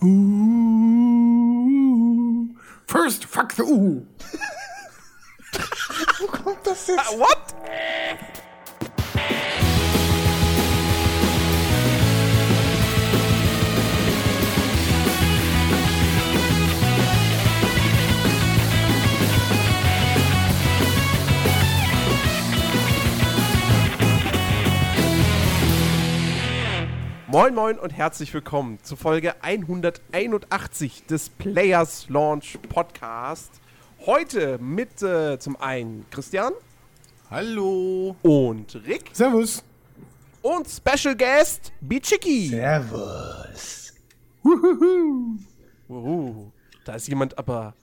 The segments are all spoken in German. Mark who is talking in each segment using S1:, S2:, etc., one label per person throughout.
S1: Uh, first, fuck the ooh.
S2: Wo kommt das jetzt?
S3: Uh, what? Moin Moin und herzlich willkommen zu Folge 181 des Players Launch Podcast. Heute mit äh, zum einen Christian
S2: Hallo.
S3: und Rick
S1: Servus.
S3: und Special Guest Bichiki.
S2: Servus.
S3: Uh, da ist jemand aber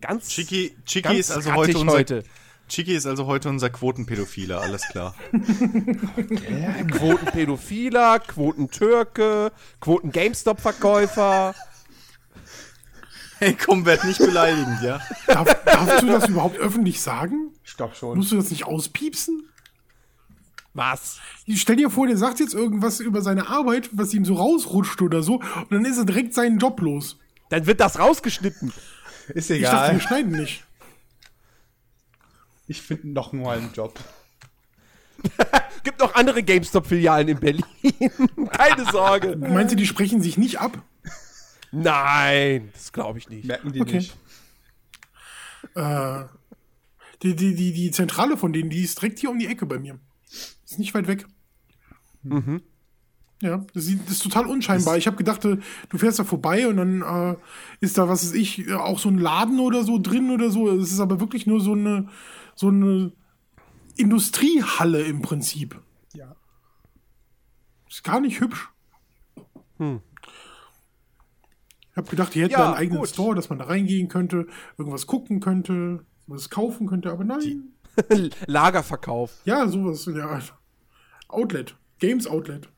S3: ganz,
S4: Chiki, Chiki
S3: ganz
S4: ist also heute unser
S3: heute.
S4: Chiki ist also heute unser Quotenpädophiler, alles klar.
S3: Quotenpädophiler, Quotentürke, Quoten-GameStop-Verkäufer.
S4: Hey, komm, werd nicht beleidigend, ja?
S1: Darf, darfst du das überhaupt öffentlich sagen?
S2: Ich glaube schon.
S1: Musst du das nicht auspiepsen?
S3: Was?
S1: Stell dir vor, der sagt jetzt irgendwas über seine Arbeit, was ihm so rausrutscht oder so, und dann ist er direkt seinen Job los.
S3: Dann wird das rausgeschnitten.
S2: Ist
S1: Ich dachte,
S2: egal.
S1: wir schneiden nicht.
S2: Ich finde noch mal einen Job.
S3: Gibt noch andere GameStop-Filialen in Berlin. Keine Sorge.
S1: Meinst du, die sprechen sich nicht ab?
S3: Nein, das glaube ich nicht.
S2: Merken die
S1: Okay.
S2: nicht.
S1: Äh, die, die, die, die Zentrale von denen, die ist direkt hier um die Ecke bei mir. Ist nicht weit weg.
S3: Mhm.
S1: Ja, das, ist total unscheinbar. Ich habe gedacht, äh, du fährst da vorbei und dann äh, ist da, was weiß ich, äh, auch so ein Laden oder so drin oder so. Es ist aber wirklich nur so eine, so eine Industriehalle im Prinzip.
S2: Ja.
S1: Ist gar nicht hübsch. Ich habe gedacht, die hätten
S3: Ja,
S1: da einen eigenen
S3: gut.
S1: Store, dass man da reingehen könnte, irgendwas gucken könnte, was kaufen könnte, aber nein.
S3: Lagerverkauf.
S1: Ja, sowas Art. Outlet. Games Outlet.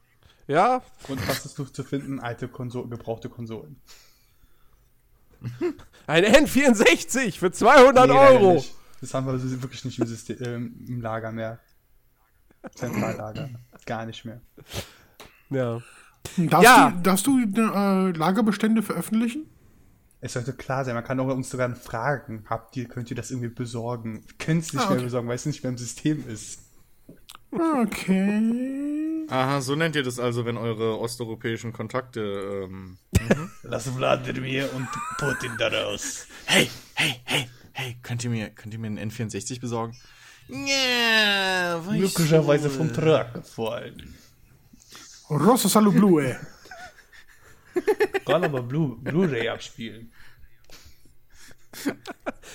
S3: Ja,
S2: Und was ist noch zu finden? Alte Konsolen, gebrauchte Konsolen.
S3: ein N64 für 200
S2: Nee,
S3: Euro.
S2: nicht. Das haben wir so wirklich nicht im, System, ähm, im Lager mehr. Zentrallager. Gar nicht mehr.
S3: Ja.
S1: Darfst
S3: Ja.
S1: du, darfst du äh, Lagerbestände veröffentlichen?
S2: Es sollte klar sein, man kann auch uns sogar fragen, habt ihr, könnt ihr das irgendwie besorgen? Können es nicht
S1: Ah,
S2: mehr
S1: okay.
S2: besorgen, weil es nicht mehr im System ist.
S1: Okay.
S4: Aha, so nennt ihr das also, wenn eure osteuropäischen Kontakte, ähm,
S2: Lass Wladimir und Putin da raus.
S4: Hey, hey, hey, hey, könnt ihr mir, könnt ihr mir einen N64 besorgen? Weißt
S2: Möglicherweise vom Truck gefallen.
S1: Rosso Salo Blue.
S2: Kann aber Blu- Blu-ray abspielen.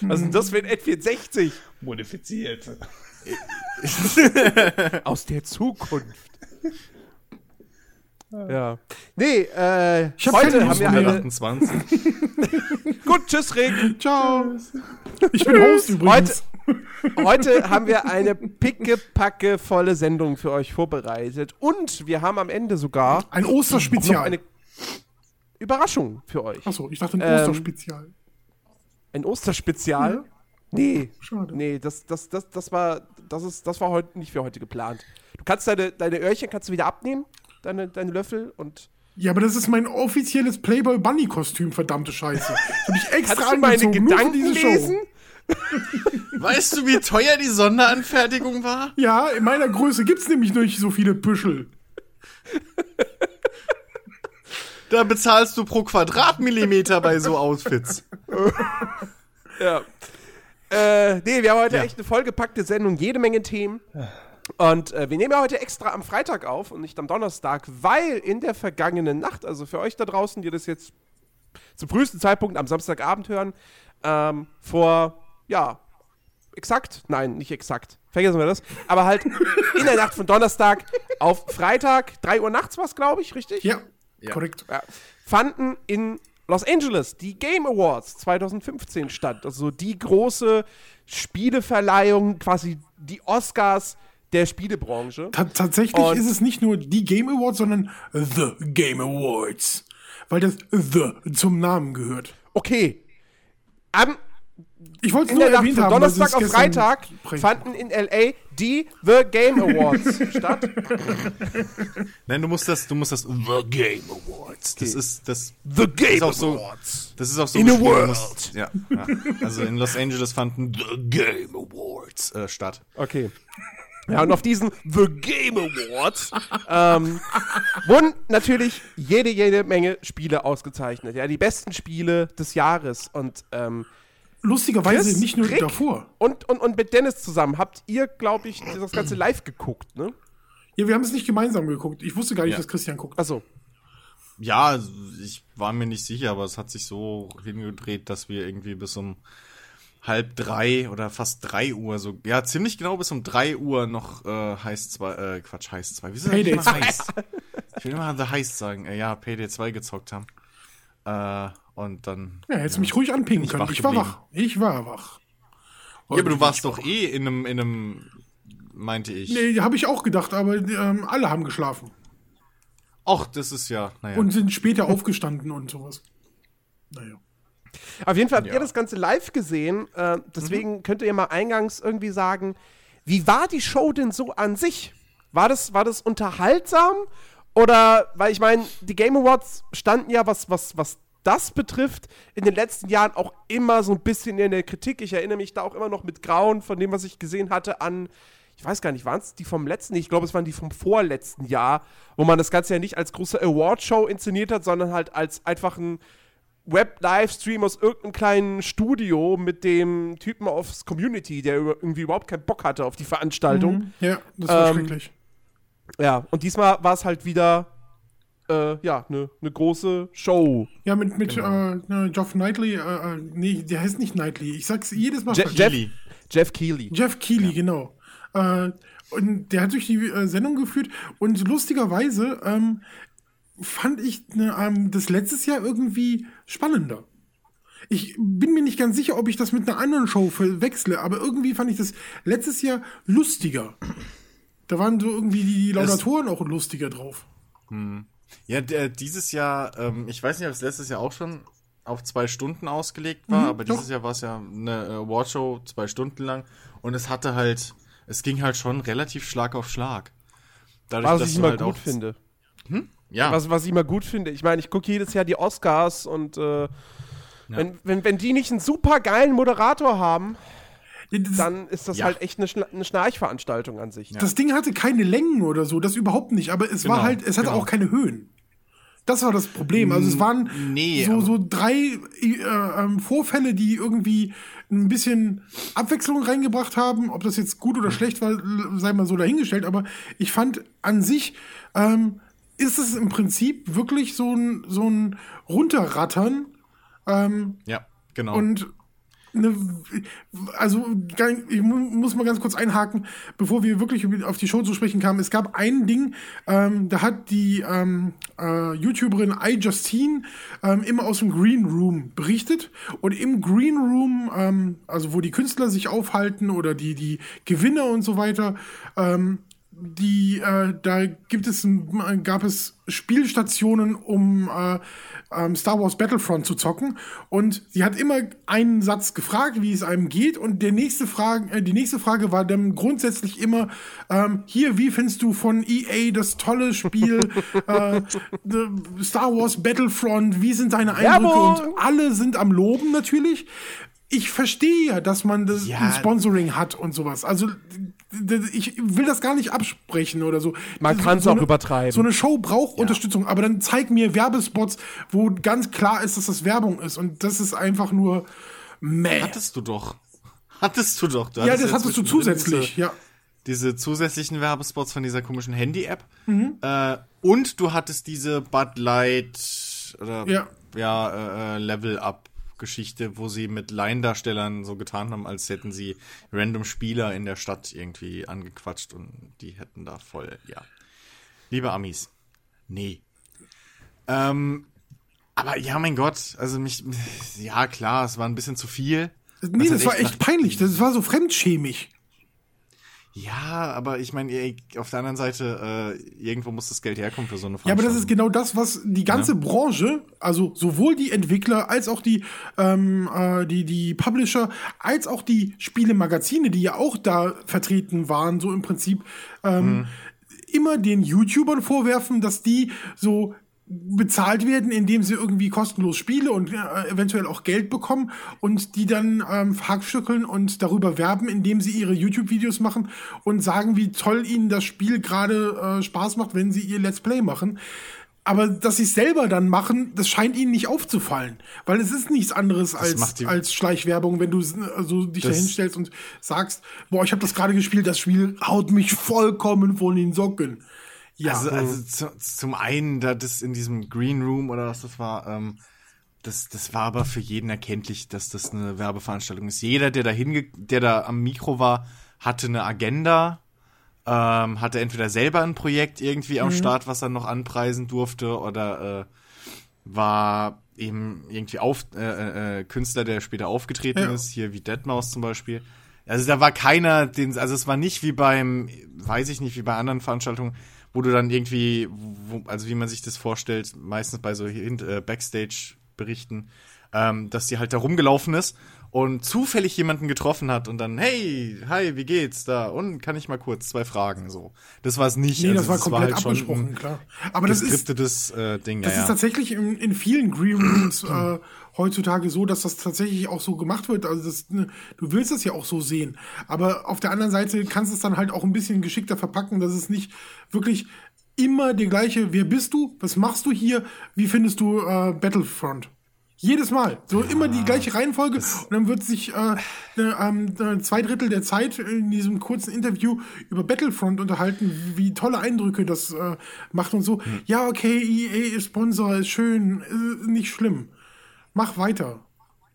S3: Was ist denn das für ein N64?
S2: Modifiziert.
S3: Aus der Zukunft. Ja. Nee, äh,
S1: Ich hab
S3: heute haben wir
S1: mehr.
S3: eine.
S4: 28.
S3: Gut, tschüss, Rick.
S1: Ciao. Ich bin Host übrigens.
S3: Heute haben wir eine pickepacke volle Sendung für euch vorbereitet. Und wir haben am Ende sogar
S1: Ein
S3: noch
S1: Osterspezial.
S3: eine Überraschung für euch.
S1: Achso, ich dachte ein
S3: Ähm,
S1: Osterspezial.
S3: Ein Osterspezial? Nee.
S1: Schade.
S3: Nee, das, das, das, das war, das ist, das war heute nicht für heute geplant. Du kannst deine, deine Öhrchen kannst du wieder abnehmen, deine, deine Löffel und
S1: Ja, aber das ist mein offizielles Playboy Bunny Kostüm, verdammte Scheiße. Hab ich extra
S3: kannst du meine Gedanken
S1: diese Show.
S3: lesen?
S4: weißt du, wie teuer die Sonderanfertigung war?
S1: Ja, in meiner Größe gibt's nämlich nicht so viele Büschel.
S4: Da bezahlst du pro Quadratmillimeter bei so Outfits.
S3: Ja. Äh, nee, wir haben heute
S4: Ja.
S3: echt eine vollgepackte Sendung, jede Menge Themen. Und äh, wir nehmen ja heute extra am Freitag auf und nicht am Donnerstag, weil in der vergangenen Nacht, also für euch da draußen, die das jetzt zum frühesten Zeitpunkt am Samstagabend hören, ähm, vor, ja, exakt, nein, nicht exakt, vergessen wir das, aber halt in der Nacht von Donnerstag auf Freitag, 3 Uhr nachts war es, glaube ich, richtig?
S1: Ja,
S4: Ja.
S1: korrekt.
S3: Ja, fanden in Los Angeles die Game Awards 2015 statt. Also die große Spieleverleihung, quasi die Oscars der Spielebranche.
S1: Ta tatsächlich
S3: Und-
S1: ist es nicht nur die Game Awards, sondern The Game Awards. Weil das The zum Namen gehört.
S3: Okay. Am,
S1: Ich wollte es nur erwähnt haben.
S3: Donnerstag auf Freitag fanden in LA die The Game Awards statt.
S4: Nein, du musst das, du musst das The Game Awards. Das ist das.
S3: The Game
S4: ist auch so,
S3: Awards.
S4: Das ist auch so.
S3: In
S4: du
S3: world.
S4: musst- Ja, ja. Also in Los Angeles fanden The Game Awards äh, statt.
S3: Okay. Ja, und auf diesen The Game Awards ähm, wurden natürlich jede, jede Menge Spiele ausgezeichnet. Ja, die besten Spiele des Jahres. Und, ähm,
S1: Lustigerweise
S3: Chris,
S1: nicht nur
S3: Rick
S1: davor.
S3: und, und, und mit Dennis zusammen habt ihr, glaube ich, das Ganze live geguckt, ne?
S1: Ja, wir haben es nicht gemeinsam geguckt. Ich wusste gar nicht,
S4: Ja.
S1: dass Christian guckt.
S3: Achso.
S4: Ja, ich war mir nicht sicher, aber es hat sich so hingedreht, dass wir irgendwie bis um halb drei oder fast drei Uhr so, ja, ziemlich genau bis um drei Uhr noch äh, Heist 2, äh, Quatsch, Heist 2. Wieso sag ich
S1: Payday
S4: immer
S1: 2.
S4: Heist? Ich will immer The Heist sagen. Äh, ja, Payday 2 gezockt haben. Äh, und dann.
S1: Ja, hättest du mich ruhig anpingen können. Ich war wach. Ich war wach.
S4: Ja, aber du warst doch eh in einem, in einem, meinte ich.
S1: Nee, habe ich auch gedacht, aber ähm, alle haben geschlafen.
S4: Ach, das ist ja, naja.
S1: Und sind später aufgestanden und sowas. Naja.
S3: Auf jeden Fall habt
S4: Ja.
S3: ihr das Ganze live gesehen. Äh, deswegen könnt ihr mal eingangs irgendwie sagen, wie war die Show denn so an sich? War das, war das unterhaltsam? Oder, weil ich meine, die Game Awards standen ja, was, was, was das betrifft, in den letzten Jahren auch immer so ein bisschen in der Kritik. Ich erinnere mich da auch immer noch mit Grauen von dem, was ich gesehen hatte, an, ich weiß gar nicht, waren es die vom letzten? Ich glaube, es waren die vom vorletzten Jahr, wo man das Ganze ja nicht als große Award-Show inszeniert hat, sondern halt als einfach ein Web-Livestream aus irgendeinem kleinen Studio mit dem Typen aufs Community, der irgendwie überhaupt keinen Bock hatte auf die Veranstaltung.
S1: Ja, das war
S3: Ähm,
S1: schrecklich.
S3: Ja, und diesmal war es halt wieder, äh, ja, eine ne große Show.
S1: Ja, mit, mit
S4: Genau.
S1: äh, ne, Geoff Knightley, äh, äh, nee, der heißt nicht Knightley. Ich sag's jedes Mal
S3: Je. Jeff. Jeff Keighley.
S1: Jeff Keighley, genau. Äh, und der hat durch die äh, Sendung geführt und lustigerweise ähm, fand ich ne, ähm, das letztes Jahr irgendwie spannender. Ich bin mir nicht ganz sicher, ob ich das mit einer anderen Show verwechsle, aber irgendwie fand ich das letztes Jahr lustiger. Da waren so irgendwie die Laudatoren auch lustiger drauf.
S4: Ja, der, dieses Jahr, ähm, ich weiß nicht, ob es letztes Jahr auch schon auf zwei Stunden ausgelegt war,
S1: Mhm,
S4: aber dieses
S1: doch.
S4: Jahr war es ja eine äh, Awardshow zwei Stunden lang und es hatte halt, es ging halt schon relativ Schlag auf Schlag. Dadurch,
S3: Was ich
S4: du
S3: immer
S4: halt
S3: gut
S4: auch-
S3: finde.
S4: Ja,
S3: Was, was ich immer gut finde. Ich meine, ich gucke jedes Jahr die Oscars und äh, wenn, wenn, wenn die nicht einen super geilen Moderator haben,
S1: Das,
S3: dann ist das
S4: Ja.
S3: halt echt eine, Schna eine Schnarchveranstaltung an sich.
S1: das Ding hatte keine Längen oder so, das überhaupt nicht, aber es war
S4: Genau,
S1: halt, es hatte
S4: genau.
S1: auch keine Höhen. Das war das Problem. Also es waren
S4: nee,
S1: so, so drei äh, ähm, Vorfälle, die irgendwie ein bisschen Abwechslung reingebracht haben. Ob das jetzt gut oder schlecht war, sei mal so dahingestellt. Aber ich fand an sich ähm, ist es im Prinzip wirklich so ein, so ein Runterrattern ähm,
S4: ja, genau.
S1: und eine, also ich mu- muss mal ganz kurz einhaken, bevor wir wirklich auf die Show zu sprechen kamen. Es gab ein Ding, ähm, da hat die ähm, äh, YouTuberin iJustine ähm, immer aus dem Green Room berichtet und im Green Room, ähm, also wo die Künstler sich aufhalten oder die die Gewinner und so weiter, ähm, die äh, da gibt es ein- gab es Spielstationen um äh, ähm, Star Wars Battlefront zu zocken und sie hat immer einen Satz gefragt, wie es einem geht und der nächste Frage, äh, die nächste Frage war dann grundsätzlich immer ähm, hier, wie findest du von EA das tolle Spiel äh, the Star Wars Battlefront, wie sind deine Eindrücke
S3: Werbung!
S1: und alle sind am Loben natürlich. Ich verstehe ja, dass man das
S4: Ja.
S1: Sponsoring hat und sowas. Also ich will das gar nicht absprechen oder so.
S3: Man
S1: So-
S3: kann's
S1: so
S3: auch
S1: eine-
S3: übertreiben.
S1: So eine Show braucht Unterstützung, aber dann zeig mir Werbespots, wo ganz klar ist, dass das Werbung ist und das ist einfach nur meh.
S4: hattest du doch. Hattest du doch. Du
S1: Ja, das hattest du zusätzlich,
S4: Diese,
S1: ja.
S4: diese zusätzlichen Werbespots von dieser komischen Handy-App.
S1: Mhm.
S4: Äh, und du hattest diese Bud Light oder
S1: Ja.
S4: ja, äh, Level-Up-Geschichte, wo sie mit Laiendarstellern so getan haben, als hätten sie random Spieler in der Stadt irgendwie angequatscht und die hätten da voll, ja. Liebe Amis, nee. Ähm, aber ja, mein Gott, also mich, ja klar, es war ein bisschen zu viel.
S1: Nee,
S4: hat
S1: das war
S4: echt
S1: echt peinlich. Das war so fremdschämig.
S4: Ja, aber ich meine, auf der anderen Seite, äh, irgendwo muss das Geld herkommen für so eine
S1: Ja, aber das
S4: Veranstaltung.
S1: ist genau das, was die ganze Branche, also sowohl die Entwickler als auch die, ähm, äh, die, die Publisher, als auch die Spielemagazine, die ja auch da vertreten waren, so im Prinzip, ähm, immer den YouTubern vorwerfen, dass die so bezahlt werden, indem sie irgendwie kostenlos Spiele und äh, eventuell auch Geld bekommen und die dann ähm, verhackstückeln und darüber werben, indem sie ihre YouTube-Videos machen und sagen, wie toll ihnen das Spiel gerade äh, Spaß macht, wenn sie ihr Let's Play machen. Aber dass sie es selber dann machen, das scheint ihnen nicht aufzufallen. Weil es ist nichts anderes als,
S4: macht die-
S1: als Schleichwerbung, wenn du also dich da
S4: Das-
S1: hinstellst und sagst, boah, ich habe das gerade gespielt, das Spiel haut mich vollkommen von den Socken. Ja,
S4: Also, also zu, zum einen, da das in diesem Green Room oder was das war, ähm, das, das war aber für jeden erkenntlich, dass das eine Werbeveranstaltung ist. Jeder, der da hinge der da am Mikro war, hatte eine Agenda, ähm, hatte entweder selber ein Projekt irgendwie am Start, was er noch anpreisen durfte, oder äh, war eben irgendwie auf, äh, äh, Künstler, der später aufgetreten
S1: Ja.
S4: ist, hier wie Deadmaus zum Beispiel. Also da war keiner, den, also es war nicht wie beim, weiß ich nicht, wie bei anderen Veranstaltungen, wo du dann irgendwie, wo, also wie man sich das vorstellt, meistens bei so äh, Backstage-Berichten, ähm, dass die halt da rumgelaufen ist und zufällig jemanden getroffen hat und dann, hey, hi, wie geht's da? Und kann ich mal kurz zwei Fragen so. Das war es nicht.
S1: nee,
S4: also
S1: das war komplett
S4: halt schon
S1: abgesprochen, klar. Aber das ist,
S4: äh, Ding,
S1: Das
S4: ja,
S1: ist
S4: ja.
S1: tatsächlich in, in vielen Green Rooms äh, heutzutage so, dass das tatsächlich auch so gemacht wird. Also das, ne, du willst es ja auch so sehen. Aber auf der anderen Seite kannst du es dann halt auch ein bisschen geschickter verpacken, dass es nicht wirklich immer die gleiche, wer bist du, was machst du hier, wie findest du äh, Battlefront? Jedes Mal. So immer die gleiche Reihenfolge. Und dann wird sich äh, ähm, äh, zwei Drittel der Zeit in diesem kurzen Interview über Battlefront unterhalten, wie, tolle Eindrücke das äh, macht und so. Ja, okay, EA ist Sponsor, ist schön, nicht schlimm. Mach weiter.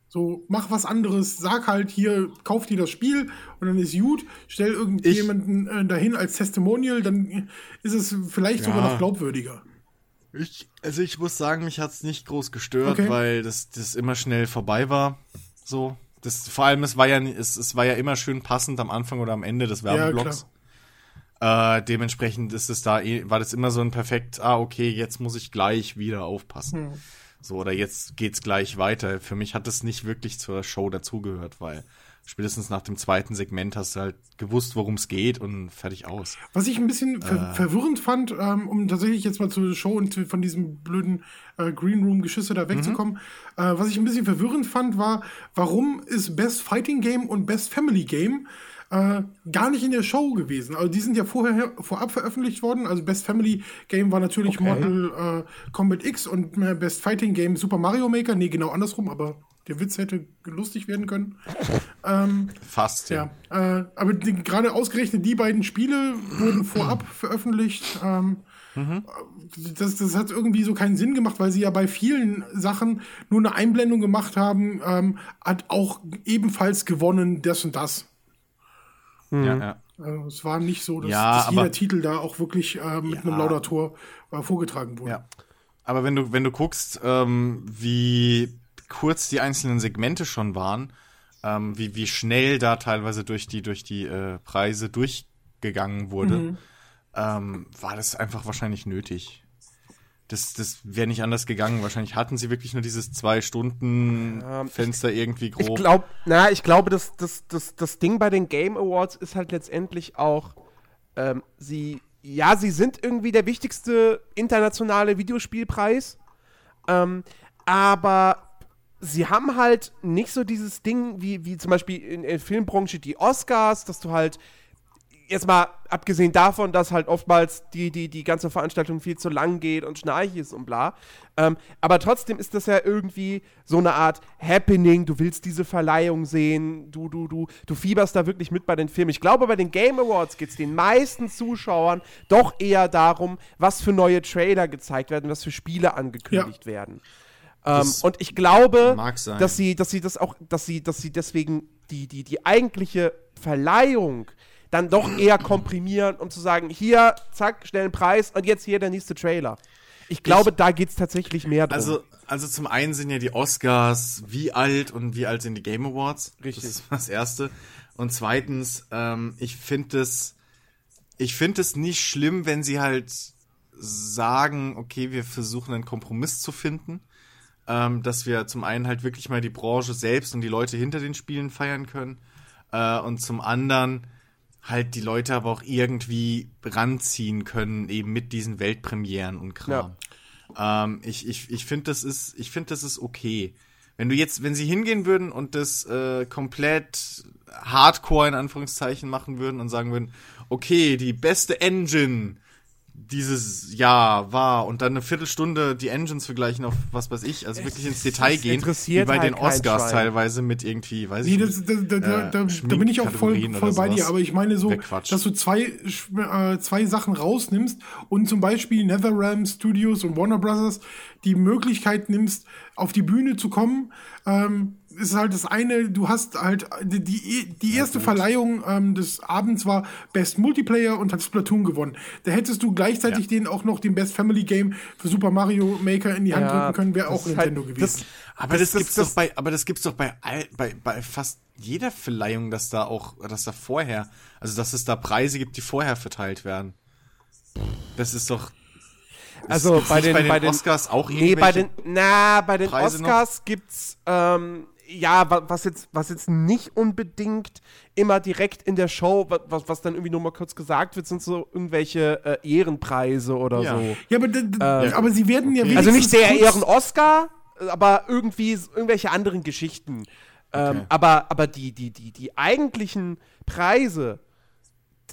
S1: So, mach was anderes. Sag halt hier, kauf dir das Spiel und dann ist gut. Stell irgendjemanden äh, dahin als Testimonial, dann ist es vielleicht sogar
S4: Ja.
S1: noch glaubwürdiger.
S4: Ich, also ich muss sagen, mich hat's nicht groß gestört,
S1: Okay.
S4: weil das, das immer schnell vorbei war. So. Das, vor allem, es war ja, es, es war ja immer schön passend am Anfang oder am Ende des Werbeblocks. äh, dementsprechend ist es da, eh- war das immer so ein perfekt, ah, okay, jetzt muss ich gleich wieder aufpassen. So, oder jetzt geht's gleich weiter. Für mich hat das nicht wirklich zur Show dazugehört, weil spätestens nach dem zweiten Segment hast du halt gewusst, worum es geht und fertig aus.
S1: Was ich ein bisschen ver verwirrend fand, ähm, um tatsächlich jetzt mal zur Show und von diesem blöden äh, Green Room Geschisse da wegzukommen, äh, was ich ein bisschen verwirrend fand, war, warum ist Best Fighting Game und Best Family Game äh, gar nicht in der Show gewesen. Also die sind ja vorher vorab veröffentlicht worden. Also Best Family Game war natürlich Mortal äh, Kombat X und äh, Best Fighting Game Super Mario Maker. Nee, genau andersrum, aber der Witz hätte lustig werden können.
S4: Fast, ja.
S1: Ja, äh, aber gerade ausgerechnet die beiden Spiele wurden vorab veröffentlicht. Ähm, das, das hat irgendwie so keinen Sinn gemacht, weil sie ja bei vielen Sachen nur eine Einblendung gemacht haben, ähm, hat auch ebenfalls gewonnen das und das.
S4: Ja, ja.
S1: Also es war nicht so, dass,
S4: Ja,
S1: dass jeder
S4: aber-
S1: Titel da auch wirklich äh, mit einem Laudator äh, vorgetragen wurde.
S4: Ja. Aber wenn du, wenn du guckst, ähm, wie kurz die einzelnen Segmente schon waren, ähm, wie, wie schnell da teilweise durch die, durch die äh, Preise durchgegangen wurde, ähm, war das einfach wahrscheinlich nötig. Das, das wäre nicht anders gegangen. Wahrscheinlich hatten sie wirklich nur dieses zwei Stunden Fenster irgendwie grob.
S3: Ich glaube, na, ich glaube, das, das, das, das Ding bei den Game Awards ist halt letztendlich auch, ähm, sie, ja, sie sind irgendwie der wichtigste internationale Videospielpreis, ähm, aber sie haben halt nicht so dieses Ding wie, wie zum Beispiel in der Filmbranche die Oscars, dass du halt jetzt mal abgesehen davon, dass halt oftmals die, die, die ganze Veranstaltung viel zu lang geht und schnarchig ist und bla. Ähm, aber trotzdem ist das ja irgendwie so eine Art Happening. Du willst diese Verleihung sehen, du, du, du, du fieberst da wirklich mit bei den Filmen. Ich glaube, bei den Game Awards geht es den meisten Zuschauern doch eher darum, was für neue Trailer gezeigt werden, was für Spiele angekündigt werden. Ähm, und ich glaube, dass sie, dass sie das auch, dass sie, dass sie deswegen die, die, die eigentliche Verleihung dann doch eher komprimieren, um zu sagen, hier, zack, schnell einen Preis und jetzt hier der nächste Trailer. Ich glaube, da geht es tatsächlich mehr drum.
S4: Also, also zum einen sind ja die Oscars wie alt und wie alt sind die Game Awards.
S3: Richtig.
S4: Das ist das Erste. Und zweitens, ähm, ich finde es, ich finde es nicht schlimm, wenn sie halt sagen, okay, wir versuchen einen Kompromiss zu finden, ähm, dass wir zum einen halt wirklich mal die Branche selbst und die Leute hinter den Spielen feiern können äh, und zum anderen halt die Leute aber auch irgendwie ranziehen können, eben mit diesen Weltpremieren und Kram. Ähm, ich ich, ich finde, das ist, ich finde, das ist okay. Wenn du jetzt, wenn sie hingehen würden und das äh, komplett Hardcore in Anführungszeichen machen würden und sagen würden, okay, die beste Engine dieses Jahr war und dann eine Viertelstunde die Engines vergleichen auf was weiß ich, also wirklich ins Detail gehen, wie bei
S3: halt
S4: den
S3: kein
S4: Oscars teilweise mit irgendwie, weiß
S1: Nee,
S4: ich
S1: das,
S4: nicht.
S1: das, da, da,
S4: äh,
S1: da, da bin ich auch voll, bei dir, aber ich meine so, dass du zwei, äh, zwei Sachen rausnimmst und zum Beispiel NetherRealm Studios und Warner Brothers die Möglichkeit nimmst, auf die Bühne zu kommen, ähm, ist halt das eine, du hast halt, die, die, die erste Verleihung ähm, des Abends war Best Multiplayer und hat Splatoon gewonnen. Da hättest du gleichzeitig
S4: Ja.
S1: denen auch noch den Best Family Game für Super Mario Maker in die Hand drücken können, wäre auch Nintendo
S3: halt-
S1: gewesen.
S3: Das,
S4: Aber das,
S3: das-
S4: gibt's
S3: das-
S4: doch bei, aber das gibt's doch bei all, bei, bei fast jeder Verleihung, dass da auch, dass da vorher, also dass es da Preise gibt, die vorher verteilt werden. Das ist doch.
S3: Also bei den,
S4: bei den
S3: bei den
S4: Oscars auch
S3: Nee, bei den
S4: irgendwelche
S3: na, bei den
S4: Preise noch?
S3: Oscars gibt's ähm, ja, wa- was jetzt was jetzt nicht unbedingt immer direkt in der Show, wa- was, was dann irgendwie nur mal kurz gesagt wird, sind so irgendwelche äh, Ehrenpreise oder
S4: Ja.
S3: so.
S1: ja, aber, d- aber sie werden ja
S3: Also nicht der Ehren-Oscar, aber irgendwie irgendwelche anderen Geschichten. Ähm,
S4: Okay.
S3: aber aber die, die, die, die eigentlichen Preise,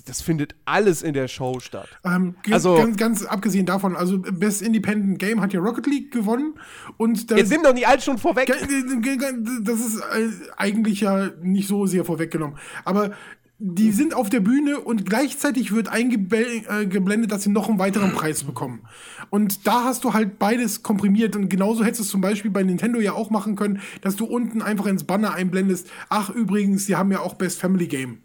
S3: das findet alles in der Show statt.
S1: Ähm,
S3: Also-
S1: ganz, ganz abgesehen davon, also Best Independent Game hat ja Rocket League gewonnen und da
S3: Jetzt nimm doch nicht alles schon vorweg.
S1: Das ist äh, eigentlich ja nicht so sehr vorweggenommen. Aber die sind auf der Bühne und gleichzeitig wird eingeblendet, dass sie noch einen weiteren Preis bekommen. Und da hast du halt beides komprimiert. Und genauso hättest du es zum Beispiel bei Nintendo ja auch machen können, dass du unten einfach ins Banner einblendest. Ach, übrigens, sie haben ja auch Best Family Game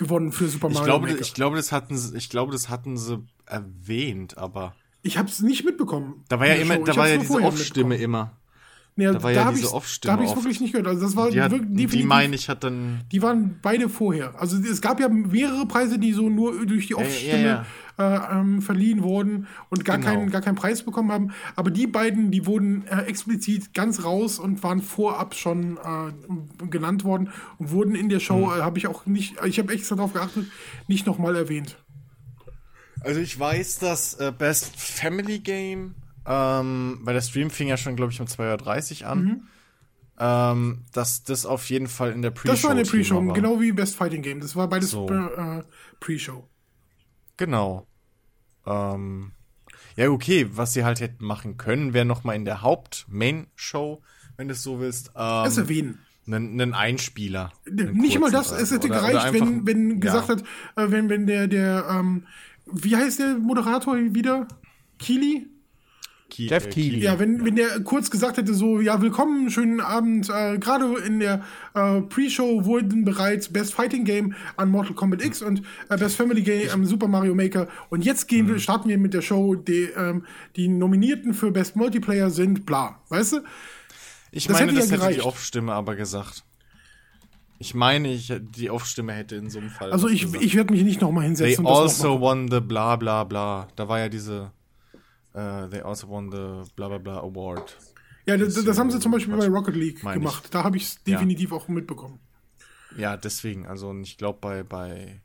S1: gewonnen für Super
S4: Ich
S1: Mario
S4: glaube,
S1: Maker.
S4: ich glaube, das hatten sie, ich glaube, das hatten sie erwähnt, aber
S1: Ich habe es nicht mitbekommen.
S4: da war ja immer,
S1: Show.
S4: da
S1: Ich
S4: war
S1: hab's
S4: ja diese Off-Stimme immer.
S1: Nee,
S4: da war ja
S1: hab
S4: diese Off-Stimme
S1: Da habe ich wirklich nicht gehört. Also das war
S4: Die, hat,
S1: wirklich
S4: die meine ich hat dann.
S1: Die waren beide vorher. Also es gab ja mehrere Preise, die so nur durch die Off-Stimme Äh, ähm, verliehen wurden und gar,
S4: Genau.
S1: keinen, gar keinen Preis bekommen haben. Aber die beiden, die wurden äh, explizit ganz raus und waren vorab schon äh, genannt worden und wurden in der Show,
S4: Hm.
S1: äh, habe ich auch nicht, ich habe extra darauf geachtet, nicht nochmal erwähnt.
S4: Also ich weiß, dass äh, Best Family Game, ähm, weil der Stream fing ja schon, glaube ich, um 2.30 Uhr an, ähm, dass das auf jeden Fall in der Pre-Show
S1: Das war eine Pre-Show,
S4: Thema war.
S1: genau wie Best Fighting Game. Das war beides
S4: So.
S1: äh, Pre-Show.
S4: Genau. Ähm, ja, okay, was sie halt hätten machen können, wäre noch mal in der Haupt-Main-Show, wenn du es so willst, ähm,
S1: erwähnen.
S4: einen, einen Einspieler. Einen
S1: Nicht mal das, es
S4: oder-
S1: hätte
S4: oder
S1: gereicht,
S4: einfach-
S1: wenn, wenn
S4: ja.
S1: gesagt hat, äh, wenn, wenn der, der, ähm, wie heißt der Moderator wieder? Keely?
S4: Ki-
S3: Jeff
S4: äh,
S3: Keighley.
S1: Ja, wenn, wenn der kurz gesagt hätte, so, ja, willkommen, schönen Abend. Äh, Gerade in der äh, Pre-Show wurden bereits Best Fighting Game an Mortal Kombat X und äh, Best Family Game am Super Mario Maker. Und jetzt gehen wir, starten wir mit der Show. Die, ähm, die Nominierten für Best Multiplayer sind bla. Weißt du?
S4: Ich
S1: Das
S4: meine,
S1: hätte ja
S4: das hätte die. Off-Stimme aber gesagt. Ich meine, ich, die Off-Stimme hätte in so einem Fall.
S1: Also ich,
S4: gesagt.
S1: ich werde mich nicht nochmal
S4: They
S1: hinsetzen. und das
S4: also won the bla bla bla. Da war ja diese. Äh, they also won the bla bla bla award.
S1: ja, das, das haben sie zum Beispiel bei Rocket League
S4: Meine ich.
S1: gemacht. Da habe ich es
S4: Ja.
S1: definitiv auch mitbekommen.
S4: Ja, deswegen. Also und ich glaube bei, bei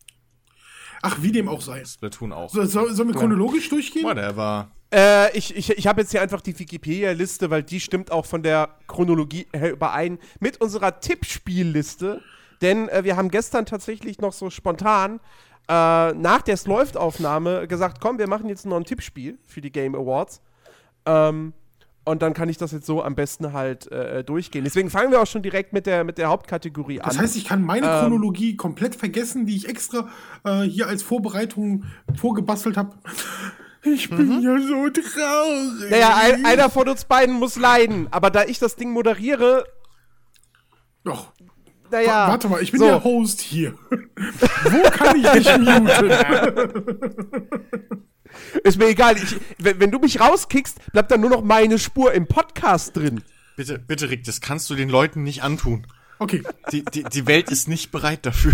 S1: Ach, wie dem auch sei.
S4: Splatoon auch.
S1: So, soll, sollen wir chronologisch durchgehen?
S4: Whatever.
S3: Äh, ich ich, ich habe jetzt hier einfach die Wikipedia-Liste, weil die stimmt auch von der Chronologie her überein mit unserer Tippspielliste. Denn äh, wir haben gestern tatsächlich noch so spontan äh, nach der läuft-Aufnahme gesagt, komm, wir machen jetzt noch ein Tippspiel für die Game Awards. Ähm, und dann kann ich das jetzt so am besten halt äh, durchgehen. Deswegen fangen wir auch schon direkt mit der, mit der Hauptkategorie an.
S1: Das heißt, ich kann meine
S3: Ähm.
S1: Chronologie komplett vergessen, die ich extra äh, hier als Vorbereitung vorgebastelt habe. Ich bin
S3: Mhm.
S1: ja so traurig.
S3: naja, ein, einer von uns beiden muss leiden. Aber da ich das Ding moderiere,
S1: Doch.
S3: Naja.
S1: Warte mal, ich bin
S3: so.
S1: der Host hier. Wo kann ich dich muten?
S3: Ist mir egal. Ich, wenn, wenn du mich rauskickst, bleibt dann nur noch meine Spur im Podcast drin.
S4: Bitte, bitte, Rick, das kannst du den Leuten nicht antun.
S1: Okay.
S4: Die, die, die Welt ist nicht bereit dafür.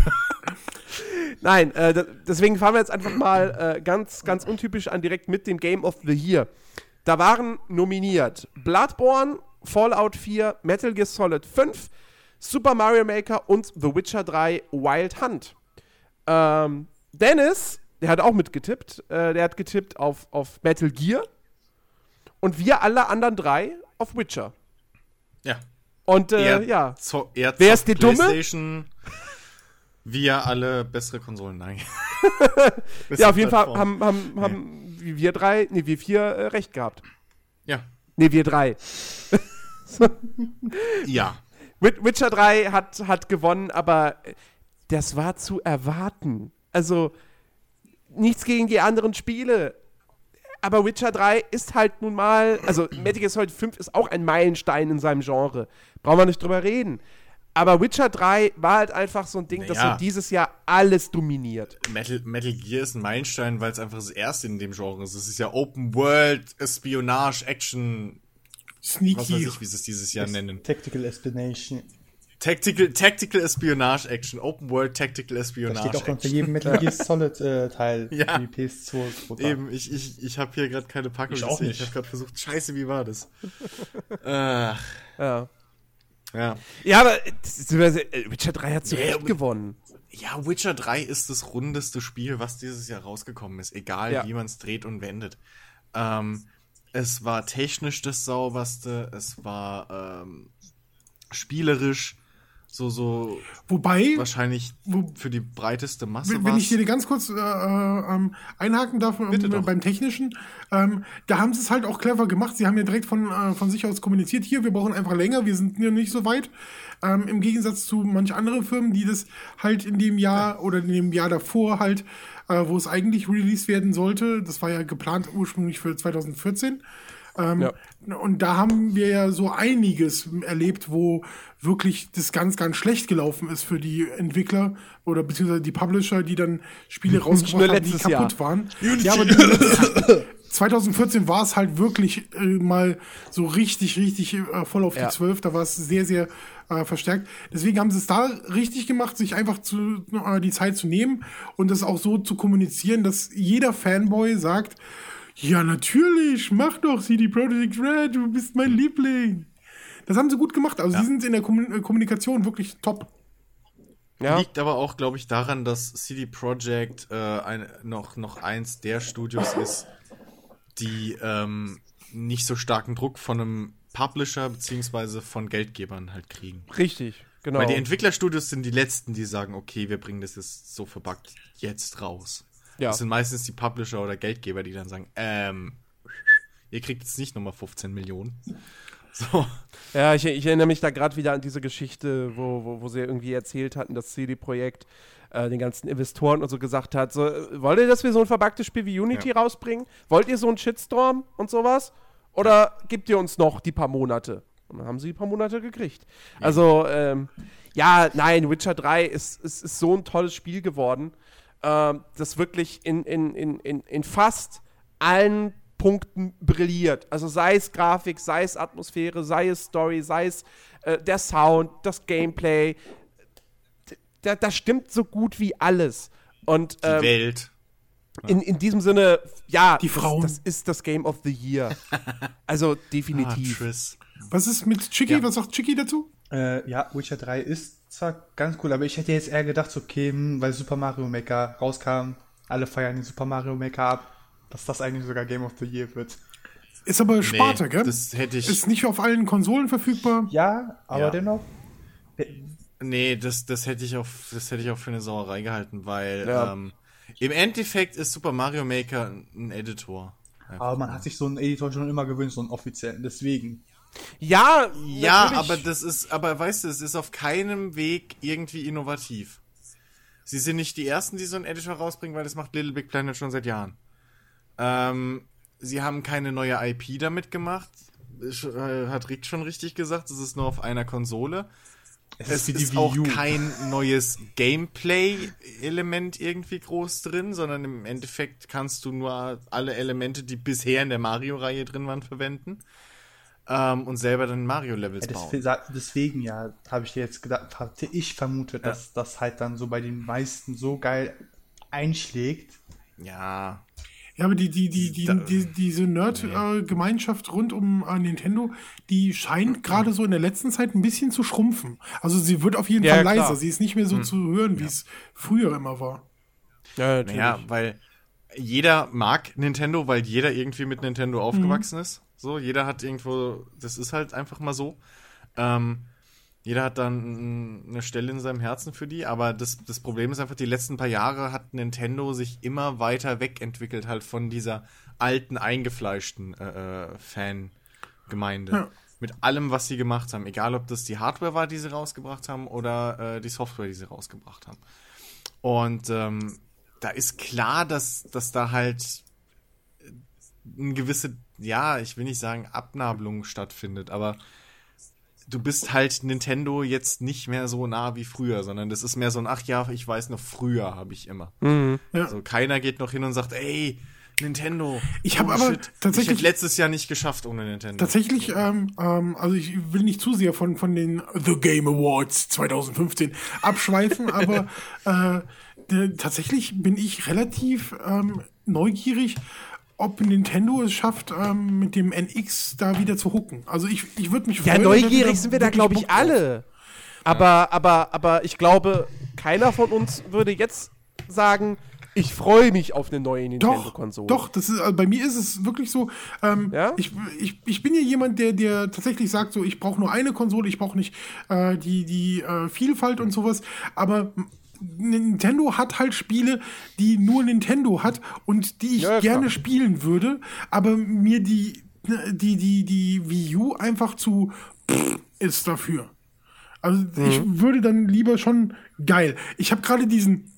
S3: Nein, äh, deswegen fahren wir jetzt einfach mal äh, ganz, ganz untypisch an direkt mit dem Game of the Year. Da waren nominiert Bloodborne, Fallout 4, Metal Gear Solid 5, Super Mario Maker und The Witcher 3 Wild Hunt. Ähm, Dennis, der hat auch mitgetippt. Äh, der hat getippt auf, auf Metal Gear. Und wir alle anderen drei auf Witcher.
S4: Ja.
S3: Und äh,
S4: Er,
S3: ja,
S4: zo er
S3: Wer ist die Dumme?
S4: PlayStation, Wir alle bessere Konsolen, nein.
S3: ja, auf jeden Fall haben, haben, haben wir drei, nee, wir vier äh, recht gehabt.
S4: Ja.
S3: Nee, wir drei.
S4: Ja.
S3: Wi- Witcher 3 hat, hat gewonnen, aber das war zu erwarten. Also, nichts gegen die anderen Spiele. Aber Witcher 3 ist halt nun mal, also Metal Gear Solid 5 ist auch ein Meilenstein in seinem Genre. Brauchen wir nicht drüber reden. Aber Witcher 3 war halt einfach so ein Ding, das
S4: Naja.
S3: so dieses Jahr alles dominiert.
S4: Metal, Metal Gear ist ein Meilenstein, weil es einfach das erste in dem Genre ist. Es ist ja Open World, Espionage, Action, was weiß
S1: Sneaky.
S4: ich, wie sie es dieses Jahr nennen.
S2: Tactical Espionage.
S4: Tactical, Tactical Espionage Action, Open World Tactical Espionage
S2: steht auch unter
S4: Action.
S2: jedem Metal Gear Solid äh, Teil
S4: Ja.
S2: für die PS2 drunter.
S4: Eben, ich, ich, ich habe hier gerade keine Packung
S2: Ich auch
S4: gesehen.
S2: nicht.
S4: Ich habe gerade versucht, scheiße, wie war das? äh,
S3: Ja.
S4: ja.
S3: Ja, aber äh, das äh, Witcher 3 hat zu
S4: Nee,
S3: Recht gewonnen.
S4: Ja, Witcher 3 ist das rundeste Spiel, was dieses Jahr rausgekommen ist, egal
S3: Ja.
S4: wie man es dreht und wendet. Ähm, es war technisch das sauberste, es war ähm, spielerisch so, so
S1: Wobei,
S4: wahrscheinlich
S1: Wo-
S4: für die breiteste Masse
S1: wenn, wenn ich dir ganz kurz äh, äh, ähm, einhaken darf
S4: Bitte doch.
S1: beim Technischen, ähm, da haben sie es halt auch clever gemacht. Sie haben ja direkt von, äh, von sich aus kommuniziert, hier, wir brauchen einfach länger, wir sind ja nicht so weit. Ähm, Im Gegensatz zu manch anderen Firmen, die das halt in dem Jahr oder in dem Jahr davor halt, äh, wo es eigentlich released werden sollte, das war ja geplant ursprünglich für 2014. Ähm,
S3: Ja.
S1: Und da haben wir ja so einiges erlebt, wo wirklich das ganz, ganz schlecht gelaufen ist für die Entwickler oder beziehungsweise die Publisher, die dann Spiele rausgebracht haben, die kaputt
S3: Jahr.
S1: waren. Ja, aber die, 2014 war es halt wirklich äh, mal so richtig, richtig äh, voll auf
S3: Ja.
S1: die 12. Da war es sehr, sehr äh, verstärkt. Deswegen haben sie es da richtig gemacht, sich einfach zu, äh, die Zeit zu nehmen und das auch so zu kommunizieren, dass jeder Fanboy sagt, ja, natürlich, mach doch CD Projekt Red, du bist mein Liebling. Das haben sie gut gemacht. Also, sie sind in der äh, Kommunikation wirklich top.
S3: Ja.
S4: Liegt aber auch, glaube ich, daran, dass CD Projekt äh, ein, noch, noch eins der Studios ist, die ähm, nicht so starken Druck von einem Publisher beziehungsweise von Geldgebern halt kriegen.
S3: Richtig, genau.
S4: Weil die Entwicklerstudios sind die letzten, die sagen, okay, wir bringen das jetzt so verbuggt jetzt raus.
S3: Ja.
S4: Das sind meistens die Publisher oder Geldgeber, die dann sagen, ähm, ihr kriegt jetzt nicht nochmal 15 Millionen. So.
S3: Ja, ich, ich erinnere mich da gerade wieder an diese Geschichte, wo, wo, wo sie irgendwie erzählt hatten, dass CD-Projekt äh, den ganzen Investoren und so gesagt hat, so, äh, wollt ihr, dass wir so ein verbacktes Spiel wie Unity
S4: Ja.
S3: rausbringen? Wollt ihr so einen Shitstorm und sowas? Oder gebt ihr uns noch die paar Monate? Und dann haben sie die paar Monate gekriegt. Also, ähm, ja, nein, Witcher 3 ist, ist, ist so ein tolles Spiel geworden, ähm, das wirklich in, in, in, in, in fast allen Punkten brilliert. Also sei es Grafik, sei es Atmosphäre, sei es Story, sei es äh, der Sound, das Gameplay. Da, da stimmt so gut wie alles. Und
S4: Die
S3: ähm,
S4: Welt.
S3: In, in diesem Sinne, ja,
S1: Die Frauen.
S3: Das, das ist das Game of the Year. Also
S4: Ah,
S3: definitiv.
S4: Triss.
S1: Was ist mit Chicky?
S4: Ja.
S1: Was sagt Chicky dazu?
S2: Äh, ja, Witcher 3 ist zwar ganz cool, aber ich hätte jetzt eher gedacht, okay, hm, weil Super Mario Maker rauskam, alle feiern den Super Mario Maker ab, dass das eigentlich sogar Game of the Year wird.
S1: Ist aber Sparte, gell?
S4: Das hätte ich.
S1: Ist nicht auf allen Konsolen verfügbar.
S2: Ja, aber
S4: Ja.
S2: dennoch.
S4: Nee, das, das hätte ich auch, das hätte ich auch für eine Sauerei gehalten, weil
S3: Ja.
S4: ähm, im Endeffekt ist Super Mario Maker ein Editor.
S2: Aber man hat sich so einen Editor schon immer gewünscht, so einen offiziellen. Deswegen.
S3: Ja,
S4: Ja,
S3: natürlich.
S4: aber das ist, aber weißt du, es ist auf keinem Weg irgendwie innovativ. Sie sind nicht die ersten, die so einen Editor rausbringen, weil das macht Little Big Planet schon seit Jahren. Ähm, sie haben keine neue IP damit gemacht. Äh, Hat Rick schon richtig gesagt, es ist nur auf einer Konsole. Es ist auch kein neues Gameplay-Element irgendwie groß drin, sondern im Endeffekt kannst du nur alle Elemente, die bisher in der Mario-Reihe drin waren, verwenden. ähm, und selber dann Mario-Levels
S2: Ja,
S4: bauen.
S2: deswegen ja, habe ich dir jetzt gedacht, hatte ich vermutet, dass das halt dann so bei den meisten so geil einschlägt.
S4: Ja,
S1: Ja, aber die, die, die, die,
S4: Da-
S1: die, diese Nerd-Gemeinschaft rund um äh, Nintendo, die scheint gerade so in der letzten Zeit ein bisschen zu schrumpfen. Also sie wird auf jeden
S3: Ja,
S1: Fall
S3: klar.
S1: leiser. Sie ist nicht mehr so zu hören, wie es früher immer war.
S3: Ja, natürlich.
S4: naja, weil jeder mag Nintendo, weil jeder irgendwie mit Nintendo aufgewachsen ist. So, jeder hat irgendwo, das ist halt einfach mal so. Ähm, jeder hat dann eine Stelle in seinem Herzen für die, aber das, das Problem ist einfach, die letzten paar Jahre hat Nintendo sich immer weiter wegentwickelt, halt von dieser alten, eingefleischten äh, äh, Fangemeinde.
S1: Ja.
S4: Mit allem, was sie gemacht haben. Egal, ob das die Hardware war, die sie rausgebracht haben, oder äh, die Software, die sie rausgebracht haben. Und ähm, da ist klar, dass, dass da halt eine gewisse, ja, ich will nicht sagen Abnabelung stattfindet, aber du bist halt Nintendo jetzt nicht mehr so nah wie früher, sondern das ist mehr so ein, ach ja, ich weiß noch, früher habe ich immer.
S3: Mhm.
S1: Ja.
S4: Also keiner geht noch hin und sagt, ey, Nintendo.
S1: Ich hab
S4: oh
S1: aber
S4: shit,
S1: tatsächlich-
S4: Ich hätte letztes Jahr nicht geschafft ohne Nintendo.
S1: Tatsächlich, ähm, ähm, also ich will nicht zu sehr von, von den The Game Awards 2015 abschweifen, aber äh, tatsächlich bin ich relativ ähm, neugierig, ob Nintendo es schafft, ähm, mit dem NX da wieder zu hooken. Also ich, ich würde mich
S3: Ja,
S1: freuen, wir
S3: neugierig sind wir da, glaube ich, alle. Aber, aber, aber ich glaube, keiner von uns würde jetzt sagen, ich freue mich auf eine neue
S1: Doch,
S3: Nintendo-Konsole.
S1: doch, das ist, also bei mir ist es wirklich so. Ähm,
S3: Ja?
S1: ich, ich, ich bin ja jemand, der, der tatsächlich sagt, so, ich brauche nur eine Konsole, ich brauche nicht äh, die, die äh, Vielfalt und sowas. Aber Nintendo hat halt Spiele, die nur Nintendo hat und die ich
S3: Ja, klar.
S1: gerne spielen würde, aber mir die, die, die, die Wii U einfach zu ist dafür. Also ich würde dann lieber schon geil. Ich habe gerade diesen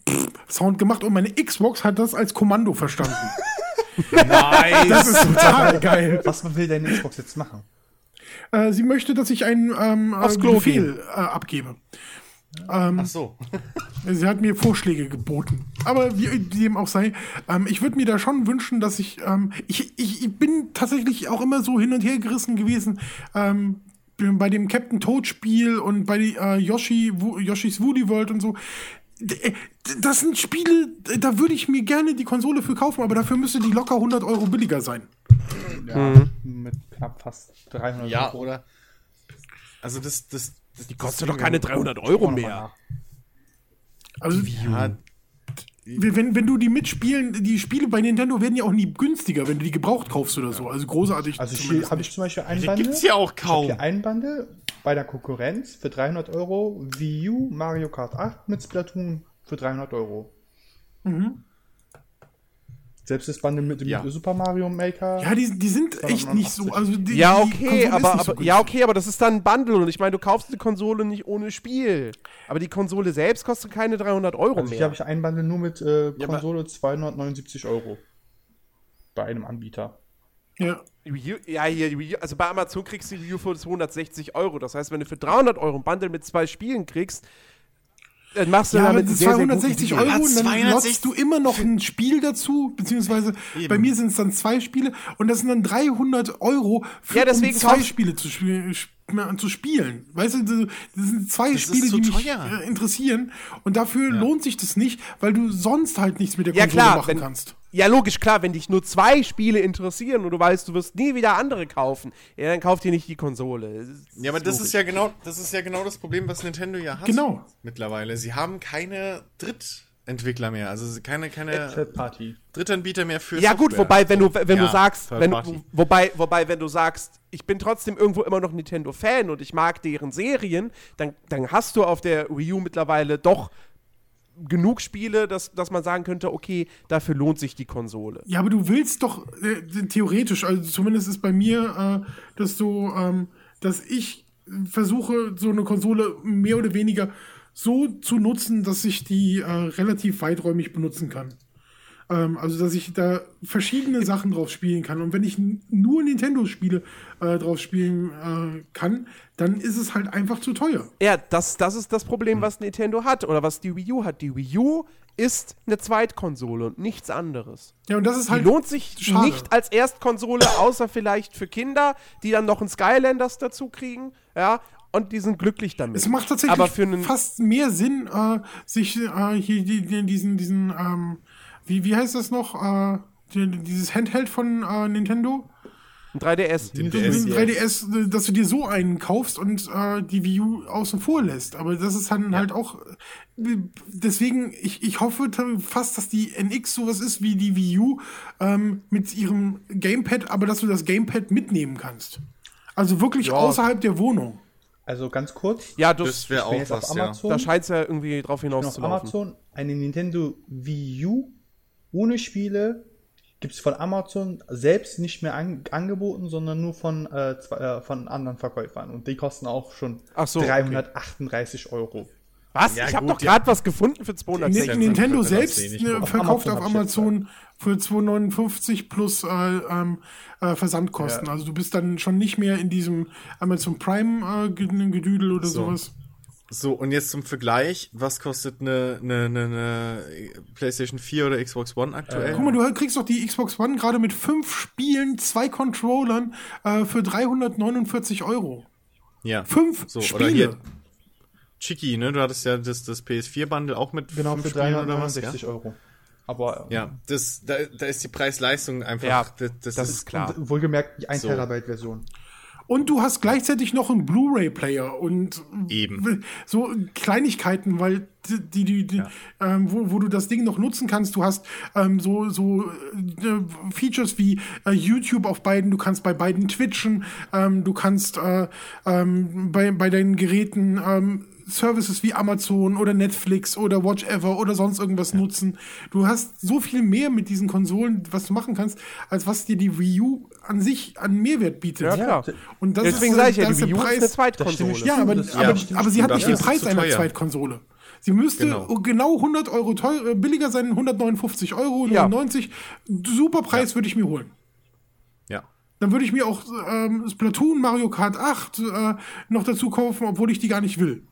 S1: Sound gemacht und meine Xbox hat das als Kommando verstanden.
S4: Nice.
S1: Das ist total geil.
S2: Was will deine Xbox jetzt machen?
S1: Äh, sie möchte, dass ich einen ähm,
S3: Aufs
S1: äh,
S3: Klo
S1: Befehl äh, abgebe.
S4: Ach so.
S1: Sie hat mir Vorschläge geboten. Aber wie dem auch sei, ähm, ich würde mir da schon wünschen, dass ich, ähm, ich, ich, ich bin tatsächlich auch immer so hin und her gerissen gewesen. Ähm, bei dem Captain Toad Spiel und bei äh, Yoshi, Wo, Yoshis Woody World und so. D- äh, Das sind Spiele, da würde ich mir gerne die Konsole für kaufen, aber dafür müsste die locker 100 Euro billiger sein.
S2: Ja, mit knapp fast 300
S4: Ja,
S2: Euro.
S4: oder? Also das, das, das
S3: Die kostet doch keine 300 Euro mehr.
S1: Also,
S4: Ja,
S1: wenn, wenn du die mitspielen, die Spiele bei Nintendo werden ja auch nie günstiger, wenn du die gebraucht kaufst oder so. Also großartig.
S2: Also hier habe ich zum Beispiel ein
S4: die
S2: Bundle.
S4: gibt's ja auch
S2: Ich
S4: kaum.
S2: hier ein Bundle bei der Konkurrenz für 300 Euro, Wii U, Mario Kart 8 mit Splatoon für 300 Euro. Selbst das Bundle mit dem
S4: Ja.
S2: Super Mario Maker.
S1: Ja, die, die sind echt nicht so. Also die,
S3: Ja, okay, aber,
S1: nicht so
S3: aber, ja, okay, aber das ist dann ein Bundle und ich meine, du kaufst die Konsole nicht ohne Spiel. Aber die Konsole selbst kostet keine 300 Euro
S2: also hier
S3: mehr.
S2: habe ich ein Bundle nur mit äh,
S4: Ja, aber-
S2: Konsole 279 Euro. Bei einem Anbieter.
S1: Ja.
S3: Ja, hier, also bei Amazon kriegst du die Wii U für 260 Euro. Das heißt, wenn du für 300 Euro ein Bundle mit zwei Spielen kriegst, dann machst du
S1: Ja,
S3: damit
S1: das
S3: einen sehr, sehr
S1: 260
S3: guten
S1: Euro und dann
S4: 260
S1: lotst du immer noch ein Spiel dazu, beziehungsweise
S4: Eben.
S1: bei mir sind es dann zwei Spiele und das sind dann 300 Euro für
S3: Ja, deswegen
S1: um zwei Spiele zu, spiel, sp- zu spielen. Weißt du, das das sind zwei
S4: ist
S1: Spiele,
S4: zu
S1: die mich
S4: teuer.
S1: äh, interessieren und dafür lohnt sich das nicht, weil du sonst halt nichts mit der
S3: Ja,
S1: Konsole
S3: klar,
S1: machen
S3: wenn-
S1: kannst.
S3: Ja, logisch, klar, wenn dich nur zwei Spiele interessieren und du weißt, du wirst nie wieder andere kaufen, ja, dann kauf dir nicht die Konsole. Das
S4: Ja, aber das
S3: logisch.
S4: ist ja genau, das ist ja genau das Problem, was Nintendo ja hat.
S1: Genau.
S4: Mittlerweile. Sie haben keine Drittentwickler mehr, also keine, keine
S2: Third Party.
S4: Drittanbieter mehr für
S3: Ja gut,
S4: Software.
S3: wobei wenn du wenn
S4: Ja,
S3: du sagst, wenn,
S4: Party.
S3: wobei wobei wenn du sagst, ich bin trotzdem irgendwo immer noch Nintendo Fan und ich mag deren Serien, dann dann hast du auf der Wii U mittlerweile doch genug Spiele, dass, dass man sagen könnte, okay, dafür lohnt sich die Konsole.
S1: Ja, aber du willst doch äh, theoretisch, also zumindest ist bei mir, äh, dass du, ähm, dass ich versuche, so eine Konsole mehr oder weniger so zu nutzen, dass ich die äh, relativ weiträumig benutzen kann. Ähm, also, dass ich da verschiedene Sachen drauf spielen kann. Und wenn ich nur Nintendo-Spiele äh, drauf spielen äh, kann, dann ist es halt einfach zu teuer.
S3: Ja, das, das ist das Problem, was Nintendo hat oder was die Wii U hat. Die Wii U ist eine Zweitkonsole und nichts anderes.
S1: Ja, und das ist
S3: Die
S1: halt.
S3: lohnt sich
S1: schade.
S3: nicht als Erstkonsole, außer vielleicht für Kinder, die dann noch einen Skylanders dazu kriegen, ja, und die sind glücklich damit.
S1: Es macht tatsächlich
S3: Aber für einen
S1: fast mehr Sinn, äh, sich äh, hier die, die, diesen, diesen, ähm, wie, wie heißt das noch? Äh, die, dieses Handheld von äh, Nintendo?
S3: ein 3DS.
S4: Den
S1: Diesen
S4: DS,
S1: 3DS, äh, dass du dir so einen kaufst und äh, die Wii U außen vor lässt. Aber das ist dann halt auch. Deswegen, ich, ich hoffe fast, dass die NX sowas ist wie die Wii U ähm, mit ihrem Gamepad, aber dass du das Gamepad mitnehmen kannst. Also wirklich außerhalb der Wohnung.
S2: Also ganz kurz.
S3: Ja, du,
S4: Das wäre auch
S2: jetzt auf
S4: was, ja.
S2: Amazon.
S3: da scheint es ja irgendwie drauf
S2: bin auf
S3: hinauszulaufen.
S2: Amazon eine Nintendo Wii U ohne Spiele gibt es von Amazon selbst nicht mehr an, angeboten, sondern nur von, äh, zwei, äh, von anderen Verkäufern. Und die kosten auch schon
S3: Ach so, okay.
S2: 338 Euro.
S3: Was?
S4: Ja,
S3: ich habe doch
S4: ja.
S3: gerade was gefunden für 260.
S4: Ja,
S1: Nintendo selbst äh,
S2: Auf
S1: verkauft auf Amazon für 2,59 plus äh, ähm, äh, Versandkosten. Also du bist dann schon nicht mehr in diesem Amazon Prime äh, Ge- Gedüdel oder
S4: So.
S1: sowas.
S4: So, und jetzt zum Vergleich, was kostet eine, eine, eine, eine PlayStation 4 oder Xbox One aktuell?
S1: Guck mal, du kriegst doch die Xbox One gerade mit fünf Spielen, zwei Controllern äh, für 349 Euro.
S4: ja.
S1: Fünf
S4: So, oder
S1: Spiele.
S4: hier Chiki, ne? Du hattest ja das, das PS4-Bundle auch mit
S2: Genau,
S4: fünf
S2: für
S4: Spielen oder was,
S2: 369 Euro. Aber
S4: Ja, ja das, da, da ist die Preis-Leistung einfach.
S3: Ja,
S4: das,
S3: das ist klar.
S2: Und wohlgemerkt die 1
S4: So.
S2: Terabyte Version.
S1: Und du hast gleichzeitig noch einen Blu-ray-Player und
S4: Eben.
S1: so Kleinigkeiten, weil die, die, die ähm, wo, wo du das Ding noch nutzen kannst. Du hast ähm, so, so äh, Features wie äh, YouTube auf beiden, du kannst bei beiden twitchen, ähm, du kannst äh, ähm, bei, bei deinen Geräten ähm, Services wie Amazon oder Netflix oder Watchever oder sonst irgendwas nutzen. Du hast so viel mehr mit diesen Konsolen, was du machen kannst, als was dir die Wii U an sich an Mehrwert bietet.
S3: Ja, klar.
S1: Und das
S3: Deswegen
S1: ist,
S3: sage ich ja, die
S1: ist der
S3: Wii U ist
S1: Preis-
S3: eine Zweitkonsole.
S1: ja, aber,
S2: Das-
S1: aber,
S2: ja,
S1: aber sie hat nicht den
S4: ist
S1: Preis einer. Zweitkonsole. Sie müsste
S4: Genau.
S1: genau, 100 Euro teuer, äh, billiger sein, 159 Euro,
S3: Ja.
S1: 99. Super Preis würde ich mir holen.
S4: Ja.
S1: Dann würde ich mir auch ähm, Splatoon, Mario Kart 8 äh, noch dazu kaufen, obwohl ich die gar nicht will.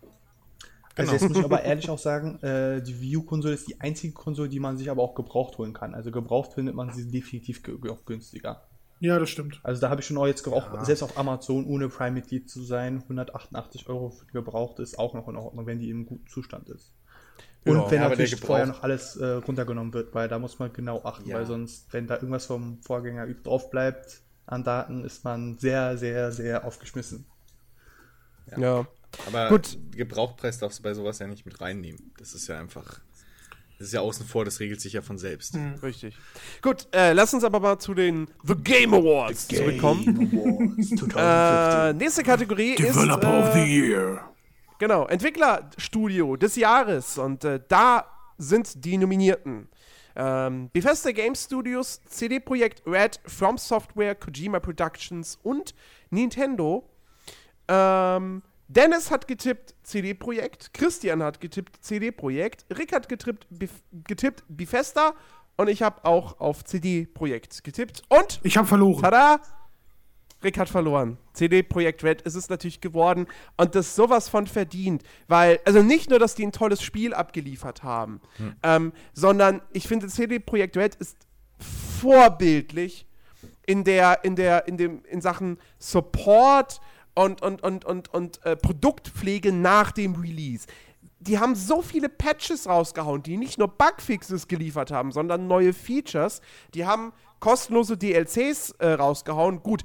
S2: Also jetzt muss ich aber ehrlich auch sagen, äh, die Wii U-Konsole ist die einzige Konsole, die man sich aber auch gebraucht holen kann. Also gebraucht findet man sie definitiv auch günstiger.
S1: Ja, das stimmt.
S2: Also da habe ich schon auch jetzt auch, selbst auf Amazon, ohne Prime-Mitglied zu sein, 188 Euro für die gebraucht ist auch noch in Ordnung, wenn die im guten Zustand ist. Und
S3: Ja,
S2: wenn natürlich vorher noch alles äh, runtergenommen wird, weil da muss man genau achten,
S4: Ja.
S2: weil sonst, wenn da irgendwas vom Vorgänger drauf bleibt an Daten, ist man sehr, sehr, sehr aufgeschmissen.
S3: Ja.
S4: Aber
S3: Gut.
S4: Gebrauchtpreis darfst du bei sowas ja nicht mit reinnehmen. Das ist ja einfach. Das ist ja außen vor, das regelt sich ja von selbst.
S3: Richtig. Gut, äh, lass uns aber mal zu den The Game Awards zurückkommen. Äh, nächste Kategorie ist äh,
S1: Year.
S3: genau Entwicklerstudio des Jahres und äh, da sind die Nominierten. Ähm, Bethesda Game Studios, CD Projekt Red, From Software, Kojima Productions und Nintendo. Ähm, Dennis hat getippt CD Projekt, Christian hat getippt CD Projekt, Rick hat getippt, Bef getippt Bethesda und ich habe auch auf CD Projekt getippt. Und
S1: Ich habe verloren.
S3: Tada! Rick hat verloren. CD Projekt Red ist es natürlich geworden und das sowas von verdient, weil, also nicht nur, dass die ein tolles Spiel abgeliefert haben, ähm, sondern ich finde, CD Projekt Red ist vorbildlich in der, in der, in dem, in Sachen Support und, und, und, und, und äh, Produktpflege nach dem Release. Die haben so viele Patches rausgehauen, die nicht nur Bugfixes geliefert haben, sondern neue Features. Die haben kostenlose DLCs äh, rausgehauen. Gut,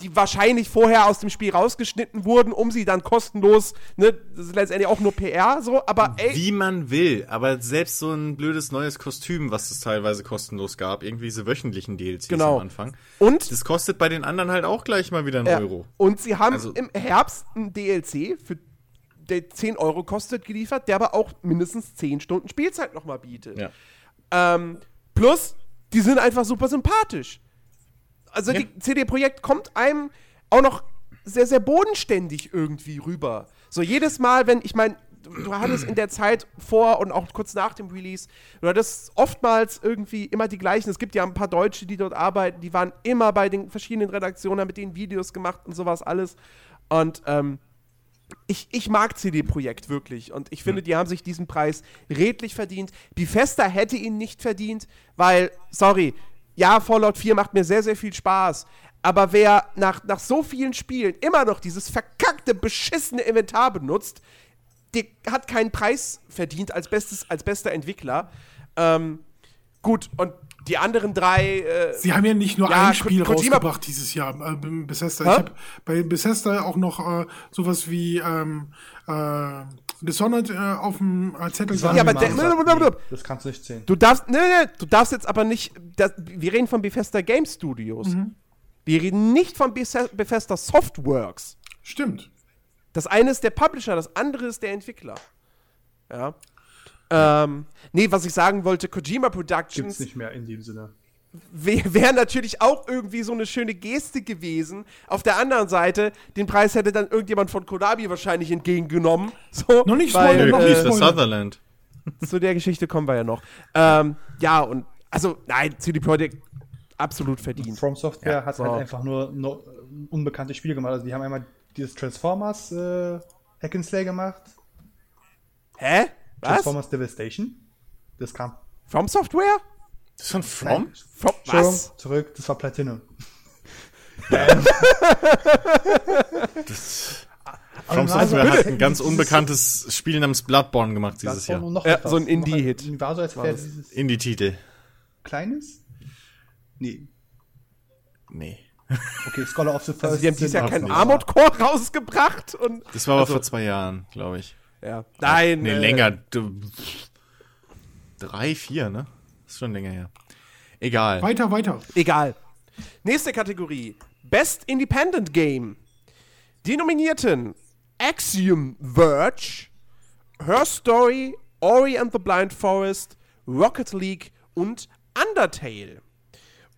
S3: die wahrscheinlich vorher aus dem Spiel rausgeschnitten wurden, um sie dann kostenlos, ne, das ist letztendlich auch nur PR, so, aber ey,
S4: Wie man will, aber selbst so ein blödes neues Kostüm, was es teilweise kostenlos gab, irgendwie diese wöchentlichen DLCs
S3: Genau.
S4: am Anfang.
S3: und
S4: Das kostet bei den anderen halt auch gleich mal wieder einen
S3: Ja.
S4: Euro.
S3: Und sie haben
S4: Also-
S3: im Herbst ein DLC, für, der 10 Euro kostet, geliefert, der aber auch mindestens 10 Stunden Spielzeit nochmal bietet.
S4: Ja.
S3: Ähm, plus, die sind einfach super sympathisch. Also
S4: Ja.
S3: die CD Projekt kommt einem auch noch sehr, sehr bodenständig irgendwie rüber. So jedes Mal, wenn, ich meine, du, du hattest in der Zeit vor und auch kurz nach dem Release, du hattest oftmals irgendwie immer die gleichen. Es gibt ja ein paar Deutsche, die dort arbeiten, die waren immer bei den verschiedenen Redaktionen, haben mit denen Videos gemacht und sowas alles. Und ähm, ich, ich mag CD Projekt wirklich und ich finde, die haben sich diesen Preis redlich verdient. Bethesda hätte ihn nicht verdient, weil, sorry, ja, Fallout 4 macht mir sehr, sehr viel Spaß. Aber wer nach, nach so vielen Spielen immer noch dieses verkackte, beschissene Inventar benutzt, der hat keinen Preis verdient als, bestes, als bester Entwickler. Ähm, gut, und die anderen drei. Äh,
S1: Sie haben ja nicht nur
S3: Ja,
S1: ein Spiel
S3: Ko- Kojima-
S1: rausgebracht dieses Jahr, äh, Bethesda.
S3: Hä?
S1: Ich habe bei Bethesda auch noch äh, sowas wie ähm, äh, Dishonored äh, auf dem äh, Zettel
S2: Das war
S3: Ja, aber der-
S2: Das kannst du nicht zählen.
S3: Du darfst, ne, ne, du darfst jetzt aber nicht, das, wir reden von Bethesda Game Studios. Wir reden nicht von Bethe- Bethesda Softworks.
S1: Stimmt.
S3: Das eine ist der Publisher, das andere ist der Entwickler. Ja. Ähm, nee, was ich sagen wollte, Kojima
S2: Gibt's
S3: Productions
S2: nicht mehr in dem Sinne.
S3: Wäre wär natürlich auch irgendwie so eine schöne Geste gewesen. Auf der anderen Seite, den Preis hätte dann irgendjemand von Konami wahrscheinlich entgegengenommen. So,
S1: Noch nicht
S3: weil,
S1: spoilern, noch nicht
S3: äh,
S4: Kiefer
S1: Spoiler.
S4: Sutherland.
S3: Zu der Geschichte kommen wir ja noch. Ähm, ja, und also, nein, CD Projekt absolut verdient.
S2: From Software hat
S3: so.
S2: halt einfach nur no, unbekannte Spiele gemacht. Also die haben einmal dieses Transformers äh, Hack and Slay gemacht.
S3: Hä? Was?
S2: Transformers Devastation. Das kam.
S3: From Software?
S4: Das ist von From?
S3: From,
S2: Entschuldigung,
S3: was?
S2: zurück, das war Platinum.
S4: From
S2: Also,
S4: Software
S2: bitte.
S4: hat ein ganz unbekanntes Spiel namens Bloodborne gemacht dieses
S2: Bloodborne
S4: Jahr.
S3: Ja,
S2: etwas.
S3: so ein Indie-Hit.
S2: War so, als
S3: War
S2: wäre
S3: das.
S2: dieses
S4: Indie-Titel.
S2: kleines? Nee.
S4: Nee.
S2: Okay, Scholar of the First.
S3: Also, die haben dieses Jahr keinen Armored Core rausgebracht und.
S4: Das war aber
S3: Also-
S4: vor zwei Jahren, glaube ich.
S3: Ja. Nein.
S4: Nee,
S3: äh,
S4: länger. Drei, vier, ne? Ist schon länger her. Egal.
S1: Weiter, weiter.
S3: Egal. Nächste Kategorie. Best Independent Game. Die Nominierten Axiom Verge, Her Story, Ori and the Blind Forest, Rocket League und Undertale.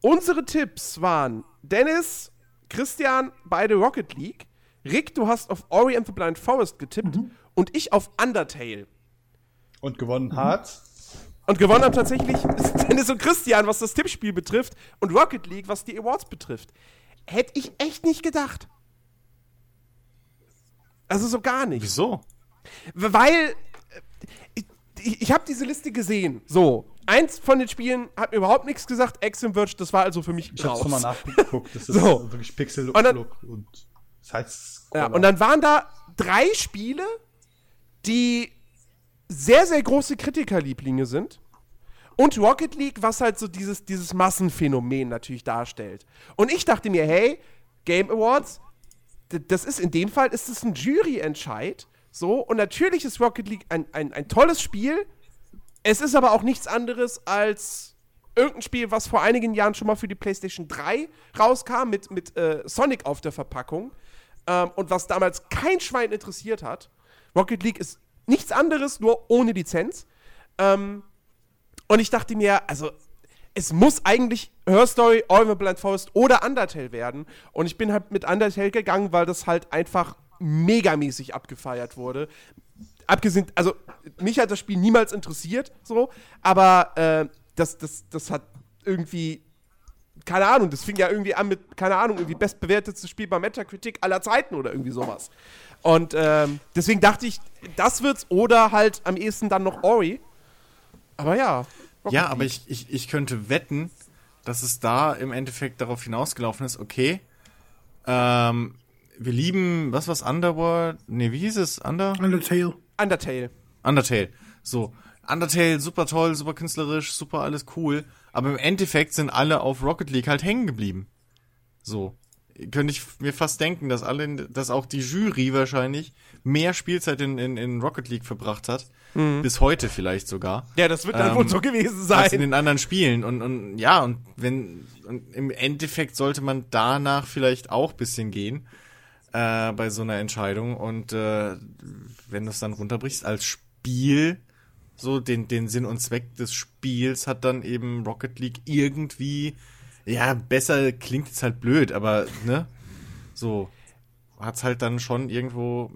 S3: Unsere Tipps waren Dennis, Christian, beide Rocket League. Rick, du hast auf Ori and the Blind Forest getippt und ich auf Undertale.
S2: Und gewonnen hat.
S3: Und gewonnen haben tatsächlich Dennis und Christian, was das Tippspiel betrifft, und Rocket League, was die Awards betrifft. Hätte ich echt nicht gedacht. Also so gar nicht.
S4: Wieso?
S3: Weil äh, ich, ich, ich habe diese Liste gesehen. So, eins von den Spielen hat mir überhaupt nichts gesagt. Axiom Verge, das war also für mich
S2: Ich hab's
S3: raus.
S2: nochmal nachgeguckt. Das ist
S3: So.
S2: wirklich Pixel
S3: Und dann-
S2: und das heißt
S3: Ja, und dann waren da drei Spiele, die sehr, sehr große Kritikerlieblinge sind. Und Rocket League, was halt so dieses, dieses Massenphänomen natürlich darstellt. Und ich dachte mir, hey, Game Awards, das ist in dem Fall, ist es ein Juryentscheid. So, und natürlich ist Rocket League ein, ein, ein tolles Spiel. Es ist aber auch nichts anderes als irgendein Spiel, was vor einigen Jahren schon mal für die PlayStation 3 rauskam, mit, mit äh, Sonic auf der Verpackung. Ähm, und was damals kein Schwein interessiert hat. Rocket League ist nichts anderes, nur ohne Lizenz. Ähm, und ich dachte mir, also, es muss eigentlich Her Story, All Blind Forest oder Undertale werden. Und ich bin halt mit Undertale gegangen, weil das halt einfach megamäßig abgefeiert wurde. Abgesehen, also, mich hat das Spiel niemals interessiert, so, aber äh, das, das, das hat irgendwie keine Ahnung, das fing ja irgendwie an mit, keine Ahnung, irgendwie bestbewertetes Spiel bei Metacritic aller Zeiten oder irgendwie sowas. Und ähm, deswegen dachte ich, das wird's oder halt am ehesten dann noch Ori. Aber ja. Rocket
S4: Ja, aber
S3: League.
S4: ich, ich, ich könnte wetten, dass es da im Endeffekt darauf hinausgelaufen ist, okay, ähm, wir lieben, was war's, Underworld? Nee, wie hieß es? Under?
S1: Undertale.
S3: Undertale.
S4: Undertale. So. Undertale, super toll, super künstlerisch, super alles cool. Aber im Endeffekt sind alle auf Rocket League halt hängen geblieben. So. Könnte ich mir fast denken, dass alle, dass auch die Jury wahrscheinlich mehr Spielzeit in, in, in Rocket League verbracht hat. Bis heute vielleicht sogar.
S3: Ja, das wird dann
S4: Ähm,
S3: wohl so gewesen
S4: als in
S3: sein.
S4: den anderen Spielen. Und, und ja, und wenn und im Endeffekt sollte man danach vielleicht auch bisschen gehen äh, bei so einer Entscheidung. Und äh, wenn du es dann runterbrichst als Spiel, so den, den Sinn und Zweck des Spiels hat dann eben Rocket League irgendwie, ja, besser klingt jetzt halt blöd, aber ne, so hat's halt dann schon irgendwo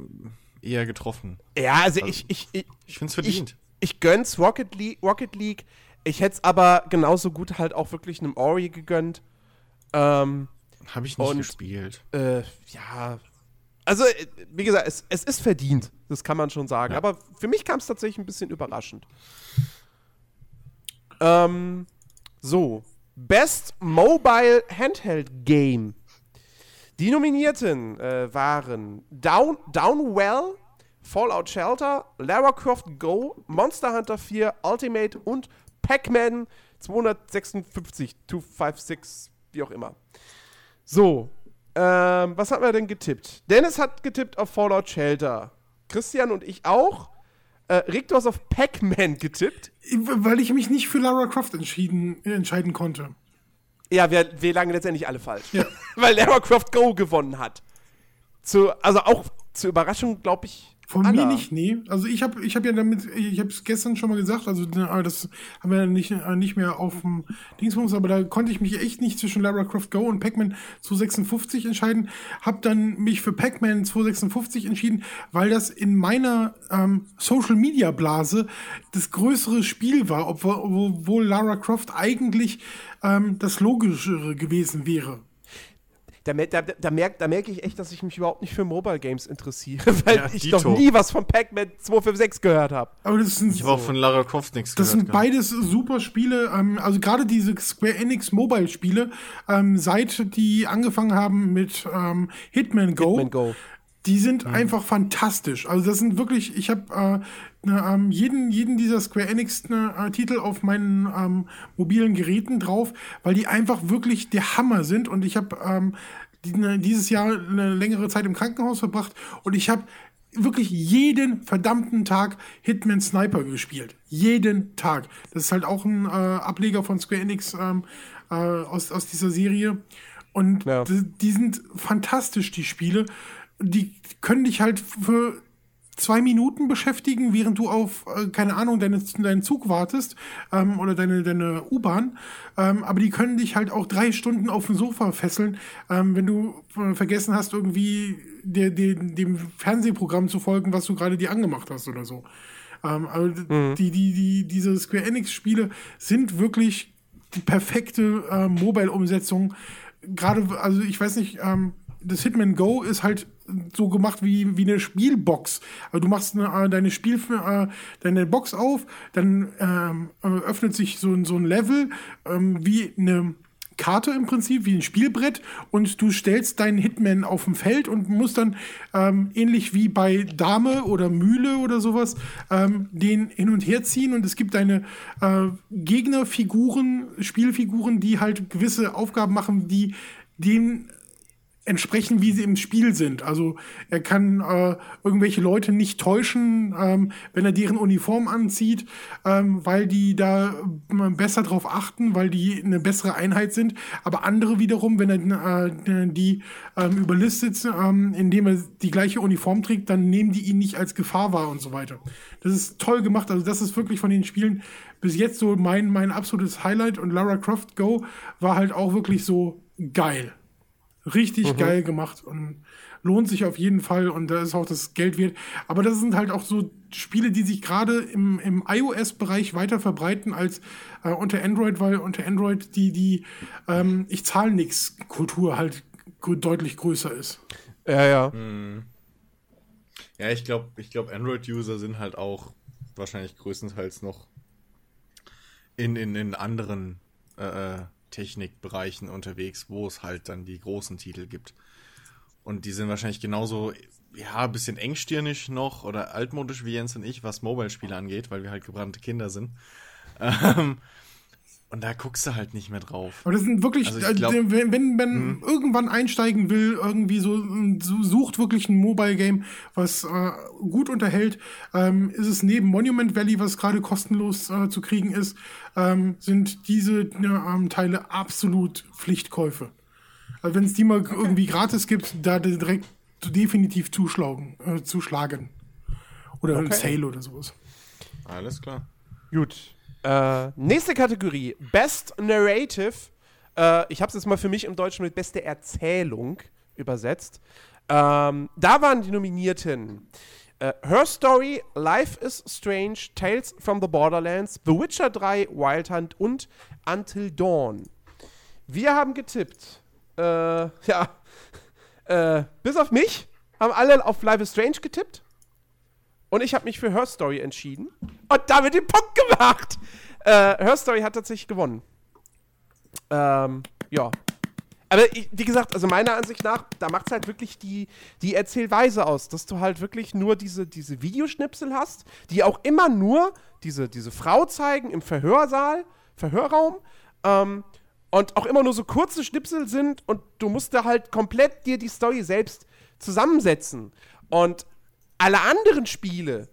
S4: eher getroffen.
S3: Ja, also, ich, ich, ich,
S4: Ich finde es verdient.
S3: ich, ich gönn's Rocket League, Rocket League. Ich hätte es aber genauso gut halt auch wirklich einem Ori gegönnt. Ähm,
S4: Habe ich nicht
S3: und-
S4: gespielt.
S3: äh, ja. Also, äh, wie gesagt, es, es ist verdient. Das kann man schon sagen.
S4: Ja.
S3: Aber für mich kam es tatsächlich ein bisschen überraschend. Ähm, so. Best Mobile Handheld Game. Die Nominierten äh, waren Down, Downwell, Fallout Shelter, Lara Croft Go, Monster Hunter 4, Ultimate und Pac-Man 256, 256, wie auch immer. So, ähm, was hat man denn getippt? Dennis hat getippt auf Fallout Shelter. Christian und ich auch. Äh, Rick, du hast auf Pac-Man getippt.
S1: Weil ich mich nicht für Lara Croft entschieden, entscheiden konnte.
S3: Ja, wir, wir lagen letztendlich alle falsch.
S1: Ja.
S3: Weil Lara Croft Go gewonnen hat. Zu, also auch zur Überraschung, glaube ich.
S1: Von
S3: aller.
S1: mir nicht, nee. Also ich habe ich hab ja damit, ich habe es gestern schon mal gesagt, also das haben wir nicht, äh, nicht mehr auf dem Dingsbums, aber da konnte ich mich echt nicht zwischen Lara Croft Go und Pac-Man 256 entscheiden. Hab dann mich für Pac-Man 256 entschieden, weil das in meiner ähm, Social Media Blase das größere Spiel war, obwohl, obwohl Lara Croft eigentlich ähm, das logischere gewesen wäre.
S3: Da, da, da, merk, da merke ich echt, dass ich mich überhaupt nicht für Mobile Games interessiere, weil
S4: Ja,
S3: ich
S4: Dito.
S3: doch nie was von Pac-Man 256 gehört habe.
S1: Aber das sind
S4: Ich habe auch von Lara Croft nichts
S1: Das
S4: gehört.
S1: sind
S4: gehabt.
S1: beides super Spiele, ähm, also gerade diese Square Enix Mobile Spiele, ähm, seit die angefangen haben mit ähm, Hitman Go,
S3: Hitman Go.
S1: Die sind einfach fantastisch. Also das sind wirklich, ich habe äh, ne, ähm, jeden, jeden dieser Square Enix ne, äh, Titel auf meinen ähm, mobilen Geräten drauf, weil die einfach wirklich der Hammer sind und ich habe ähm, die, ne, dieses Jahr eine längere Zeit im Krankenhaus verbracht und ich habe wirklich jeden verdammten Tag Hitman Sniper gespielt. Jeden Tag. Das ist halt auch ein äh, Ableger von Square Enix ähm, äh, aus, aus dieser Serie. Und
S3: Ja.
S1: die, die sind fantastisch, die Spiele. Die können dich halt für zwei Minuten beschäftigen, während du auf, äh, keine Ahnung, deine, deinen Zug wartest ähm, oder deine, deine U-Bahn. Ähm, aber die können dich halt auch drei Stunden auf dem Sofa fesseln, ähm, wenn du äh, vergessen hast, irgendwie der, der, dem Fernsehprogramm zu folgen, was du gerade dir angemacht hast oder so. Ähm, also die, die, die, diese Square Enix-Spiele sind wirklich die perfekte äh, Mobile-Umsetzung. Gerade, also ich weiß nicht, ähm, das Hitman Go ist halt so gemacht wie, wie eine Spielbox. Also du machst eine, äh, deine Spiel, äh, deine Box auf, dann ähm, äh, öffnet sich so, ein- so ein Level ähm, wie eine Karte im Prinzip, wie ein Spielbrett und du stellst deinen Hitman auf dem Feld und musst dann ähm, ähnlich wie bei Dame oder Mühle oder sowas ähm, den hin und her ziehen und es gibt deine äh, Gegnerfiguren, Spielfiguren, die halt gewisse Aufgaben machen, die den entsprechen, wie sie im Spiel sind. Also er kann äh, irgendwelche Leute nicht täuschen, ähm, wenn er deren Uniform anzieht, ähm, weil die da äh, besser drauf achten, weil die eine bessere Einheit sind. Aber andere wiederum, wenn er äh, die ähm, überlistet, ähm, indem er die gleiche Uniform trägt, dann nehmen die ihn nicht als Gefahr wahr und so weiter. Das ist toll gemacht. Also das ist wirklich von den Spielen bis jetzt so mein, mein absolutes Highlight. Und Lara Croft Go war halt auch wirklich so geil. Richtig geil gemacht und lohnt sich auf jeden Fall und da ist auch das Geld wert. Aber das sind halt auch so Spiele, die sich gerade im, im iOS-Bereich weiter verbreiten als äh, unter Android, weil unter Android die, die ähm, ich zahle nix Kultur halt deutlich größer ist.
S3: Ja, ja.
S4: Ja, ich glaube, ich glaub, Android-User sind halt auch wahrscheinlich größtenteils noch in, in, in anderen äh, äh, Technikbereichen unterwegs, wo es halt dann die großen Titel gibt. Und die sind wahrscheinlich genauso, ja, ein bisschen engstirnig noch oder altmodisch wie Jens und ich, was Mobile-Spiele angeht, weil wir halt gebrannte Kinder sind. Ähm, und da guckst du halt nicht mehr drauf.
S1: Aber das sind wirklich,
S4: Also
S1: äh,
S4: glaub- Mhm.
S1: wenn, wenn man irgendwann einsteigen will, irgendwie so, so sucht wirklich ein Mobile Game, was äh, gut unterhält, ähm, ist es neben Monument Valley, was gerade kostenlos äh, zu kriegen ist, ähm, sind diese ja, ähm, Teile absolut Pflichtkäufe. Also wenn es die mal irgendwie gratis gibt, da direkt definitiv zuschlagen, äh, zuschlagen. Oder ein
S3: Okay.
S1: Sale oder sowas.
S4: Alles klar.
S3: Gut. Äh, nächste Kategorie: Best Narrative. Äh, ich habe es jetzt mal für mich im Deutschen mit beste Erzählung übersetzt. Ähm, da waren die Nominierten Äh, Her Story, Life is Strange, Tales from the Borderlands, The Witcher 3, Wild Hunt und Until Dawn. Wir haben getippt. Äh, ja. Äh, bis auf mich haben alle auf Life is Strange getippt. Und ich habe mich für Her Story entschieden. Und damit den Punkt gemacht. Äh, Her Story hat tatsächlich gewonnen. Ähm, ja. Aber ich, wie gesagt, also meiner Ansicht nach, da macht es halt wirklich die, die Erzählweise aus, dass du halt wirklich nur diese, diese Videoschnipsel hast, die auch immer nur diese, diese Frau zeigen im Verhörsaal, Verhörraum, ähm, und auch immer nur so kurze Schnipsel sind und du musst da halt komplett dir die Story selbst zusammensetzen. Und alle anderen Spiele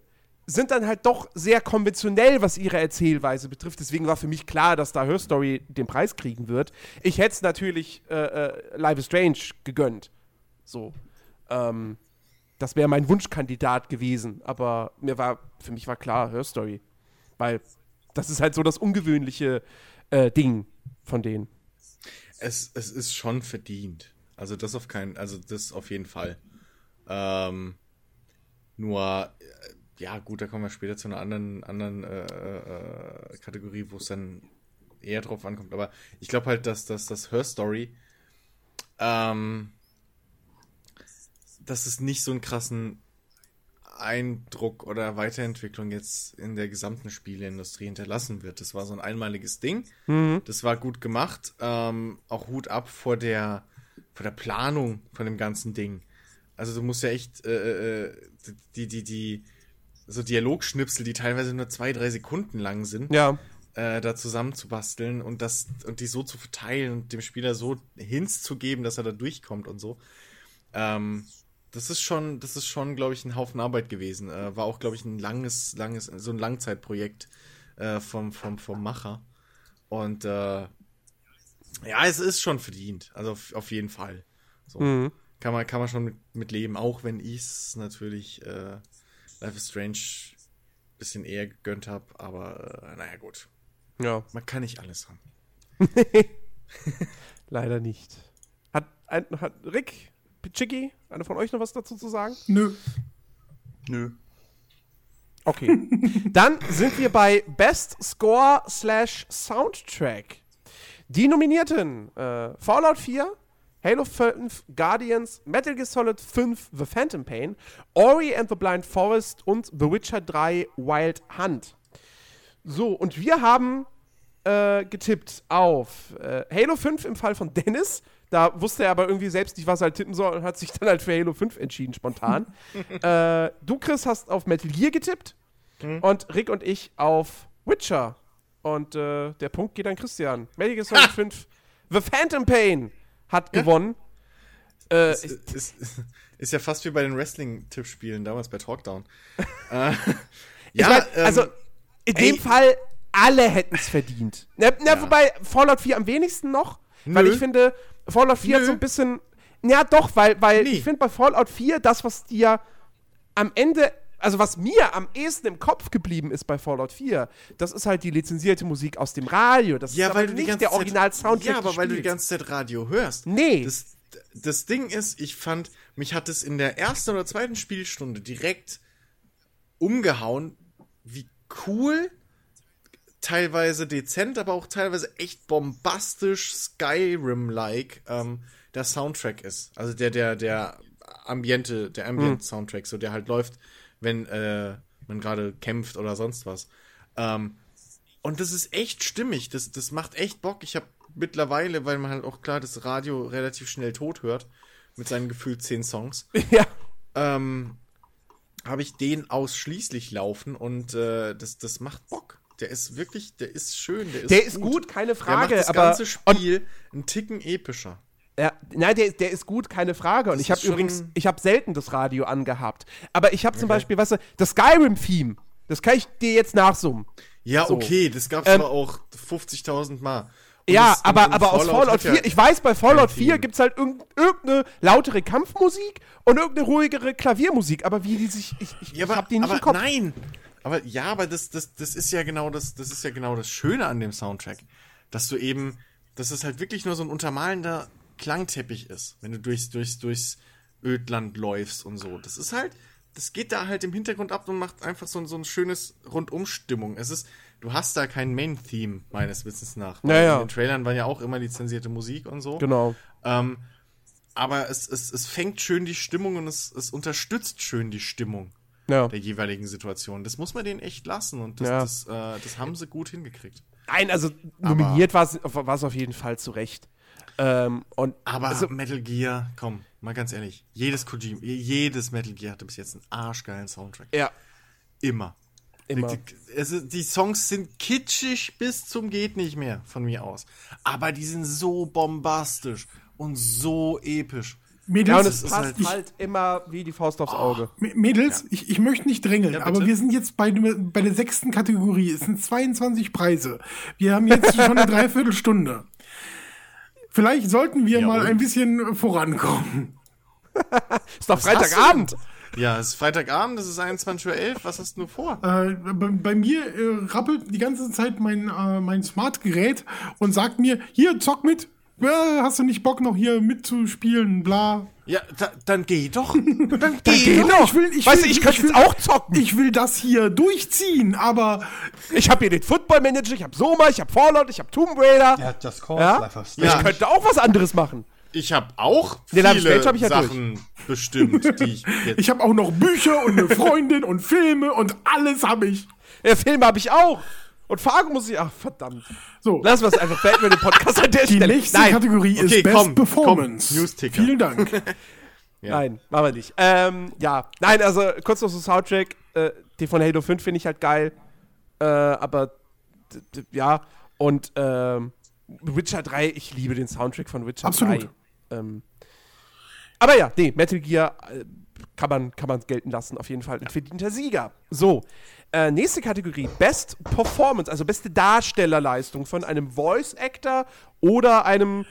S3: sind dann halt doch sehr konventionell, was ihre Erzählweise betrifft. Deswegen war für mich klar, dass da Her Story den Preis kriegen wird. Ich hätte es natürlich äh, äh, Life is Strange gegönnt. So. Ähm, das wäre mein Wunschkandidat gewesen. Aber mir war, für mich war klar, Her Story. Weil das ist halt so das ungewöhnliche äh, Ding von denen.
S4: Es, es ist schon verdient. Also das auf keinen, also das auf jeden Fall. Ähm, nur, äh, ja gut, da kommen wir später zu einer anderen, anderen äh, äh, Kategorie, wo es dann eher drauf ankommt. Aber ich glaube halt, dass, dass das Her Story, ähm, dass es nicht so einen krassen Eindruck oder Weiterentwicklung jetzt in der gesamten Spieleindustrie hinterlassen wird. Das war so ein einmaliges Ding. Mhm. Das war gut gemacht. Ähm, auch Hut ab vor der, vor der Planung von dem ganzen Ding. Also du musst ja echt äh, äh die, die, die, so Dialogschnipsel, die teilweise nur zwei, drei Sekunden lang sind,
S3: ja.
S4: äh, da zusammenzubasteln und das und die so zu verteilen und dem Spieler so Hints zu geben, dass er da durchkommt und so. Ähm, das ist schon, das ist schon, glaube ich, ein Haufen Arbeit gewesen. Äh, war auch, glaube ich, ein langes, langes, so ein Langzeitprojekt äh, vom, vom, vom Macher. Und äh, ja, es ist schon verdient. Also auf, auf jeden Fall. So. Mhm. Kann, man, kann man schon mit, mit leben, auch wenn ich es natürlich äh, Life is Strange ein bisschen eher gegönnt habe. Aber äh, naja, gut.
S3: Ja.
S4: Man kann nicht alles haben.
S3: Leider nicht. Hat, ein, hat Rick Chicky, einer von euch noch was dazu zu sagen?
S1: Nö.
S2: Nö.
S3: Okay. Dann sind wir bei Best Score slash Soundtrack. Die Nominierten: äh, Fallout 4, Halo 5, Guardians, Metal Gear Solid 5, The Phantom Pain, Ori and the Blind Forest und The Witcher 3 Wild Hunt. So, und wir haben äh, getippt auf äh, Halo 5 im Fall von Dennis, da wusste er aber irgendwie selbst nicht, was er halt tippen soll und hat sich dann halt für Halo 5 entschieden, spontan. äh, du, Chris, hast auf Metal Gear getippt mhm. und Rick und ich auf Witcher. Und äh, der Punkt geht an Christian. Metal Gear Solid 5 The Phantom Pain hat ja. gewonnen.
S4: Äh, ist, ist, ist, ja fast wie bei den Wrestling-Tippspielen damals bei Talkdown. äh,
S3: ja, mein, ähm, also in ey. dem Fall alle hätten es verdient. Na, na ja. wobei Fallout 4 am wenigsten noch, Nö. weil ich finde, Fallout 4 Nö. hat so ein bisschen. Ja, doch, weil, weil nee. ich finde bei Fallout 4 das, was dir am Ende, also was mir am ehesten im Kopf geblieben ist bei Fallout 4, das ist halt die lizenzierte Musik aus dem Radio. Das
S4: ja,
S3: ist
S4: weil du nicht
S3: der Original-Soundtrack.
S4: Ja, aber weil du die ganze Zeit Radio hörst.
S3: Nee.
S4: Das, das Ding ist, ich fand, mich hat es in der ersten oder zweiten Spielstunde direkt umgehauen, wie cool teilweise dezent, aber auch teilweise echt bombastisch Skyrim-like ähm, der Soundtrack ist. Also der, der, der Ambiente, der Ambient-Soundtrack, so der halt läuft, wenn äh, man gerade kämpft oder sonst was. Ähm, und das ist echt stimmig, das, das macht echt Bock. Ich habe mittlerweile, weil man halt auch klar das Radio relativ schnell tot hört, mit seinen gefühlt zehn Songs.
S3: Ja.
S4: Ähm, habe ich den ausschließlich laufen und äh, das, das macht Bock. Der ist wirklich, der ist schön, der ist,
S3: der ist gut. keine Frage. Der
S4: macht das
S3: aber
S4: ganze Spiel einen Ticken epischer.
S3: Ja, nein, der, der ist gut, keine Frage. Und das ich habe übrigens, ich habe selten das Radio angehabt. Aber ich habe zum okay. Beispiel, weißt du, das Skyrim-Theme, das kann ich dir jetzt nachsummen.
S4: Ja, so. okay, das gab's ähm, aber auch 50.000 Mal.
S3: Und ja, das, aber, aber Fallout aus Fallout 4, ja ich weiß, bei Fallout 4 gibt es halt irgendeine lautere Kampfmusik und irgendeine ruhigere Klaviermusik, aber wie die sich. Ich, ich,
S4: ja, aber,
S3: ich hab die nicht
S4: aber
S3: im Kopf.
S4: Nein, aber ja, aber das, das, das ist ja genau das, das ist ja genau das Schöne an dem Soundtrack. Dass du eben, dass es halt wirklich nur so ein untermalender Klangteppich ist, wenn du durchs, durchs, durchs Ödland läufst und so. Das ist halt, das geht da halt im Hintergrund ab und macht einfach so, so ein schönes Rundumstimmung. Es ist, du hast da kein Main-Theme, meines Wissens nach.
S3: Ja, ja.
S4: In den Trailern war ja auch immer lizenzierte Musik und so.
S3: Genau.
S4: Ähm, aber es, es, es fängt schön die Stimmung und es, es unterstützt schön die Stimmung
S3: Ja.
S4: der jeweiligen Situation. Das muss man denen echt lassen und das,
S3: Ja.
S4: das, äh, das haben sie gut hingekriegt.
S3: Nein, also nominiert war es war es auf jeden Fall zu Recht. Ähm, und
S4: Aber
S3: also,
S4: Metal Gear, komm, mal ganz ehrlich, jedes Kojima, jedes Metal Gear hatte bis jetzt einen arschgeilen Soundtrack.
S3: ja,
S4: Immer.
S3: Immer.
S4: Die, die Songs sind kitschig bis zum geht nicht mehr von mir aus. Aber die sind so bombastisch und so episch.
S1: Mädels,
S3: ja es
S4: ist
S3: passt
S4: halt-
S3: halt, immer wie die Faust aufs Auge.
S1: M- Mädels, ich, ich möchte nicht drängeln,
S4: Ja,
S1: aber wir sind jetzt bei, bei der sechsten Kategorie. Es sind 22 Preise. Wir haben jetzt schon eine Dreiviertelstunde. Vielleicht sollten wir
S4: Ja,
S1: mal
S4: und?
S1: ein bisschen vorankommen.
S3: Ist doch Freitagabend.
S4: Ja, es ist Freitagabend, es ist 21.11 Uhr. Was hast du vor?
S1: Äh, bei, bei mir äh, rappelt die ganze Zeit mein, äh, mein Smart-Gerät und sagt mir, hier, zock mit. Äh, hast du nicht Bock, noch hier mitzuspielen, bla.
S4: Ja, da, dann geh doch. Dann
S3: Geh
S1: doch,
S3: doch.
S1: ich will- ich
S3: weißt
S1: will-
S3: du, ich
S1: ich
S3: könnte
S1: will-
S3: jetzt auch zocken.
S1: Ich will das hier durchziehen, aber
S3: Ich habe hier den Football Manager, ich habe Soma, ich habe Fallout, ich habe Tomb Raider.
S2: Ja, Just Cause,
S3: Ja?
S2: Life of
S3: Ich könnte auch was anderes machen.
S4: Ich habe auch
S3: Den Life is
S4: viele
S3: hab ich ja durch.
S4: Sachen bestimmt, die ich jetzt.
S1: ich habe auch noch Bücher und eine Freundin und Filme und alles habe ich.
S3: Ja, Filme habe ich auch. Und Fargo muss ich. Ach, verdammt.
S1: So,
S3: Lassen wir es einfach. Beenden wir den Podcast an der
S1: die
S3: Stelle.
S1: nächste
S3: Nein,
S1: Kategorie
S4: Okay,
S1: ist Best
S4: komm,
S1: Performance.
S4: komm, Newsticker.
S1: Vielen Dank.
S4: Ja.
S3: nein, machen wir nicht. Ähm, ja, nein, also kurz noch so Soundtrack. Äh, die von Halo 5 finde ich halt geil. Äh, aber ja, und ähm, Witcher 3, ich liebe den Soundtrack von Witcher
S1: Absolut.
S3: 3. Ähm, aber ja, nee, Metal Gear äh, kann man, kann man gelten lassen, auf jeden Fall. Ein verdienter Sieger. So, äh, nächste Kategorie: Best Performance, also beste Darstellerleistung von einem Voice Actor oder einem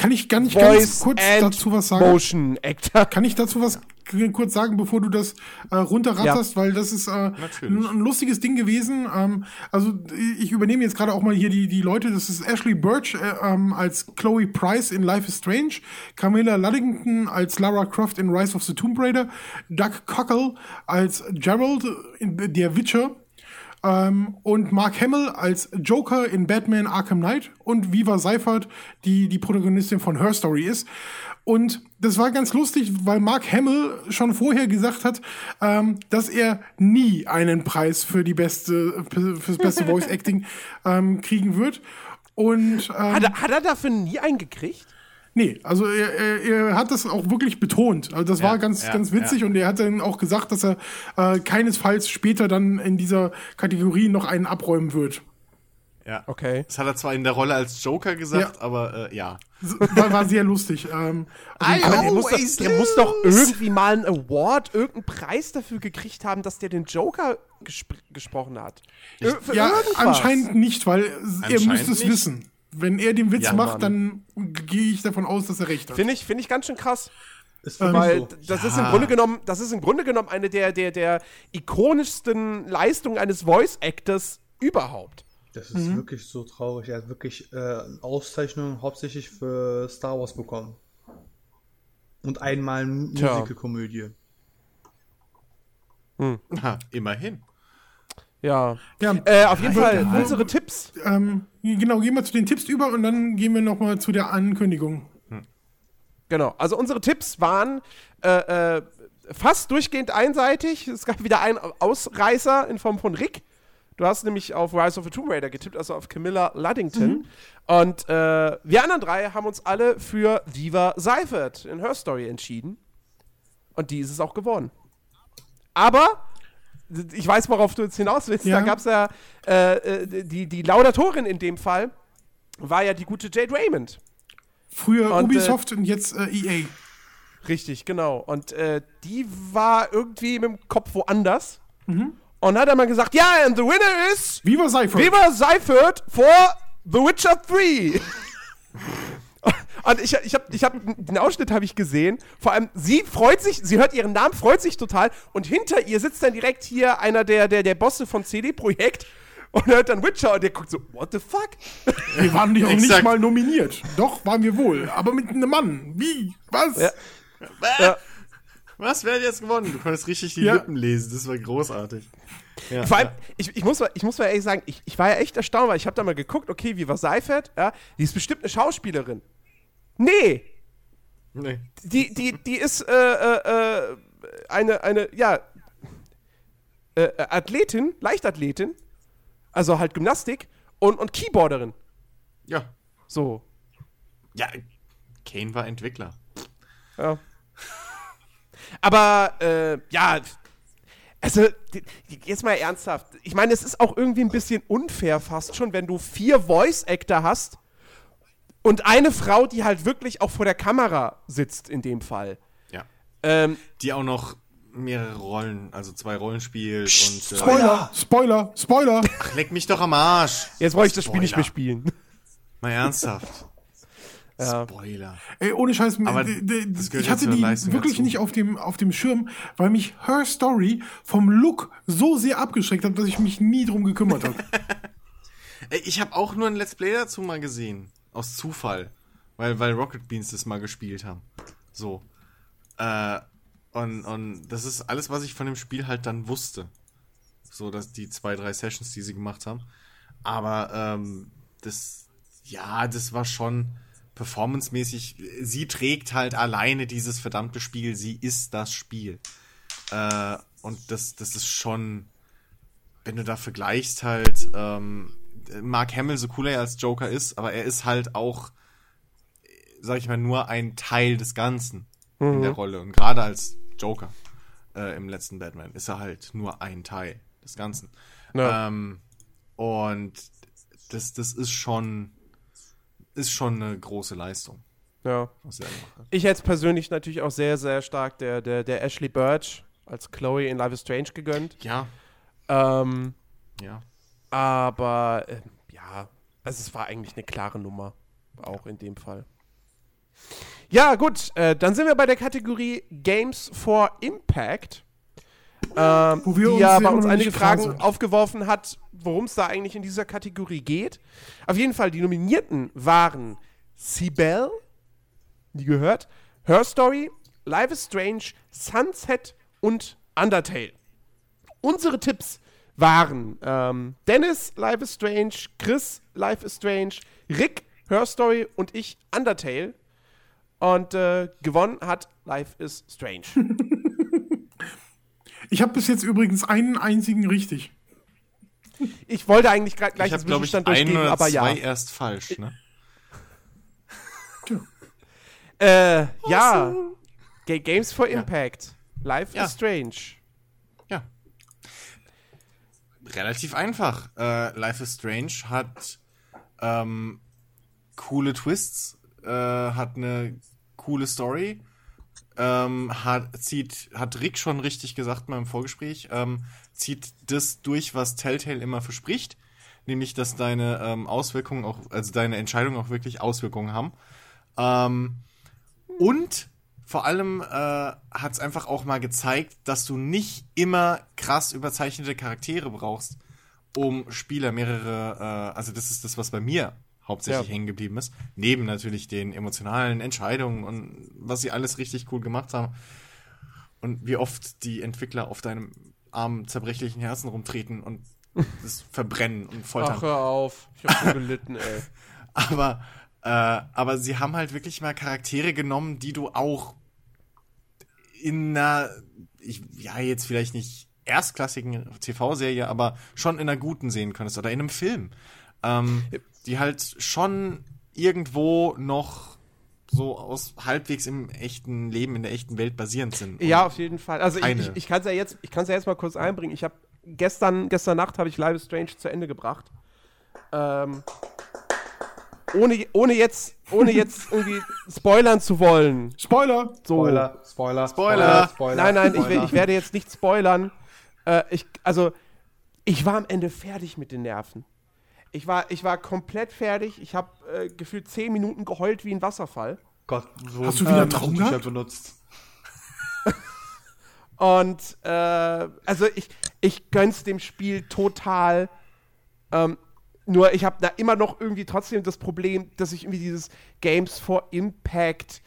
S1: Kann ich gar nicht
S3: Voice
S1: ganz kurz dazu was sagen?
S3: Motion Actor.
S1: Kann ich dazu was kurz sagen, bevor du das äh, runterratterst, weil das ist äh, ein, lustiges Ding gewesen. Ähm, also ich übernehme jetzt gerade auch mal hier die, die Leute. Das ist Ashley Birch äh, ähm, als Chloe Price in Life is Strange, Camilla Luddington als Lara Croft in Rise of the Tomb Raider, Doug Cockle als Gerald in Der Witcher, ähm, und Mark Hamill als Joker in Batman Arkham Knight und Viva Seifert, die die Protagonistin von Her Story ist. Und das war ganz lustig, weil Mark Hamill schon vorher gesagt hat, ähm, dass er nie einen Preis für die beste, fürs beste Voice Acting ähm, kriegen wird. Und ähm,
S3: Hat er, hat er dafür nie einen gekriegt?
S1: Nee, also er, er, er hat das auch wirklich betont. Also das war ganz,
S4: ja,
S1: ganz witzig
S4: ja.
S1: und er hat dann auch gesagt, dass er äh, keinesfalls später dann in dieser Kategorie noch einen abräumen wird.
S4: Ja.
S3: Okay.
S4: Das hat er zwar in der Rolle als Joker gesagt,
S1: Ja.
S4: aber äh, ja.
S1: War, war sehr lustig. Ähm, also,
S3: Aber der muss, doch, der muss doch irgendwie mal einen Award, irgendeinen Preis dafür gekriegt haben, dass der den Joker gespr gesprochen hat. Für
S1: ja,
S3: irgendwas.
S1: anscheinend nicht, weil er
S4: Anscheinend
S1: müsste es
S4: nicht.
S1: wissen. Wenn er den Witz
S4: Ja,
S1: macht,
S3: Mann.
S1: dann gehe ich davon aus, dass er recht hat.
S3: Finde ich, finde ich ganz schön krass.
S2: Ist
S3: Weil
S2: so.
S3: das ist im Grunde genommen, das ist im Grunde genommen eine der, der, der ikonischsten Leistungen eines Voice Actors überhaupt.
S2: Das ist wirklich so traurig. Er hat wirklich äh, Auszeichnungen hauptsächlich für Star Wars bekommen. Und einmal. Musical-Komödie.
S4: Ha, immerhin.
S3: Ja.
S1: Ja,
S3: Äh, auf jeden Fall
S1: ja.
S3: unsere Tipps.
S1: ähm, genau, gehen wir zu den Tipps über und dann gehen wir noch mal zu der Ankündigung.
S3: Genau. Also unsere Tipps waren äh, äh, fast durchgehend einseitig. Es gab wieder einen Ausreißer in Form von Rick. Du hast nämlich auf Rise of the Tomb Raider getippt, also auf Camilla Luddington. Und äh, wir anderen drei haben uns alle für Diva Seifert in Her Story entschieden. Und die ist es auch geworden. Aber ich weiß, worauf du jetzt hinaus willst.
S1: Ja.
S3: Da gab es ja äh, äh, die, die Laudatorin in dem Fall war ja die gute Jade Raymond.
S1: Früher
S3: Und,
S1: Ubisoft und jetzt äh, EA.
S3: Richtig, genau. Und äh, die war irgendwie mit dem Kopf woanders. Und hat dann mal gesagt, ja, and the winner is
S1: Viva Seifert.
S3: Weber Seifert for The Witcher 3. Und ich, ich habe ich hab, den Ausschnitt habe ich gesehen. Vor allem, sie freut sich, sie hört ihren Namen, freut sich total. Und hinter ihr sitzt dann direkt hier einer der, der, der Bosse von CD Projekt und hört dann Witcher und der guckt so, what the fuck?
S1: Wir waren nicht, auch nicht mal nominiert. Doch, waren wir wohl. Aber mit einem Mann. Wie? Was?
S3: Ja. Ja.
S4: Was, wer hat jetzt gewonnen? Du konntest richtig die
S1: Ja.
S4: Lippen lesen, das war großartig. Ja,
S3: Vor allem,
S4: ja.
S3: ich, ich, muss mal, ich muss mal ehrlich sagen, ich, ich war ja echt erstaunt, weil ich habe da mal geguckt, okay, wie war Seifert? Ja, die ist bestimmt eine Schauspielerin. Nee,
S4: Nee.
S3: die, die, die ist äh, äh, äh, eine, eine, ja, äh, äh, Athletin, Leichtathletin, also halt Gymnastik und, und Keyboarderin.
S4: Ja.
S3: So.
S4: Ja, Kane war Entwickler.
S3: Ja. Aber, äh, ja, also, jetzt mal ernsthaft. Ich meine, es ist auch irgendwie ein bisschen unfair fast schon, wenn du vier Voice-Actor hast und eine Frau, die halt wirklich auch vor der Kamera sitzt in dem Fall.
S4: Ja.
S3: Ähm,
S4: Die auch noch mehrere Rollen, also zwei Rollen spielt und. Äh,
S1: Spoiler, Spoiler, Spoiler.
S4: ach, leck mich doch am Arsch.
S3: jetzt wollte ich das Spiel nicht mehr spielen.
S4: Mal ernsthaft.
S3: Ja.
S4: Spoiler.
S1: Ey, ohne Scheiß,
S4: Aber
S1: ich hatte die
S4: Leistung
S1: wirklich
S4: dazu.
S1: nicht auf dem, auf dem Schirm, weil mich Her Story vom Look so sehr abgeschreckt hat, dass ich mich nie drum gekümmert habe.
S4: Ey, ich habe auch nur ein Let's Play dazu mal gesehen. Aus Zufall. Weil, weil Rocket Beans das mal gespielt haben. So. Äh, und, und das ist alles, was ich von dem Spiel halt dann wusste. So, dass die zwei, drei Sessions, die sie gemacht haben. Aber ähm, das, ja, das war schon performancemäßig. Sie trägt halt alleine dieses verdammte Spiel. Sie ist das Spiel. Äh, und das, das ist schon, wenn du da vergleichst halt, ähm, Mark Hamill, so cool er als Joker ist, aber er ist halt auch, sag ich mal, nur ein Teil des Ganzen in der Rolle. Und gerade als Joker äh, im letzten Batman ist er halt nur ein Teil des Ganzen.
S3: Ja.
S4: Ähm, und das, das ist schon, ist schon eine große Leistung,
S3: Ja. Ich hätte persönlich natürlich auch sehr, sehr stark der, der, der Ashley Birch als Chloe in Life is Strange gegönnt.
S4: Ja,
S3: Ähm,
S4: ja.
S3: Aber äh, ja, also es war eigentlich eine klare Nummer. Auch in dem Fall. Ja, gut, äh, dann sind wir bei der Kategorie Games for Impact. Ähm,
S1: Wo wir
S3: die
S1: uns
S3: ja bei uns einige Fragen
S1: sind.
S3: aufgeworfen hat, worum es da eigentlich in dieser Kategorie geht. Auf jeden Fall, die Nominierten waren Sibel, die gehört, Her Story, Life is Strange, Sunset und Undertale. Unsere Tipps waren ähm, Dennis, Life is Strange, Chris, Life is Strange, Rick, Her Story und ich, Undertale. Und äh, gewonnen hat Life is Strange.
S1: Ich habe bis jetzt übrigens einen einzigen richtig.
S3: Ich wollte eigentlich gleich
S4: Ich habe,
S3: den
S4: ich,
S3: Zwischenstand
S4: ein
S3: durchgeben,
S4: oder
S3: aber
S4: zwei
S3: ja.
S4: erst falsch, ne?
S3: Äh, ja. Ga Games for Impact. Life
S4: Ja.
S3: is Strange.
S4: Relativ einfach. Äh, Life is Strange hat ähm, coole Twists, äh, hat eine coole Story, ähm, hat, zieht, hat Rick schon richtig gesagt mal im Vorgespräch, ähm, zieht das durch, was Telltale immer verspricht, nämlich, dass deine ähm, Auswirkungen auch, also deine Entscheidungen auch wirklich Auswirkungen haben. Ähm, und vor allem äh, hat es einfach auch mal gezeigt, dass du nicht immer krass überzeichnete Charaktere brauchst, um Spieler mehrere, äh, also das ist das, was bei mir hauptsächlich
S3: Ja.
S4: hängen geblieben ist. Neben natürlich den emotionalen Entscheidungen und was sie alles richtig cool gemacht haben. Und wie oft die Entwickler auf deinem armen, zerbrechlichen Herzen rumtreten und das verbrennen und foltern.
S3: Ach, hör auf. Ich hab so gelitten, ey.
S4: Aber, äh, aber sie haben halt wirklich mal Charaktere genommen, die du auch in einer, ich, ja, jetzt vielleicht nicht erstklassigen TV-Serie, aber schon in einer guten sehen könntest oder in einem Film. Ähm, die halt schon irgendwo noch so aus halbwegs im echten Leben, in der echten Welt basierend sind.
S3: Ja, auf jeden Fall. Also ich, ich, ich kann es ja jetzt, ich kann ja jetzt mal kurz einbringen. Ich habe gestern, gestern Nacht habe ich Live Strange zu Ende gebracht. Ähm, ohne, ohne jetzt, ohne jetzt irgendwie spoilern zu wollen.
S1: Spoiler!
S3: So.
S2: Spoiler, Spoiler,
S4: Spoiler.
S2: Spoiler.
S3: Nein, nein, ich,
S2: Spoiler.
S3: we- ich werde jetzt nicht spoilern. Äh, ich, also, ich war am Ende fertig mit den Nerven. Ich war, ich war komplett fertig. Ich habe äh, gefühlt zehn Minuten geheult wie ein Wasserfall.
S2: Gott, so
S1: Hast du wieder
S2: ähm,
S1: Traum gehabt?
S2: benutzt.
S3: Und äh, also ich, ich gönn's dem Spiel total. Ähm, nur ich habe da immer noch irgendwie trotzdem das Problem, dass ich irgendwie dieses Games for Impact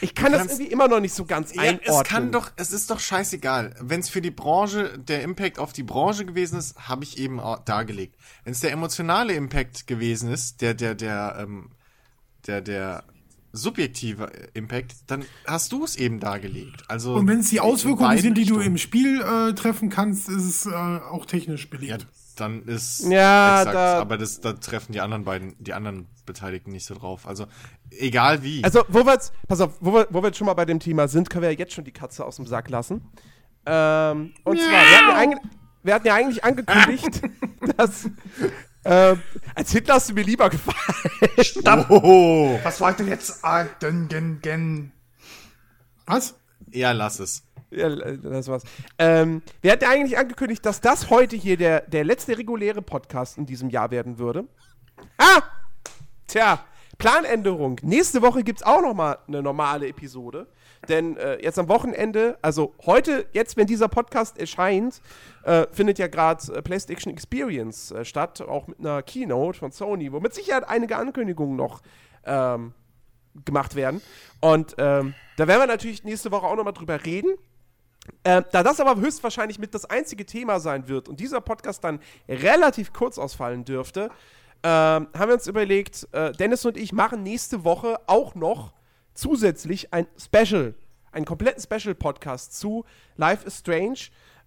S3: Ich kann das irgendwie immer noch nicht so ganz
S4: Ja,
S3: einordnen.
S4: es kann doch, es ist doch scheißegal. Wenn es für die Branche, der Impact auf die Branche gewesen ist, habe ich eben auch dargelegt. Wenn es der emotionale Impact gewesen ist, der, der, der, ähm, der, der subjektive Impact, dann hast du es eben dargelegt. Also
S1: Und wenn es die Auswirkungen sind, die du im Spiel äh, treffen kannst, ist es äh, auch technisch belegt.
S4: Ja, dann ist
S3: Ja,
S4: exakt,
S3: da-
S4: aber das, da treffen die anderen beiden, die anderen Beteiligten nicht so drauf. Also egal wie.
S3: Also, wo wir jetzt, pass auf, wo wir, wo wir jetzt schon mal bei dem Thema sind, können wir ja jetzt schon die Katze aus dem Sack lassen. Ähm, und zwar, wir hatten, ja eigentlich, wir hatten ja eigentlich angekündigt, dass. Ähm, als Hitler hast du mir lieber gefallen.
S4: oh,
S2: Was wollt ihr jetzt sagen? Gen, gen?
S1: Was?
S4: ja, lass es.
S3: Ja, das war's. Ähm, wir hatten eigentlich angekündigt, dass das heute hier der, der letzte reguläre Podcast in diesem Jahr werden würde. Ah! Tja, Planänderung. Nächste Woche gibt's auch noch mal eine normale Episode. Denn äh, jetzt am Wochenende, also heute, jetzt, wenn dieser Podcast erscheint, äh, findet ja gerade äh, PlayStation Experience äh, statt, auch mit einer Keynote von Sony, wo mit Sicherheit einige Ankündigungen noch ähm, gemacht werden. Und ähm, da werden wir natürlich nächste Woche auch noch mal drüber reden. Ähm, da das aber höchstwahrscheinlich mit das einzige Thema sein wird und dieser Podcast dann relativ kurz ausfallen dürfte, ähm, haben wir uns überlegt, äh, Dennis und ich machen nächste Woche auch noch zusätzlich ein Special, einen kompletten Special-Podcast zu Life is Strange.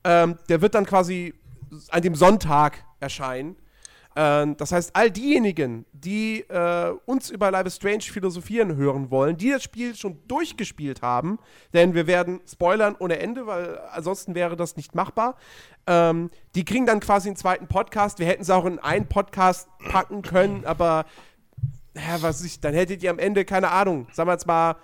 S3: Ähm, der wird dann quasi an dem Sonntag erscheinen. Ähm, das heißt, all diejenigen, die äh, uns über Life is Strange philosophieren hören wollen, die das Spiel schon durchgespielt haben, denn wir werden spoilern ohne Ende, weil ansonsten wäre das nicht machbar. Ähm, die kriegen dann quasi einen zweiten Podcast. Wir hätten es auch in einen Podcast packen können, aber ja, was ich, dann hättet ihr am Ende, keine Ahnung, sagen wir jetzt mal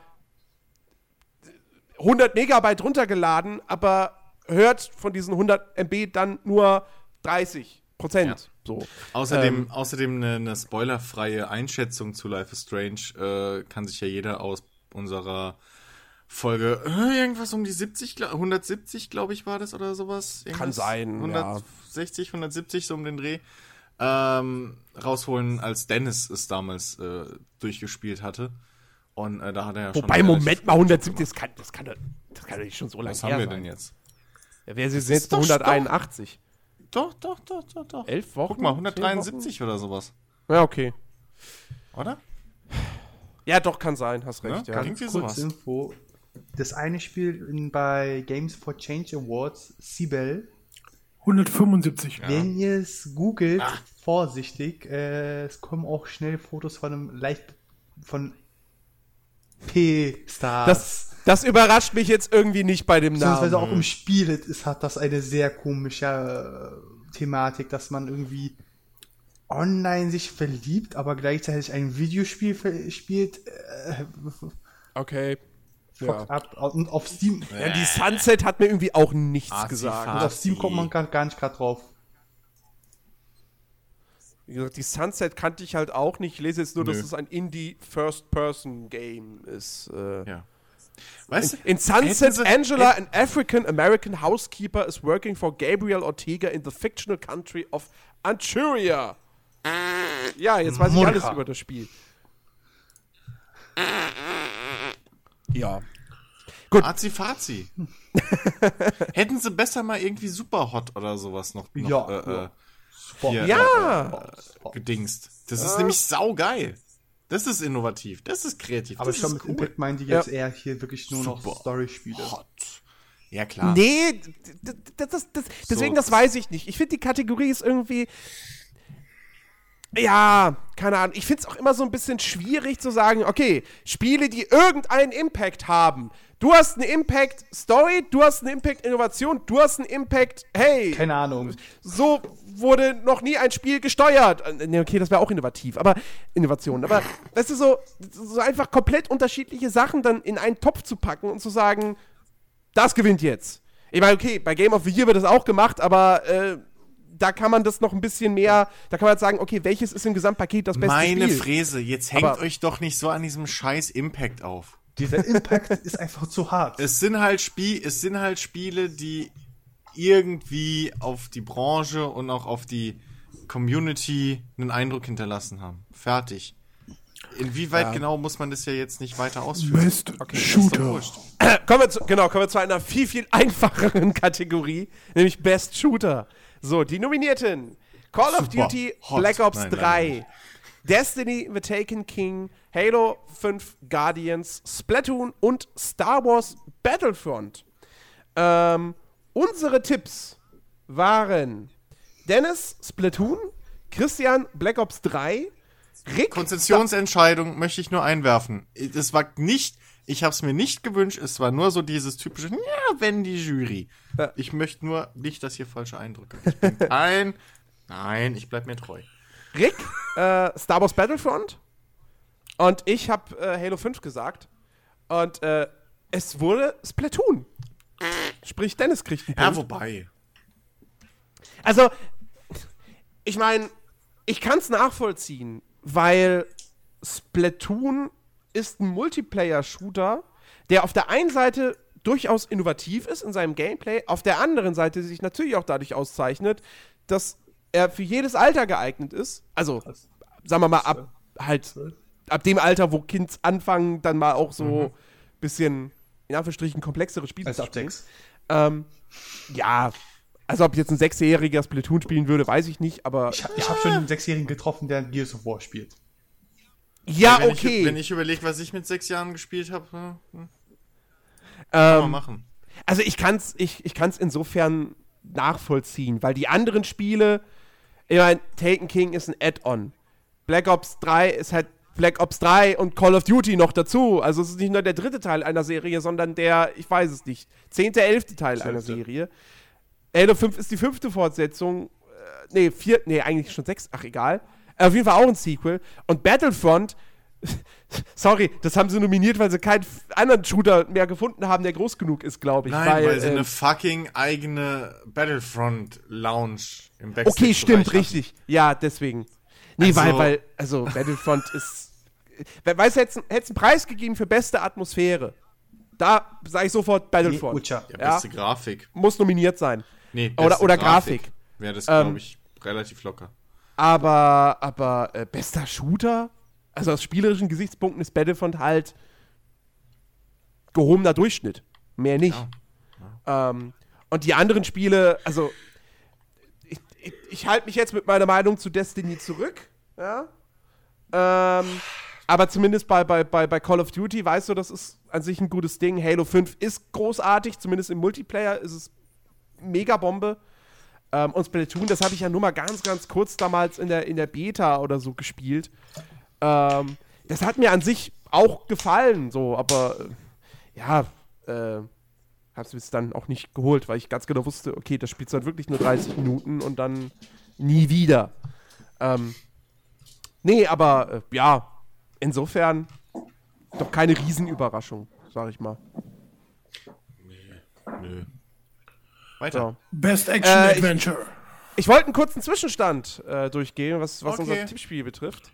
S3: 100 Megabyte runtergeladen, aber hört von diesen 100 MB dann nur 30 Prozent.
S4: Ja.
S3: So.
S4: Außerdem,
S3: Ähm.
S4: außerdem eine, eine spoilerfreie Einschätzung zu Life is Strange äh, kann sich ja jeder aus unserer Folge äh, irgendwas um die 70, gla- 170, glaube ich, war das oder sowas. Irgendwas,
S3: Kann sein,
S4: 160, 170 so um den Dreh ähm, rausholen, als Dennis es damals äh, durchgespielt hatte. Und äh, da hat er ja schon.
S3: Wobei,
S4: relativ
S3: Moment mal,
S4: viel
S3: 170,
S4: gemacht.
S3: das kann, das kann, das kann doch nicht schon so lange
S4: Was haben wir
S3: sein.
S4: denn jetzt?
S3: Ja, wer
S4: ist
S3: jetzt
S4: doch
S3: 181?
S4: Doch, doch, doch, doch, doch.
S3: Elf Wochen?
S4: Guck mal,
S3: Zehn
S4: 173 oder sowas.
S3: Ja, okay.
S4: Oder?
S3: Ja, doch, kann sein, hast recht.
S4: Ja,
S3: Ja,
S4: Irgendwie
S2: Kurz
S4: sowas.
S2: Info. Das eine Spiel in, bei Games for Change Awards, Sibel.
S1: 175.
S2: Wenn ihr es googelt, vorsichtig, äh, es kommen auch schnell Fotos von einem leicht von P-Stars.
S3: Das, das überrascht mich jetzt irgendwie nicht bei dem
S2: Beziehungsweise
S3: Namen.
S2: auch im Spiel ist, hat das eine sehr komische äh, Thematik, dass man irgendwie online sich verliebt, aber gleichzeitig ein Videospiel spielt. Äh,
S3: Okay.
S2: fuck ab. Und auf Steam,
S3: Ja, die Sunset hat mir irgendwie auch nichts
S4: Arzi
S3: gesagt.
S4: Fahrt.
S2: und auf Steam kommt man gar, gar nicht gerade drauf.
S3: Wie gesagt, die Sunset kannte ich halt auch nicht. Ich lese jetzt nur, dass
S4: Nö.
S3: es ein Indie-First-Person-Game ist. Äh,
S4: Ja. Weißt du,
S3: In Sunset,
S4: sie-
S3: Angela, an African-American housekeeper, is working for Gabriel Ortega in the fictional country of Anchuria. Ja, jetzt weiß ich
S2: Murka.
S3: alles über das Spiel. Ja.
S4: Azi-Fazi. Hätten sie besser mal irgendwie Superhot oder sowas noch, noch
S2: Ja,
S4: äh,
S2: ja.
S4: äh,
S2: Super.
S4: hier,
S3: Ja.
S4: äh, gedingst. Das ist nämlich saugeil. Das ist innovativ. Das ist kreativ.
S2: Aber
S4: das
S2: ich glaube, mit Impact meinen die
S3: Ja.
S2: jetzt eher hier wirklich nur noch
S4: Super.
S2: Story-Spiele.
S4: Hot. Ja, klar.
S3: Nee, das, das, das, deswegen, das weiß ich nicht. Ich finde, die Kategorie ist irgendwie. Ja, keine Ahnung. Ich finde es auch immer so ein bisschen schwierig zu sagen, okay, Spiele, die irgendeinen Impact haben. Du hast eine Impact-Story, du hast eine Impact-Innovation, du hast einen Impact, hey,
S2: Keine Ahnung.
S3: so wurde noch nie ein Spiel gesteuert. Äh, Nee, okay, das wäre auch innovativ, aber Innovation. Aber das ist so, so einfach komplett unterschiedliche Sachen dann in einen Topf zu packen und zu sagen, das gewinnt jetzt. Ich meine, okay, bei Game of the Year wird das auch gemacht, aber äh, da kann man das noch ein bisschen mehr, da kann man jetzt sagen, okay, welches ist im Gesamtpaket das beste
S4: Meine
S3: Spiel?
S4: Fräse, jetzt hängt
S3: Aber-
S4: euch doch nicht so an diesem scheiß Impact auf.
S2: Dieser Impact ist einfach zu hart.
S4: Es sind halt Spiel, es sind halt Spiele, die irgendwie auf die Branche und auch auf die Community einen Eindruck hinterlassen haben. Fertig. Inwieweit genau muss man das ja jetzt nicht weiter ausführen?
S1: Best
S4: doch
S1: Shooter.
S3: kommen wir zu, genau, kommen wir zu einer viel, viel einfacheren Kategorie, nämlich Best Shooter. So, die Nominierten: Call of
S4: Super
S3: Duty
S4: hot.
S3: Black Ops
S4: Nein,
S3: 3,
S4: nein,
S3: Destiny The Taken King, Halo 5 Guardians, Splatoon und Star Wars Battlefront. Ähm, unsere Tipps waren Dennis Splatoon, Christian Black Ops 3, Rick
S4: Konzessionsentscheidung möchte ich nur einwerfen. Es war nicht, ich habe es mir nicht gewünscht, es war nur so dieses typische, ja, wenn die Jury.
S3: Ja.
S4: Ich möchte nur nicht, dass hier falsche Eindrücke. Ich bin kein, nein, ich bleib mir treu.
S3: Rick, äh, Star Wars Battlefront. Und ich habe äh, Halo 5 gesagt. Und äh, es wurde Splatoon. Sprich, Dennis kriegt einen
S4: Ja,
S3: Punkt.
S4: wobei.
S3: Also, ich meine, ich kann es nachvollziehen, weil Splatoon ist ein Multiplayer-Shooter, der auf der einen Seite durchaus innovativ ist in seinem Gameplay, auf der anderen Seite sich natürlich auch dadurch auszeichnet, dass er für jedes Alter geeignet ist. Also, sagen wir mal, ab halt ab dem Alter, wo Kids anfangen, dann mal auch so bisschen in Anführungsstrichen komplexere Spiele
S2: Also
S3: zu spielen.
S2: sechs.
S3: Ähm, ja, also ob jetzt ein Sechsjähriger Splatoon spielen würde, weiß ich nicht, aber
S2: Ich, hab- ich habe schon einen Sechsjährigen getroffen, der Gears of War spielt.
S3: ja,
S4: wenn
S3: okay.
S4: Ich, wenn ich überlege, was ich mit sechs Jahren gespielt habe, hm, hm, kann man
S3: ähm,
S4: machen.
S3: also ich kann's, ich, ich kann's insofern nachvollziehen, weil die anderen Spiele, ich meine, Taken King ist ein Add-on. Black Ops 3 ist halt Black Ops 3 und Call of Duty noch dazu. Also es ist nicht nur der dritte Teil einer Serie, sondern der, ich weiß es nicht, zehnte, elfte Teil einer
S4: Zwölfte.
S3: Serie. Halo 5 ist die fünfte Fortsetzung. Äh, nee, vier, nee, eigentlich schon sechs, ach egal. Äh, auf jeden Fall auch ein Sequel. Und Battlefront, sorry, das haben sie nominiert, weil sie keinen anderen Shooter mehr gefunden haben, der groß genug ist, glaube ich.
S4: Nein, weil, sie
S3: ähm,
S4: eine fucking eigene Battlefront-Lounge im Backstage
S3: Okay, stimmt,
S4: hatten.
S3: richtig. Ja, deswegen. Nee,
S4: Also-
S3: weil, weil, also Battlefront ist. Wer weiß, hätte es einen Preis gegeben für beste Atmosphäre. Da sage ich sofort Battlefront.
S2: Ucha.
S4: Ja,
S3: Ja.
S4: beste Grafik.
S3: Muss nominiert sein.
S4: Nee,
S3: Oder-
S4: beste
S3: oder Grafik.
S4: Wäre das,
S3: Ähm,
S4: glaube ich, relativ locker.
S3: Aber, aber äh, bester Shooter? Also aus spielerischen Gesichtspunkten ist Battlefront halt gehobener Durchschnitt. Mehr nicht. Ähm, und die anderen Spiele, also ich, ich, halte mich jetzt mit meiner Meinung zu Destiny zurück. Ja. Ähm, aber zumindest bei, bei, bei, bei Call of Duty, weißt du, das ist an sich ein gutes Ding. Halo 5 ist großartig, zumindest im Multiplayer ist es mega Bombe. Ähm, und Splatoon, das habe ich ja nur mal ganz, ganz kurz damals in der, in der Beta oder so gespielt. Ähm, das hat mir an sich auch gefallen, so, aber äh, ja, äh, hab's bis dann auch nicht geholt, weil ich ganz genau wusste, okay, das spielt dann wirklich nur 30 Minuten und dann nie wieder. Ähm, nee, aber äh, ja, insofern doch keine Riesenüberraschung, sag ich mal.
S4: Nö. Weiter.
S3: So.
S1: Best Action
S3: Äh, ich-
S1: Adventure.
S3: Ich wollte einen kurzen Zwischenstand äh, durchgehen, was, was
S4: Okay.
S3: unser Tippspiel betrifft.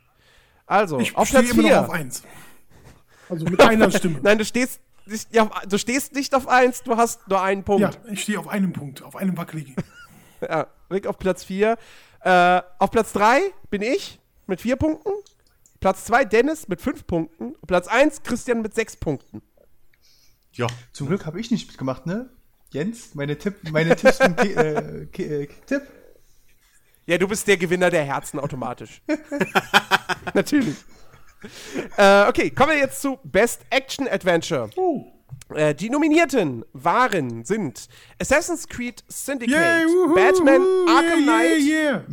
S3: Also,
S1: ich
S3: auf
S1: stehe
S3: Platz
S1: immer noch
S3: 4.
S1: auf 1. Also mit einer Stimme.
S3: Nein, du stehst, nicht- ja, du stehst nicht auf 1, du hast nur einen Punkt.
S1: Ja, ich stehe auf einem Punkt, auf einem wackeligen.
S3: Ja, Rick auf Platz 4. Äh, auf Platz 3 bin ich mit 4 Punkten. Platz 2 Dennis mit 5 Punkten. Und Platz 1 Christian mit 6 Punkten.
S4: Ja,
S2: Zum Glück habe ich nicht mitgemacht, ne? Jens, meine, Tipp, meine Tipps Ki äh, äh, Tipp.
S3: Ja, du bist der Gewinner der Herzen automatisch. Natürlich. Äh, okay, kommen wir jetzt zu Best Action Adventure. Äh, die Nominierten waren, sind Assassin's Creed Syndicate,
S1: Yay, wuhu,
S3: Batman
S1: wuhu,
S3: Arkham
S1: yeah,
S3: Knight,
S1: Yeah, yeah.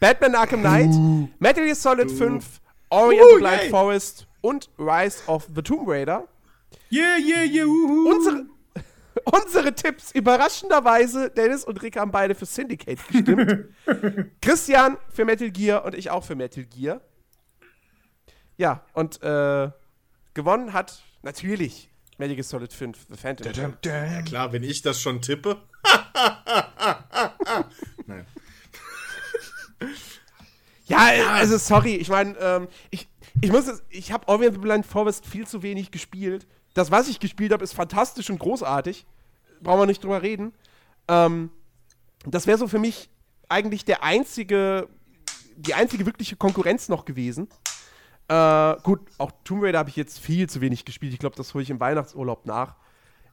S3: Batman Arkham Knight, Metal Gear Solid 5, Ori and the Blind
S4: yay.
S3: Forest und Rise of the Tomb Raider.
S1: Yeah, yeah, yeah, uhu.
S3: Unsere, unsere Tipps, überraschenderweise, Dennis und Rick haben beide für Syndicate gestimmt. Christian für Metal Gear und ich auch für Metal Gear. Ja, und äh, gewonnen hat natürlich Metal Gear Solid 5, The Phantom. Pain.
S4: ja klar, wenn ich das schon tippe. Nein.
S3: Ja, also sorry, ich meine, ähm, ich, ich muss es, ich habe Ori and the Blind Forest viel zu wenig gespielt. Das, was ich gespielt habe, ist fantastisch und großartig. Brauchen wir nicht drüber reden. Ähm, das wäre so für mich eigentlich der einzige, die einzige wirkliche Konkurrenz noch gewesen. Äh, gut, auch Tomb Raider habe ich jetzt viel zu wenig gespielt. Ich glaube, das hole ich im Weihnachtsurlaub nach.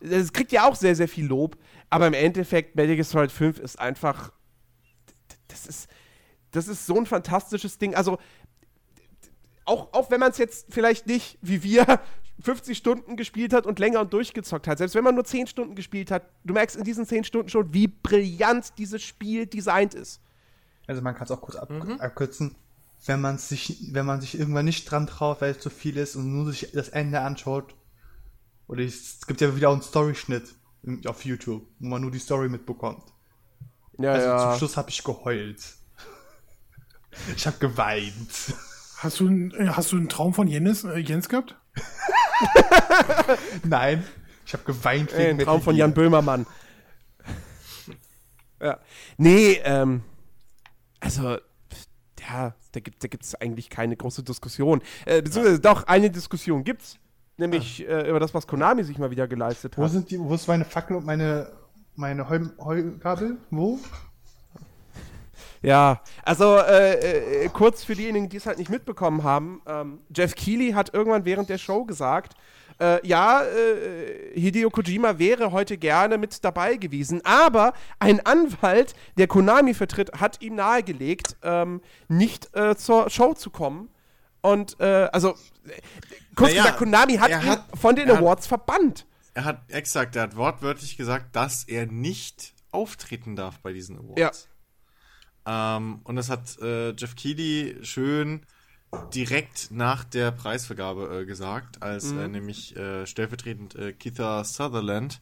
S3: Es kriegt ja auch sehr, sehr viel Lob, aber im Endeffekt, Metal Gear Solid 5 ist einfach. Das ist, das ist so ein fantastisches Ding. Also, auch, auch wenn man es jetzt vielleicht nicht, wie wir, 50 Stunden gespielt hat und länger und durchgezockt hat, selbst wenn man nur 10 Stunden gespielt hat, du merkst in diesen 10 Stunden schon, wie brillant dieses Spiel designt ist.
S2: Also man kann es auch kurz ab abkürzen. Wenn man sich, wenn man sich irgendwann nicht dran traut, weil es zu viel ist und nur sich das Ende anschaut. Oder es gibt ja wieder auch einen Story-Schnitt im- auf YouTube, wo man nur die Story mitbekommt.
S3: Ja,
S2: Also
S3: ja.
S2: zum Schluss habe ich geheult. Ich habe geweint.
S1: Hast du, einen- äh, hast du einen Traum von Jens, äh, Jens gehabt?
S2: Nein, ich habe geweint
S3: ein
S2: Metal
S3: Traum von. Jan Böhmermann. ja. Nee, ähm, also, ja, da gibt es eigentlich keine große Diskussion. Äh, beziehungsweise doch, eine Diskussion gibt's. Nämlich äh, über das, was Konami sich mal wieder geleistet
S2: Wo
S3: hat.
S2: sind die, wo ist meine Fackel und meine, meine Heu, Heugabel? Wo?
S3: Ja, also äh, äh, kurz für diejenigen, die es halt nicht mitbekommen haben, ähm, Jeff Keighley hat irgendwann während der Show gesagt, äh, ja, äh, Hideo Kojima wäre heute gerne mit dabei gewesen, aber ein Anwalt, der Konami vertritt, hat ihm nahegelegt, ähm, nicht äh, zur Show zu kommen. Und äh, also, kurz
S4: Naja,
S3: gesagt, Konami hat ihn
S4: hat-
S3: von den
S4: er hat-
S3: Awards verbannt.
S4: Er hat exakt, er hat wortwörtlich gesagt, dass er nicht auftreten darf bei diesen Awards.
S3: Ja.
S4: Ähm, und das hat äh, Jeff Keighley schön direkt nach der Preisvergabe äh, gesagt, als äh, nämlich äh, stellvertretend äh, Keitha Sutherland,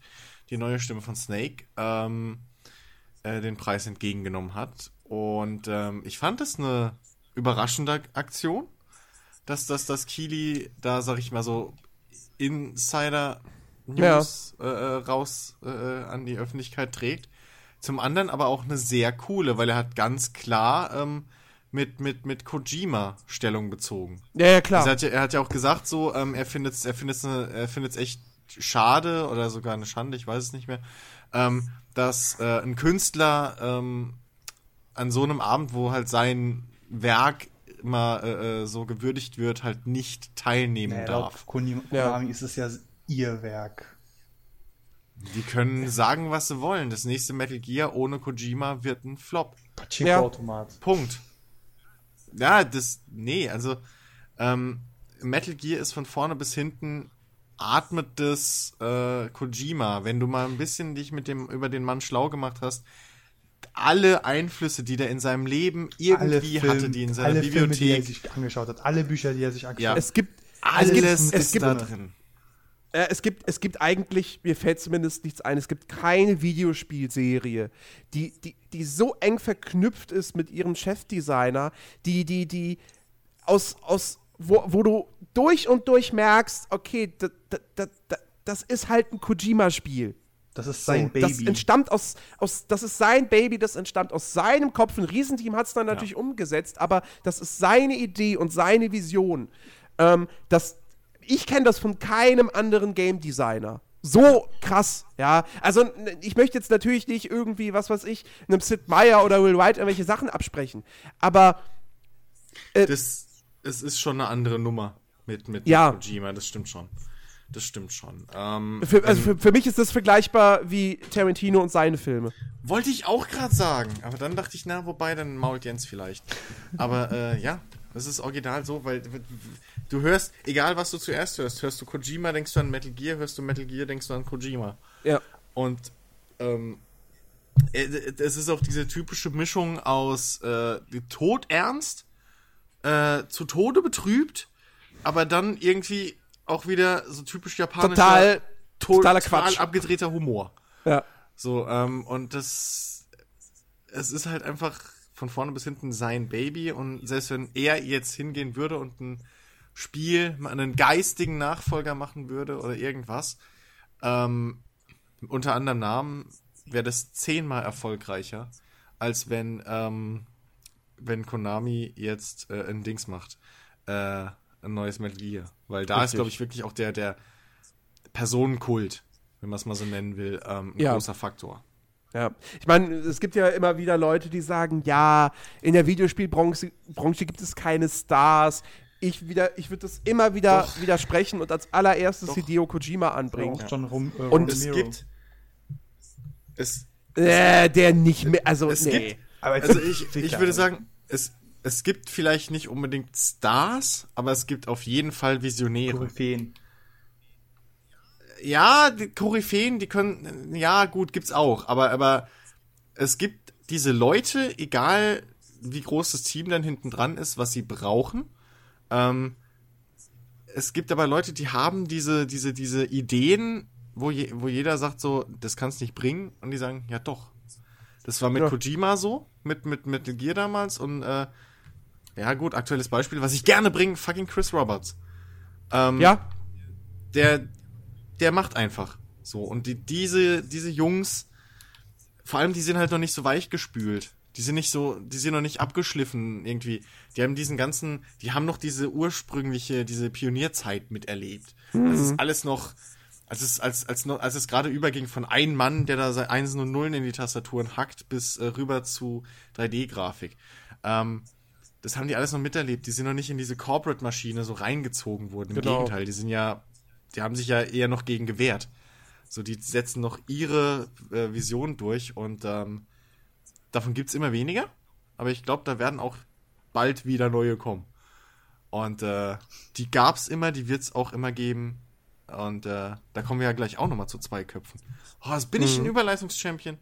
S4: die neue Stimme von Snake, ähm, äh, den Preis entgegengenommen hat. Und ähm, ich fand das eine überraschende Aktion, dass das dass Keighley da, sag ich mal so, Insider News äh, äh, raus äh, an die Öffentlichkeit trägt. Zum anderen aber auch eine sehr coole, weil er hat ganz klar ähm, mit, mit, mit Kojima Stellung bezogen.
S3: Ja, ja, klar.
S4: Also er, hat ja, er hat ja auch gesagt, so, ähm, er findet es er findet's ne, er findet's echt schade oder sogar eine Schande, ich weiß es nicht mehr, ähm, dass äh, ein Künstler ähm, an so einem Abend, wo halt sein Werk immer äh, äh, so gewürdigt wird, halt nicht teilnehmen
S2: Naja,
S4: darf.
S2: Konami
S3: Ja.
S2: Ist es ja ihr Werk.
S4: Die können sagen, was sie wollen. Das nächste Metal Gear ohne Kojima wird ein Flop.
S2: Pachinko-Automat.
S4: Punkt. Ja, das, nee, also ähm, Metal Gear ist von vorne bis hinten atmet das äh, Kojima. Wenn du mal ein bisschen dich mit dem über den Mann schlau gemacht hast, alle Einflüsse, die der in seinem Leben irgendwie
S2: Film-
S4: hatte, die in seiner
S2: alle
S4: Bibliothek,
S2: Filme, die er sich angeschaut hat, alle Bücher, die er sich angeschaut
S4: Ja.
S2: hat.
S3: es gibt,
S4: alles
S3: es gibt, es gibt,
S4: da drin.
S3: Äh, es, gibt, es gibt eigentlich, mir fällt zumindest nichts ein, es gibt keine Videospielserie, die, die, die so eng verknüpft ist mit ihrem Chefdesigner, die, die, die aus, aus wo, wo du durch und durch merkst, okay, da, da, da, da, das ist halt ein Kojima-Spiel.
S2: Das ist
S3: So,
S2: sein
S3: Das
S2: Baby.
S3: entstammt aus, aus, das ist sein Baby, das entstammt aus seinem Kopf. Ein Riesenteam hat es dann natürlich umgesetzt, aber das ist seine Idee und seine Vision. Ähm, das, ich kenne das von keinem anderen Game Designer. So krass, ja. Also, ich möchte jetzt natürlich nicht irgendwie, was weiß ich, einem Sid Meier oder Will Wright irgendwelche Sachen absprechen. Aber
S4: Das, es ist schon eine andere Nummer mit, mit
S3: Ja.
S4: Kojima, das stimmt schon. Das stimmt schon. Ähm,
S3: für, also für, für mich ist das vergleichbar wie Tarantino und seine Filme.
S4: Wollte ich auch gerade sagen, aber dann dachte ich, na, wobei, dann mault Jens vielleicht. Aber äh, ja, das ist original so, weil du hörst, egal was du zuerst hörst, hörst du Kojima, denkst du an Metal Gear, hörst du Metal Gear, denkst du an Kojima.
S3: Ja.
S4: Und ähm, äh, es ist auch diese typische Mischung aus äh, todernst, äh, zu Tode betrübt, aber dann irgendwie auch wieder so typisch japanischer,
S3: Total,
S4: to-
S3: totaler
S4: total
S3: Quatsch.
S4: abgedrehter Humor.
S3: Ja.
S4: So, ähm, und das, es ist halt einfach von vorne bis hinten sein Baby und selbst wenn er jetzt hingehen würde und ein Spiel, einen geistigen Nachfolger machen würde oder irgendwas, ähm, unter anderem Namen, wäre das zehnmal erfolgreicher, als wenn, ähm, wenn Konami jetzt äh, ein Dings macht, äh, ein neues Metal Gear. Weil da ist,
S3: Richtig.
S4: glaube ich, wirklich auch der, der Personenkult, wenn man es mal so nennen will, ähm, ein
S3: Ja.
S4: großer Faktor.
S3: Ja, ich meine, es gibt ja immer wieder Leute, die sagen, ja, in der Videospielbranche Branche gibt es keine Stars. Ich wieder, ich würde das immer wieder
S4: Doch.
S3: widersprechen und als allererstes
S4: Doch.
S3: Hideo Kojima anbringen.
S2: John Rom äh,
S3: Und
S4: Es gibt. Es,
S3: Äh, der nicht mehr, also
S4: es
S3: nee.
S4: gibt.
S2: Aber
S4: Also ich, ich würde sagen, es, es gibt vielleicht nicht unbedingt Stars, aber es gibt auf jeden Fall Visionäre.
S2: Koryphäen.
S4: Ja, die Koryphäen, die können, ja gut, gibt's auch, aber, aber es gibt diese Leute, egal wie groß das Team dann hinten dran ist, was sie brauchen. Ähm, es gibt aber Leute, die haben diese, diese, diese Ideen, wo, je, wo jeder sagt so, das kannst nicht bringen, und die sagen, ja doch. Das war mit
S3: Ja.
S4: Kojima so, mit, mit Metal Gear damals und äh, ja gut, aktuelles Beispiel, was ich gerne bringe, fucking Chris Roberts. Ähm,
S3: Ja,
S4: der, der macht einfach so. Und die, diese, diese Jungs, vor allem die sind halt noch nicht so weich gespült. Die sind nicht so, die sind noch nicht abgeschliffen irgendwie. Die haben diesen ganzen, die haben noch diese ursprüngliche, diese Pionierzeit miterlebt. Das ist alles noch, als es, als, als, noch, als es gerade überging von einem Mann, der da seine Einsen und Nullen in die Tastaturen hackt, bis äh, rüber zu 3D-Grafik. Ähm, das haben die alles noch miterlebt. Die sind noch nicht in diese Corporate-Maschine so reingezogen worden. Im
S3: Genau.
S4: Gegenteil, die sind ja, die haben sich ja eher noch gegen gewehrt. So, die setzen noch ihre äh, Vision durch und ähm, davon gibt's immer weniger. Aber ich glaube, da werden auch bald wieder neue kommen. Und äh, die gab's immer, die wird's auch immer geben. Und äh, da kommen wir ja gleich auch nochmal zu zwei Köpfen. Oh, jetzt bin ich
S3: Mhm.
S4: ein Überleitungschampion.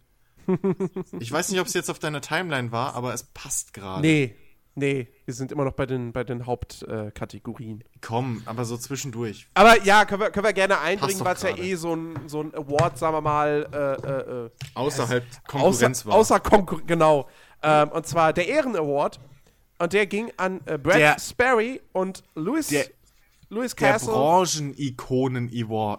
S4: ich weiß nicht, ob es jetzt auf deiner Timeline war, aber es passt gerade.
S3: nee, nee, wir sind immer noch bei den, bei den Hauptkategorien.
S4: Komm, aber so zwischendurch.
S3: Aber ja, können wir, können wir gerne einbringen, weil es ja eh so ein, so ein Award, sagen wir mal, äh, äh, äh,
S4: Außerhalb Konkurrenz
S3: außer,
S4: war.
S3: außer Konkurrenz, genau. Ähm, und zwar der Ehren-Award. Und der ging an äh, Brad
S4: Der-
S3: Sperry und Louis,
S4: der-
S3: Louis
S4: der
S3: Castle.
S4: Branchen-Ikonen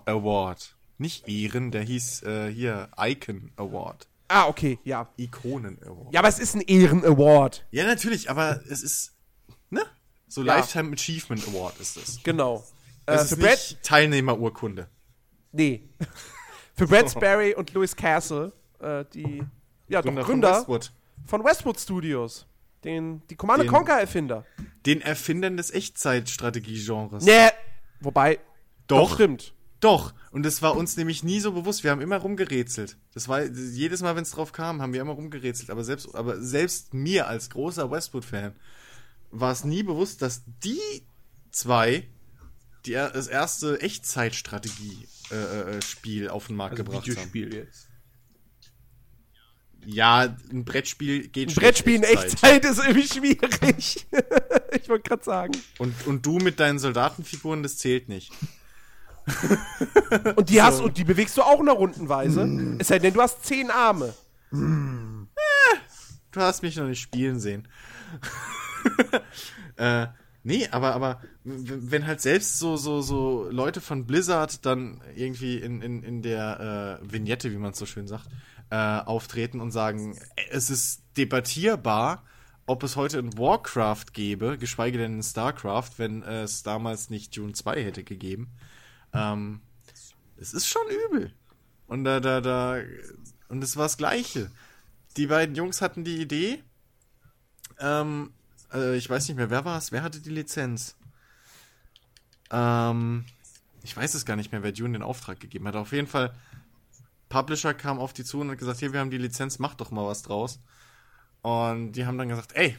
S4: Award. Nicht Ehren, der hieß äh, hier Icon Award.
S3: Ah, okay, ja.
S4: Ikonen Award.
S3: Ja, aber es ist ein Ehren-Award.
S4: Ja, natürlich, aber es ist, ne? So
S3: Ja.
S4: Lifetime Achievement Award ist es.
S3: Genau. Äh,
S4: Es
S3: für
S4: ist
S3: Brad,
S4: nicht Teilnehmerurkunde.
S3: nee. für Brad Sperry und Louis Castle, äh, die ja,
S4: Gründer
S3: Gründer
S4: von Westwood.
S3: von Westwood Studios. Den, die Command
S4: Den-
S3: Conquer Erfinder.
S4: Den Erfindern des Echtzeitstrategie-Genres.
S3: Nee. Wobei, doch,
S4: Doch.
S3: stimmt.
S4: Doch. Und das war uns nämlich nie so bewusst. Wir haben immer rumgerätselt. Das war jedes Mal, wenn es drauf kam, haben wir immer rumgerätselt. Aber selbst, aber selbst mir als großer Westwood-Fan war es nie bewusst, dass die zwei die, das erste Echtzeitstrategie-Spiel auf den Markt
S2: Also
S4: gebracht haben.
S2: Videospiel jetzt.
S4: Ja, ein Brettspiel geht
S3: Ein Brettspiel in
S4: Echtzeit.
S3: Echtzeit ist irgendwie schwierig. ich wollte gerade sagen.
S4: Und, und du mit deinen Soldatenfiguren, das zählt nicht.
S3: Und die hast und die bewegst du auch nur rundenweise. Es sei denn, du hast zehn Arme.
S4: Du hast mich noch nicht spielen sehen. äh, nee, aber, aber wenn halt selbst so, so, so Leute von Blizzard dann irgendwie in, in, in der äh, Vignette, wie man es so schön sagt, äh, auftreten und sagen, äh, es ist debattierbar, ob es heute ein Warcraft gäbe, geschweige denn ein StarCraft, wenn äh, es damals nicht Dune 2 hätte gegeben. Ähm, es ist schon übel. Und da, da, da, und es war das Gleiche. Die beiden Jungs hatten die Idee. Ähm, äh, ich weiß nicht mehr, wer war es? Wer hatte die Lizenz? Ähm, ich weiß es gar nicht mehr, wer Dune den Auftrag gegeben hat. Auf jeden Fall, Publisher kam auf die zu und hat gesagt, hier, wir haben die Lizenz, mach doch mal was draus. Und die haben dann gesagt, ey,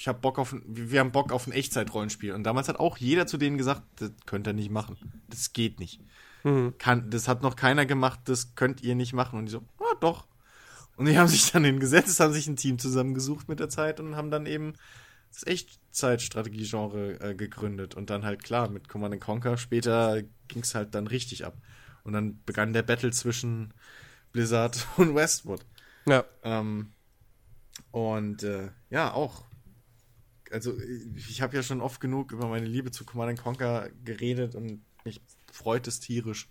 S4: ich hab Bock auf, ein- wir haben Bock auf ein Echtzeit-Rollenspiel. Und damals hat auch jeder zu denen gesagt, das könnt ihr nicht machen. Das geht nicht. Kann, das hat noch keiner gemacht, das könnt ihr nicht machen. Und die so, ah, doch. Und die haben sich dann hingesetzt, haben sich ein Team zusammengesucht mit der Zeit und haben dann eben das Echtzeitstrategie-Genre äh, gegründet. Und dann halt klar, mit Command Conquer später ging es halt dann richtig ab. Und dann begann der Battle zwischen Blizzard und Westwood.
S3: Ja.
S4: Ähm, und äh, ja, auch. Also, ich habe ja schon oft genug über meine Liebe zu Command Conquer geredet und mich freut es tierisch,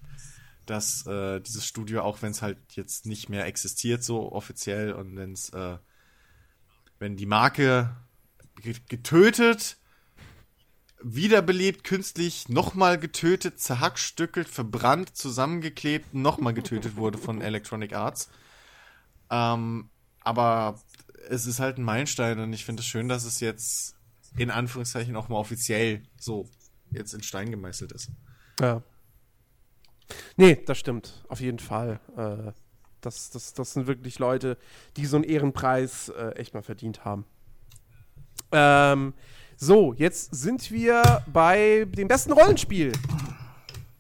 S4: dass äh, dieses Studio, auch wenn es halt jetzt nicht mehr existiert, so offiziell und wenn es, äh, wenn die Marke ge- getötet, wiederbelebt, künstlich, nochmal getötet, zerhackstückelt, verbrannt, zusammengeklebt, nochmal getötet wurde von Electronic Arts. Ähm, aber es ist halt ein Meilenstein und ich finde es schön, dass es jetzt in Anführungszeichen auch mal offiziell so jetzt in Stein gemeißelt ist.
S3: Ja. Nee, das stimmt. Auf jeden Fall. Äh, das, das, das sind wirklich Leute, die so einen Ehrenpreis äh, echt mal verdient haben. Ähm, so, jetzt sind wir bei dem besten Rollenspiel.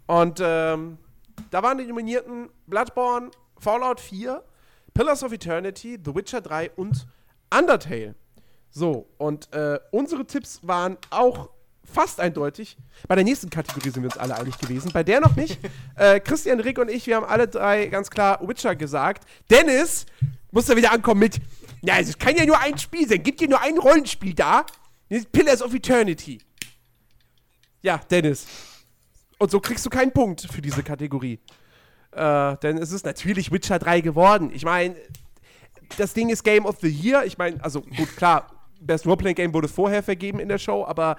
S3: Und ähm, da waren die Nominierten Bloodborne, Fallout 4, Pillars of Eternity, The Witcher 3 und Undertale. So, und äh, unsere Tipps waren auch fast eindeutig. Bei der nächsten Kategorie sind wir uns alle einig gewesen. Bei der noch nicht. äh, Christian, Rick und ich, wir haben alle drei ganz klar Witcher gesagt. Dennis muss da wieder ankommen mit, ja, es kann ja nur ein Spiel sein. Gibt dir nur ein Rollenspiel da? Pillars of Eternity. Ja, Dennis. Und so kriegst du keinen Punkt für diese Kategorie. Äh, denn es ist natürlich Witcher 3 geworden. Ich meine, das Ding ist Game of the Year. Ich meine, also gut, klar, Best Roleplaying Game wurde vorher vergeben in der Show, aber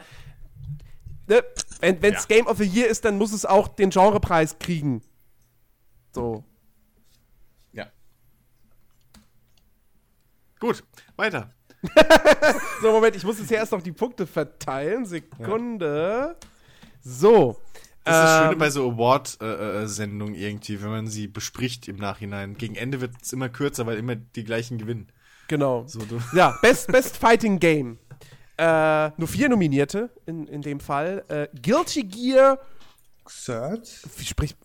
S3: ne, wenn es
S4: Ja.
S3: Game of the Year ist, dann muss es auch den Genrepreis kriegen. So.
S4: Ja. Gut, weiter.
S3: So, Moment, ich muss jetzt hier erst noch die Punkte verteilen. Sekunde. So.
S4: Das ist das Schöne
S3: Ähm,
S4: bei so Award-Sendungen irgendwie, wenn man sie bespricht im Nachhinein. Gegen Ende wird es immer kürzer, weil immer die gleichen gewinnen.
S3: Genau.
S4: So, du.
S3: Ja, Best, Best Fighting Game. Äh, nur vier Nominierte in, in dem Fall. Äh, Guilty Gear,
S2: Third?
S3: wie spricht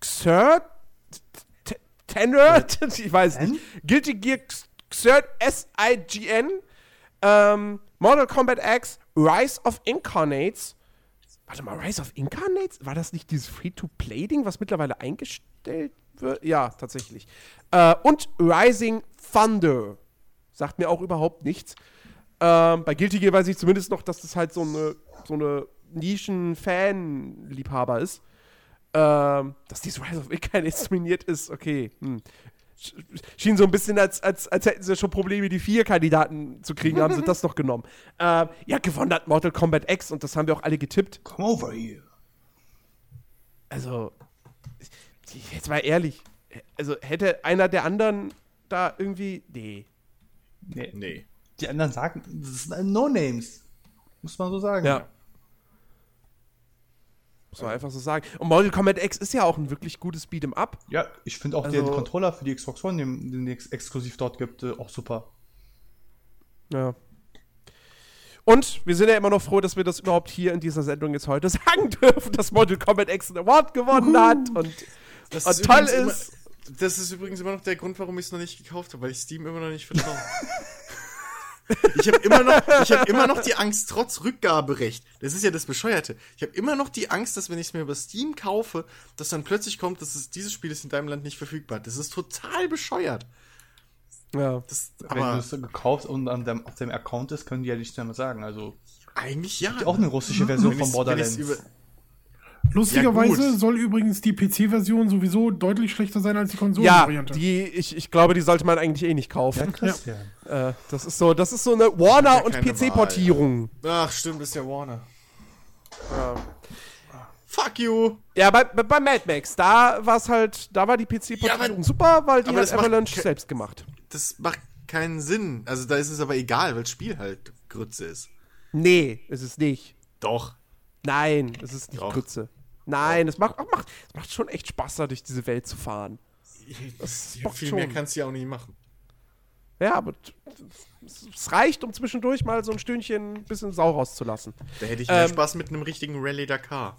S3: Xrd? T- Tenrd? Ich weiß nicht. Guilty Gear Xrd S-I-G-N. Ähm, Mortal Kombat X, Rise of Incarnates. Warte mal, Rise of Incarnates? War das nicht dieses Free-to-Play-Ding, was mittlerweile eingestellt wird? Ja, tatsächlich. Äh, und Rising Thunder. Sagt mir auch überhaupt nichts. Ähm, bei Guilty Gear weiß ich zumindest noch, dass das halt so eine, so eine Nischen-Fan-Liebhaber ist. Ähm, dass dieses Rise of Incarnates nominiert ist, okay. Hm. Sch- Schien so ein bisschen, als, als, als hätten sie schon Probleme, die vier Kandidaten zu kriegen, haben sie das noch genommen. Ähm, ja, gewonnen hat Mortal Kombat X und das haben wir auch alle getippt.
S2: Come over here.
S3: Also, ich- jetzt mal ehrlich. Also, hätte einer der anderen da irgendwie. Nee.
S2: Nee.
S4: Nee.
S2: Die anderen sagen, das sind No-Names. Muss man so sagen.
S3: Ja. Muss man einfach so sagen. Und Mortal Kombat X ist ja auch ein wirklich gutes Beat'em Up.
S2: Ja, ich finde auch
S3: Also-
S2: den Controller für die Xbox One, den, den es exklusiv dort gibt, äh, auch super.
S3: Ja. Und wir sind ja immer noch froh, dass wir das überhaupt hier in dieser Sendung jetzt heute sagen dürfen, dass Mortal Kombat X einen Award gewonnen hat. Und,
S4: Das
S3: und toll
S4: übrigens
S3: ist.
S4: Immer, das ist übrigens immer noch der Grund, warum ich es noch nicht gekauft habe, weil ich Steam immer noch nicht vertraue. ich habe immer, noch, ich hab immer noch die Angst, trotz Rückgaberecht. Das ist ja das Bescheuerte. Ich habe immer noch die Angst, dass wenn ich es mir über Steam kaufe, dass dann plötzlich kommt, dass es, dieses Spiel ist in deinem Land nicht verfügbar. Das ist total bescheuert.
S3: Ja.
S4: Das,
S2: Wenn du es gekauft und an dem, auf dem Account ist, können die ja nichts mehr sagen. Also,
S4: eigentlich ja.
S2: auch eine russische Version
S4: Wenn
S2: von
S4: wenn
S2: Borderlands.
S1: Lustigerweise
S4: Ja,
S1: soll übrigens die PC-Version sowieso deutlich schlechter sein als die
S3: Ja,
S1: Konsolenvariante.
S3: die, ich, ich glaube, die sollte man eigentlich eh nicht kaufen.
S2: Christian.
S3: Äh, das ist so, das ist so eine Warner-
S4: Ja
S3: und PC-Portierung.
S4: Ach, stimmt, das ist ja Warner. Fuck you.
S3: Ja, bei, bei, bei Mad Max, da war es halt, da war die PC-Portierung
S4: Ja,
S3: super, weil die hat Avalanche
S4: ke-
S3: selbst gemacht.
S4: Das macht keinen Sinn. Also da ist es aber egal, weil das Spiel halt Grütze ist.
S3: Nee, ist es nicht.
S4: Doch.
S3: Nein, es ist nicht
S4: Doch.
S3: Grütze. Nein, es macht, ach, macht, es macht schon echt Spaß, da durch diese Welt zu fahren. Das
S4: Ja, viel
S3: schon.
S4: mehr kannst du ja auch nicht machen.
S3: Ja, aber es- reicht, um zwischendurch mal so ein Stündchen ein bisschen Sau rauszulassen.
S4: Da hätte ich mehr
S3: Ähm.
S4: Spaß mit einem richtigen Rallye Dakar.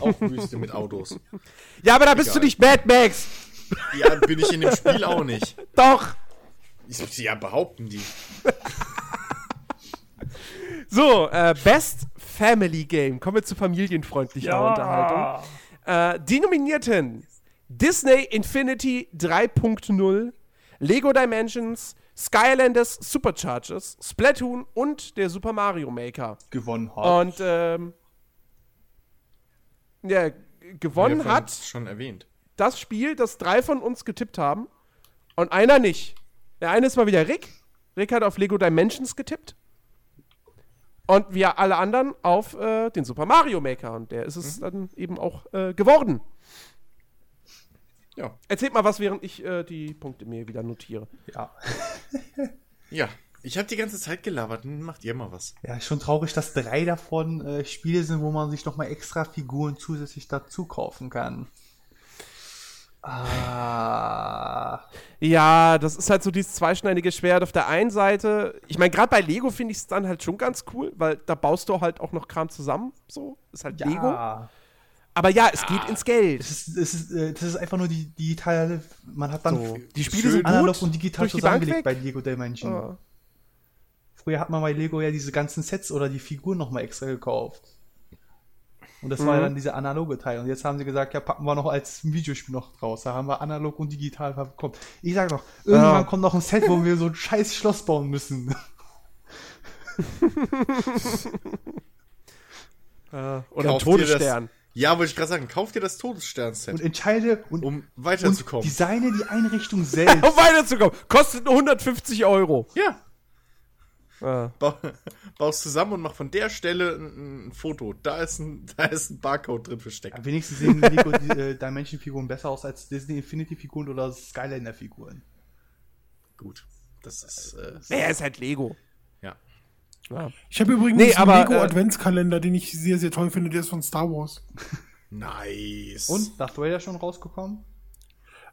S4: Auch Wüste mit Autos.
S3: Ja, aber da bist du
S4: Egal.
S3: nicht Mad Max.
S4: Ja, bin ich in dem Spiel auch nicht.
S3: Doch.
S4: Ich, ja, behaupten die.
S3: So, äh, Best Family Game. Kommen wir zu familienfreundlicher Unterhaltung. Äh, die Nominierten: Disney Infinity 3.0, Lego Dimensions, Skylanders Superchargers, Splatoon und der Super Mario Maker.
S2: Gewonnen hat.
S3: Und ähm, ja, gewonnen
S4: Ja,
S3: hat
S4: Schon erwähnt.
S3: das Spiel, das drei von uns getippt haben und einer nicht. Der eine ist mal wieder Rick. Rick hat auf Lego Dimensions getippt. Und wir alle anderen auf äh, den Super Mario Maker. Und der ist es dann eben auch äh, geworden.
S4: Ja.
S3: Erzählt mal was, während ich äh, die Punkte mir wieder notiere.
S2: ja.
S4: Ja. Ich habe die ganze Zeit gelabert. Macht ihr mal was.
S2: Ja, ist schon traurig, dass drei davon äh, Spiele sind, wo man sich nochmal extra Figuren zusätzlich dazu kaufen kann. Ah.
S3: Ja, das ist halt so dieses zweischneidige Schwert. Auf der einen Seite, ich meine, gerade bei Lego finde ich es dann halt schon ganz cool, weil da baust du halt auch noch Kram zusammen. So, ist halt Lego.
S2: Ja.
S3: Aber ja, es geht ins Geld.
S2: Es ist, es ist, äh, das ist einfach nur die digitale. Man hat dann
S3: So. Die Spiele sind
S2: analog und digital zusammengelegt bei Lego Dimension.
S3: Ja.
S2: Früher hat man bei Lego ja diese ganzen Sets oder die Figuren nochmal extra gekauft. Und das war ja
S3: Mhm.
S2: dann dieser analoge Teil. Und jetzt haben sie gesagt, ja, packen wir noch als Videospiel noch draus. Da haben wir analog und digital bekommen. Ich sag noch, irgendwann
S3: Ja.
S2: kommt noch ein Set, wo wir so ein scheiß Schloss bauen müssen.
S3: Oder ein
S4: ihr das-
S3: Todesstern.
S4: Ja, wollte ich gerade sagen, kauft ihr das Todesstern-Set,
S2: Und entscheide und,
S4: um
S2: und
S4: weiterzukommen.
S2: designe die Einrichtung selbst.
S3: Um weiterzukommen. Kostet nur 150 Euro.
S4: ja.
S3: Ja.
S4: Ba baust zusammen und mach von der Stelle ein, ein Foto. Da ist ein, da ist ein Barcode drin versteckt.
S2: Wenigstens sehen Lego äh, Dimension-Figuren besser aus als Disney Infinity-Figuren oder Skylander-Figuren.
S4: Gut. Das ist. Äh,
S3: Naja, ist halt Lego.
S4: ja.
S3: Ja.
S1: Ich habe übrigens
S3: Nee, aber,
S1: einen Lego
S3: äh,
S1: Adventskalender, den ich sehr, sehr toll finde. Der ist von Star Wars.
S4: Nice.
S2: Und Darth Vader schon rausgekommen?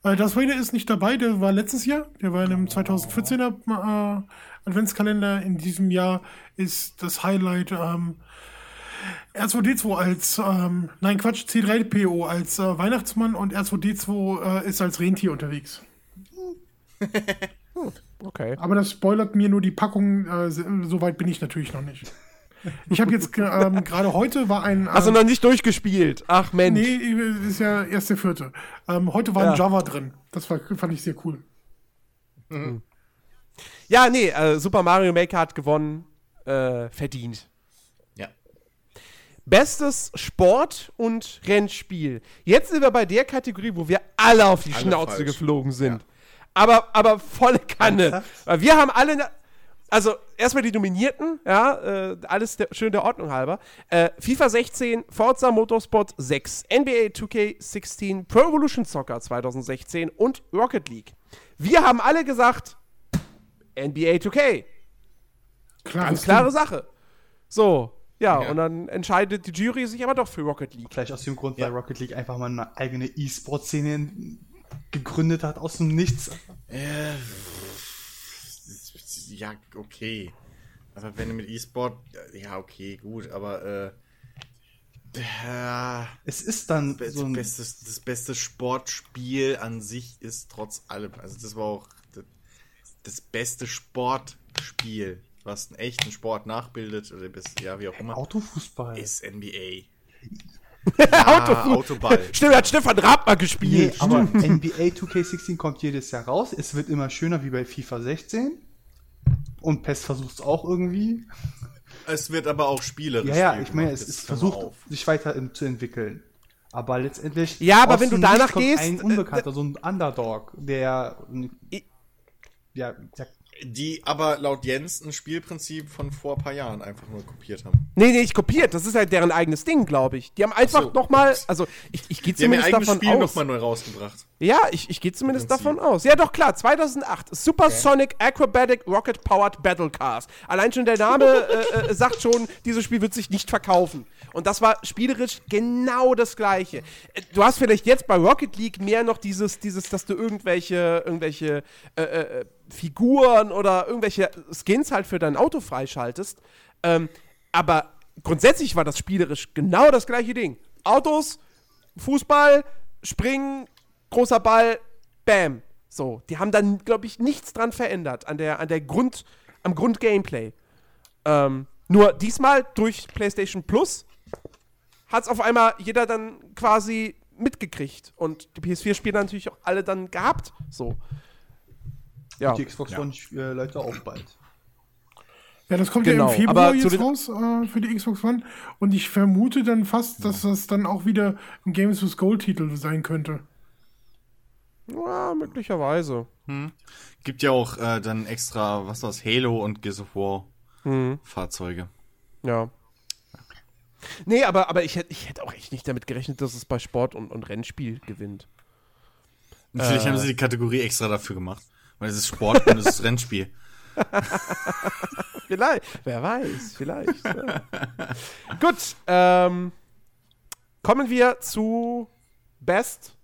S1: Äh, das Vader ist nicht dabei, der war letztes Jahr. Der war in einem 2014er äh, Adventskalender. In diesem Jahr ist das Highlight ähm, R2D2 als, ähm, nein Quatsch, C3PO als äh, Weihnachtsmann und R2D2 äh, ist als Rentier unterwegs.
S3: Okay.
S1: Aber das spoilert mir nur die Packung. Äh, so weit bin ich natürlich noch nicht. Ich habe jetzt ähm, gerade heute war ein.
S3: Hast du
S1: ähm,
S3: noch nicht durchgespielt? Ach Mensch.
S1: Nee, ist ja erst der vierte. Ähm, heute war
S3: Ja.
S1: ein Java drin. Das war, fand ich sehr cool.
S3: Ja, nee, äh, Super Mario Maker hat gewonnen. Äh, verdient.
S4: Ja.
S3: Bestes Sport- und Rennspiel. Jetzt sind wir bei der Kategorie, wo wir alle auf die
S4: Alle
S3: Schnauze
S4: falsch.
S3: geflogen sind. Aber, aber volle Kanne. Wir haben alle. Also, erstmal die Nominierten, ja, äh, alles der, schön der Ordnung halber. Äh, FIFA 16, Forza Motorsport 6, NBA 2K16, Pro Evolution Soccer 2016 und Rocket League. Wir haben alle gesagt, NBA 2K.
S1: Klar,
S3: Ganz
S1: ist
S3: klare Sache. So, ja,
S4: Ja.
S3: und dann entscheidet die Jury sich aber doch für Rocket League.
S2: Vielleicht aus dem Grund,
S4: Ja.
S2: weil Rocket League einfach mal eine eigene E-Sport-Szene gegründet hat aus dem Nichts.
S4: Äh, ja, okay. Aber wenn du mit E-Sport. Ja, okay, gut, aber. Äh,
S2: Es ist dann
S4: das,
S2: so ein
S4: beste, das beste Sportspiel an sich ist trotz allem. Also, das war auch das, das beste Sportspiel, was einen echten Sport nachbildet. Oder bis, ja, wie auch immer.
S2: Autofußball.
S4: Ist NBA. Ja, Autoball.
S3: Stimmt, hat Stefan Raab mal
S2: Nee,
S3: gespielt.
S2: aber NBA 2K16 kommt jedes Jahr raus. Es wird immer schöner wie bei FIFA 16. Und PES versucht es auch irgendwie.
S4: Es wird aber auch spielerisch.
S2: Ja, ja, ich meine, es ist versucht, sich weiter in, zu entwickeln. Aber letztendlich.
S3: Ja, aber wenn du danach gehst,
S2: Ein
S3: äh,
S2: Unbekannter, so ein Underdog, der.
S3: I-
S2: Ja, der
S4: Die aber laut Jens ein Spielprinzip von vor ein paar Jahren einfach nur kopiert haben.
S3: Nee, nee, ich kopiert. Das ist halt deren eigenes Ding, glaube ich. Die haben einfach
S4: so.
S3: nochmal, also ich, ich gehe
S4: Die haben ihr
S3: zumindest davon
S4: Spiel
S3: aus.
S4: nochmal neu rausgebracht.
S3: Ja, ich, ich gehe zumindest
S4: Prinzip.
S3: davon aus. Ja, doch, klar, 2008. Supersonic Acrobatic Rocket Powered Battle Cars. Allein schon der Name äh, äh, sagt schon, dieses Spiel wird sich nicht verkaufen. Und das war spielerisch genau das Gleiche. Äh, Du hast vielleicht jetzt bei Rocket League mehr noch dieses, dieses dass du irgendwelche, irgendwelche äh, äh, Figuren oder irgendwelche Skins halt für dein Auto freischaltest. Ähm, aber grundsätzlich war das spielerisch genau das gleiche Ding. Autos, Fußball, Springen, großer Ball, Bam. So, die haben dann, glaube ich, nichts dran verändert an der, an der Grund, am Grund-Gameplay. Ähm, nur diesmal durch PlayStation Plus hat es auf einmal jeder dann quasi mitgekriegt. Und die PS4-Spieler natürlich auch alle dann gehabt. So. Ja.
S2: die Xbox One äh, Leute auch bald.
S1: Ja, das kommt
S3: Genau,
S1: ja im Februar jetzt raus äh, für die Xbox One. Und ich vermute dann fast, dass das dann auch wieder ein Games with Gold-Titel sein könnte.
S3: ja, möglicherweise.
S4: Gibt ja auch äh, dann extra, was war's, Halo und Gears of War
S3: Mhm.
S4: Fahrzeuge.
S3: Ja. Nee, aber, aber ich hätte ich hätt auch echt nicht damit gerechnet, dass es bei Sport und, und Rennspiel gewinnt.
S4: Vielleicht
S3: Äh.
S4: haben sie die Kategorie extra dafür gemacht. Weil es ist Sport und es ist Rennspiel.
S3: vielleicht, wer weiß, vielleicht. ja. Gut, ähm, kommen wir zu Best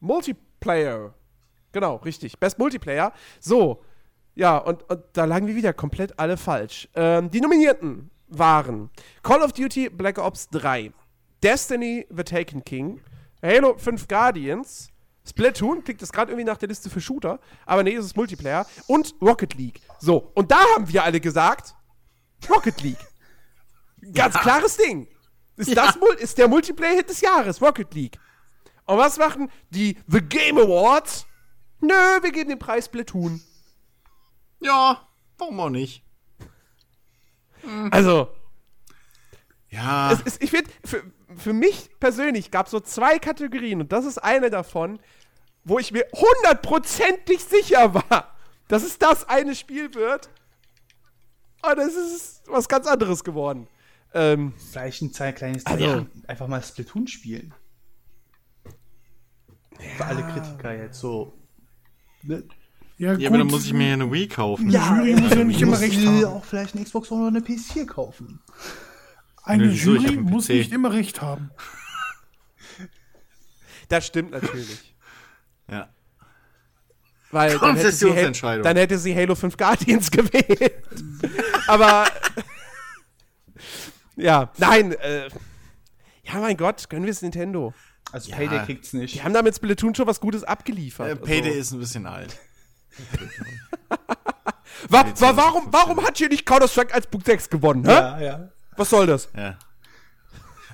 S3: Multiplayer. Genau, richtig. Best Multiplayer. So, ja, und, und da lagen wir wieder komplett alle falsch. Ähm, die Nominierten waren Call of Duty Black Ops 3, Destiny The Taken King, Halo 5 Guardians, Splatoon, klingt das gerade irgendwie nach der Liste für Shooter, aber nee, es ist Multiplayer, und Rocket League. So, und da haben wir alle gesagt, Rocket League. Ganz klares Ding. Ist, das, Mul- ist der Multiplayer-Hit des Jahres, Rocket League. Und was machen die The Game Awards? Nö, wir geben den Preis Splatoon.
S4: Ja, warum auch nicht?
S3: Also,
S4: Ja,
S3: es, es, ich finde, für, für mich persönlich gab es so zwei Kategorien und das ist eine davon, wo ich mir hundertprozentig sicher war, dass es das eine Spiel wird. Und es ist was ganz anderes geworden. Ähm,
S2: Vielleicht ein zwei kleines
S3: Also-
S2: einfach mal Splatoon spielen. Für alle Kritiker jetzt so. Ne?
S1: Ja,
S4: ja aber dann muss ich mir ja eine Wii kaufen.
S1: Die Jury muss ja nicht immer recht haben.
S2: auch vielleicht eine Xbox One oder eine PS4 kaufen.
S1: Eine?
S4: Ich
S1: Jury muss nicht immer recht haben.
S3: das stimmt natürlich.
S4: Ja.
S3: Weil dann hätte, sie dann hätte sie Halo 5 Guardians gewählt. Aber ja, nein, äh, ja, mein Gott, gönnen wir es Nintendo.
S2: Also
S4: Ja.
S2: Payday kriegt's nicht.
S3: Die haben damit Splatoon schon was Gutes abgeliefert.
S4: Äh, Payday
S3: also.
S4: ist ein bisschen alt.
S3: Wa wa warum, warum hat hier nicht Counter-Strike als Punkt 6 gewonnen? Hä?
S2: ja, ja.
S3: Was soll das?
S4: Ja.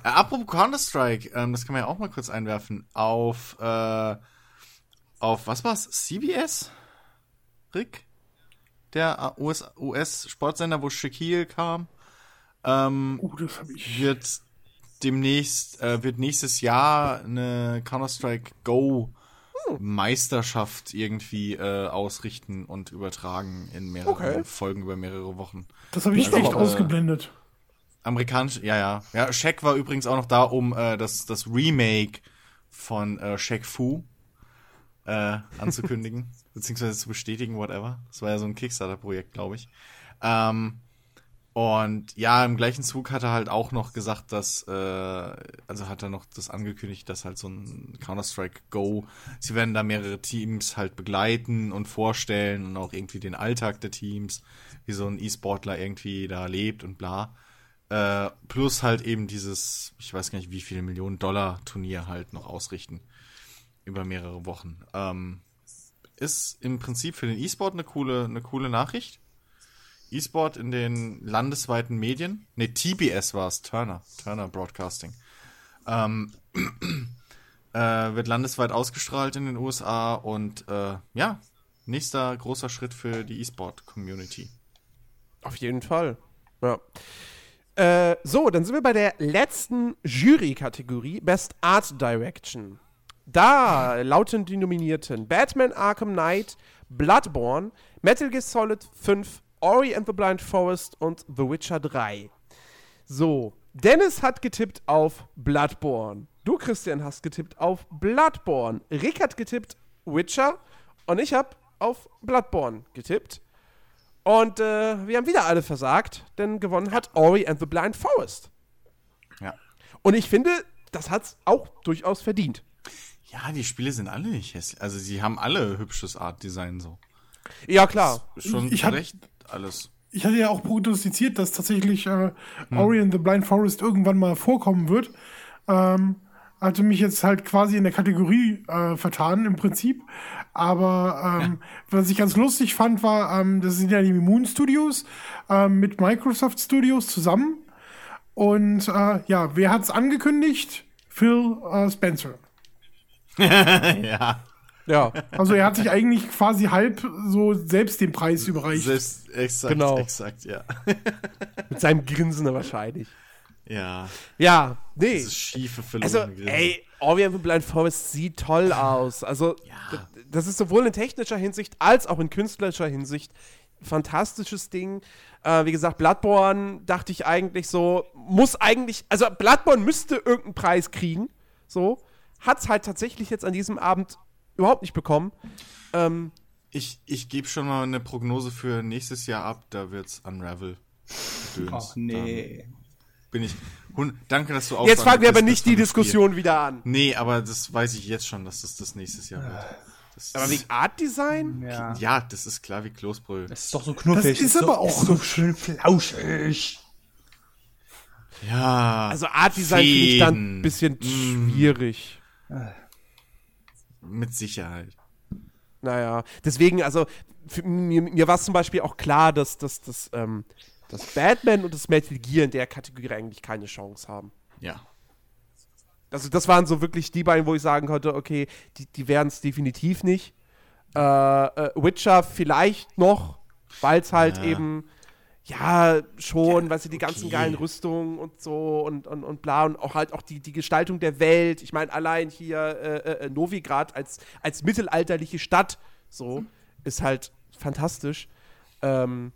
S4: Äh, apropos Counter-Strike, ähm, das kann man ja auch mal kurz einwerfen. Auf, äh, auf, was war's? CBS? Rick? Der äh, US US-Sportsender, wo Shaquille kam. Ähm,
S1: Oh, das habe ich.
S4: wird demnächst, äh, wird nächstes Jahr eine Counter-Strike Go Meisterschaft irgendwie äh, ausrichten und übertragen in mehreren
S3: Okay.
S4: Folgen über mehrere Wochen.
S1: Das habe ich
S3: Also,
S1: echt
S3: äh,
S1: ausgeblendet.
S4: Amerikanisch, ja, ja. Ja, Shaq war übrigens auch noch da, um äh, das, das Remake von äh, Shaq Fu äh, anzukündigen, beziehungsweise zu bestätigen, whatever. Das war ja so ein Kickstarter-Projekt, glaube ich. Ähm, und ja, im gleichen Zug hat er halt auch noch gesagt, dass, äh, also hat er noch das angekündigt, dass halt so ein Counter-Strike Go, sie werden da mehrere Teams halt begleiten und vorstellen und auch irgendwie den Alltag der Teams, wie so ein E-Sportler irgendwie da lebt und bla. Äh, plus halt eben dieses, ich weiß gar nicht, wie viele Millionen Dollar Turnier halt noch ausrichten. Über mehrere Wochen. Ähm, ist im Prinzip für den E-Sport eine coole, eine coole Nachricht. E-Sport in den landesweiten Medien. Ne, TBS war es, Turner. Turner Broadcasting. Ähm, äh, wird landesweit ausgestrahlt in den USA und äh, ja, nächster großer Schritt für die E-Sport-Community.
S3: Auf jeden Fall. Ja. Äh, so, dann sind wir bei der letzten Jury-Kategorie, Best Art Direction. Da lauten die Nominierten Batman Arkham Knight, Bloodborne, Metal Gear Solid 5, Ori and the Blind Forest und The Witcher 3. So, Dennis hat getippt auf Bloodborne. Du, Christian, hast getippt auf Bloodborne. Rick hat getippt Witcher und ich habe auf Bloodborne getippt. Und äh, wir haben wieder alle versagt, denn gewonnen hat Ori and the Blind Forest.
S4: Ja.
S3: Und ich finde, das hat's auch durchaus verdient.
S4: Ja, die Spiele sind alle nicht hässlich. Also sie haben alle hübsches Art-Design so.
S3: Ja, klar.
S4: Ist schon
S1: Ich hab-
S4: recht alles.
S1: Ich hatte ja auch prognostiziert, dass tatsächlich äh,
S3: Hm.
S1: Ori and the Blind Forest irgendwann mal vorkommen wird. Ähm, hatte mich jetzt halt quasi in der Kategorie äh, vertan im Prinzip. Aber ähm, was ich ganz lustig fand, war, ähm, das sind ja die Moon Studios ähm, mit Microsoft Studios zusammen. Und äh, ja, wer hat's angekündigt? Phil äh, Spencer.
S4: ja.
S3: Ja,
S1: Also er hat sich eigentlich quasi halb so selbst den Preis überreicht.
S4: Selbst, exakt,
S3: Genau.
S4: exakt, ja.
S3: mit seinem Grinsen wahrscheinlich.
S4: Ja.
S3: Ja, nee.
S4: Dieses schiefe,
S3: Also,
S4: verlorene Grinsen.
S3: ey, Ori and the Blind Forest sieht toll aus. Also, d- das ist sowohl in technischer Hinsicht als auch in künstlerischer Hinsicht fantastisches Ding. Äh, wie gesagt, Bloodborne dachte ich eigentlich so, muss eigentlich, also Bloodborne müsste irgendeinen Preis kriegen, so. Hat's halt tatsächlich jetzt an diesem Abend überhaupt nicht bekommen. Ähm,
S4: Ich, ich gebe schon mal eine Prognose für nächstes Jahr ab, da wird's Unravel. Gedöns.
S2: Ach nee.
S4: Dann bin ich. Danke, dass du auch.
S3: Jetzt fangen wir aber nicht die Diskussion wieder an.
S4: Nee, aber das weiß ich jetzt schon, dass das das nächstes Jahr wird. Das
S3: Aber wegen Art Design?
S2: Ja.
S4: ja, das ist klar wie Kloßbrüll.
S2: Es ist doch so knuffig.
S1: Das ist
S2: es
S1: aber
S2: so,
S1: auch-
S2: ist so schön flauschig.
S4: Ja.
S3: Also Art Design finde ich dann ein bisschen
S4: Mm.
S3: schwierig.
S4: Mit Sicherheit.
S3: Naja, deswegen, also für, mir, mir war es zum Beispiel auch klar, dass, dass, dass, ähm, dass Batman und das Metal Gear in der Kategorie eigentlich keine Chance haben.
S4: Ja.
S3: Also das waren so wirklich die beiden, wo ich sagen konnte, okay, die, die werden es definitiv nicht. Äh, äh, Witcher vielleicht noch, weil es halt
S4: Ja.
S3: eben, ja, schon, weil sie die ganzen
S4: okay.
S3: geilen Rüstungen und so und, und, und bla und auch halt auch die, die Gestaltung der Welt. Ich meine, allein hier äh, äh, Novigrad als, als mittelalterliche Stadt, so, ist halt fantastisch. Ähm,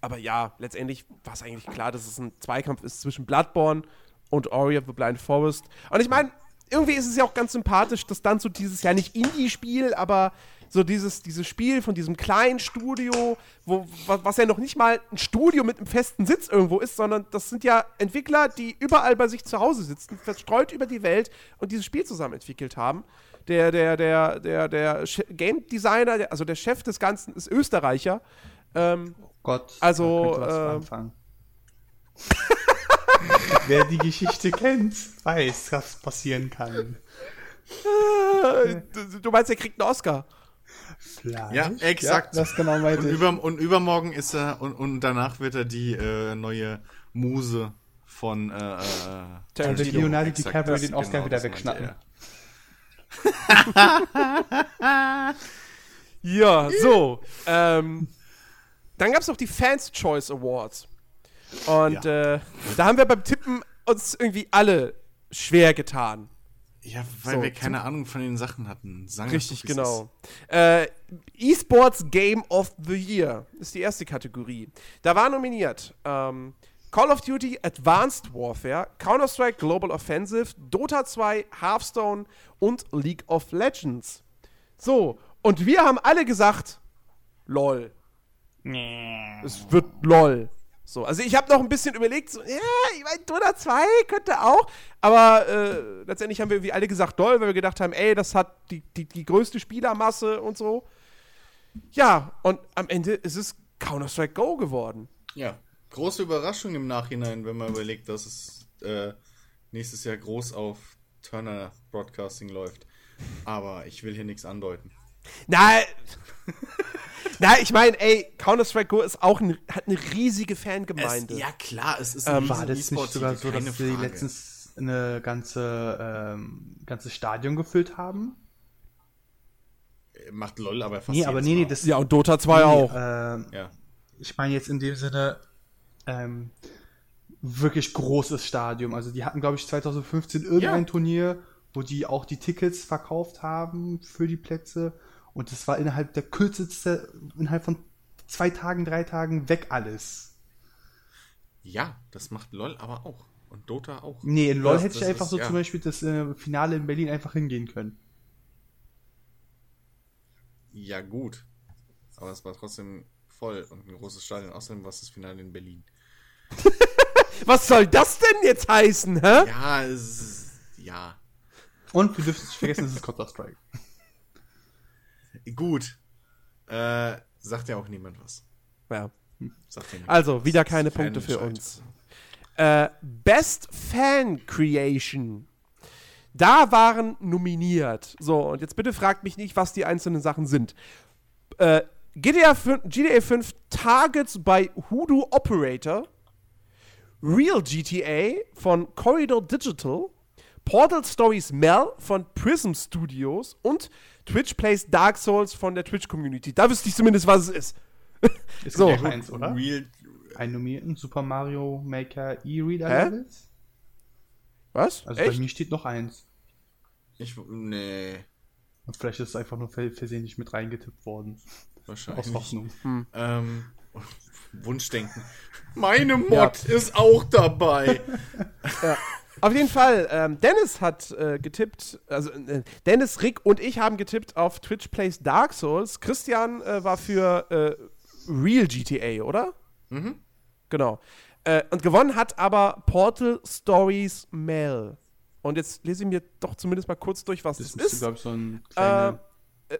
S3: aber ja, letztendlich war es eigentlich klar, dass es ein Zweikampf ist zwischen Bloodborne und Ori of the Blind Forest. Und ich meine, irgendwie ist es ja auch ganz sympathisch, dass dann so dieses ja nicht Indie-Spiel, aber so dieses, dieses Spiel von diesem kleinen Studio, wo, wa- was ja noch nicht mal ein Studio mit einem festen Sitz irgendwo ist, sondern das sind ja Entwickler, die überall bei sich zu Hause sitzen, verstreut über die Welt und dieses Spiel zusammen entwickelt haben. Der, der, der, der, der Game Designer, also der Chef des Ganzen ist Österreicher. Ähm,
S2: Gott,
S3: Also,
S2: da
S3: äh,
S2: anfangen. Wer die Geschichte kennt, weiß, was passieren kann.
S3: du meinst, er kriegt einen Oscar?
S2: Vielleicht.
S4: Ja, exakt.
S2: Ja, das genau
S4: Und,
S2: meinte ich.
S4: über, und übermorgen ist er und, und danach wird er die äh, neue Muse von äh, äh,
S3: Tarantino.
S2: Leonardo DiCaprio den Oscar
S4: genau,
S2: wieder wegschnappen.
S3: Ja, so. ähm, dann gab es noch die Fans Choice Awards. Und äh, da haben wir beim Tippen uns irgendwie alle schwer getan.
S4: Ja, weil
S3: So,
S4: wir keine Ahnung von den Sachen hatten. Sagen wir
S3: Richtig, genau. Äh, eSports Game of the Year ist die erste Kategorie. Da war nominiert ähm, Call of Duty Advanced Warfare, Counter-Strike Global Offensive, Dota 2, Hearthstone und League of Legends. So, und wir haben alle gesagt, lol. Es wird lol. So, also ich habe noch ein bisschen überlegt, so, ja, ich meine, Dota 2 könnte auch, aber äh, letztendlich haben wir irgendwie alle gesagt lol, weil wir gedacht haben, ey, das hat die, die, die größte Spielermasse und so. Ja, und am Ende ist es Counter-Strike Go geworden.
S4: Ja, große Überraschung im Nachhinein, wenn man überlegt, dass es äh, nächstes Jahr groß auf Turner Broadcasting läuft. Aber ich will hier nichts andeuten.
S3: Na, na, ich meine, ey, Counter-Strike Go ist auch ein, hat eine riesige Fangemeinde.
S4: Es, ja, klar, es ist
S3: Ähm,
S2: War das nicht sogar so, dass sie letztens eine ganze ähm, ganze Stadion gefüllt haben?
S4: Macht LOL aber fast
S2: Nee, aber nee, nee, das
S3: Ja, und Dota 2
S2: nee,
S3: auch.
S2: ähm,
S4: Ja.
S2: ich meine jetzt in dem Sinne ähm, wirklich großes Stadium. Also die hatten, glaube ich, 2015 irgendein
S4: Ja.
S2: Turnier, wo die auch die Tickets verkauft haben für die Plätze. Und das war innerhalb der kürzeste, innerhalb von zwei Tagen, drei Tagen weg alles.
S4: ja, das macht LOL aber auch. Und Dota auch.
S2: Nee, in LoL
S4: Das-
S2: hätte ich
S4: das
S2: einfach
S4: ist-
S2: so
S4: ja.
S2: zum Beispiel das äh, Finale in Berlin einfach hingehen können.
S4: Ja, gut. Aber es war trotzdem voll und ein großes Stadion. Außerdem war es das Finale in Berlin.
S3: Was soll das denn jetzt heißen, hä?
S4: Ja, es ist, ja.
S2: Und wir dürfen nicht vergessen, es ist Counter-Strike.
S4: Gut. Äh, sagt ja auch niemand was.
S3: Ja.
S4: Sagt ja niemand.
S3: Also, wieder keine Punkte für uns. Äh, Best Fan Creation. Da waren nominiert. So, und jetzt bitte fragt mich nicht, was die einzelnen Sachen sind. Äh, GTA 5, GTA 5 Targets by Hoodoo Operator. Real GTA von Corridor Digital. Portal Stories Mel von Prism Studios und Twitch Plays Dark Souls von der Twitch Community. Da wüsste ich zumindest, was es ist.
S2: Es
S3: So.
S2: gibt ja eins, oder?
S4: Real,
S2: Ein nominierten Super Mario Maker E-Reader
S3: Hä?
S2: Levels.
S3: Was?
S2: Also
S3: Echt?
S2: bei mir steht noch eins.
S4: ich, nee,
S2: Und vielleicht ist es einfach nur ver- versehentlich mit reingetippt worden.
S4: wahrscheinlich.
S2: Aus Hoffnung.
S4: Ähm, Wunschdenken. Meine Mod ist auch dabei.
S3: Auf jeden Fall, ähm, Dennis hat äh, getippt, also äh, Dennis, Rick und ich haben getippt auf Twitch Plays Dark Souls. Christian äh, war für äh, Real GTA, oder? Mhm. Genau. Äh, und gewonnen hat aber Portal Stories Mel. Und jetzt lese ich mir doch zumindest mal kurz durch, was das,
S2: Das müsste,
S3: ist.
S2: glaube ich, so eine kleine
S3: Äh,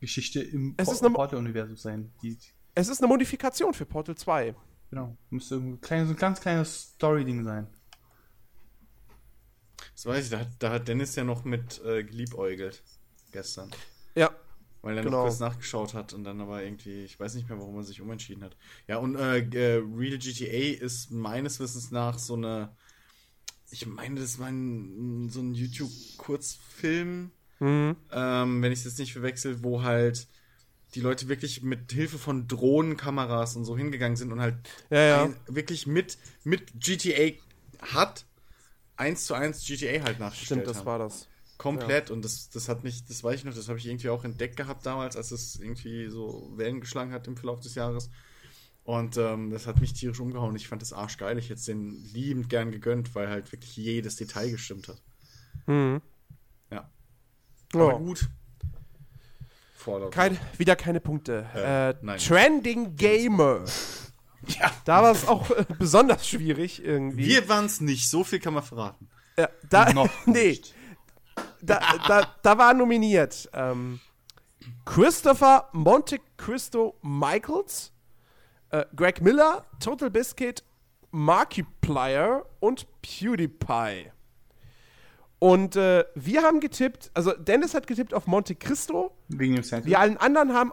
S2: Geschichte im Por-
S3: ist
S2: Portal-Universum sein. Die,
S3: Es ist eine Modifikation für Portal 2.
S2: genau, müsste so ein ganz kleines Story-Ding sein.
S4: Das weiß ich, da hat, da hat Dennis ja noch mit äh, geliebäugelt gestern.
S3: Ja.
S4: Weil er
S3: Genau.
S4: noch kurz nachgeschaut hat und dann aber irgendwie, ich weiß nicht mehr, warum er sich umentschieden hat. Ja, und äh, äh, Real GTA ist meines Wissens nach so eine, ich meine, das war ein, so ein YouTube-Kurzfilm,
S3: Mhm.
S4: ähm, wenn ich es jetzt nicht verwechsel, wo halt die Leute wirklich mit Hilfe von Drohnenkameras und so hingegangen sind und halt
S3: Ja, ja.
S4: wirklich mit, mit GTA hat, eins zu eins GTA halt nachgestellt
S3: Stimmt, das
S4: haben.
S3: war das.
S4: Komplett und das, das hat mich, das weiß ich noch, das habe ich irgendwie auch entdeckt gehabt damals, als es irgendwie so Wellen geschlagen hat im Verlauf des Jahres. Und ähm, das hat mich tierisch umgehauen. Ich fand das arschgeil. Ich hätte es den liebend gern gegönnt, weil halt wirklich jedes Detail gestimmt hat.
S3: Mhm.
S4: Ja.
S3: Ja.
S4: Aber gut. Fallout.
S3: Kein, wieder keine Punkte.
S4: Äh,
S3: Äh,
S4: nein.
S3: Trending Gamer.
S4: Ja.
S3: Da war es auch äh, besonders schwierig irgendwie.
S4: Wir waren es nicht, so viel kann man verraten.
S3: ja, da,
S2: Noch
S3: nee,
S2: nicht.
S3: da, da, da war nominiert ähm, Christopher Monte Cristo Michaels, äh, Greg Miller, Total Biscuit, Markiplier und PewDiePie. Und äh, wir haben getippt, also Dennis hat getippt auf Monte Cristo,
S2: Wegen dem Sandwich.
S3: die allen anderen haben.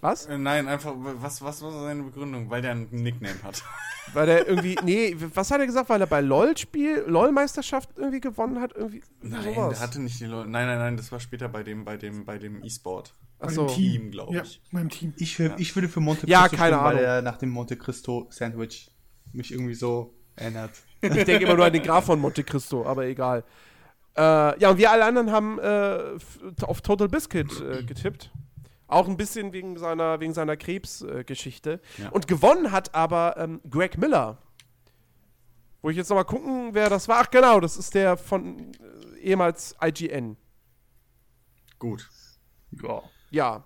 S3: Was?
S4: Äh, nein, einfach, was, was war seine Begründung? Weil der einen Nickname hat.
S3: Weil der irgendwie, nee, was hat er gesagt? Weil er bei LOL-Spiel, LOL-Meisterschaft irgendwie gewonnen hat? Irgendwie
S4: Nein,
S3: sowas.
S4: der hatte nicht die Leute. Nein, nein, nein, das war später bei dem, bei dem, bei dem E-Sport.
S3: Ach
S1: Beim
S3: so.
S4: Team, glaube
S1: Ja,
S4: ich.
S1: beim Team.
S2: Ich, will, ich würde für Monte
S3: Ja,
S2: Cristo
S3: keine
S2: stimmen, weil
S3: Ahnung.
S2: er nach dem Monte Cristo Sandwich mich irgendwie so erinnert.
S3: Ich denke immer nur an den Graf von Monte Cristo, aber egal. Äh, ja, und wir alle anderen haben äh, auf Total Biscuit äh, getippt. Auch ein bisschen wegen seiner, wegen seiner Krebsgeschichte. Äh.
S4: Ja.
S3: Und gewonnen hat aber ähm, Greg Miller. Wo ich jetzt nochmal gucken, wer das war. Ach, genau, das ist der von äh, ehemals IGN.
S4: Gut.
S2: Ja.
S3: Ja.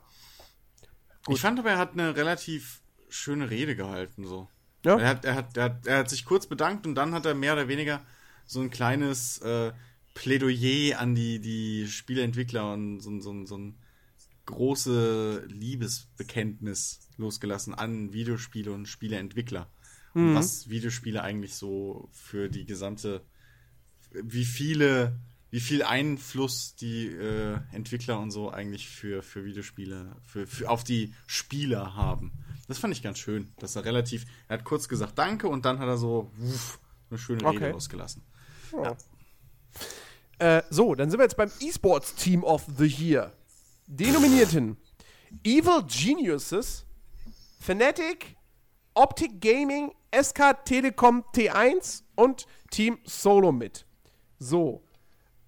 S4: Ich fand aber, er hat eine relativ schöne Rede gehalten, so.
S3: Ja.
S4: Er, hat, er, hat, er, hat, er hat sich kurz bedankt und dann hat er mehr oder weniger so ein kleines äh, Plädoyer an die, die Spieleentwickler und so, ein- so, ein- so ein große Liebesbekenntnis losgelassen an Videospiele und Spieleentwickler. Und was Videospiele eigentlich so für die gesamte, wie viele, wie viel Einfluss die äh, Entwickler und so eigentlich für, für Videospiele, für, für auf die Spieler haben. Das fand ich ganz schön, dass er relativ, er hat kurz gesagt Danke und dann hat er so wuff, eine schöne Rede
S3: Okay.
S4: losgelassen.
S3: Äh, so, dann sind wir jetzt beim eSports Team of the Year. Die Nominierten: Evil Geniuses, Fnatic, Optic Gaming, SK Telekom T1 und Team Solo mit. So.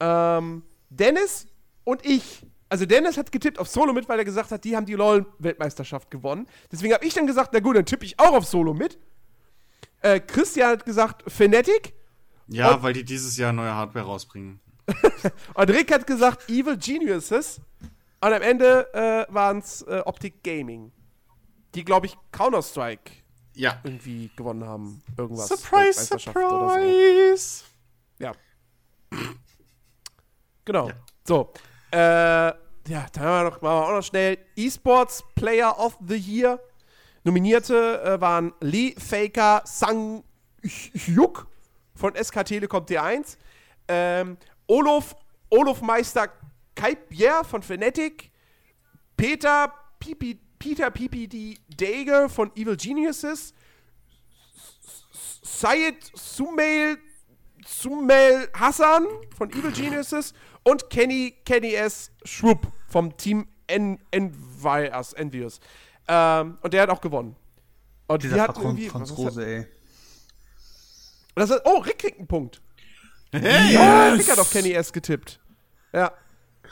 S3: Ähm, Dennis und ich. Also Dennis hat getippt auf Solo mit, weil er gesagt hat, die haben die LoL-Weltmeisterschaft gewonnen. Deswegen habe ich dann gesagt, na gut, dann tippe ich auch auf Solo mit. Äh, Christian hat gesagt Fnatic.
S4: Ja,
S3: Und-
S4: weil die dieses Jahr neue Hardware rausbringen.
S3: Und Rick hat gesagt Evil Geniuses. Und am Ende äh, waren es äh, Optic Gaming. Die, glaube ich, Counter-Strike
S4: Ja.
S3: irgendwie gewonnen haben. Irgendwas.
S4: Surprise,
S3: oder so.
S4: surprise!
S3: Ja. Genau.
S4: Ja.
S3: So. Äh, ja, dann haben wir noch, machen wir auch noch schnell eSports Player of the Year. Nominierte äh, waren Lee Faker Sang Hyuk von SK Telekom T1, ähm, Olof, Olof Meister Kaipier von Fnatic, Peter Pipi, Peter PPD Dage von Evil Geniuses, Syed Sumail Sumel Hassan von Evil Geniuses und Kenny Kenny S. Schwupp vom Team En Envious. Envious. Ähm, und der hat auch gewonnen. Und die
S2: Dieser Patron
S3: irgendwie.
S2: Franz
S3: was ist
S2: Rose, ey.
S3: das? Ist, oh, Rick kriegt einen Punkt.
S4: Hey!
S3: Ja, Rick hat auf Kenny S. getippt. Ja.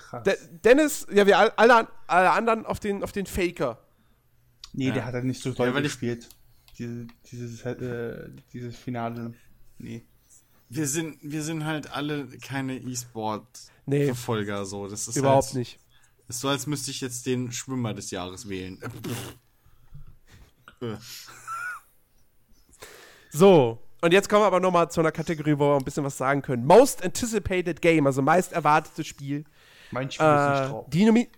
S2: Krass.
S3: De Dennis, ja, wir all- alle, alle anderen auf den, auf den Faker.
S2: nee,
S4: Ja.
S2: der hat halt nicht so doll
S4: weil ich-
S2: gespielt. Diese, dieses, äh, dieses Finale. Nee.
S4: wir sind, wir sind halt alle keine E-Sport-Verfolger,
S3: Nee.
S4: so. Das ist
S3: Überhaupt
S4: halt,
S3: nicht.
S4: Ist so, als müsste ich jetzt den Schwimmer des Jahres wählen. Äh,
S3: So, und jetzt kommen wir aber nochmal zu einer Kategorie, wo wir ein bisschen was sagen können. Most Anticipated Game, also meist erwartetes Spiel.
S2: Mein Spiel ist nicht
S3: Äh,
S2: drauf.
S3: die, Nomi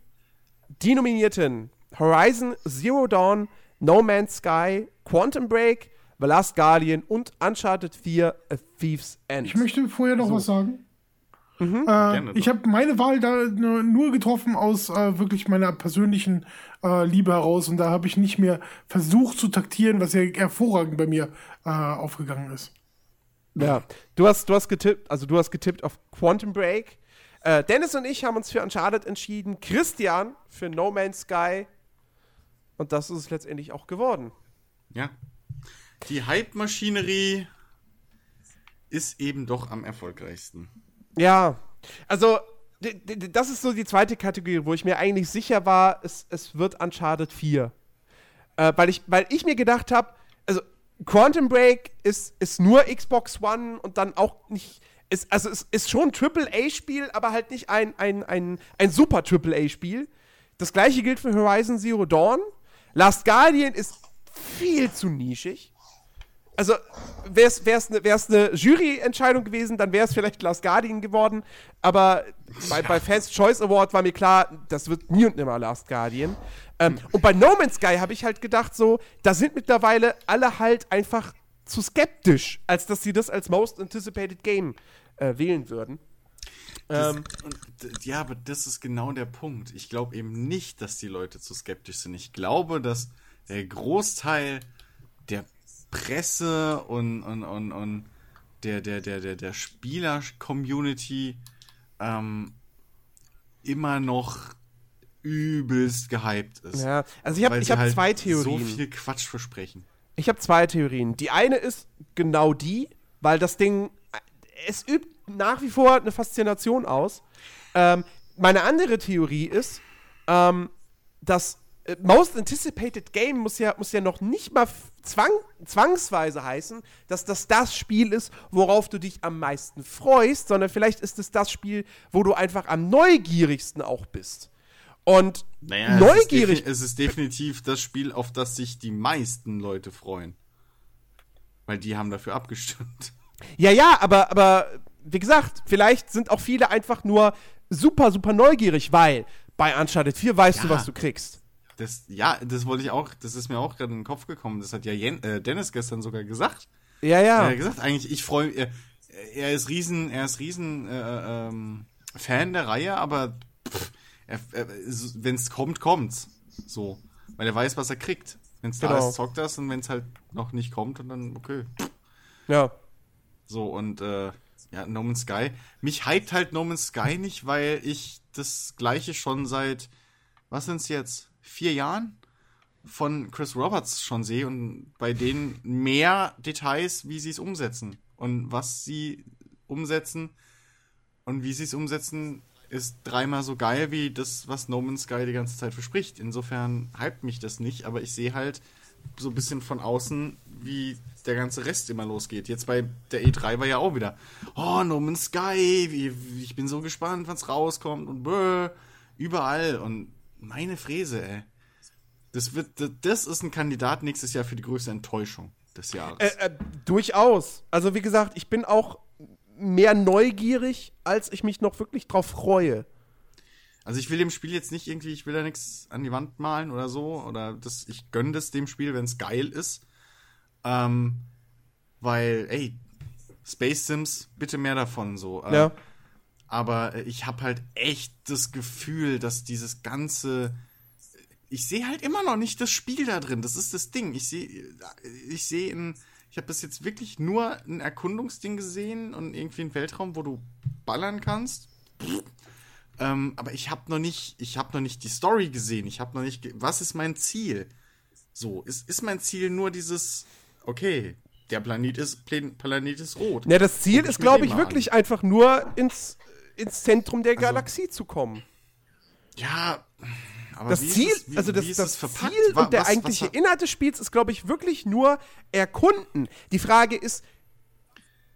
S3: die Nominierten Horizon Zero Dawn, No Man's Sky, Quantum Break, The Last Guardian und Uncharted 4 A Thief's End.
S1: Ich möchte vorher noch was sagen.
S3: Mhm.
S1: Äh,
S4: Gerne
S1: ich habe meine Wahl da nur nur getroffen aus äh, wirklich meiner persönlichen äh, Liebe heraus und da habe ich nicht mehr versucht zu taktieren, was ja hervorragend bei mir äh, aufgegangen ist.
S3: Ja, du hast, du hast getippt, also du hast getippt auf Quantum Break. Äh, Dennis und ich haben uns für Uncharted entschieden. Christian für No Man's Sky. Und das ist es letztendlich auch geworden.
S4: ja. Die Hype-Maschinerie ist eben doch am erfolgreichsten.
S3: Ja, also das ist so die zweite Kategorie, wo ich mir eigentlich sicher war, es, es wird Uncharted 4. Äh, weil, ich, weil ich mir gedacht habe, also Quantum Break ist, ist nur Xbox One und dann auch nicht. Ist, also es ist schon ein AAA-Spiel, aber halt nicht ein, ein, ein, ein super AAA-Spiel. Das gleiche gilt für Horizon Zero Dawn. Last Guardian ist viel zu nischig. Also, wäre es eine ne Juryentscheidung gewesen, dann wäre es vielleicht Last Guardian geworden. Aber bei, bei Fans Choice Award war mir klar, das wird nie und nimmer Last Guardian. Ähm, und bei No Man's Sky habe ich halt gedacht, so, da sind mittlerweile alle halt einfach zu skeptisch, als dass sie das als Most Anticipated Game äh, wählen würden.
S4: Das,
S3: Ähm,
S4: und, ja, aber das ist genau der Punkt. Ich glaube eben nicht, dass die Leute zu skeptisch sind. Ich glaube, dass der Großteil der Presse und, und, und, und der, der, der, der, der Spieler-Community ähm, immer noch übelst gehypt ist.
S3: ja, also ich habe ich hab
S4: halt
S3: zwei
S4: So
S3: Theorien.
S4: viel Quatsch versprechen.
S3: Ich habe zwei Theorien. Die eine ist genau die, weil das Ding, es übt nach wie vor eine Faszination aus. Ähm, meine andere Theorie ist, ähm, das äh, Most Anticipated Game muss ja, muss ja noch nicht mal zwang, zwangsweise heißen, dass das das Spiel ist, worauf du dich am meisten freust, sondern vielleicht ist es das Spiel, wo du einfach am neugierigsten auch bist. Und
S4: Naja,
S3: neugierig
S4: Es ist, es ist definitiv das Spiel, auf das sich die meisten Leute freuen. Weil die haben dafür abgestimmt.
S3: Ja, ja, aber, aber wie gesagt, vielleicht sind auch viele einfach nur super, super neugierig, weil bei Uncharted 4 weißt du,
S4: Ja.
S3: was du kriegst.
S4: Das, ja, das wollte ich auch, das ist mir auch gerade in den Kopf gekommen. Das hat ja Jen, äh, Dennis gestern sogar gesagt.
S3: Ja,
S4: Er
S3: ja.
S4: hat gesagt, eigentlich, ich freue er, er ist riesen, er ist riesen äh, ähm, Fan der Reihe, aber er, er, wenn es kommt, kommt's. So. Weil er weiß, was er kriegt. Wenn es da
S3: Genau.
S4: ist, zockt das und wenn es halt noch nicht kommt, und dann, okay.
S3: Ja.
S4: So, und äh, ja, No Man's Sky. Mich hypt halt No Man's Sky nicht, weil ich das gleiche schon seit, was sind's jetzt, vier Jahren von Chris Roberts schon sehe und bei denen mehr Details, wie sie es umsetzen. Und was sie umsetzen und wie sie es umsetzen, ist dreimal so geil wie das, was No Man's Sky die ganze Zeit verspricht. Insofern hypt mich das nicht, aber ich sehe halt so ein bisschen von außen, wie der ganze Rest immer losgeht. Jetzt bei der E3 war ja auch wieder, oh, No Man's Sky, wie, ich bin so gespannt, wann's rauskommt und bäh, überall und meine Fräse, ey. Das wird, das ist ein Kandidat nächstes Jahr für die größte Enttäuschung des Jahres.
S3: Äh, äh, durchaus. Also, wie gesagt, ich bin auch mehr neugierig, als ich mich noch wirklich drauf freue.
S4: Also ich will dem Spiel jetzt nicht irgendwie, ich will da nichts an die Wand malen oder so. Oder das, ich gönne das dem Spiel, wenn es geil ist. Ähm, weil, ey, Space Sims, bitte mehr davon so. Äh,
S3: Ja.
S4: Aber äh, ich habe halt echt das Gefühl, dass dieses ganze. Ich sehe halt immer noch nicht das Spiel da drin. Das ist das Ding. Ich sehe, ich sehe in. Ich habe bis jetzt wirklich nur ein Erkundungsding gesehen und irgendwie einen Weltraum, wo du ballern kannst. Ähm, aber ich habe noch nicht, ich habe noch nicht die Story gesehen. Ich habe noch nicht, was ist mein Ziel? So, ist, ist mein Ziel nur dieses, okay, der Planet ist, Plan Planet ist rot.
S3: Ne, das Ziel ist, glaube ich, wirklich einfach nur ins, ins Zentrum der
S4: Also
S3: Galaxie zu kommen.
S4: Ja, aber
S3: Das Ziel,
S4: es- wie,
S3: also das, das? Ziel
S4: Wa-
S3: und der
S4: was-
S3: eigentliche
S4: was,
S3: Inhalt des Spiels ist, glaube ich, wirklich nur erkunden. Die Frage ist,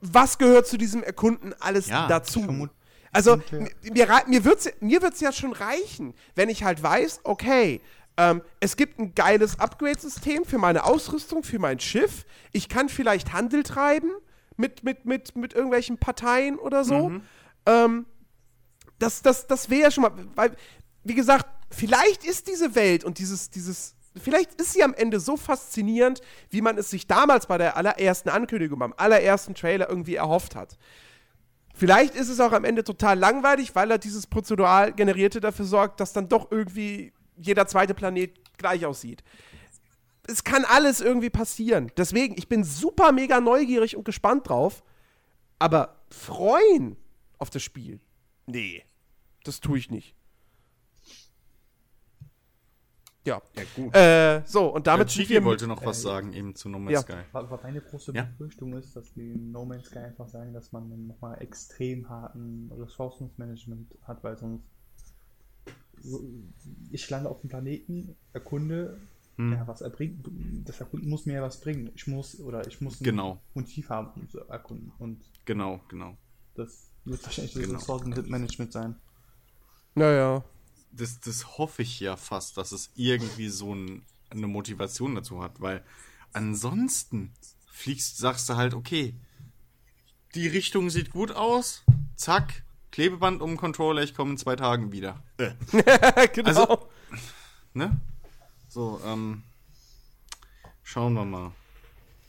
S3: was gehört zu diesem Erkunden alles
S4: Ja,
S3: dazu? Also, mir, mir, wird es mir wird's ja schon reichen, wenn ich halt weiß, okay, ähm, es gibt ein geiles Upgrade-System für meine Ausrüstung, für mein Schiff. Ich kann vielleicht Handel treiben mit, mit, mit, mit irgendwelchen Parteien oder so. Ähm, das, das, das wäre ja schon mal, weil, wie gesagt, vielleicht ist diese Welt und dieses, dieses, vielleicht ist sie am Ende so faszinierend, wie man es sich damals bei der allerersten Ankündigung, beim allerersten Trailer irgendwie erhofft hat. Vielleicht ist es auch am Ende total langweilig, weil er dieses prozedural generierte dafür sorgt, dass dann doch irgendwie jeder zweite Planet gleich aussieht. Es kann alles irgendwie passieren. Deswegen, ich bin super mega neugierig und gespannt drauf. Aber freuen auf das Spiel? Nee, das tue ich nicht. Ja.
S4: Ja, gut.
S3: Äh, so, und damit
S4: Damit
S3: sind
S4: Chiki
S3: wir
S4: wollte noch was sagen, eben zu No Man's
S3: ja.
S4: Sky.
S2: Was was meine große
S4: Ja.
S2: Befürchtung ist, dass die in No Man's Sky einfach sagen, dass man nochmal extrem harten Ressourcenmanagement hat, weil sonst so, ich lande auf dem Planeten, erkunde,
S4: Hm.
S2: ja, was er bringt, das Erkunden muss mir ja was bringen. Ich muss, oder ich muss ein
S4: Genau.
S2: Motiv haben, um zu erkunden. Und
S4: Genau, genau.
S2: das wird wahrscheinlich das
S4: Genau.
S2: Ressourcenmanagement sein.
S3: Naja.
S4: Das, das hoffe ich ja fast, dass es irgendwie so ein, eine Motivation dazu hat, weil ansonsten fliegst, sagst du halt, okay, die Richtung sieht gut aus, zack, Klebeband um den Controller, ich komme in zwei Tagen wieder. Äh,
S3: genau.
S4: Also- ne? So, ähm, schauen wir mal.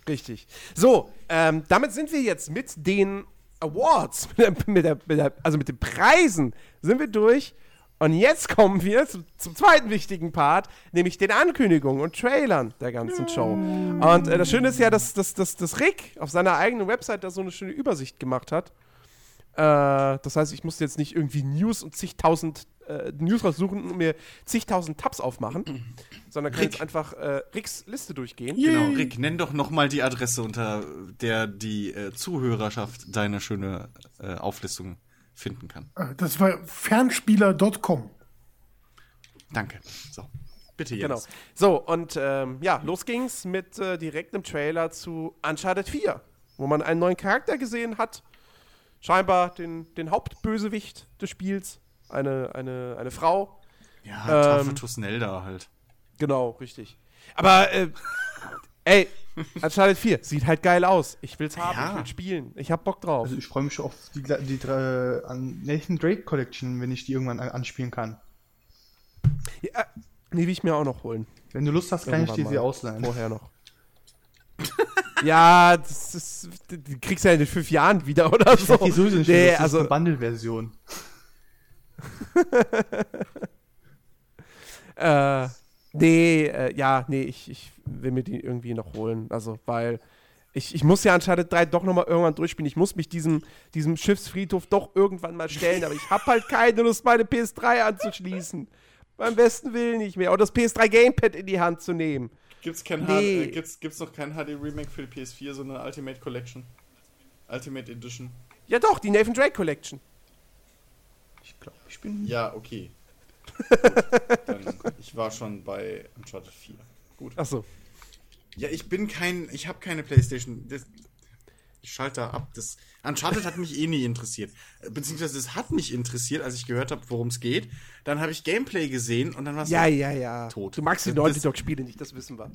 S3: Richtig. So, ähm, damit sind wir jetzt mit den Awards, mit der, mit der, mit der, also mit den Preisen sind wir durch. Und jetzt kommen wir zum, zum zweiten wichtigen Part, nämlich den Ankündigungen und Trailern der ganzen Show. Und äh, das Schöne ist ja, dass, dass, dass, dass Rick auf seiner eigenen Website da so eine schöne Übersicht gemacht hat. Äh, das heißt, ich musste jetzt nicht irgendwie News und zigtausend äh, News raussuchen und mir zigtausend Tabs aufmachen, sondern kann
S4: Rick.
S3: jetzt einfach äh, Ricks Liste durchgehen.
S4: Genau, Rick, nenn doch nochmal die Adresse, unter der die äh, Zuhörerschaft deine schöne äh, Auflistung finden kann.
S1: Äh, Das war fernspieler.com.
S4: Danke. So, bitte jetzt.
S3: Genau. So, und ähm, ja, los ging's mit äh, direkt einem Trailer zu Uncharted 4, wo man einen neuen Charakter gesehen hat. Scheinbar den, den Hauptbösewicht des Spiels. Eine, eine, eine Frau.
S4: Ja,
S3: Ähm,
S4: ähm, Tusnelda halt.
S3: Genau, richtig. Aber, äh, ey, Uncharted 4 sieht halt geil aus. Ich will's haben,
S4: Ja.
S3: ich will spielen. Ich hab Bock drauf.
S2: Also ich freue mich auf die, die an Nathan Drake Collection, wenn ich die irgendwann an- anspielen kann.
S3: ja, die will ich mir auch noch holen.
S2: Wenn du Lust hast, kann ich
S3: Irgendwann
S2: dir sie ausleihen.
S3: Vorher noch. ja, das ist, die kriegst du ja in fünf Jahren wieder oder
S2: Ich
S3: so.
S2: dir sowieso nicht,
S3: nee,
S2: das ist
S3: also,
S2: eine Bundle-Version.
S3: Äh, nee, äh, ja, nee, ich, ich will mir die irgendwie noch holen. Also, weil ich, ich muss ja Uncharted 3 doch nochmal irgendwann durchspielen. Ich muss mich diesem, diesem Schiffsfriedhof doch irgendwann mal stellen, aber ich habe halt keine Lust, meine PS3 anzuschließen. Beim besten Willen nicht mehr. Oder das PS3 Gamepad in die Hand zu nehmen.
S4: Gibt's, kein
S3: Nee.
S4: HD, gibt's, gibt's noch kein HD-Remake für die PS4, so eine Ultimate Collection? Ultimate Edition?
S3: Ja, doch, die Nathan Drake Collection.
S2: Ich glaube, ich bin.
S4: Ja, okay. Dann, ich war schon bei Uncharted 4. Gut.
S3: Achso.
S4: Ja, ich bin kein, ich habe keine Playstation. Das, ich schalte da ab. Das, Uncharted hat mich eh nie interessiert. Beziehungsweise es hat mich interessiert, als ich gehört habe, worum es geht. Dann habe ich Gameplay gesehen und dann war es
S3: Ja, ja, ja.
S4: Tot.
S3: Du magst die Naughty
S4: das-
S3: Dog Spiele nicht, das wissen wir.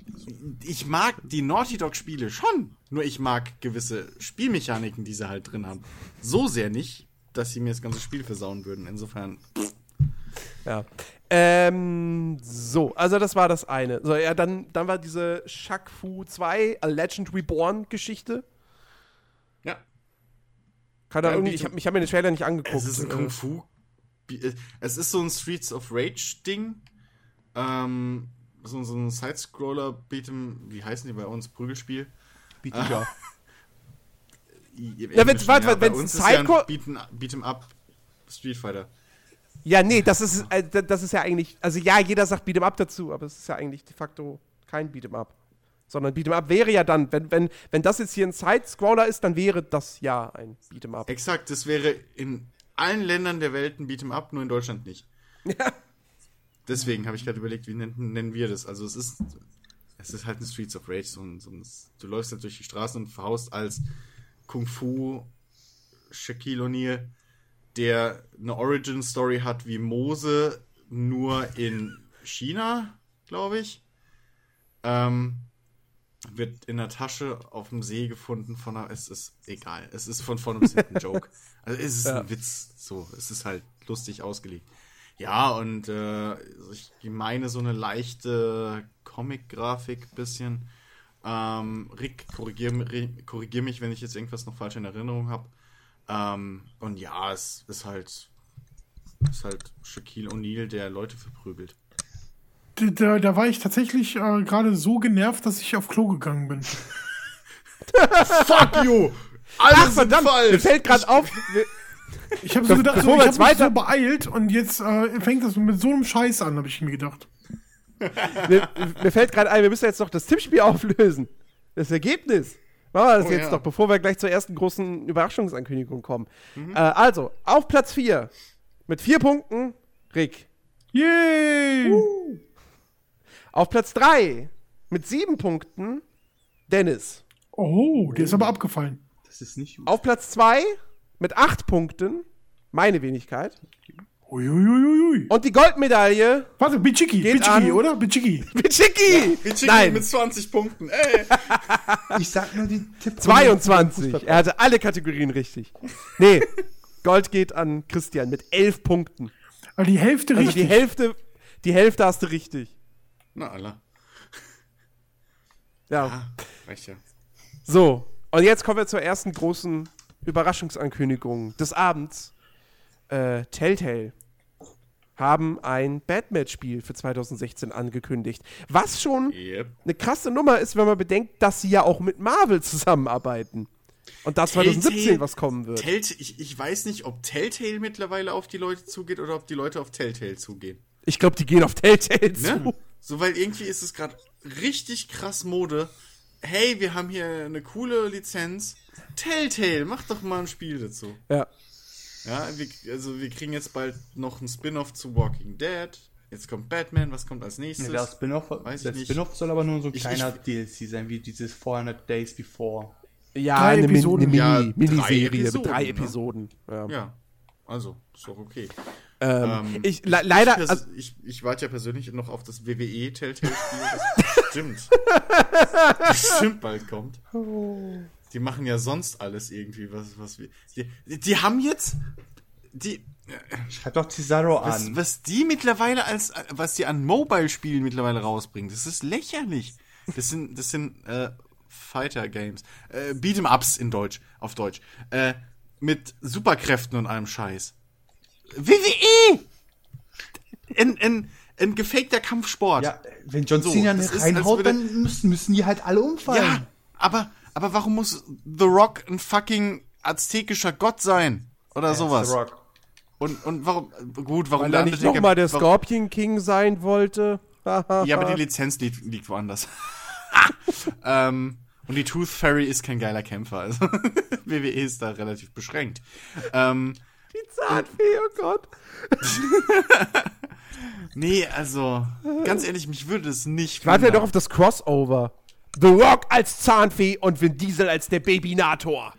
S4: ich mag die Naughty Dog Spiele schon, nur ich mag gewisse Spielmechaniken, die sie halt drin haben. So sehr nicht, dass sie mir das ganze Spiel versauen würden. Insofern,
S3: Ja. Ähm, so, also das war das eine. So, ja, dann, dann war diese Shaq Fu 2 A Legend Reborn Geschichte.
S4: ja.
S3: Keine
S4: Ja,
S3: Ahnung,
S4: wie-
S3: ich habe hab mir den Trailer nicht angeguckt.
S4: Es ist ein
S3: Äh,
S4: Kung Fu. äh, Es ist so ein Streets of Rage Ding. Ähm, so, so ein Sidescroller Beat'em, wie heißen die bei uns? Prügelspiel.
S3: Beat ja.
S4: Ja,
S3: wenn's- warte, wenn's
S4: ja ein Beat'em Beat'em Up Street Fighter.
S3: Ja, nee, das ist, äh, das ist ja eigentlich, also ja, jeder sagt Beat'em Up dazu, aber es ist ja eigentlich de facto kein Beat'em Up. Sondern Beat'em Up wäre ja dann, wenn, wenn, wenn das jetzt hier ein Side-Scroller ist, dann wäre das ja ein Beat'em Up.
S4: Exakt, das wäre in allen Ländern der Welt ein Beat'em Up, nur in Deutschland nicht.
S3: Ja.
S4: Deswegen habe ich gerade überlegt, wie nennen, nennen wir das? Also es ist, es ist halt ein Streets of Rage. So ein, so ein, du läufst halt durch die Straßen und verhaust als Kung Fu Shaquille O'Neal, der eine Origin Story hat wie Mose, nur in China, glaube ich. Ähm, wird in der Tasche auf dem See gefunden von einer, es ist egal, es ist von vorne bis hinten ein Joke. Also es ist
S3: Ja.
S4: ein Witz, so, es ist halt lustig ausgelegt. Ja, und äh, ich meine so eine leichte Comic-Grafik bisschen. Ähm, Rick, korrigier, Rick, korrigier mich, wenn ich jetzt irgendwas noch falsch in Erinnerung habe. Ähm, und ja, es ist halt, ist halt Shaquille O'Neal, der Leute verprügelt.
S1: Da, da, da war ich tatsächlich äh, gerade so genervt, dass ich auf Klo gegangen bin.
S4: Fuck you! Alles
S3: Ach, verdammt, mir fällt gerade auf.
S1: Ich habe so gedacht, so, ich habe
S3: jetzt
S1: mich
S3: weiter-
S1: so beeilt und jetzt äh, fängt das mit so einem Scheiß an, habe ich mir gedacht.
S3: Mir, mir fällt gerade ein, wir müssen jetzt noch das Tippspiel auflösen. Das Ergebnis. Machen wir das
S4: Oh,
S3: jetzt
S4: ja.
S3: noch, bevor wir gleich zur ersten großen Überraschungsankündigung kommen.
S4: Mhm.
S3: Äh, also, auf Platz 4 mit vier Punkten Rick.
S1: Yay!
S3: Auf Platz 3 mit sieben Punkten Dennis.
S1: Oh, der ist aber abgefallen.
S2: Das ist nicht.
S3: Auf Platz 2 mit acht Punkten meine Wenigkeit.
S1: Uiuiuiui.
S3: Und die Goldmedaille
S1: Warte, Bichiki,
S3: Geht
S1: Bichiki,
S3: an.
S1: oder? Bichiki.
S3: Bichiki.
S4: Mit
S3: Nein,
S4: mit 20 Punkten, ey!
S2: Ich sag nur die Tipp.
S3: 22. Er hatte alle Kategorien richtig. Nee, Gold geht an Christian mit elf Punkten.
S1: Also die Hälfte
S3: Also
S1: richtig.
S3: die Hälfte, die Hälfte hast du richtig.
S4: Na, Allah.
S3: Ja.
S4: Ah, reicht ja.
S3: So, und jetzt kommen wir zur ersten großen Überraschungsankündigung des Abends. Äh, Telltale haben ein Batman-Spiel für 2016 angekündigt. Was schon
S4: Yep.
S3: eine krasse Nummer ist, wenn man bedenkt, dass sie ja auch mit Marvel zusammenarbeiten. Und da 2017
S4: Telltale-
S3: was kommen wird.
S4: Telltale, ich, ich weiß nicht, ob Telltale mittlerweile auf die Leute zugeht oder ob die Leute auf Telltale zugehen.
S3: Ich glaube, die gehen auf Telltale zu.
S4: Ne? So, weil irgendwie ist es gerade richtig krass Mode. Hey, wir haben hier eine coole Lizenz. Telltale, mach doch mal ein Spiel dazu.
S3: Ja.
S4: Ja, wir, also wir kriegen jetzt bald noch ein Spin-off zu Walking Dead. Jetzt kommt Batman, was kommt als nächstes?
S2: Ja, der Spin-off. Spin-off soll aber nur so ein
S4: Ich-
S2: kleiner
S4: ich-
S2: DLC sein, wie dieses 400 Days Before.
S3: Ja,
S1: Drei
S3: eine, Min
S1: Episoden.
S3: eine Mini,
S4: Ja, drei
S3: Miniserie mit
S4: Episoden,
S3: drei
S4: ne?
S3: Episoden. Ja.
S4: ja, also, ist doch okay.
S3: Ähm,
S4: Ähm,
S3: ich, le leider,
S4: ich,
S3: also,
S4: ich, ich warte ja persönlich noch auf das WWE Telltale-Spiel, das bestimmt, bestimmt bald kommt. Die machen ja sonst alles irgendwie, was, was wir. Die, die haben jetzt. Die,
S2: Schreib doch Cesaro
S4: was,
S2: an.
S4: was die mittlerweile als. Was die an Mobile-Spielen mittlerweile rausbringen, das ist lächerlich. Das sind, das sind äh, Fighter-Games. Äh, Beat'em-Ups in Deutsch, auf Deutsch. Äh, mit Superkräften und allem Scheiß. WWE! Ein, ein, ein gefakter Kampfsport.
S2: Ja, wenn John
S4: So,
S2: Cena nicht
S4: als
S2: reinhaut, dann müssen, müssen die halt alle umfallen.
S4: Ja, aber, aber warum muss The Rock ein fucking aztekischer Gott sein? Oder sowas.
S2: The Rock.
S4: Und, und warum, gut, warum
S3: weil er nicht
S4: Undertaker-
S3: nochmal der Scorpion King sein wollte.
S4: Ja, aber die Lizenz liegt, liegt woanders. ähm, und die Tooth Fairy ist kein geiler Kämpfer. Also WWE ist da relativ beschränkt. Ähm,
S3: Die Zahnfee, oh Gott.
S4: nee, also, ganz ehrlich, mich würde es nicht.
S3: Warte ja doch auf das Crossover. The Rock als Zahnfee und Vin Diesel als der Babynator.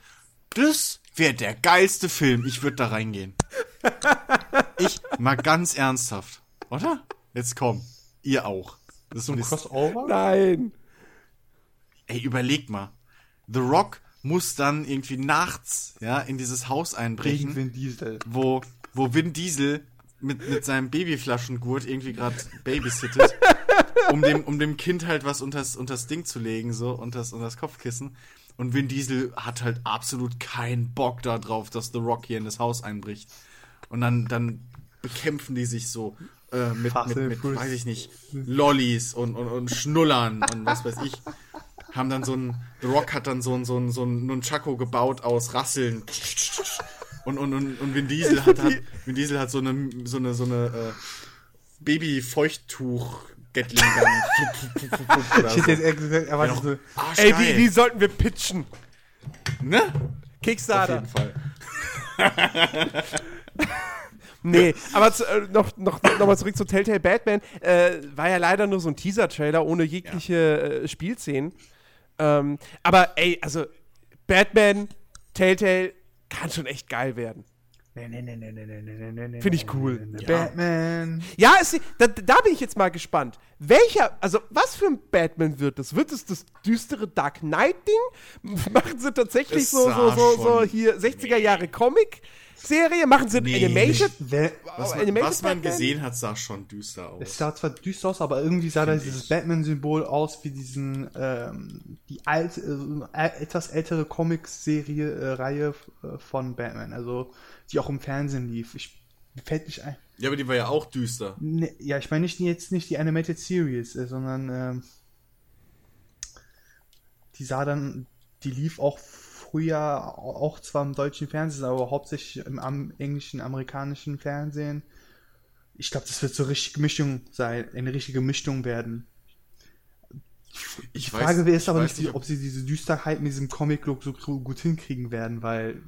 S4: Das wäre der geilste Film. Ich würde da reingehen. Ich mal ganz ernsthaft, oder? Jetzt komm, ihr auch. Das
S2: So ein
S4: ist,
S2: Crossover?
S3: Nein.
S4: ey, überleg mal. The Rock muss dann irgendwie nachts, ja, in dieses Haus einbrechen,
S2: Vin Diesel.
S4: wo, wo Vin Diesel mit, mit seinem Babyflaschengurt irgendwie gerade babysittet, um dem, um dem Kind halt was unters, unters Ding zu legen, so, unters, unters Kopfkissen. Und Vin Diesel hat halt absolut keinen Bock darauf, dass The Rock hier in das Haus einbricht. Und dann, dann bekämpfen die sich so äh, mit,
S2: Fast
S4: mit, mit
S2: Furious.
S4: weiß ich nicht, Lollis und, und, und Schnullern und was weiß ich. Haben dann so ein, The Rock hat dann so ein, so ein, so ein Nunchaku gebaut aus Rasseln. Und, und, und, und Vin Diesel hat, hat, Vin Diesel hat so eine, so eine, so eine äh, Baby-Feuchttuch Gatling Gun.
S2: Ich hätte jetzt eher gesagt, er war
S4: Ja,
S2: so,
S3: Ey, die, die sollten wir pitchen.
S4: ne? Auf
S3: Kickstarter.
S4: jeden Fall.
S3: Nee, aber zu, äh, noch, noch, noch mal zurück zu Telltale Batman. Äh, war ja leider nur so ein Teaser-Trailer ohne jegliche äh, Spielszenen. Ähm, aber ey, also Batman Telltale kann schon echt geil werden. Finde ich cool.
S2: Batman.
S3: Ja, es, da, da, bin ich jetzt mal gespannt. Welcher, also was für ein Batman wird das? Wird es das düstere Dark Knight-Ding? Machen sie tatsächlich so, so, so, so hier 60er Jahre Comic? Serie? Machen sie
S4: nee,
S2: Animation?
S4: Was, oh, man,
S3: Animated
S4: was man gesehen hat, sah schon düster aus.
S2: Es sah zwar düster aus, aber irgendwie sah da dieses Batman-Symbol aus wie diesen, ähm, die alte, äh, etwas ältere Comic-Serie-Reihe äh, äh, von Batman. Also die auch im Fernsehen lief. Ich fällt nicht ein.
S4: Ja, aber die war ja auch düster.
S2: Ne, ja, ich meine nicht jetzt nicht die Animated Series, äh, sondern ähm, die sah dann, die lief auch früher au- auch zwar im deutschen Fernsehen, aber hauptsächlich im am, englischen, amerikanischen Fernsehen. Ich glaube, das wird so richtig Mischung sein, eine richtige Mischung werden.
S4: Ich
S2: Die Frage
S4: weiß-
S2: ist
S4: ich
S2: aber
S4: weiß
S2: nicht, ob sie diese Düsterheit mit diesem Comic-Look so gut hinkriegen werden, weil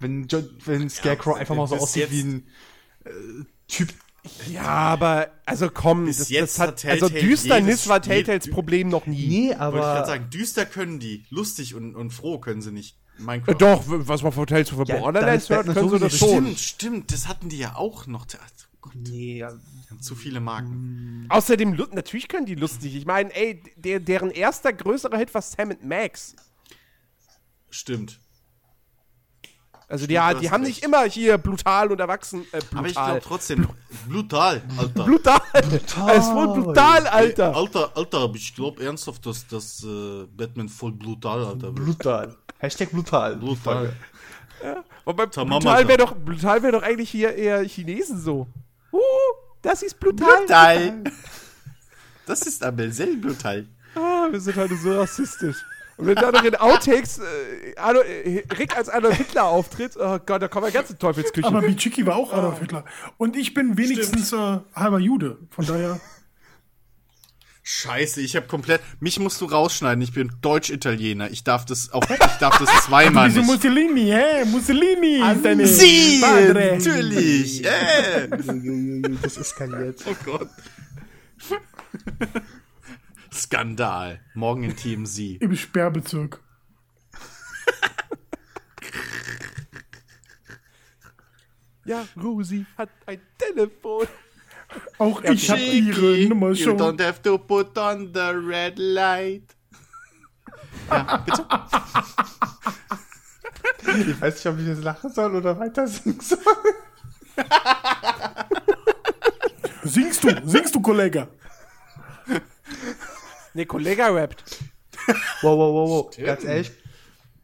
S2: wenn, jo wenn Scarecrow einfach mal so aussieht
S4: jetzt-
S2: wie ein äh, Typ,
S3: Ja, aber, also komm,
S4: Bis
S3: das,
S4: jetzt
S3: das hat,
S4: hat
S3: also Düsternis war Telltales Problem noch nie.
S2: nee,
S4: Wollte ich gerade
S2: aber
S4: sagen, düster können die. Lustig und, und froh können sie nicht.
S3: Äh,
S4: Minecraft.
S3: Doch, w- was man von Tales of the
S2: Ja,
S3: Borderlands
S2: dann ist
S3: hört, können sie das schon.
S4: Stimmt, stimmt. Das hatten die ja auch noch. Oh Gott,
S2: nee, ja,
S4: zu viele Marken.
S3: Außerdem, lu- natürlich können die lustig. Ich meine, ey, der, deren erster größerer Hit war Sam Max.
S4: Stimmt.
S3: Also die,
S4: Stimmt,
S3: ja, die haben
S4: recht.
S3: nicht immer hier brutal und erwachsen. Äh, brutal.
S4: Aber ich glaube trotzdem, brutal, Alter.
S3: brutal. Es ist voll brutal, Alter.
S4: Alter, Alter, aber ich glaube ernsthaft, dass das äh, Batman voll brutal, Alter.
S2: brutal. Hashtag brutal.
S4: Brutal.
S3: Wobei
S4: Tamam,
S3: brutal
S4: Alter.
S3: wäre doch, brutal wär doch eigentlich hier eher Chinesen so. Uh, das ist brutal.
S4: Brutal. Das ist aber sehr brutal.
S3: Ah, wir sind heute so rassistisch. Und wenn da noch in Outtakes äh, Adolf, äh, Rick als Adolf Hitler auftritt, oh Gott, da kommt eine ganze Teufelsküche.
S1: Aber Bichiki war auch Adolf Hitler. Und ich bin wenigstens äh, halber Jude. Von daher.
S4: Scheiße, ich habe komplett. Mich musst du rausschneiden. Ich bin Deutsch-Italiener. Ich darf das auch. Ich darf das zweimal
S1: Wieso
S4: nicht.
S1: Mussolini, hä? Mussolini ist deine
S4: Sie,
S1: Padre.
S4: natürlich. Äh.
S2: Das eskaliert.
S4: Oh Gott. Skandal. Morgen in TMZ.
S1: Im Sperrbezirk.
S3: ja, Rosi hat ein Telefon.
S1: Auch ich habe ihre Nummer
S4: you
S1: schon.
S4: don't have to put on the red light. Ja, bitte.
S2: Ich weiß nicht, ob ich jetzt lachen soll oder weiter singen soll.
S1: Singst du, singst du, Kollege?
S3: Ne, Kollege rappt.
S2: Wow, wow, wow, wow. Ganz ehrlich,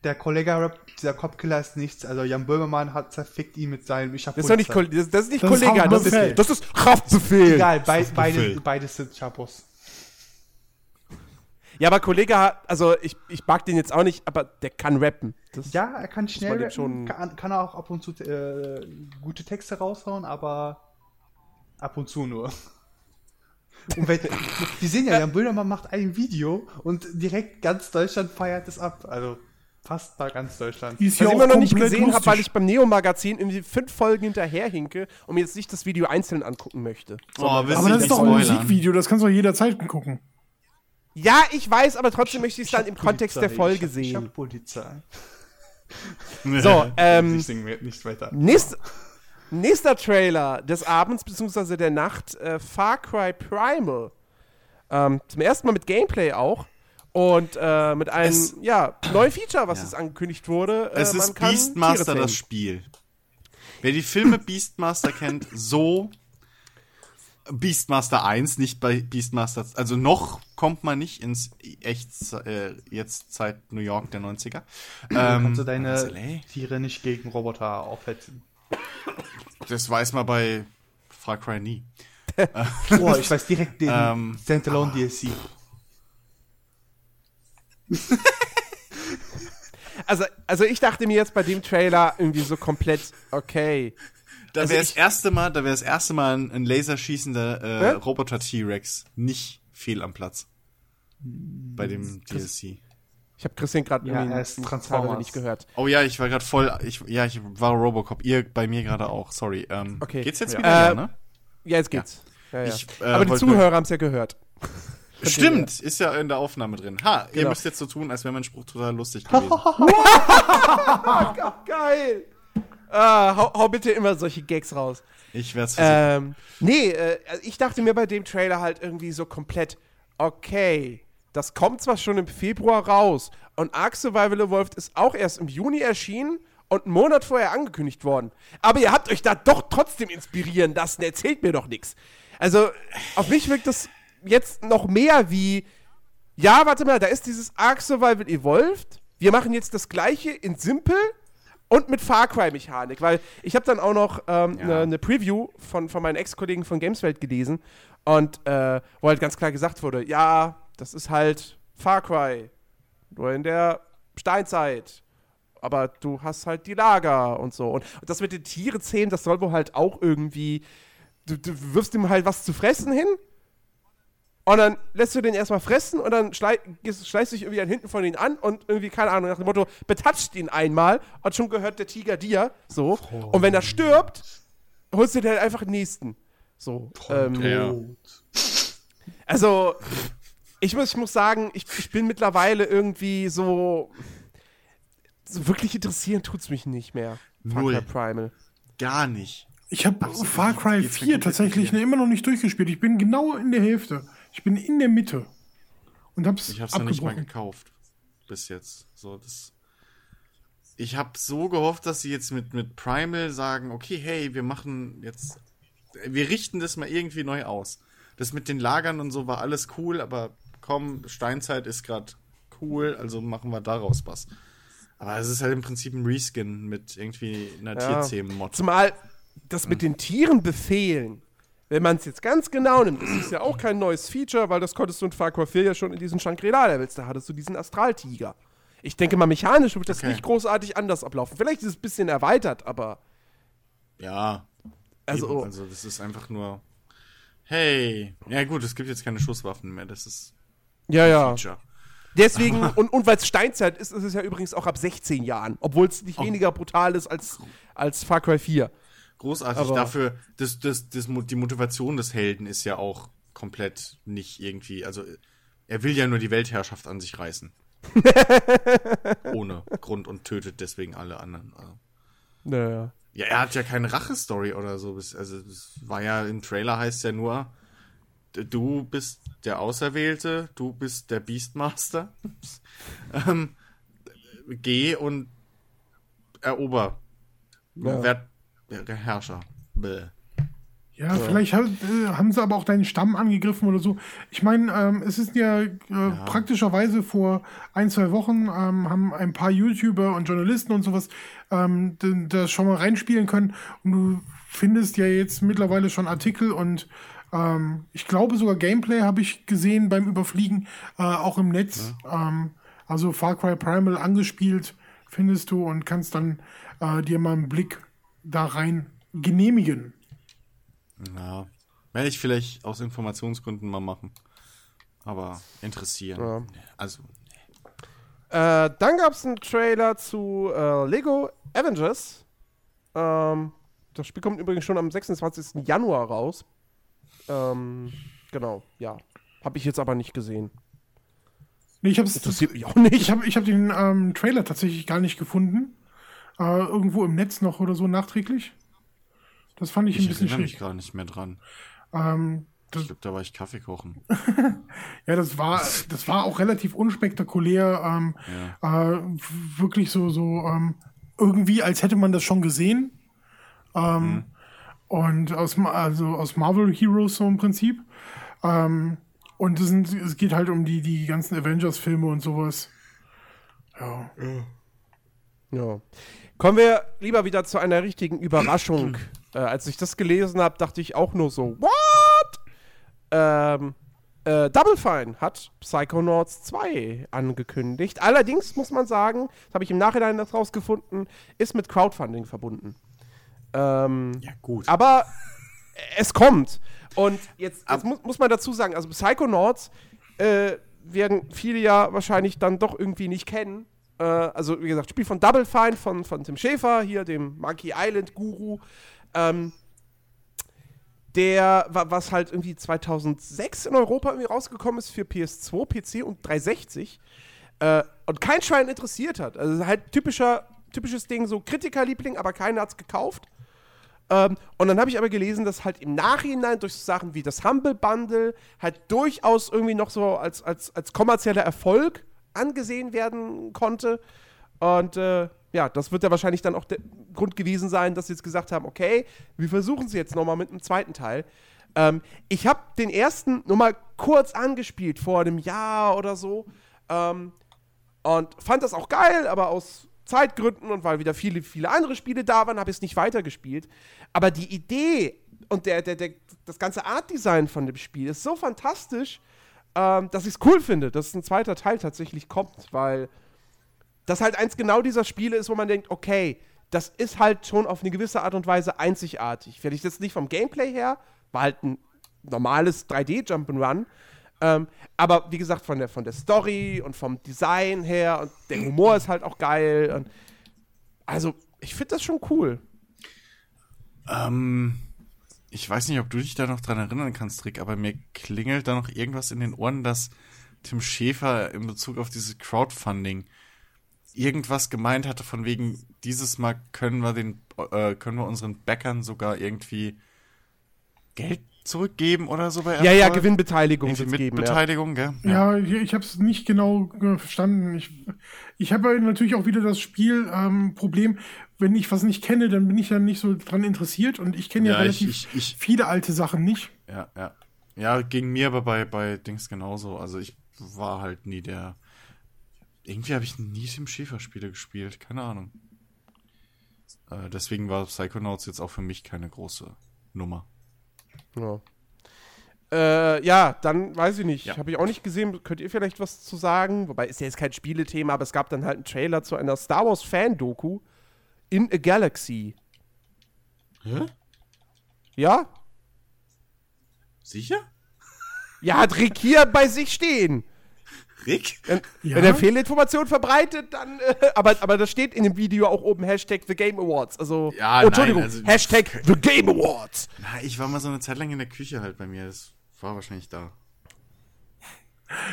S2: der Kollege Rap, dieser Kopfkiller ist nichts. Also Jan Böhmermann hat zerfickt ihn mit seinem Ich hab
S3: Das ist doch nicht. Kol- das, das ist nicht
S1: Das ist
S3: Kollege, das
S1: Haftbefehl.
S3: ist, das ist Kraftbefehl.
S2: Egal, bei,
S4: Haftbefehl.
S2: beide, beides sind Chapos.
S3: Ja, aber Kollege hat, also ich, ich mag den jetzt auch nicht, aber der kann rappen. Das,
S2: Ja, er kann schnell rappen,
S3: schon-
S2: kann, kann er auch ab und zu äh, gute Texte raushauen, aber ab und zu nur. Und wenn, wir sehen ja, Jan Böhmermann macht ein Video und direkt ganz Deutschland feiert es ab. Also fast bei ganz Deutschland.
S1: Ist
S3: Was
S1: ja
S3: ich immer noch nicht gesehen habe, weil ich beim Neo-Magazin irgendwie fünf Folgen hinterherhinke und mir jetzt nicht das Video einzeln angucken möchte.
S4: Oh,
S1: Aber das ist doch ein? Musikvideo, das kannst du doch jederzeit gucken.
S3: Ja, ich weiß, aber trotzdem möchte ich es dann im Kontext der Folge
S2: ich hab, Ich
S3: sehen.
S2: hab Polizei.
S3: So, ähm,
S2: ich singe nicht weiter.
S3: nächst, nächster Trailer des Abends bzw. der Nacht, äh, Far Cry Primal. Ähm, zum ersten Mal mit Gameplay auch. Und äh, mit einem
S4: Es-
S3: ja, neuen Feature, was
S4: Ja.
S3: jetzt angekündigt wurde. Äh,
S4: Es
S3: man
S4: ist
S3: kann
S4: Beastmaster das. Spiel. Wer die Filme Beastmaster kennt, so Beastmaster 1, nicht bei Beastmaster, also noch kommt man nicht ins echt äh, jetzt Zeit New York der 90er.
S2: Kannst du
S4: Ähm,
S2: deine? Tiere nicht gegen Roboter aufhetzen.
S4: Das weiß man bei Far Cry nie.
S2: Oh, ich weiß direkt den
S4: Ähm,
S2: Standalone DLC.
S3: Also, also ich dachte mir jetzt bei dem Trailer irgendwie so komplett, okay.
S4: Da
S3: Also
S4: wäre das
S3: ich-
S4: erste Mal, da wäre das erste Mal ein, ein laserschießender äh? Roboter T-Rex nicht fehl am Platz. Bei dem DLC.
S3: Ich habe Christian gerade
S2: Ja, er Transformers.
S3: nicht gehört.
S4: Oh ja, ich war gerade voll, ich, ja, ich war Robocop. Ihr bei mir gerade auch. Sorry. Ähm,
S3: Okay.
S4: Geht's jetzt
S3: Ja.
S4: wieder,
S3: Äh,
S4: ja, ne?
S3: Ja, jetzt geht's. Ja. Ja,
S4: Ich, äh,
S3: aber die Zuhörer haben es ja gehört.
S4: Stimmt, ist ja in der Aufnahme drin. Ha, ihr
S3: Genau.
S4: müsst jetzt so tun, als wäre mein Spruch total lustig gewesen.
S3: Geil! Ah, hau, hau bitte immer solche Gags raus.
S4: Ich werde es versuchen.
S3: Ähm, nee, äh, ich dachte mir bei dem Trailer halt irgendwie so komplett, okay, das kommt zwar schon im Februar raus und Ark Survival Evolved ist auch erst im Juni erschienen und einen Monat vorher angekündigt worden. Aber ihr habt euch da doch trotzdem inspirieren lassen, erzählt mir doch nichts. Also, auf mich wirkt das jetzt noch mehr wie, ja, warte mal, da ist dieses Ark Survival Evolved, wir machen jetzt das gleiche in simpel und mit Far Cry-Mechanik, weil ich habe dann auch noch eine ähm, ne- ne Preview von, von meinen Ex-Kollegen von Gameswelt gelesen und äh, wo halt ganz klar gesagt wurde, ja, das ist halt Far Cry, nur in der Steinzeit. Aber du hast halt die Lager und so. Und, das mit den Tierezähmen, das soll wohl halt auch irgendwie. Du, du wirfst ihm halt was zu fressen hin und dann lässt du den erstmal fressen und dann schlei schleißt dich irgendwie an hinten von ihm an und irgendwie, keine Ahnung, nach dem Motto, betatscht ihn einmal und schon gehört der Tiger dir. So. Und wenn er stirbt, holst du dir halt einfach den nächsten. So. Ähm, also, ich muss, ich muss sagen, ich, ich bin mittlerweile irgendwie so. So wirklich interessieren tut's mich nicht mehr. Far
S4: Null.
S3: Cry Primal.
S4: Gar nicht.
S1: Ich habe Far Cry
S4: geht's mir
S1: 4
S4: komplett
S1: tatsächlich ne, immer noch nicht durchgespielt. Ich bin genau in der Hälfte. Ich bin in der Mitte. Und hab's
S4: Ich habe es noch nicht mal gekauft. Bis jetzt. So, das. Ich habe so gehofft, dass sie jetzt mit, mit Primal sagen, okay, hey, wir machen jetzt. Wir richten das mal irgendwie neu aus. Das mit den Lagern und so war alles cool, aber komm, Steinzeit ist gerade cool, also machen wir daraus was. Aber es ist halt im Prinzip ein Reskin mit irgendwie einer
S3: Ja.
S4: Tierzähmen-Mod.
S3: Zumal das mit den Tieren befehlen, wenn man es jetzt ganz genau nimmt, das ist ja auch kein neues Feature, weil das konntest du in Far Cry 4 ja schon in diesen Shangri-La-Levels, da hattest du diesen Astraltiger. Ich denke mal, mechanisch wird das
S4: Okay.
S3: nicht großartig anders ablaufen. Vielleicht ist es ein bisschen erweitert, aber
S4: Ja.
S3: Also-
S4: eben. also das ist einfach nur. Hey. Ja gut, es gibt jetzt keine Schusswaffen mehr. Das ist
S3: ja, ja.
S4: Feature.
S3: Deswegen, und, und weil es Steinzeit ist, ist es ja übrigens auch ab 16 Jahren, obwohl es nicht weniger brutal ist als, als Far Cry 4.
S4: Großartig
S3: Aber-
S4: dafür, das, das, das, die Motivation des Helden ist ja auch komplett nicht irgendwie, also er will ja nur die Weltherrschaft an sich reißen. Ohne Grund und tötet deswegen alle anderen. Also,
S3: Naja.
S4: Ja, er hat ja keine Rache-Story oder so. Also es war ja im Trailer heißt ja nur, du bist der Auserwählte, du bist der Beastmaster. ähm, geh und erober.
S3: Ja.
S4: Werd der Herrscher. Bäh.
S1: Ja, vielleicht hat, äh, haben sie aber auch deinen Stamm angegriffen oder so. Ich meine, ähm, es ist ja, äh, praktischerweise vor ein, zwei Wochen ähm, haben ein paar YouTuber und Journalisten und sowas ähm, das schon mal reinspielen können. Und du findest ja jetzt mittlerweile schon Artikel und ähm, ich glaube sogar Gameplay habe ich gesehen beim Überfliegen, äh, auch im Netz. Ähm, also Far Cry Primal angespielt findest du und kannst dann äh, dir mal einen Blick da rein genehmigen.
S4: Ja. Werde ich vielleicht aus Informationsgründen mal machen. Aber interessieren. Also,
S3: Äh, dann gab es einen Trailer zu äh, Lego Avengers. Ähm, das Spiel kommt übrigens schon am 26. Januar raus. Ähm, genau, ja. Habe ich jetzt aber nicht gesehen.
S1: Nee, ich habe es
S3: Interessiert mich auch nicht.
S1: Ich habe ich hab den ähm, Trailer tatsächlich gar nicht gefunden. Äh, irgendwo im Netz noch oder so nachträglich. Das fand ich,
S4: ich
S1: ein bisschen
S4: erinnere mich gar nicht mehr dran.
S1: Ähm,
S4: Ich glaube, da war ich Kaffee kochen.
S1: ja, das war, das war auch relativ unspektakulär. Ähm, äh, w- wirklich so, so ähm, irgendwie, als hätte man das schon gesehen. Ähm, Und aus, also aus Marvel Heroes so im Prinzip. Ähm, und es, sind, es geht halt um die, die ganzen Avengers-Filme und sowas. Ja.
S3: Ja. Kommen wir lieber wieder zu einer richtigen Überraschung. äh, als ich das gelesen habe, dachte ich auch nur so, what? Ähm, äh, Double Fine hat Psychonauts 2 angekündigt. Allerdings muss man sagen, das habe ich im Nachhinein rausgefunden, ist mit Crowdfunding verbunden. Ähm,
S4: Ja, gut.
S3: aber es kommt. Und jetzt, jetzt mu muss man dazu sagen, also Psychonauts äh, werden viele ja wahrscheinlich dann doch irgendwie nicht kennen. Äh, also, wie gesagt, Spiel von Double Fine, von, von Tim Schäfer, hier dem Monkey Island Guru. Ähm, der, wa- was halt irgendwie 2006 in Europa irgendwie rausgekommen ist für PS2, PC und 360 äh, und kein Schwein interessiert hat. Also halt typischer, typisches Ding, so Kritikerliebling, aber keiner hat's gekauft. Ähm, und dann habe ich aber gelesen, dass halt im Nachhinein durch so Sachen wie das Humble Bundle halt durchaus irgendwie noch so als, als, als kommerzieller Erfolg angesehen werden konnte. Und äh, ja, das wird ja wahrscheinlich dann auch der Grund gewesen sein, dass sie jetzt gesagt haben, okay, wir versuchen es jetzt nochmal mit einem zweiten Teil. Ähm, ich habe den ersten nur mal kurz angespielt vor einem Jahr oder so. Ähm, und fand das auch geil, aber aus Zeitgründen und weil wieder viele, viele andere Spiele da waren, habe ich es nicht weitergespielt. Aber die Idee und der, der, der, das ganze Art-Design von dem Spiel ist so fantastisch, ähm, dass ich es cool finde, dass ein zweiter Teil tatsächlich kommt, weil das halt eins genau dieser Spiele ist, wo man denkt, okay, das ist halt schon auf eine gewisse Art und Weise einzigartig. Vielleicht jetzt nicht vom Gameplay her, war halt ein normales 3D-Jump'n'Run, ähm, aber wie gesagt, von der, von der Story und vom Design her und der Humor ist halt auch geil. Und also, ich finde das schon cool.
S4: Ähm, ich weiß nicht, ob du dich da noch dran erinnern kannst, Rick, aber mir klingelt da noch irgendwas in den Ohren, dass Tim Schäfer in Bezug auf dieses Crowdfunding irgendwas gemeint hatte von wegen, dieses Mal können wir den, äh, können wir unseren Bäckern sogar irgendwie Geld zurückgeben oder so bei
S3: Ja, ja,
S4: Erfolg?
S3: Gewinnbeteiligung
S4: mit
S3: geben. Ja.
S4: Beteiligung, gell?
S1: Ja, ich, ich habe es nicht genau verstanden. Ich, ich habe ja natürlich auch wieder das Spielproblem, ähm, Problem, wenn ich was nicht kenne, dann bin ich ja nicht so dran interessiert und ich kenne ja,
S4: Ja, ich-
S1: relativ
S4: ich- ich-
S1: viele alte Sachen nicht.
S4: Ja, ja. Ja, ging mir aber bei, bei Dings genauso. Also ich war halt nie der. Irgendwie habe ich nie Tim Schäfer-Spiele gespielt, keine Ahnung. Äh, deswegen war Psychonauts jetzt auch für mich keine große Nummer.
S3: Ja. Äh, ja, dann weiß ich nicht.
S4: Ja.
S3: Habe ich auch nicht gesehen. Könnt ihr vielleicht was zu sagen? Wobei ist ja jetzt kein Spielethema, aber es gab dann halt einen Trailer zu einer Star Wars Fan-Doku in a Galaxy.
S4: Hä?
S3: Ja?
S4: Sicher?
S3: Ja, hat Rick hier bei sich stehen.
S4: Rick?
S3: Wenn,
S1: Ja.
S3: wenn er Fehlinformationen verbreitet, dann. Äh, aber, aber das steht in dem Video auch oben Hashtag The Game Awards. Also.
S4: Ja,
S3: oh, Entschuldigung,
S4: nein, also-
S3: Hashtag The Game Awards.
S4: Na, ich war mal so eine Zeit lang in der Küche halt bei mir. Das war wahrscheinlich da.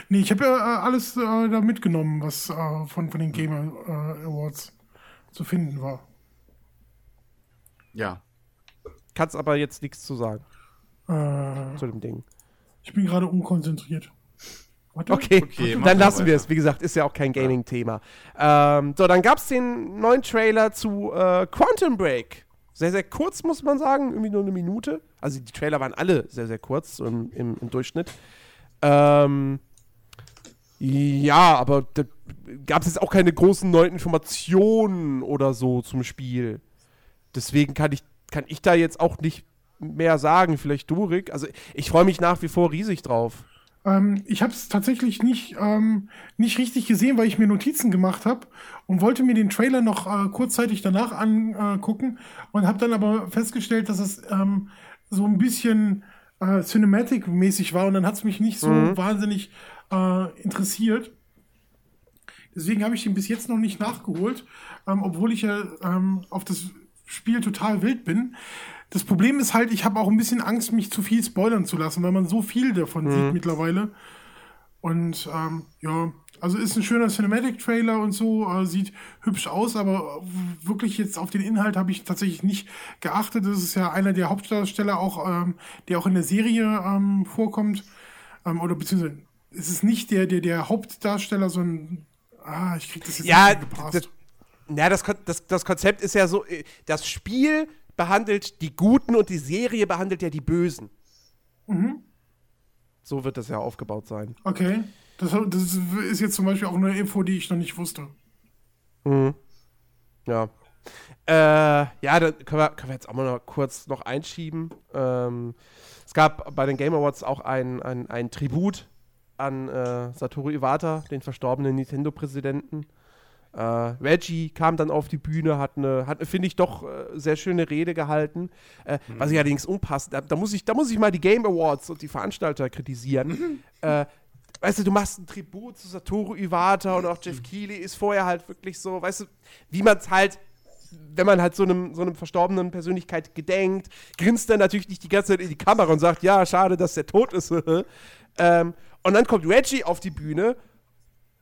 S1: Nee, ich habe ja äh, alles äh, da mitgenommen, was äh, von, von den Gamer äh, Awards zu finden war.
S4: Ja.
S3: Kannst aber jetzt nichts zu sagen
S1: Äh,
S3: zu dem Ding.
S1: ich bin gerade unkonzentriert.
S3: Okay,
S4: Okay,
S3: dann lassen wir es. Wie gesagt, ist ja auch kein Gaming-Thema. Ähm, so, dann gab es den neuen Trailer zu äh, Quantum Break. Sehr, sehr kurz, muss man sagen. Irgendwie nur eine Minute. Also die Trailer waren alle sehr, sehr kurz im, im, im Durchschnitt. Ähm, ja, aber da gab es jetzt auch keine großen neuen Informationen oder so zum Spiel. Deswegen kann ich, kann ich da jetzt auch nicht mehr sagen. Vielleicht du, Rick. Also ich freue mich nach wie vor riesig drauf.
S1: Ähm, ich habe es tatsächlich nicht, ähm, nicht richtig gesehen, weil ich mir Notizen gemacht habe und wollte mir den Trailer noch äh, kurzzeitig danach angucken und habe dann aber festgestellt, dass es ähm, so ein bisschen äh, Cinematic-mäßig war und dann hat es mich nicht so wahnsinnig äh, interessiert. Deswegen habe ich den bis jetzt noch nicht nachgeholt, ähm, obwohl ich ja ähm, auf das Spiel total wild bin. Das Problem ist halt, ich habe auch ein bisschen Angst, mich zu viel spoilern zu lassen, weil man so viel davon sieht mittlerweile. Und ähm, ja, also ist ein schöner Cinematic-Trailer und so, äh, sieht hübsch aus, aber wirklich jetzt auf den Inhalt habe ich tatsächlich nicht geachtet. Das ist ja einer der Hauptdarsteller auch, ähm, der auch in der Serie ähm, vorkommt. Ähm, oder beziehungsweise es ist nicht der, der, der Hauptdarsteller, sondern ah, ich krieg das jetzt
S3: Ja,
S1: nicht gepasst.
S3: das, ja das, das, das Konzept ist ja so, äh, das Spiel behandelt die Guten und die Serie behandelt ja die Bösen. So wird das ja aufgebaut sein.
S1: Okay. Das, das ist jetzt zum Beispiel auch eine Info, die ich noch nicht wusste.
S3: Ja. Äh, ja, dann können wir, können wir jetzt auch mal noch kurz noch einschieben. Ähm, es gab bei den Game Awards auch ein, ein, ein Tribut an äh, Satoru Iwata, den verstorbenen Nintendo-Präsidenten. Äh, Reggie kam dann auf die Bühne, hat eine, hat, finde ich, doch äh, sehr schöne Rede gehalten. Äh, Was ich allerdings unpassend, da, da, muss ich, da muss ich mal die Game Awards und die Veranstalter kritisieren. äh, weißt du, du machst ein Tribut zu Satoru Iwata und auch Jeff Keighley ist vorher halt wirklich so, weißt du, wie man es halt wenn man halt so einem, so einem verstorbenen Persönlichkeit gedenkt, grinst er natürlich nicht die ganze Zeit in die Kamera und sagt, ja, schade, dass der tot ist. ähm, und dann kommt Reggie auf die Bühne,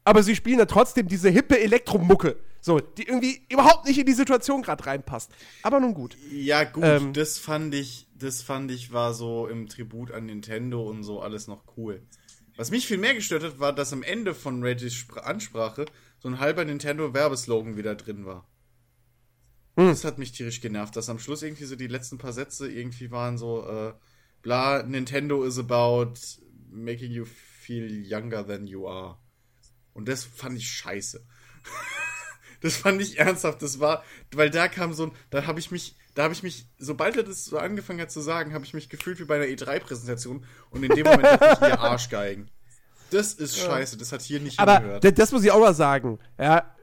S3: aber sie spielen dann trotzdem diese hippe Elektromucke. So, die irgendwie überhaupt nicht in die Situation gerade reinpasst. Aber nun gut.
S4: Ja, gut,
S3: Ähm.
S4: das fand ich, das fand ich war so im Tribut an Nintendo und so alles noch cool. Was mich viel mehr gestört hat, war, dass am Ende von Reggies Spr Ansprache so ein halber Nintendo-Werbeslogan wieder drin war. Das hat mich tierisch genervt, dass am Schluss irgendwie so die letzten paar Sätze irgendwie waren so, äh, bla, Nintendo is about making you feel younger than you are. Und das fand ich scheiße. Das fand ich ernsthaft. Das war, weil da kam so ein, da habe ich mich, da habe ich mich, sobald er das so angefangen hat zu sagen, habe ich mich gefühlt wie bei einer E3-Präsentation und in dem Moment dachte ich, ihr Arschgeigen. Das ist scheiße, das hat hier nicht
S3: Aber
S4: hingehört.
S3: d- das muss ich auch mal sagen. Ja,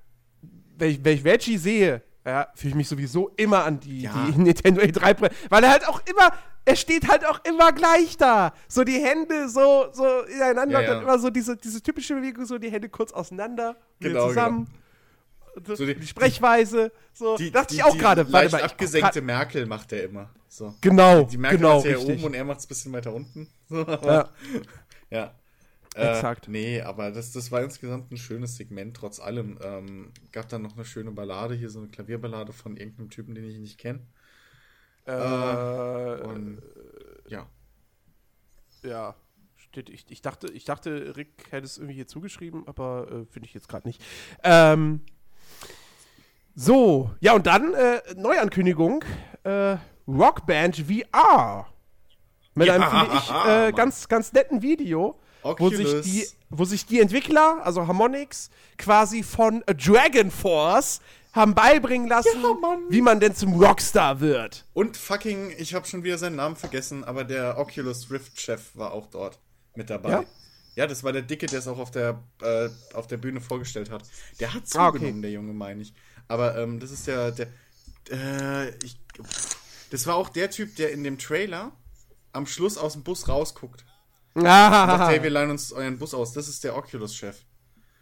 S3: wenn ich, wenn ich Reggie sehe, ja, fühle ich mich sowieso immer an die,
S4: Ja.
S3: die Nintendo E3 Prä- weil er halt auch immer, er steht halt auch immer gleich da. So die Hände so, so ineinander
S4: Ja,
S3: und dann immer so diese, diese typische Bewegung, so die Hände kurz auseinander, wieder
S4: Genau,
S3: zusammen. Und
S4: So
S3: die,
S4: die-
S3: Sprechweise, so.
S4: die,
S3: dachte
S4: die,
S3: ich auch gerade.
S4: Leicht
S3: mal,
S4: abgesenkte Merkel macht er immer. So.
S3: Genau,
S4: Die Merkel
S3: genau,
S4: macht
S3: richtig.
S4: oben und er macht es ein bisschen weiter unten. So,
S3: Ja.
S4: ja. Äh,
S3: Exakt.
S4: Nee, aber das, das war insgesamt ein schönes Segment, trotz allem. Ähm, gab dann noch eine schöne Ballade, hier so eine Klavierballade von irgendeinem Typen, den ich nicht kenne.
S3: Äh,
S4: Und ja.
S3: Ja, steht. Ich, ich, dachte, ich dachte, Rick hätte es irgendwie hier zugeschrieben, aber äh, finde ich jetzt gerade nicht. Ähm, so, ja, und dann äh, Neuankündigung: äh, Rockband VR. Mit
S4: Ja,
S3: einem, finde ich, äh, ganz, ganz netten Video, wo sich,
S4: Oculus.
S3: die, wo sich die Entwickler, also Harmonix, quasi von Dragon Force haben beibringen lassen,
S4: Ja, Mann.
S3: wie man denn zum Rockstar wird.
S4: Und fucking, ich habe schon wieder seinen Namen vergessen, aber der Oculus Rift Chef war auch dort mit dabei.
S3: Ja?
S4: Ja, das war der Dicke, der es auch auf der, äh, auf der Bühne vorgestellt hat. Der hat
S3: Ah, okay.
S4: zugenommen, der Junge, meine ich. Aber ähm, das ist der, der, äh, ich, das war auch der Typ, der in dem Trailer am Schluss aus dem Bus rausguckt.
S3: Ah,
S4: Sagt, hey, wir leihen uns euren Bus aus. Das ist der Oculus-Chef.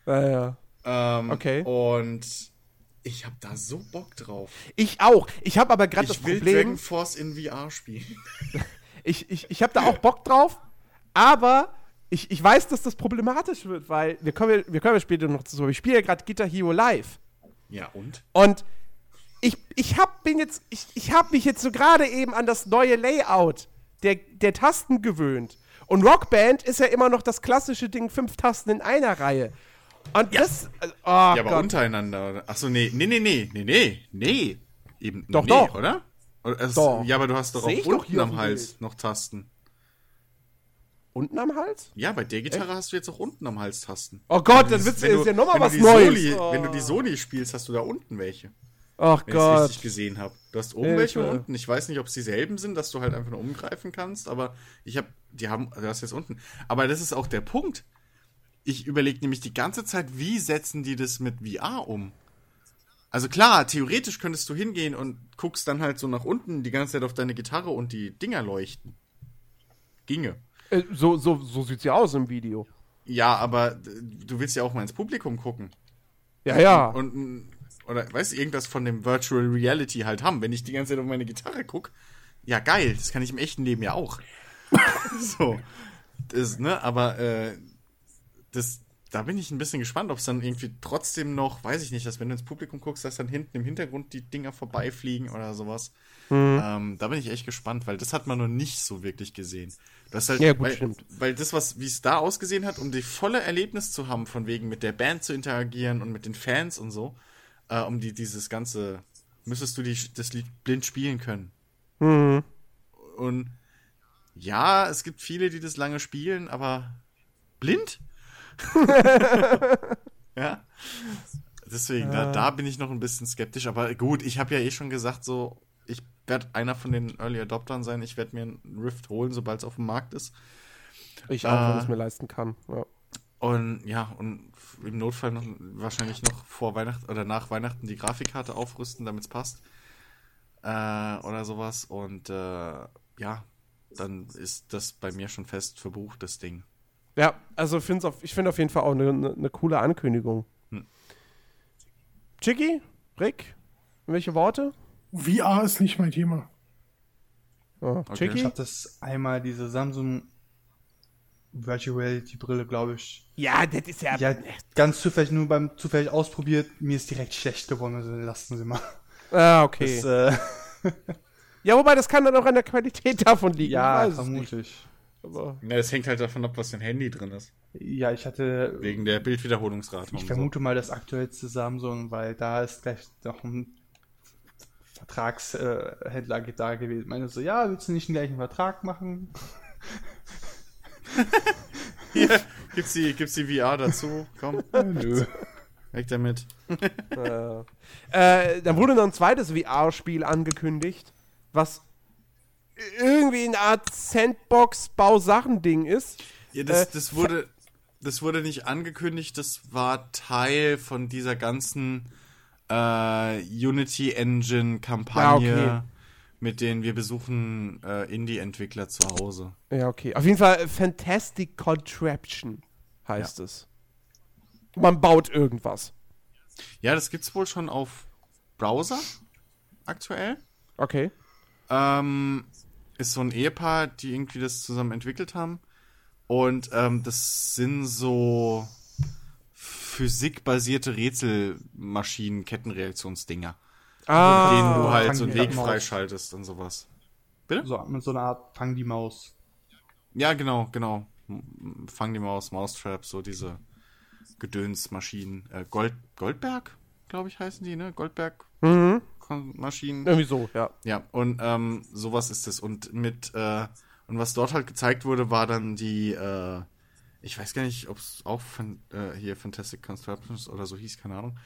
S3: ja, ja.
S4: Ähm,
S3: Okay.
S4: Und ich habe da so Bock drauf.
S3: Ich auch. Ich habe aber gerade das
S4: Ich will
S3: Problem.
S4: Dragon Force in VR spielen.
S3: Ich, ich, ich habe da auch Bock drauf, aber ich, ich weiß, dass das problematisch wird, weil wir kommen, ja- wir kommen später noch zu. Ich spiele ja gerade Guitar Hero Live.
S4: Ja, und?
S3: Und ich, ich hab, jetzt, ich, ich habe mich jetzt so gerade eben an das neue Layout der, der Tasten gewöhnt. Und Rockband ist ja immer noch das klassische Ding, fünf Tasten in einer Reihe. Und das. äh, Oh
S4: Ja, aber
S3: Gott.
S4: untereinander. Achso, nee, nee, nee, nee, nee, nee, nee. Eben,
S3: Doch,
S4: nee,
S3: doch.
S4: oder? es,
S3: Doch.
S4: Ja, aber du hast doch
S3: Seh
S4: auch
S3: doch
S4: unten
S3: auf
S4: am Hals
S3: Bild.
S4: noch Tasten.
S3: Unten am Hals?
S4: Ja, bei der Gitarre hast du jetzt auch unten am Hals Tasten.
S3: Oh Gott, dann wird's ist ja nochmal was Neues.
S4: Soli,
S3: oh.
S4: Wenn du die Sony spielst, hast du da unten welche.
S3: Ach
S4: Wenn ich es
S3: Gott.
S4: richtig gesehen habe. Du hast oben
S3: Hilfe.
S4: welche und unten. Ich weiß nicht, ob es dieselben sind, dass du halt einfach nur umgreifen kannst, aber ich habe, die haben, du hast jetzt unten. Aber das ist auch der Punkt. Ich überlege nämlich die ganze Zeit, wie setzen die das mit VR um? Also klar, theoretisch könntest du hingehen und guckst dann halt so nach unten die ganze Zeit auf deine Gitarre und die Dinger leuchten. Ginge.
S3: Äh, so, so, so sieht's ja aus im Video.
S4: Ja, aber du willst ja auch mal ins Publikum gucken.
S3: Ja, ja.
S4: Und, und oder weißt du, irgendwas von dem Virtual Reality halt haben. Wenn ich die ganze Zeit auf meine Gitarre gucke, ja geil, das kann ich im echten Leben ja auch. so. Das, ne, aber äh, das, da bin ich ein bisschen gespannt, ob es dann irgendwie trotzdem noch, weiß ich nicht, dass wenn du ins Publikum guckst, dass dann hinten im Hintergrund die Dinger vorbeifliegen oder sowas.
S3: Mhm.
S4: Ähm, da bin ich echt gespannt, weil das hat man noch nicht so wirklich gesehen. Das halt,
S3: Ja, gut,
S4: weil,
S3: stimmt.
S4: weil das, was, wie es da ausgesehen hat, um die volle Erlebnis zu haben, von wegen mit der Band zu interagieren und mit den Fans und so, äh, um die, dieses ganze, müsstest du die, das Lied blind spielen können.
S3: Mhm.
S4: Und ja, es gibt viele, die das lange spielen, aber blind? ja. Deswegen, da, da bin ich noch ein bisschen skeptisch. Aber gut, ich habe ja eh schon gesagt, so, ich werde einer von den Early Adoptern sein. Ich werde mir einen Rift holen, sobald es auf dem Markt ist.
S3: Ich auch, wenn
S4: Äh,
S3: ich es mir leisten kann. Ja.
S4: Und ja, und im Notfall noch, wahrscheinlich noch vor Weihnachten oder nach Weihnachten die Grafikkarte aufrüsten, damit es passt. Äh, oder sowas. Und äh, ja, dann ist das bei mir schon fest verbucht, das Ding.
S3: Ja, also find's auf, ich finde auf jeden Fall auch eine ne, ne coole Ankündigung.
S4: Hm.
S3: Chicky? Rick? Welche Worte?
S1: VR ist nicht mein Thema.
S3: Oh,
S4: Okay.
S2: Ich habe das einmal, diese Samsung Virtual Reality Brille, glaube ich.
S3: Ja, das ist ja.
S2: Ja, ganz zufällig, nur beim zufällig ausprobiert, mir ist direkt schlecht geworden, also lassen Sie mal.
S3: Ah, okay.
S2: Das, äh,
S3: ja, wobei das kann dann auch an der Qualität davon liegen.
S2: ja,
S3: Ich
S2: vermutlich.
S3: aber-
S4: Ja, das hängt halt davon ab, was dein Handy drin ist.
S2: Ja, ich hatte,
S4: Wegen der Bildwiederholungsrate.
S2: ich
S4: so.
S2: vermute mal das aktuellste Samsung, weil da ist gleich noch ein Vertragshändler da gewesen. Meine so, ja, willst du nicht einen gleichen Vertrag machen?
S4: Hier, gibt's die, gibt's die VR dazu? Komm,
S2: Nö.
S4: weg damit.
S3: Äh, dann wurde noch ein zweites VR-Spiel angekündigt, was irgendwie eine Art Sandbox-Bausachending ist.
S4: Ja, das,
S3: Äh,
S4: das wurde, das wurde nicht angekündigt, das war Teil von dieser ganzen äh, Unity Engine Kampagne,
S3: Ja, okay.
S4: Mit denen wir besuchen äh, Indie-Entwickler zu Hause.
S3: Ja, okay. Auf jeden Fall äh, Fantastic Contraption heißt es. Man baut irgendwas.
S4: Ja, das gibt's wohl schon auf Browser aktuell.
S3: Okay.
S4: Ähm, ist so ein Ehepaar, die irgendwie das zusammen entwickelt haben. Und ähm, das sind so physikbasierte Rätselmaschinen, Kettenreaktionsdinger.
S3: Ah,
S4: mit denen du halt so einen Weg freischaltest und sowas.
S2: So, mit so einer Art Fang die Maus.
S4: Ja, genau, genau. Fang die Maus, Mousetrap, so diese Gedönsmaschinen. Äh, Gold, Goldberg, glaube ich, heißen die, ne? Goldberg
S3: Mhm.
S4: Maschinen.
S3: Irgendwie so, ja.
S4: Ja, und ähm, sowas ist es. Und mit, äh, und was dort halt gezeigt wurde, war dann die, äh, ich weiß gar nicht, ob es auch fan äh, hier Fantastic Constructions oder so hieß, keine Ahnung.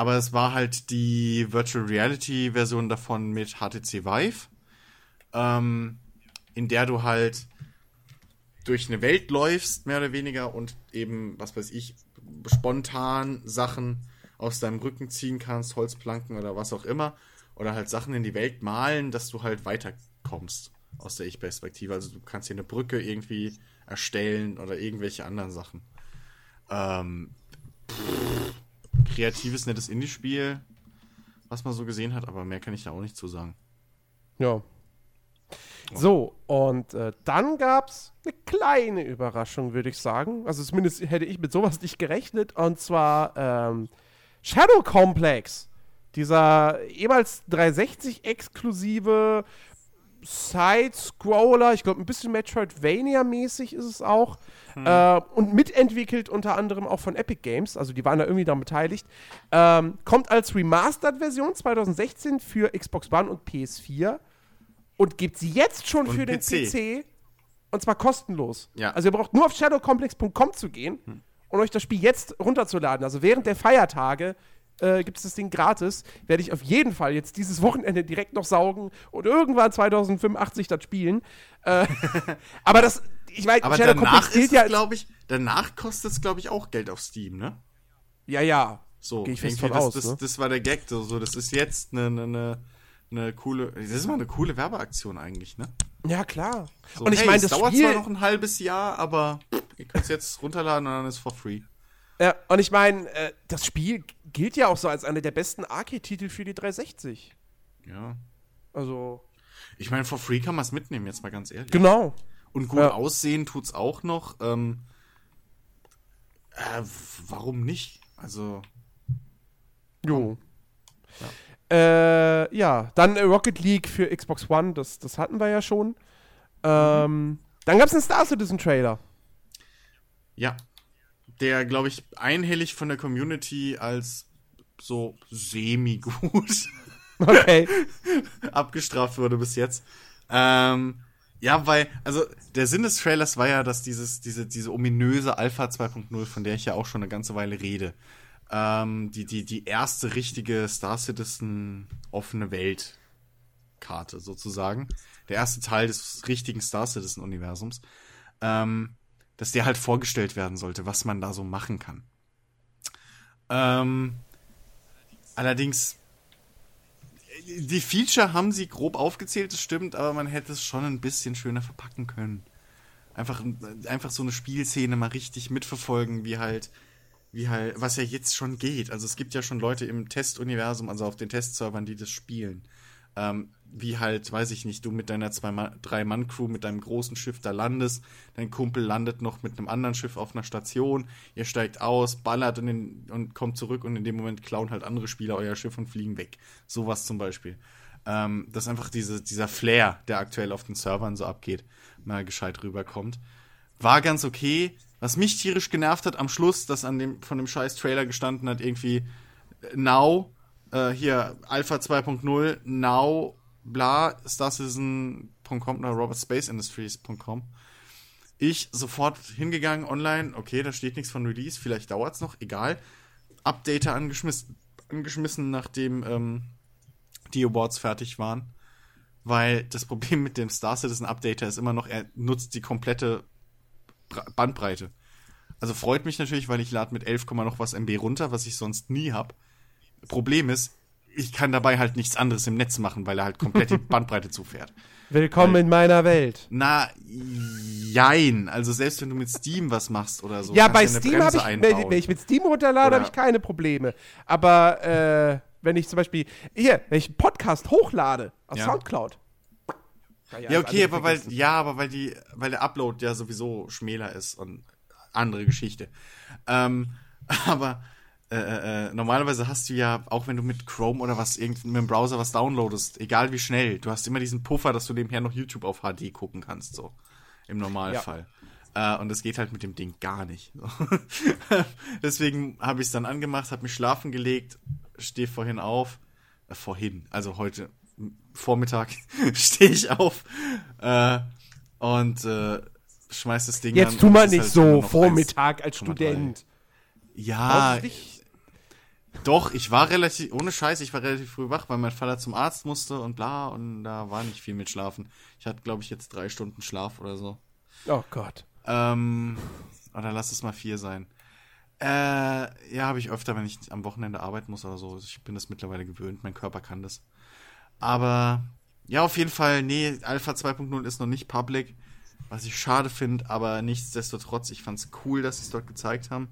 S4: Aber es war halt die Virtual Reality Version davon mit HTC Vive, ähm, in der du halt durch eine Welt läufst, mehr oder weniger, und eben, was weiß ich, spontan Sachen aus deinem Rücken ziehen kannst, Holzplanken oder was auch immer, oder halt Sachen in die Welt malen, dass du halt weiterkommst aus der Ich-Perspektive. Also du kannst hier eine Brücke irgendwie erstellen oder irgendwelche anderen Sachen. Ähm, pff, kreatives, nettes Indie-Spiel, was man so gesehen hat, aber mehr kann ich da auch nicht zu sagen.
S3: Ja. So, und äh, dann gab's eine kleine Überraschung, würde ich sagen. Also zumindest hätte ich mit sowas nicht gerechnet. Und zwar ähm, Shadow Complex. Dieser ehemals 360-exklusive Side-Scroller, ich glaube ein bisschen Metroidvania-mäßig ist es auch. Äh, und mitentwickelt unter anderem auch von Epic Games, also die waren da irgendwie daran beteiligt. Ähm, kommt als Remastered-Version 2016 für Xbox One und PS4 und gibt sie jetzt schon
S4: Und
S3: für den
S4: PC.
S3: PC und zwar kostenlos.
S4: Ja.
S3: Also ihr braucht nur auf shadowcomplex.com zu gehen und euch das Spiel jetzt runterzuladen. Also während der Feiertage äh, gibt es das Ding gratis. Werde ich auf jeden Fall jetzt dieses Wochenende direkt noch saugen und irgendwann 2085 das spielen. Äh, aber das, ich weiß,
S4: Aber
S3: Shadow
S4: danach
S3: gilt
S4: ist
S3: ja.
S4: glaube ich, danach kostet es, glaube ich, auch Geld auf Steam, ne?
S3: ja, ja.
S4: So,
S3: Geh ich fest von
S4: das,
S3: aus,
S4: das,
S3: ne?
S4: das war der Gag, so, so das ist jetzt eine, eine, eine, coole, das ist mal eine coole Werbeaktion eigentlich, ne?
S3: Ja, klar.
S4: So,
S3: und ich
S4: hey,
S3: meine, das
S4: dauert
S3: Spiel.
S4: zwar noch ein halbes Jahr, aber ihr könnt es jetzt runterladen und dann ist es for free.
S3: Ja, und ich meine, äh, das Spiel gilt ja auch so als einer der besten Arcade-Titel für die 360.
S4: Ja.
S3: Also,
S4: Ich meine, for free kann man es mitnehmen, jetzt mal ganz ehrlich.
S3: genau.
S4: Und gut
S3: Ja.
S4: aussehen tut's auch noch. Ähm, äh, warum nicht? Also,
S3: Jo. Äh, ja, dann äh, Rocket League für Xbox One, das, das hatten wir ja schon. Ähm, dann gab es einen Star Citizen Trailer.
S4: ja. Der, glaube ich, einhellig von der Community als so semi-gut
S3: Okay.
S4: abgestraft wurde bis jetzt. Ähm, ja, weil, also der Sinn des Trailers war ja, dass dieses, diese, diese ominöse Alpha 2.0, von der ich ja auch schon eine ganze Weile rede, ähm, die, die, die erste richtige Star Citizen offene Welt Karte sozusagen, der erste Teil des richtigen Star Citizen Universums, ähm, dass der halt vorgestellt werden sollte, was man da so machen kann. Ähm, allerdings die Feature haben sie grob aufgezählt, das stimmt, aber man hätte es schon ein bisschen schöner verpacken können. Einfach, einfach so eine Spielszene mal richtig mitverfolgen, wie halt wie halt, was ja jetzt schon geht. Also es gibt ja schon Leute im Testuniversum, also auf den Testservern, die das spielen. Ähm, wie halt, weiß ich nicht, du mit deiner zwei drei Mann Crew mit deinem großen Schiff da landest, dein Kumpel landet noch mit einem anderen Schiff auf einer Station, ihr steigt aus, ballert und, in, und kommt zurück und in dem Moment klauen halt andere Spieler euer Schiff und fliegen weg. Sowas zum Beispiel. Ähm, dass einfach diese, dieser Flair, der aktuell auf den Servern so abgeht, mal gescheit rüberkommt. War ganz okay. Was mich tierisch genervt hat am Schluss, dass an dem von dem scheiß Trailer gestanden hat, irgendwie äh, Now, äh, hier Alpha 2.0, Now, bla, Star Citizen.com oder robertspaceindustries.com. Ich sofort hingegangen online, okay, da steht nichts von Release, vielleicht dauert's noch, egal. Update angeschmissen, angeschmissen nachdem ähm, die Awards fertig waren. Weil das Problem mit dem Star Citizen Updater ist immer noch, er nutzt die komplette Bandbreite. Also freut mich natürlich, weil ich lade mit 11, noch was MB runter, was ich sonst nie hab. Problem ist, ich kann dabei halt nichts anderes im Netz machen, weil er halt komplett die Bandbreite zufährt.
S3: Willkommen weil, in meiner Welt.
S4: Na, jein. Also selbst wenn du mit Steam was machst oder so.
S3: Ja, bei Steam habe ich, wenn, wenn, ich mit Steam runterlade, habe ich keine Probleme. Aber äh, wenn ich zum Beispiel, hier, wenn ich einen Podcast hochlade auf ja. Soundcloud.
S4: Ja, ja okay, aber weil, ja, aber weil die, weil der Upload ja sowieso schmäler ist und andere Geschichte. Ähm, aber äh, äh, äh, normalerweise hast du ja, auch wenn du mit Chrome oder was mit dem Browser was downloadest, egal wie schnell, du hast immer diesen Puffer, dass du nebenher noch YouTube auf HD gucken kannst, so. Im Normalfall. Ja. Äh, und das geht halt mit dem Ding gar nicht. So. Deswegen habe ich es dann angemacht, habe mich schlafen gelegt, stehe vorhin auf. Äh, vorhin, also heute Vormittag stehe ich auf und schmeiß das Ding
S3: Jetzt an. Jetzt tu mal nicht halt so, Vormittag als Student.
S4: Ja, doch, ich war relativ, ohne Scheiß, ich war relativ früh wach, weil mein Vater zum Arzt musste und bla, und da war nicht viel mit Schlafen. Ich hatte, glaube ich, jetzt drei Stunden Schlaf oder so.
S3: Oh Gott.
S4: Ähm, oder lass es mal vier sein. Äh, ja, habe ich öfter, wenn ich am Wochenende arbeiten muss oder so. Ich bin das mittlerweile gewöhnt, mein Körper kann das. Aber, ja, auf jeden Fall, nee, Alpha 2.0 ist noch nicht public, was ich schade finde, aber nichtsdestotrotz, ich fand es cool, dass sie es dort gezeigt haben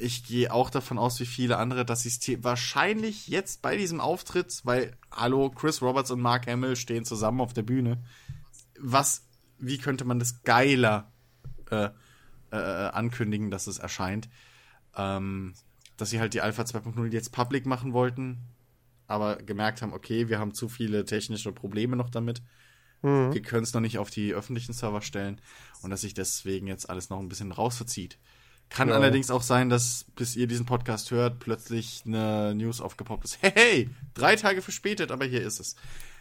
S4: ich gehe auch davon aus, wie viele andere, dass sie es wahrscheinlich jetzt bei diesem Auftritt, weil, hallo, Chris Roberts und Mark Hamill stehen zusammen auf der Bühne. Was, wie könnte man das geiler äh, äh, ankündigen, dass es erscheint? Ähm, dass sie halt die Alpha 2.0 jetzt public machen wollten, aber gemerkt haben, okay, wir haben zu viele technische Probleme noch damit. Mhm. Wir können es noch nicht auf die öffentlichen Server stellen und dass sich deswegen jetzt alles noch ein bisschen rausverzieht. Kann ja. allerdings auch sein, dass bis ihr diesen Podcast hört, plötzlich eine News aufgepoppt ist. Hey, hey, drei Tage verspätet, aber hier ist es.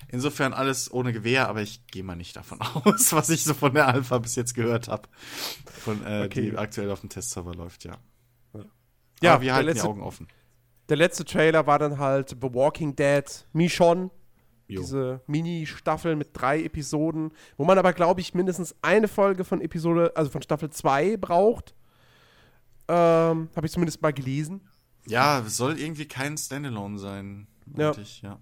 S4: Insofern alles ohne Gewehr, aber ich gehe mal nicht davon aus, was ich so von der Alpha bis jetzt gehört habe. Von äh, okay. die aktuell auf dem Testserver läuft, ja.
S3: Ja, aber wir halten letzte, die Augen offen. Der letzte Trailer war dann halt The Walking Dead Michonne. Diese Mini-Staffel mit drei Episoden, wo man aber, glaube ich, mindestens eine Folge von Episode, also von Staffel 2 braucht ähm, Habe ich zumindest mal gelesen.
S4: Ja, soll irgendwie kein Standalone sein.
S3: Ja. Ich, ja.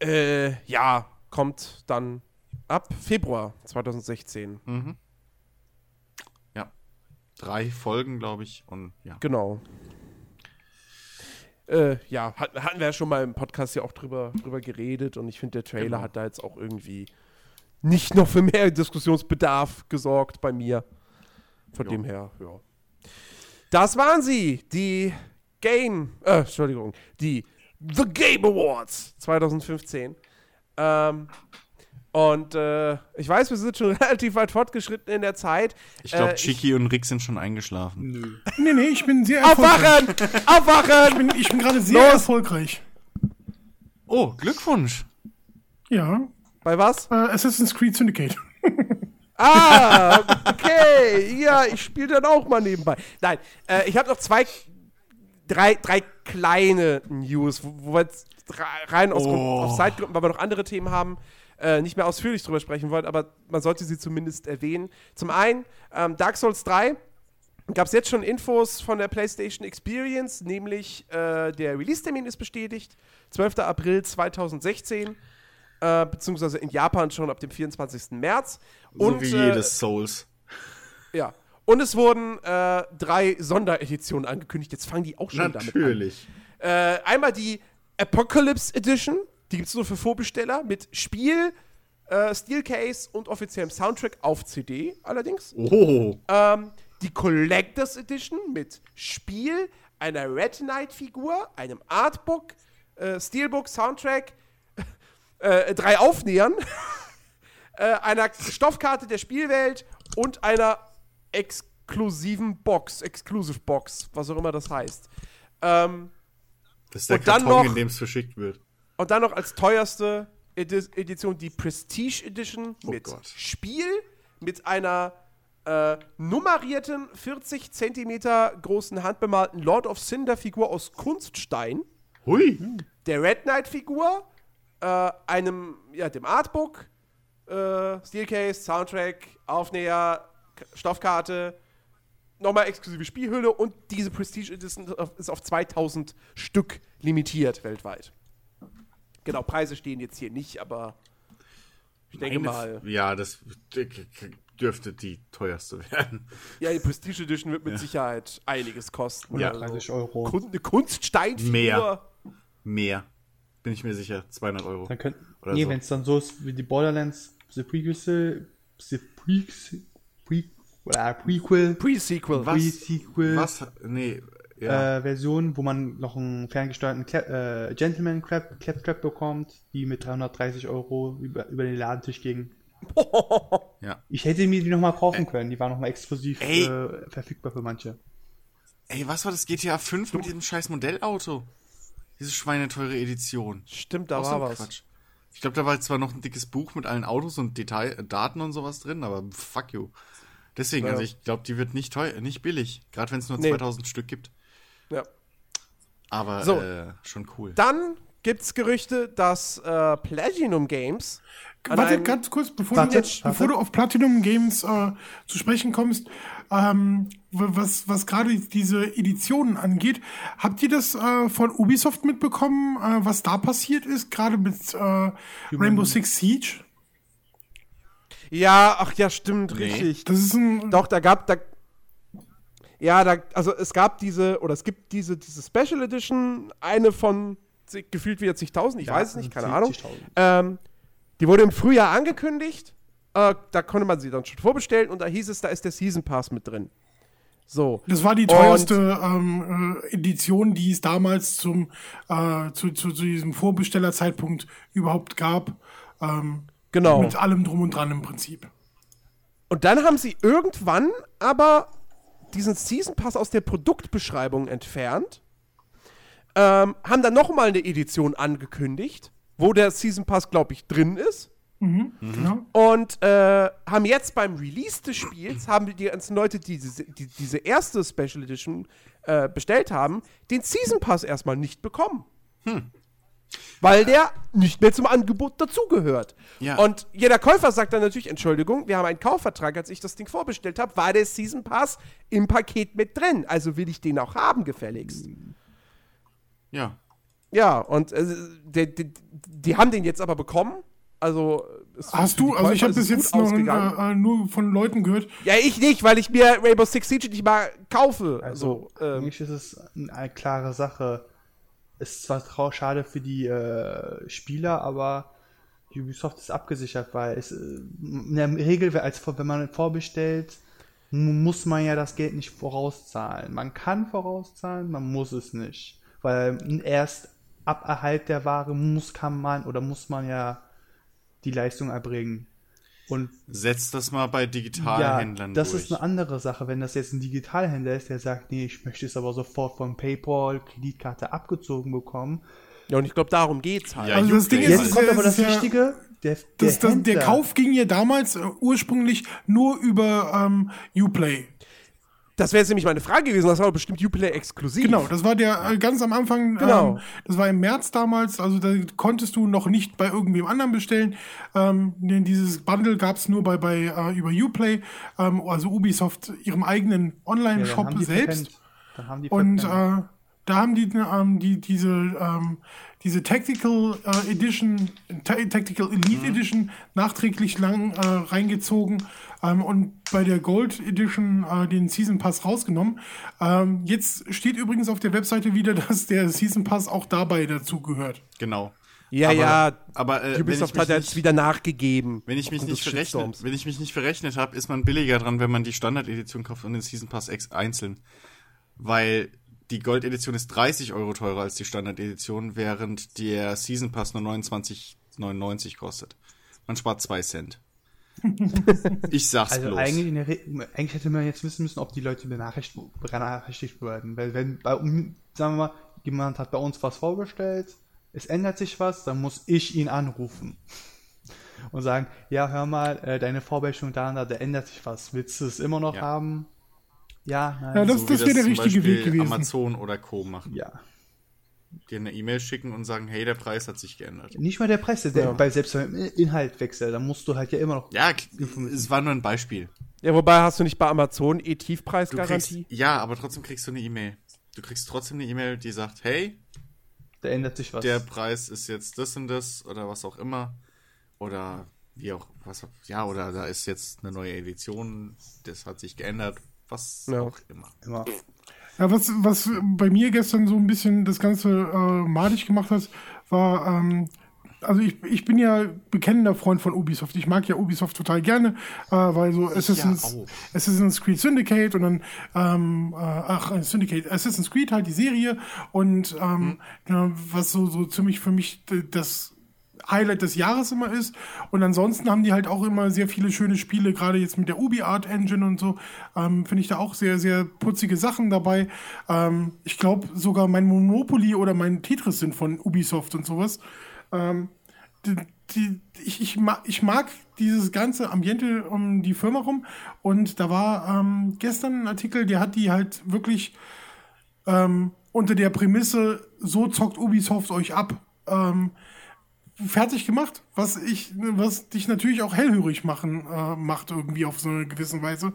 S3: Äh, ja, kommt dann ab Februar 2016. Mhm.
S4: Ja. Drei Folgen, glaube ich. Und ja.
S3: Genau. Äh, ja, hat, hatten wir ja schon mal im Podcast ja auch drüber, drüber geredet und ich finde, der Trailer genau. hat da jetzt auch irgendwie nicht noch für mehr Diskussionsbedarf gesorgt bei mir. Von jo. dem her, ja. Das waren sie, die Game, äh, Entschuldigung, die The Game Awards 2015. Ähm, und äh, ich weiß, wir sind schon relativ weit fortgeschritten in der Zeit.
S4: Ich glaube, äh, Chiki und Rick sind schon eingeschlafen.
S1: Nö. Nee, nee, ich bin sehr
S3: erfolgreich. Aufwachen! Aufwachen!
S1: Ich bin, ich bin gerade sehr Los. erfolgreich.
S4: Oh, Glückwunsch.
S1: Ja.
S3: Bei was?
S1: Äh, Assassin's Creed Syndicate.
S3: Ah, okay. Ja, ich spiele dann auch mal nebenbei. Nein, äh, ich habe noch zwei, drei, drei kleine News, wo, wo wir jetzt rein aus, oh. auf Zeitgründen, weil wir noch andere Themen haben, äh, nicht mehr ausführlich drüber sprechen wollen, aber man sollte sie zumindest erwähnen. Zum einen, ähm, Dark Souls 3 gab es jetzt schon Infos von der PlayStation Experience, nämlich äh, der Release-Termin ist bestätigt, 12. April 2016 äh, beziehungsweise in Japan schon ab dem 24. März.
S4: So und, wie jedes äh, Souls.
S3: Ja. Und es wurden äh, drei Sondereditionen angekündigt. Jetzt fangen die auch schon damit an.
S4: Natürlich.
S3: Äh, einmal die Apocalypse Edition. Die gibt es nur für Vorbesteller mit Spiel, äh, Steelcase und offiziellem Soundtrack auf CD allerdings.
S4: Oh.
S3: Ähm, die Collectors Edition mit Spiel, einer Red Knight-Figur, einem Artbook, äh, Steelbook, Soundtrack, äh, drei Aufnähern, äh, einer Stoffkarte der Spielwelt und einer exklusiven Box, Exclusive Box, was auch immer das heißt. Ähm,
S4: Das ist der
S3: Und dann
S4: Karton,
S3: noch-
S4: in dem es verschickt wird.
S3: und dann noch als teuerste Edi Edition die Prestige Edition
S4: Oh
S3: mit
S4: Gott.
S3: Spiel, mit einer äh, nummerierten 40 Zentimeter großen handbemalten Lord of Cinder Figur aus Kunststein,
S4: Hui.
S3: der Red Knight Figur, äh, einem, ja, dem Artbook, äh, Steelcase, Soundtrack, Aufnäher, K Stoffkarte, nochmal exklusive Spielhülle und diese Prestige Edition ist auf 2000 Stück limitiert weltweit. Genau, Preise stehen jetzt hier nicht, aber ich denke
S4: Eine-
S3: mal,
S4: Ja, das dürfte die teuerste werden.
S3: ja, die Prestige Edition wird mit Sicherheit einiges kosten.
S4: Ja.
S2: 130 Euro.
S3: Kun eine Kunststeinfigur.
S4: Mehr. Mehr. Bin ich mir sicher. 200 Euro.
S2: Dann könnt,
S4: Oder
S2: nee,
S4: so.
S2: wenn es dann so ist wie die Borderlands The Prequel, The Prequel, Pre, äh, Prequel,
S3: Pre-Sequel.
S4: Was?
S2: Pre-Sequel
S4: Was? Nee. Ja.
S2: äh, Version, wo man noch einen ferngesteuerten Cla äh, Gentleman Clap, Claptrap bekommt, die mit 330 Euro über, über den Ladentisch ging.
S4: ja.
S2: Ich hätte mir die nochmal kaufen können, die waren nochmal exklusiv äh, verfügbar für manche.
S4: Ey, was war das GTA 5 mit diesem scheiß Modellauto? Diese schweineteure Edition.
S3: Stimmt, da
S4: Auch so
S3: war was.
S4: Quatsch. Ich glaube, da war zwar noch ein dickes Buch mit allen Autos und Detail, äh, Daten und sowas drin, aber fuck you. Deswegen,
S3: Ja.
S4: also ich glaube, die wird nicht teuer, nicht billig. Gerade wenn es nur
S3: Nee.
S4: 2000 Stück gibt.
S3: Ja.
S4: Aber
S3: So.
S4: äh, schon cool.
S3: Dann gibt's Gerüchte, dass äh, Platinum Games
S1: Warte, ganz kurz, bevor,
S2: Warte,
S1: du,
S2: warte.
S1: bevor du auf Platinum Games äh, zu sprechen kommst, ähm, was, was gerade diese Editionen angeht, habt ihr das äh, von Ubisoft mitbekommen, äh, was da passiert ist, gerade mit äh, Rainbow Six Siege?
S3: Ja, ach ja, stimmt,
S4: Nee.
S3: richtig.
S1: Das ist ein.
S3: Doch, da gab da Ja, da also es gab diese oder es gibt diese diese Special Edition, eine von gefühlt wieder zigtausend, ich
S2: Ja,
S3: weiß es nicht, keine Ahnung.
S2: 70.000.
S3: Ähm, die wurde im Frühjahr angekündigt. Äh, da konnte man sie dann schon vorbestellen und da hieß es, da ist der Season Pass mit drin. So.
S1: Das war die teuerste ähm, äh, Edition, die es damals zum, äh, zu, zu, zu diesem Vorbestellerzeitpunkt überhaupt gab. Ähm,
S3: Genau.
S1: Mit allem drum und dran im Prinzip.
S3: Und dann haben sie irgendwann aber diesen Season Pass aus der Produktbeschreibung entfernt, ähm, haben dann nochmal eine Edition angekündigt, wo der Season Pass, glaube ich, drin ist.
S1: Genau.
S3: Und äh, haben jetzt beim Release des Spiels, haben die ganzen Leute, die diese, die, diese erste Special Edition äh, bestellt haben, den Season Pass erstmal nicht bekommen. Weil der nicht mehr zum Angebot dazugehört.
S4: Ja.
S3: Und jeder Käufer sagt dann natürlich, Entschuldigung, wir haben einen Kaufvertrag, als ich das Ding vorbestellt habe, war der Season Pass im Paket mit drin. Also will ich den auch haben, gefälligst.
S4: Ja.
S3: Ja, und äh, die, die, die haben den jetzt aber bekommen. Also es-
S1: Hast du, also ich habe bis jetzt noch äh, nur von Leuten gehört,
S3: Ja, ich nicht, weil ich mir Rainbow Six Siege nicht mal kaufe.
S2: Also,
S3: so, ähm,
S2: ist es eine klare Sache. Ist zwar schade für die äh, Spieler, aber Ubisoft ist abgesichert, weil es äh, in der Regel, als wenn man vorbestellt, mu- muss man ja das Geld nicht vorauszahlen. Man kann vorauszahlen, man muss es nicht. Weil erst ab Erhalt der Ware muss kann man oder muss man ja die Leistung erbringen. Und
S4: Setzt das mal bei
S2: ja,
S4: Digitalhändlern
S2: das
S4: durch.
S2: ist eine andere Sache. Wenn das jetzt ein Digitalhändler ist, der sagt, nee, ich möchte es aber sofort von PayPal, Kreditkarte abgezogen bekommen.
S3: ja, und ich glaube, darum geht's halt.
S4: Ja,
S1: Also das Ding ist-
S2: Jetzt
S4: halt.
S2: kommt
S1: das
S2: aber das
S1: ist ja-
S2: Wichtige. Der, der,
S1: das, das, der Kauf ging ja damals äh, ursprünglich nur über ähm, Uplay.
S3: Das wäre jetzt nämlich meine Frage gewesen. Das war bestimmt Uplay exklusiv.
S1: Genau, das war der äh, ganz am Anfang,
S3: Genau.
S1: ähm, das war im März damals, also da konntest du noch nicht bei irgendwem anderen bestellen. Ähm, denn dieses Bundle gab es nur bei, bei äh, über Uplay, ähm, also Ubisoft ihrem eigenen
S2: Ja,
S1: Online-Shop
S2: die
S1: selbst. Und äh, Da haben die, ähm, die diese, ähm, diese Tactical äh, Edition, Ta Tactical Elite Edition nachträglich lang äh, reingezogen ähm, und bei der Gold Edition äh, den Season Pass rausgenommen. Ähm, jetzt steht übrigens auf der Webseite wieder, dass der Season Pass auch dabei dazu gehört.
S4: Genau.
S3: Ja,
S4: Aber-
S3: ja.
S4: aber, äh,
S3: Ubisoft hat jetzt wieder nachgegeben.
S4: Wenn ich mich nicht verrechnet, wenn ich mich nicht verrechnet habe, ist man billiger dran, wenn man die Standard-Edition kauft und den Season Pass ex einzeln. Weil die Gold-Edition ist 30 Euro teurer als die Standard-Edition, während der Season Pass nur 29,99 kostet. Man spart 2 Cent. Ich sag's
S2: Also
S4: bloß.
S2: eigentlich, in der Re eigentlich hätte man jetzt wissen müssen, ob die Leute benachrichtigt, benachrichtigt werden. Weil wenn bei sagen wir mal, jemand hat bei uns was vorbestellt, es ändert sich was, dann muss ich ihn anrufen. Und sagen, ja, hör mal, äh, deine Vorbestellung da und da, da ändert sich was. Willst du es immer noch
S4: Ja.
S2: haben? Ja, nein.
S1: Ja, das-
S4: so wie
S1: wäre der richtige Weg gewesen.
S4: Amazon oder Co. machen.
S2: ja.
S4: Dir eine E-Mail schicken und sagen, hey, der Preis hat sich geändert.
S2: Nicht mal der Preis, der, bei selbst beim Inhaltwechsel, da musst du halt ja immer noch.
S4: Ja, es war nur ein Beispiel.
S3: Ja, wobei hast du nicht bei Amazon eh E-Tiefpreisgarantie?
S4: ja, aber trotzdem kriegst du eine E-Mail. Du kriegst trotzdem eine E-Mail, die sagt, hey,
S2: Da ändert sich was.
S4: der Preis ist jetzt das und das oder was auch immer. Oder wie auch, was, ja, oder da ist jetzt eine neue Edition, das hat sich geändert, was
S3: Ja.
S4: auch immer.
S2: immer.
S1: Ja, was, was bei mir gestern so ein bisschen das Ganze äh, madig gemacht hat, war, ähm, also ich, ich bin ja bekennender Freund von Ubisoft. Ich mag ja Ubisoft total gerne, äh, weil so Assassin's,
S4: auch.
S1: Assassin's Creed Syndicate und dann, ähm, äh, ach, äh, Syndicate, Assassin's Creed halt die Serie und ähm, ja, was so, so ziemlich für mich das Highlight des Jahres immer ist. Und ansonsten haben die halt auch immer sehr viele schöne Spiele, gerade jetzt mit der Ubi Art Engine und so, ähm, finde ich da auch sehr, sehr putzige Sachen dabei. Ähm, ich glaube, sogar mein Monopoly oder mein Tetris sind von Ubisoft und sowas. Ähm, die, die, ich, ich, mag, ich mag dieses ganze Ambiente um die Firma rum. Und da war ähm, gestern ein Artikel, der hat die halt wirklich ähm, unter der Prämisse, so zockt Ubisoft euch ab, ähm, fertig gemacht, was ich, was dich natürlich auch hellhörig machen äh, macht irgendwie auf so eine gewisse Weise,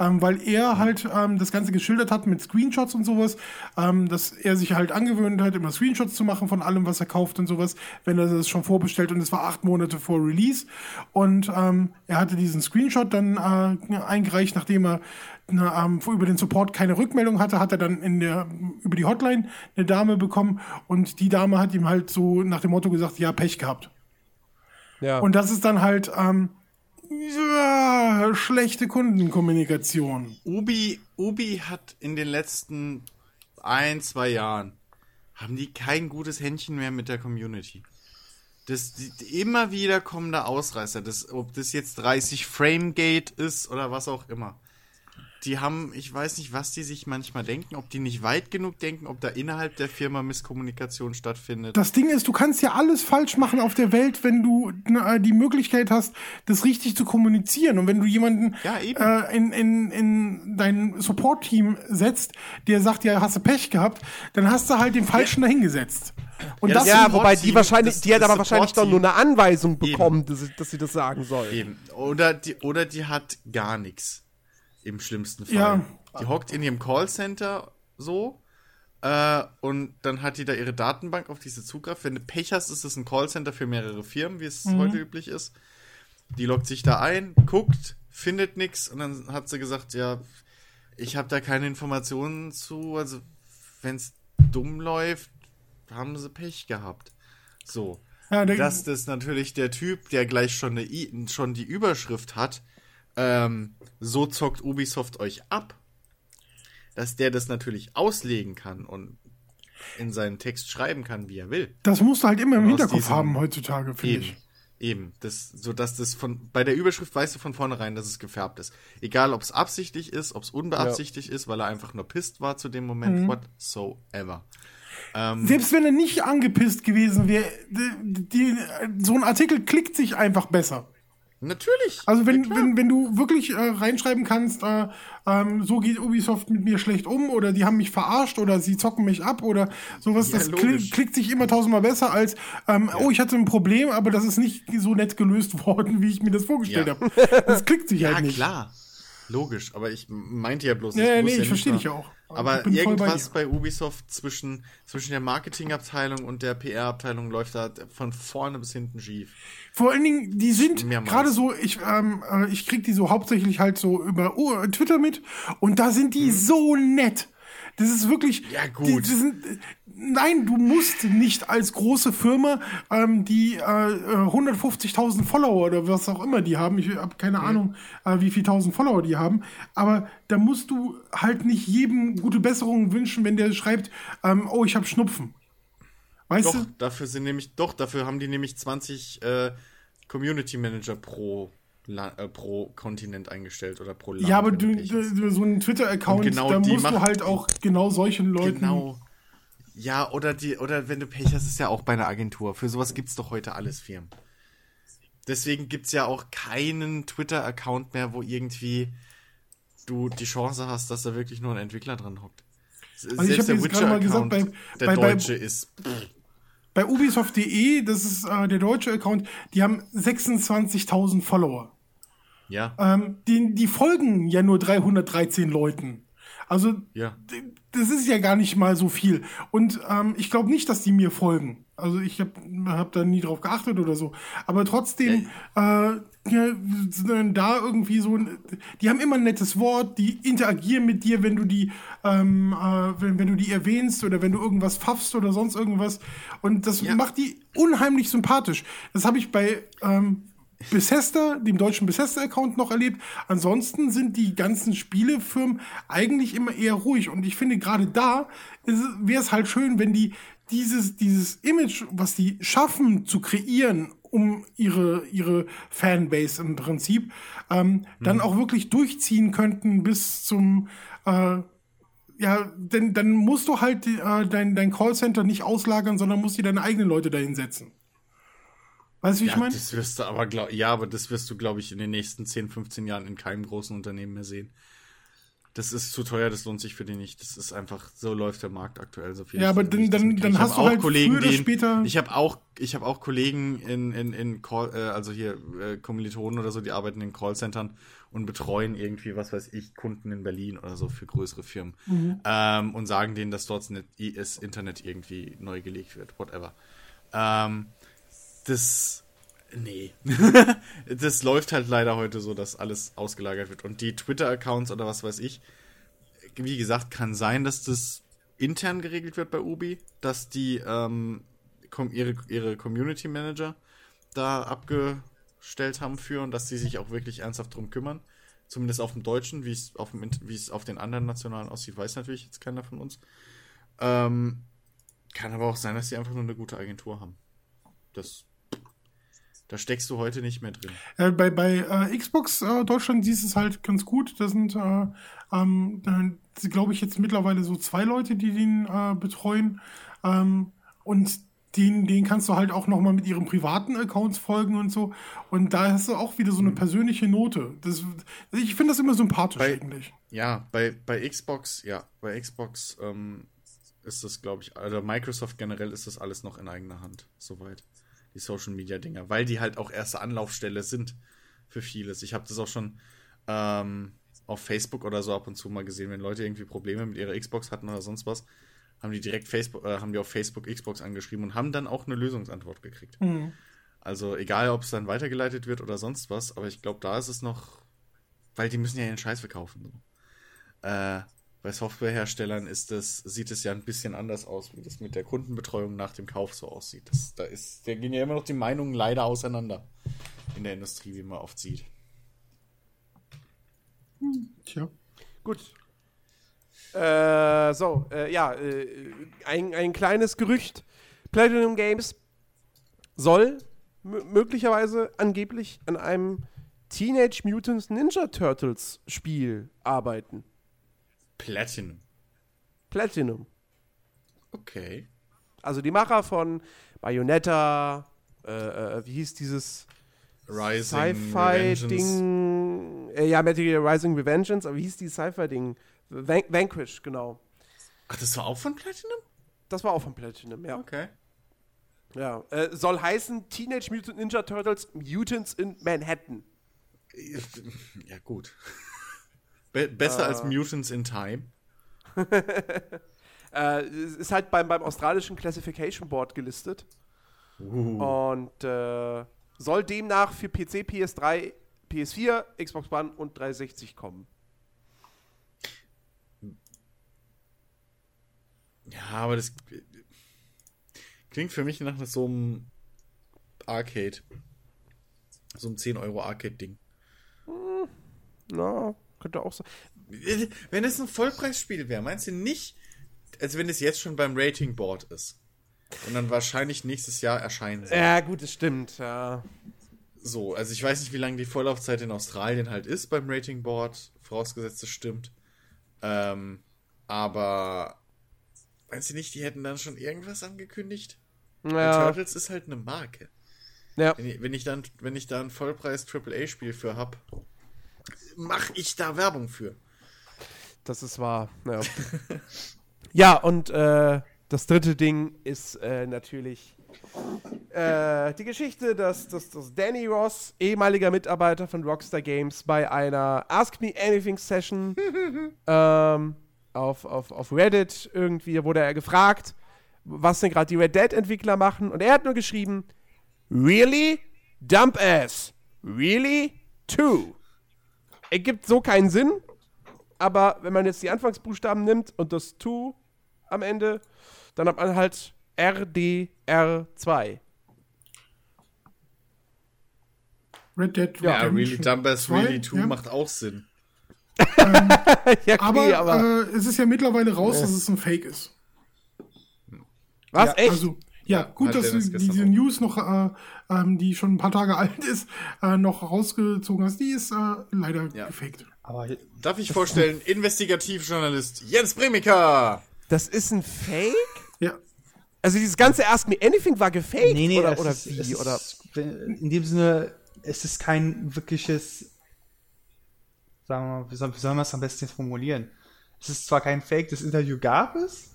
S1: ähm, weil er halt ähm, das Ganze geschildert hat mit Screenshots und sowas, ähm, dass er sich halt angewöhnt hat, immer Screenshots zu machen von allem, was er kauft und sowas, wenn er das schon vorbestellt und es war acht Monate vor Release. Und ähm, er hatte diesen Screenshot dann äh, eingereicht, nachdem er na, ähm, über den Support keine Rückmeldung hatte, hat er dann in der, über die Hotline eine Dame bekommen und die Dame hat ihm halt so nach dem Motto gesagt, ja, Pech gehabt.
S3: Ja.
S1: Und das ist dann halt ähm, ja, schlechte Kundenkommunikation.
S4: Ubi, Ubi hat in den letzten ein, zwei Jahren, haben die kein gutes Händchen mehr mit der Community. Das, die, immer wieder kommen da Ausreißer, das, ob das jetzt 30 Framegate ist oder was auch immer. Die haben, ich weiß nicht, was die sich manchmal denken, ob die nicht weit genug denken, ob da innerhalb der Firma Misskommunikation stattfindet.
S1: Das Ding ist, du kannst ja alles falsch machen auf der Welt, wenn du äh, die Möglichkeit hast, das richtig zu kommunizieren. Und wenn du jemanden
S4: Ja,
S1: äh, in, in, in dein Support-Team setzt, der sagt, ja, hast du Pech gehabt, dann hast du halt den Falschen dahingesetzt. Und
S4: Ja,
S1: das
S3: ja, wobei die wahrscheinlich,
S4: das-
S3: die hat aber wahrscheinlich doch nur eine Anweisung bekommen, dass, sie- dass sie das sagen soll.
S4: Eben. Oder die, oder die hat gar nichts. Im schlimmsten Fall.
S1: Ja.
S4: Die hockt in ihrem Callcenter so. Äh, und dann hat die da ihre Datenbank, auf die sie Zugriff. Wenn du Pech hast, ist es ein Callcenter für mehrere Firmen, wie es heute üblich ist. Die loggt sich da ein, guckt, findet nichts und dann hat sie gesagt, ja, ich habe da keine Informationen zu. Also, wenn es dumm läuft, haben sie Pech gehabt. So.
S1: Ja,
S4: dass das natürlich der Typ, der gleich schon, eine I, schon die Überschrift hat, ähm, so zockt Ubisoft euch ab, dass der das natürlich auslegen kann und in seinen Text schreiben kann, wie er will.
S1: das musst du halt immer im Hinterkopf
S4: diesem-
S1: haben heutzutage, finde ich.
S4: Eben. Das, so dass das von, bei der Überschrift weißt du von vornherein, dass es gefärbt ist. Egal, ob es absichtlich ist, ob es unbeabsichtigt ist, weil er einfach nur pisst war zu dem Moment,
S1: Mhm.
S4: whatsoever.
S1: Selbst wenn er nicht angepisst gewesen wäre, die, die, so ein Artikel klickt sich einfach besser.
S4: Natürlich.
S1: Also wenn,
S4: Ja,
S1: wenn, wenn du wirklich äh, reinschreiben kannst, äh, ähm, so geht Ubisoft mit mir schlecht um oder die haben mich verarscht oder sie zocken mich ab oder sowas,
S4: Ja,
S1: das kli klickt sich immer tausendmal besser als, ähm, oh, ich hatte ein Problem, aber das ist nicht so nett gelöst worden, wie ich mir das vorgestellt
S4: Ja.
S1: habe. Das klickt sich
S4: Ja,
S1: halt nicht.
S4: klar. Logisch, aber ich meinte ja bloß,
S1: Ja, ja, nee, ich verstehe dich ja auch.
S4: Aber
S1: voll bei
S4: irgendwas
S1: dir.
S4: bei, Ubisoft zwischen, zwischen der Marketingabteilung und der PR-Abteilung läuft da von vorne bis hinten schief.
S1: Vor allen Dingen, die sind gerade so, ich, ähm, äh, ich krieg die so hauptsächlich halt so über uh, Twitter mit und da sind die so nett. Das ist wirklich.
S4: Mhm. Ja, gut.
S1: Die, die sind, nein, du musst nicht als große Firma, ähm, die äh, äh, 150.000 Follower oder was auch immer die haben, ich habe keine Ahnung, äh, wie viel tausend Follower die haben, aber da musst du halt nicht jedem gute Besserung wünschen, wenn der schreibt, ähm, oh, ich habe Schnupfen. Weißt
S4: Doch,
S1: du?
S4: dafür sind nämlich, doch, dafür haben die nämlich 20 äh, Community Manager pro, La äh, pro Kontinent eingestellt oder pro Land.
S1: Ja, aber du, so einen Twitter-Account,
S4: genau
S1: da musst du halt auch genau solchen Leuten.
S4: Genau. Ja, oder die, oder wenn du Pech hast, ist ja auch bei einer Agentur. Für sowas gibt's doch heute alles Firmen. Deswegen gibt's ja auch keinen Twitter-Account mehr, wo irgendwie du die Chance hast, dass da wirklich nur ein Entwickler dran hockt.
S1: Also ich hab jetzt gerade mal gesagt, bei-
S4: der
S1: bei- bei-
S4: deutsche ist.
S1: Bei Ubisoft.de, das ist äh, der deutsche Account, die haben 26.000 Follower.
S4: Ja,
S1: Ähm, die, die folgen ja nur 313 Leuten. Also
S4: ja.
S1: das ist ja gar nicht mal so viel. Und ähm, ich glaube nicht, dass die mir folgen. Also ich habe hab da nie drauf geachtet oder so. Aber trotzdem, äh, ja, sind dann da irgendwie so, die haben immer ein nettes Wort, die interagieren mit dir, wenn du die, ähm, äh, wenn, wenn du die erwähnst oder wenn du irgendwas pfaffst oder sonst irgendwas. Und das
S4: Ja.
S1: macht die unheimlich sympathisch. Das habe ich bei ähm, Bethesda, dem deutschen Bethesda-Account noch erlebt. Ansonsten sind die ganzen Spielefirmen eigentlich immer eher ruhig. Und ich finde, gerade da wäre es halt schön, wenn die dieses, dieses Image, was die schaffen zu kreieren, um ihre, ihre Fanbase im Prinzip, ähm, dann auch wirklich durchziehen könnten bis zum äh, ja, denn dann musst du halt äh, dein, dein Callcenter nicht auslagern, sondern musst dir deine eigenen Leute dahin setzen. Weißt du, wie ich
S4: Ja,
S1: meine?
S4: das wirst du aber, glaub, ja, aber das wirst du, glaube ich, in den nächsten 10, 15 Jahren in keinem großen Unternehmen mehr sehen. Das ist zu teuer, das lohnt sich für die nicht. Das ist einfach, so läuft der Markt aktuell. So viel
S1: Ja, aber dann-
S4: ich
S1: dann- dann
S4: Ich
S1: hast
S4: hab
S1: du
S4: auch
S1: halt
S4: Kollegen,
S1: früher oder später-
S4: Ich habe auch, ich habe auch Kollegen in, in, in Call, äh, also hier äh, Kommilitonen oder so, die arbeiten in Callcentern und betreuen irgendwie, was weiß ich, Kunden in Berlin oder so für größere Firmen.
S1: Mhm.
S4: Ähm, und sagen denen, dass dort das Internet irgendwie neu gelegt wird, whatever. Ähm, das. Nee. das läuft halt leider heute so, dass alles ausgelagert wird. Und die Twitter-Accounts oder was weiß ich, wie gesagt, kann sein, dass das intern geregelt wird bei Ubi, dass die ähm, ihre, ihre Community Manager da abgestellt haben für und dass die sich auch wirklich ernsthaft drum kümmern. Zumindest auf dem Deutschen, wie es auf, dem, wie es auf den anderen Nationalen aussieht, weiß natürlich jetzt keiner von uns. Ähm, kann aber auch sein, dass die einfach nur eine gute Agentur haben. Das, da steckst du heute nicht mehr drin.
S1: Äh, bei bei äh, Xbox äh, Deutschland siehst du es halt ganz gut. Da sind, äh, ähm, glaube ich, jetzt mittlerweile so zwei Leute, die den äh, betreuen. Ähm, und den, den kannst du halt auch noch mal mit ihren privaten Accounts folgen und so. Und da hast du auch wieder so eine persönliche Note. Das, ich finde das immer sympathisch
S4: Bei-
S1: eigentlich.
S4: Ja, bei, bei Xbox, ja, bei Xbox ähm, ist das, glaube ich, also Microsoft generell ist das alles noch in eigener Hand, soweit. Die Social Media Dinger, weil die halt auch erste Anlaufstelle sind für vieles. Ich habe das auch schon ähm, auf Facebook oder so ab und zu mal gesehen, wenn Leute irgendwie Probleme mit ihrer Xbox hatten oder sonst was, haben die direkt Facebook, äh, haben die auf Facebook Xbox angeschrieben und haben dann auch eine Lösungsantwort gekriegt. Also egal, ob es dann weitergeleitet wird oder sonst was, aber ich glaube, da ist es noch, weil die müssen ja ihren Scheiß verkaufen. So. Äh, bei Softwareherstellern ist das, sieht es ja ein bisschen anders aus, wie das mit der Kundenbetreuung nach dem Kauf so aussieht. Das, da, ist, da gehen ja immer noch die Meinungen leider auseinander in der Industrie, wie man oft sieht.
S1: Tja.
S3: Gut. Äh, so, äh, ja, äh, ein, ein kleines Gerücht. Platinum Games soll mö- möglicherweise angeblich an einem Teenage Mutant Ninja Turtles Spiel arbeiten.
S4: Platinum.
S3: Platinum.
S4: Okay.
S3: Also die Macher von Bayonetta, äh, äh, wie hieß dieses. Sci-Fi-Ding? Äh, ja, Gear Rising Revengeance, aber wie hieß die Sci-Fi-Ding? Van Vanquish, genau.
S4: Ach, das war auch von Platinum?
S3: Das war auch von Platinum, ja.
S4: Okay.
S3: ja. Äh, soll heißen Teenage Mutant Ninja Turtles Mutants in Manhattan.
S4: Ja, gut. Be besser als
S3: Äh.
S4: Mutants in Time.
S3: äh, es ist halt beim, beim australischen Classification Board gelistet. Und äh, soll demnach für PC, PS3, PS4, Xbox One und 360 kommen.
S4: Ja, aber das klingt für mich nach so einem Arcade. So ein 10 Euro Arcade-Ding.
S3: Na, könnte auch sein.
S4: Wenn es ein Vollpreisspiel wäre, meinst du nicht, als wenn es jetzt schon beim Rating Board ist? Und dann wahrscheinlich nächstes Jahr erscheinen soll.
S3: Ja, gut, das stimmt, ja.
S4: So, also ich weiß nicht, wie lange die Vorlaufzeit in Australien halt ist beim Rating Board, vorausgesetzt es stimmt. Ähm, aber meinst du nicht, die hätten dann schon irgendwas angekündigt?
S3: Ja,
S4: Turtles ist halt eine Marke.
S3: ja.
S4: Wenn ich, wenn ich dann, wenn ich da ein Vollpreis AAA-Spiel für hab, mach ich da Werbung für.
S3: Das ist wahr. Ja, ja und äh, das dritte Ding ist äh, natürlich äh, die Geschichte, dass, dass, dass Danny Ross, ehemaliger Mitarbeiter von Rockstar Games, bei einer Ask Me Anything Session ähm, auf, auf, auf Reddit irgendwie wurde er gefragt, was denn gerade die Red Dead Entwickler machen. Und er hat nur geschrieben, Really? Dump ass. Really? Two. Ergibt so keinen Sinn, aber wenn man jetzt die Anfangsbuchstaben nimmt und das To am Ende, dann hat man halt RDR2.
S1: Red Dead
S3: Ja,
S4: Ja,
S1: Redemption
S4: Really Dumbers
S1: 2,
S4: Really 2
S1: ja.
S4: macht auch Sinn.
S3: ja, okay,
S1: Aber, Äh, es ist ja mittlerweile raus, dass es ein Fake ist.
S3: was?
S2: ja,
S3: Echt?
S1: Also, ja, gut, dass du diese
S4: auch.
S1: News noch, äh, ähm, die schon ein paar Tage alt ist, äh, noch rausgezogen hast. Die ist äh, leider
S4: Ja.
S1: gefaked.
S2: Aber
S4: Darf ich vorstellen, Investigativjournalist Jens Bremiker.
S3: das ist ein Fake?
S1: Ja.
S3: Also dieses ganze Ask Me Anything war gefaked?
S2: nee, nee,
S3: oder, oder
S2: ist,
S3: wie? oder?
S2: In dem Sinne, es ist kein wirkliches, sagen wir mal, wie soll, wie soll man es am besten formulieren? Es ist zwar kein Fake, das Interview gab es,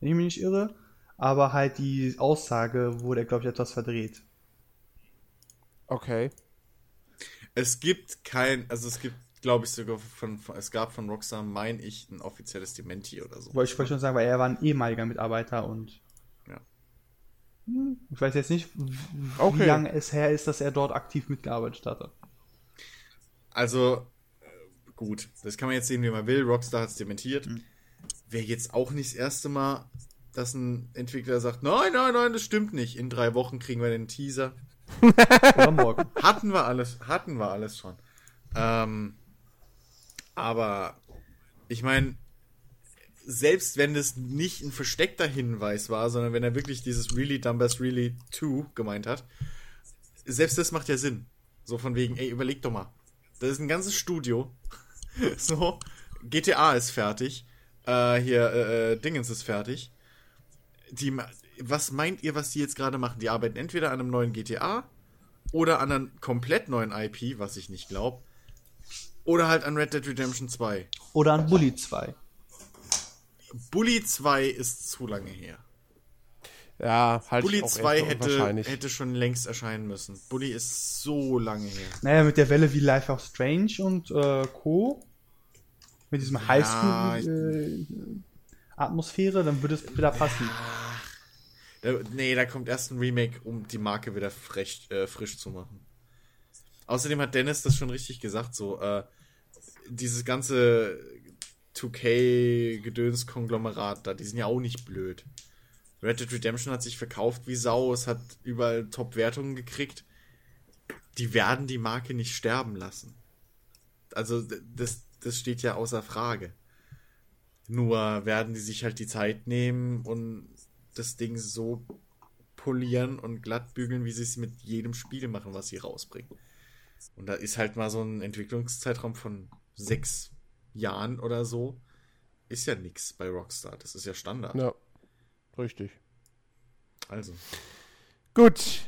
S2: wenn ich mich nicht irre, aber halt die Aussage wurde, glaube ich, etwas verdreht.
S3: Okay.
S4: Es gibt kein, also es gibt, glaube ich, sogar von, von, es gab von Rockstar, mein ich, ein offizielles Dementi oder so.
S2: Wollte ich wollte schon sagen, weil er war ein ehemaliger Mitarbeiter und
S4: Ja.
S2: Hm, ich weiß jetzt nicht,
S3: Okay.
S2: wie lange es her ist, dass er dort aktiv mitgearbeitet hatte.
S4: Also, äh, gut, das kann man jetzt sehen, wie man will. Rockstar hat es dementiert. Wäre jetzt auch nicht das erste Mal, dass ein Entwickler sagt, nein, nein, nein, das stimmt nicht. In drei Wochen kriegen wir den Teaser.
S2: Oder morgen.
S4: Hatten wir alles, hatten wir alles schon. Ähm, aber ich meine, selbst wenn das nicht ein versteckter Hinweis war, sondern wenn er wirklich dieses Really Dumbers Really 2 gemeint hat, selbst das macht ja Sinn. So von wegen, ey, überleg doch mal. Das ist ein ganzes Studio. so, GTA ist fertig. Äh, hier, äh, äh, Dingens ist fertig. Die, was meint ihr, was die jetzt gerade machen? Die arbeiten entweder an einem neuen GTA oder an einem komplett neuen IP, was ich nicht glaube. Oder halt an Red Dead Redemption 2.
S2: Oder an Bully 2.
S4: Bully 2 ist zu lange her.
S3: Ja, halt
S4: Bully
S3: auch
S4: 2
S3: echt
S4: hätte, hätte schon längst erscheinen müssen. Bully ist so lange her.
S2: Naja, mit der Welle wie Life of Strange und äh, Co. Mit diesem Highschool-Atmosphäre, dann würde es wieder passen.
S4: Da, nee, da kommt erst ein Remake, um die Marke wieder frisch, äh, frisch zu machen. Außerdem hat Dennis das schon richtig gesagt, so, äh, dieses ganze 2K-Gedöns-Konglomerat da, die sind ja auch nicht blöd. Red Dead Redemption hat sich verkauft wie Sau, es hat überall Top-Wertungen gekriegt. Die werden die Marke nicht sterben lassen. Also, das, das steht ja außer Frage. Nur werden die sich halt die Zeit nehmen und das Ding so polieren und glatt bügeln, wie sie es mit jedem Spiel machen, was sie rausbringen. Und da ist halt mal so ein Entwicklungszeitraum von sechs Jahren oder so. Ist ja nix bei Rockstar. Das ist ja Standard.
S3: Ja, richtig.
S4: Also.
S3: Gut.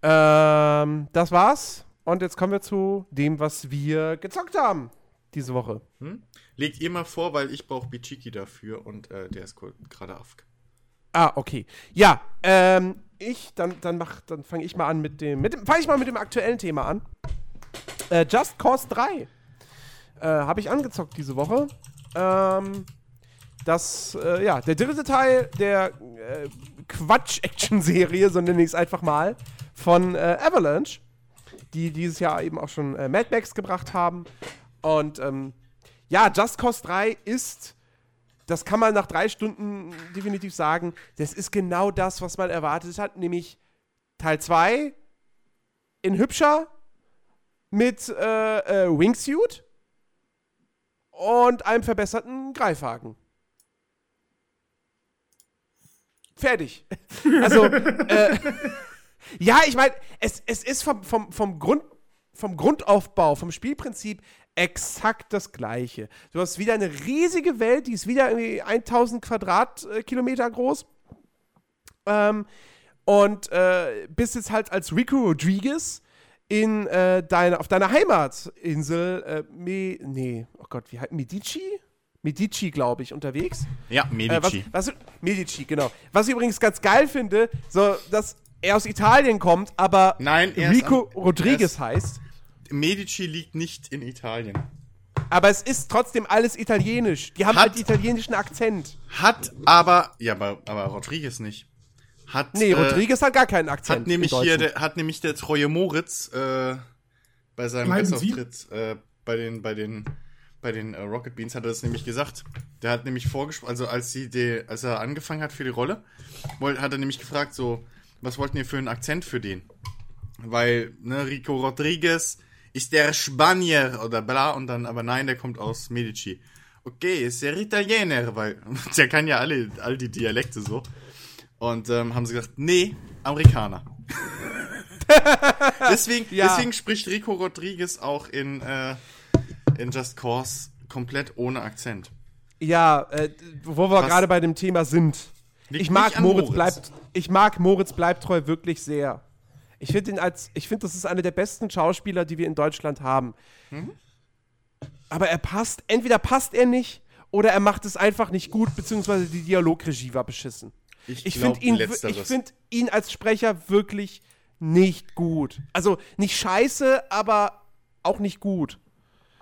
S3: Ähm, das war's. Und jetzt kommen wir zu dem, was wir gezockt haben diese Woche.
S4: Hm? Legt ihr mal vor, weil ich brauche Bichiki dafür und äh, der ist gerade auf.
S3: Ah, okay. Ja, ähm, ich, dann, dann mach, dann fange ich mal an mit dem, mit dem fange ich mal mit dem aktuellen Thema an. Äh, Just Cause 3 äh, habe ich angezockt diese Woche. Ähm, das, äh, ja, der dritte Teil der äh, Quatsch-Action-Serie, so nenne ich es einfach mal, von äh, Avalanche, die dieses Jahr eben auch schon äh, Mad Max gebracht haben. Und ähm, ja, Just Cause 3 ist, das kann man nach drei Stunden definitiv sagen, das ist genau das, was man erwartet hat, nämlich Teil 2 in hübscher mit äh, äh, Wingsuit und einem verbesserten Greifhaken. Fertig. Also, äh, ja, ich meine, es, es ist vom, vom, vom, Grund, vom Grundaufbau, vom Spielprinzip exakt das gleiche. Du hast wieder eine riesige Welt, die ist wieder irgendwie 1000 Quadratkilometer groß. Ähm, und äh, bist jetzt halt als Rico Rodriguez in äh, deine, auf deiner Heimatinsel, äh, Me, nee, oh Gott, wie heißt Medici? Medici, glaube ich, unterwegs.
S4: Ja, Medici.
S3: Äh, was, was, Medici, genau. Was ich übrigens ganz geil finde, so, dass er aus Italien kommt, aber
S4: Nein,
S3: Rico Rodriguez heißt.
S4: Medici liegt nicht in Italien.
S3: Aber es ist trotzdem alles italienisch. Die haben
S4: Hat-
S3: halt italienischen Akzent.
S4: Hat aber, ja, aber, aber Rodriguez nicht. Hat,
S3: Nee,
S4: äh,
S3: Rodriguez hat gar keinen Akzent.
S4: Hat nämlich hier, der, hat nämlich der treue Moritz äh, bei seinem? Gastauftritt äh, bei den, bei den, bei den äh, Rocket Beans hat er das nämlich gesagt. Der hat nämlich vorgesprochen, also als sie die, als er angefangen hat für die Rolle, wollt, hat er nämlich gefragt, so, was wollten ihr für einen Akzent für den? Weil, ne, Rico Rodriguez ist der Spanier oder bla und dann, aber nein, der kommt aus Medici. Okay, ist der Italiener, weil der kann ja alle, all die Dialekte so. Und ähm, haben sie gesagt, nee, Amerikaner. deswegen,
S3: Ja.
S4: deswegen spricht Rico Rodriguez auch in, äh, in Just Cause komplett ohne Akzent.
S3: Ja, äh, wo wir gerade bei dem Thema sind. Ich mag Moritz,
S4: Moritz.
S3: bleibt ich mag Moritz Bleibtreu wirklich sehr. Ich finde ihn als ich finde das ist einer der besten Schauspieler, die wir in Deutschland haben.
S4: Mhm.
S3: Aber er passt, entweder passt er nicht oder er macht es einfach nicht gut, beziehungsweise die Dialogregie war beschissen.
S4: Ich,
S3: Ich finde ihn, ich find ihn als Sprecher wirklich nicht gut. Also nicht scheiße, aber auch nicht gut.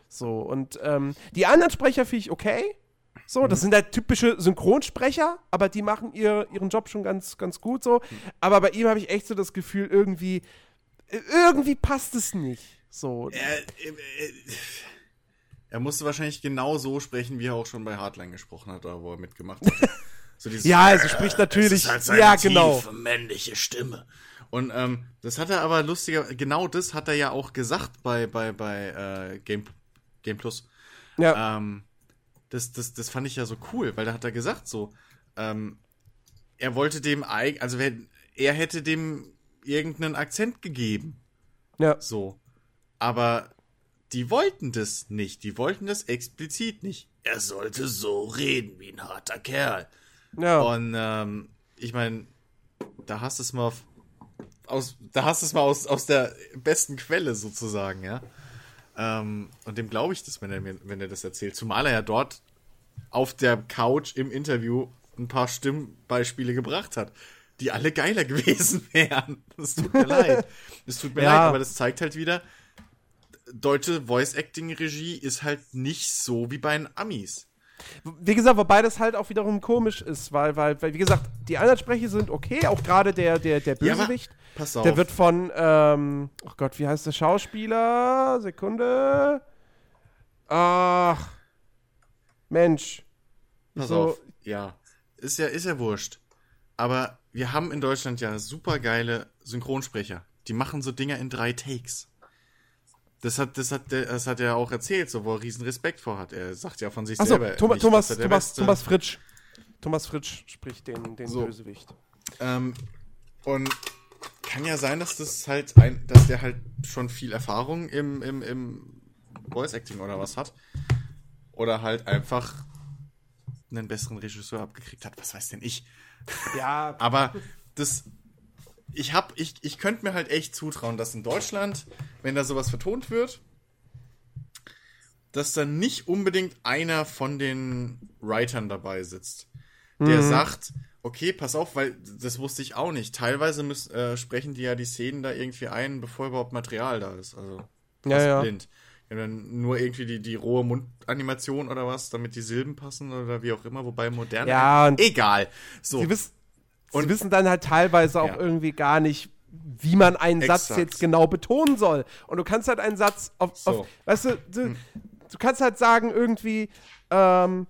S3: So, und ähm, die anderen Sprecher finde ich okay. So,
S4: Mhm.
S3: das sind halt typische Synchronsprecher, aber die machen ihr, ihren Job schon ganz, ganz gut so. Aber bei ihm habe ich echt so das Gefühl, irgendwie, irgendwie passt es nicht. So.
S4: er, er musste wahrscheinlich genau so sprechen, wie er auch schon bei Hardline gesprochen hat, oder wo er mitgemacht hat. So dieses,
S3: Ja, also spricht natürlich.
S4: Halt
S3: ja, genau.
S4: tiefe männliche Stimme. Und ähm, das hat er aber lustiger, genau das hat er ja auch gesagt bei, bei, bei äh, Game, Game Plus.
S3: Ja.
S4: Ähm, das, das, das fand ich ja so cool, weil da hat er gesagt, so, ähm, er wollte dem also wer- er hätte dem irgendeinen Akzent gegeben.
S3: ja.
S4: So. Aber die wollten das nicht. Die wollten das explizit nicht. Er sollte so reden wie ein harter Kerl.
S3: ja.
S4: Und ähm, ich meine, da hast du es mal auf, aus, da hast du es mal aus, aus der besten Quelle sozusagen, ja. Ähm, und dem glaube ich das, wenn er, mir- wenn er das erzählt. Zumal er ja dort auf der Couch im Interview ein paar Stimmbeispiele gebracht hat, die alle geiler gewesen wären. Es tut mir leid. Es tut mir
S3: Ja.
S4: leid, aber das zeigt halt wieder, deutsche Voice-Acting-Regie ist halt nicht so wie bei den Amis.
S3: Wie gesagt, wobei das halt auch wiederum komisch ist, weil, weil, weil wie gesagt, die anderen Sprecher sind okay, auch gerade der, der, der
S4: Ja,
S3: Bösewicht.
S4: Pass auf.
S3: der wird von, ähm, oh Gott, wie heißt der Schauspieler? Sekunde. Ach, Mensch.
S4: Pass
S3: So-
S4: auf. Ja. Ist ja, ist ja wurscht. Aber wir haben in Deutschland ja super geile Synchronsprecher. Die machen so Dinger in drei Takes. Das hat, das hat, das hat er auch erzählt, so wo er riesen Respekt vor hat. Er sagt ja von sich
S3: Achso,
S4: selber.
S3: Thomas,
S4: nicht,
S3: Thomas, Thomas, Thomas Fritsch. Thomas Fritsch spricht den, den
S4: So.
S3: Bösewicht.
S4: Ähm, und kann ja sein, dass das halt ein, dass der halt schon viel Erfahrung im, im, im Voice Acting oder was hat. Oder halt einfach einen besseren Regisseur abgekriegt hat. Was weiß denn ich?
S3: Ja,
S4: Aber das. Ich hab, ich, ich könnte mir halt echt zutrauen, dass in Deutschland, wenn da sowas vertont wird, dass dann nicht unbedingt einer von den Writern dabei sitzt, der sagt, okay, pass auf, weil das wusste ich auch nicht. Teilweise müssen, äh, sprechen die ja die Szenen da irgendwie ein, bevor überhaupt Material da ist. Also
S3: Ja, ja.
S4: blind. Ja, dann nur irgendwie die, die rohe Mundanimation oder was, damit die Silben passen oder wie auch immer, wobei moderne.
S3: Ja,
S4: egal. So.
S3: Sie, wiss,
S4: Und-
S3: sie wissen dann halt teilweise auch
S4: Ja.
S3: irgendwie gar nicht, wie man einen Satz
S4: Exakt.
S3: jetzt genau betonen soll. Und du kannst halt einen Satz auf,
S4: So. Hm.
S3: auf weißt du, du, du kannst halt sagen irgendwie, ähm,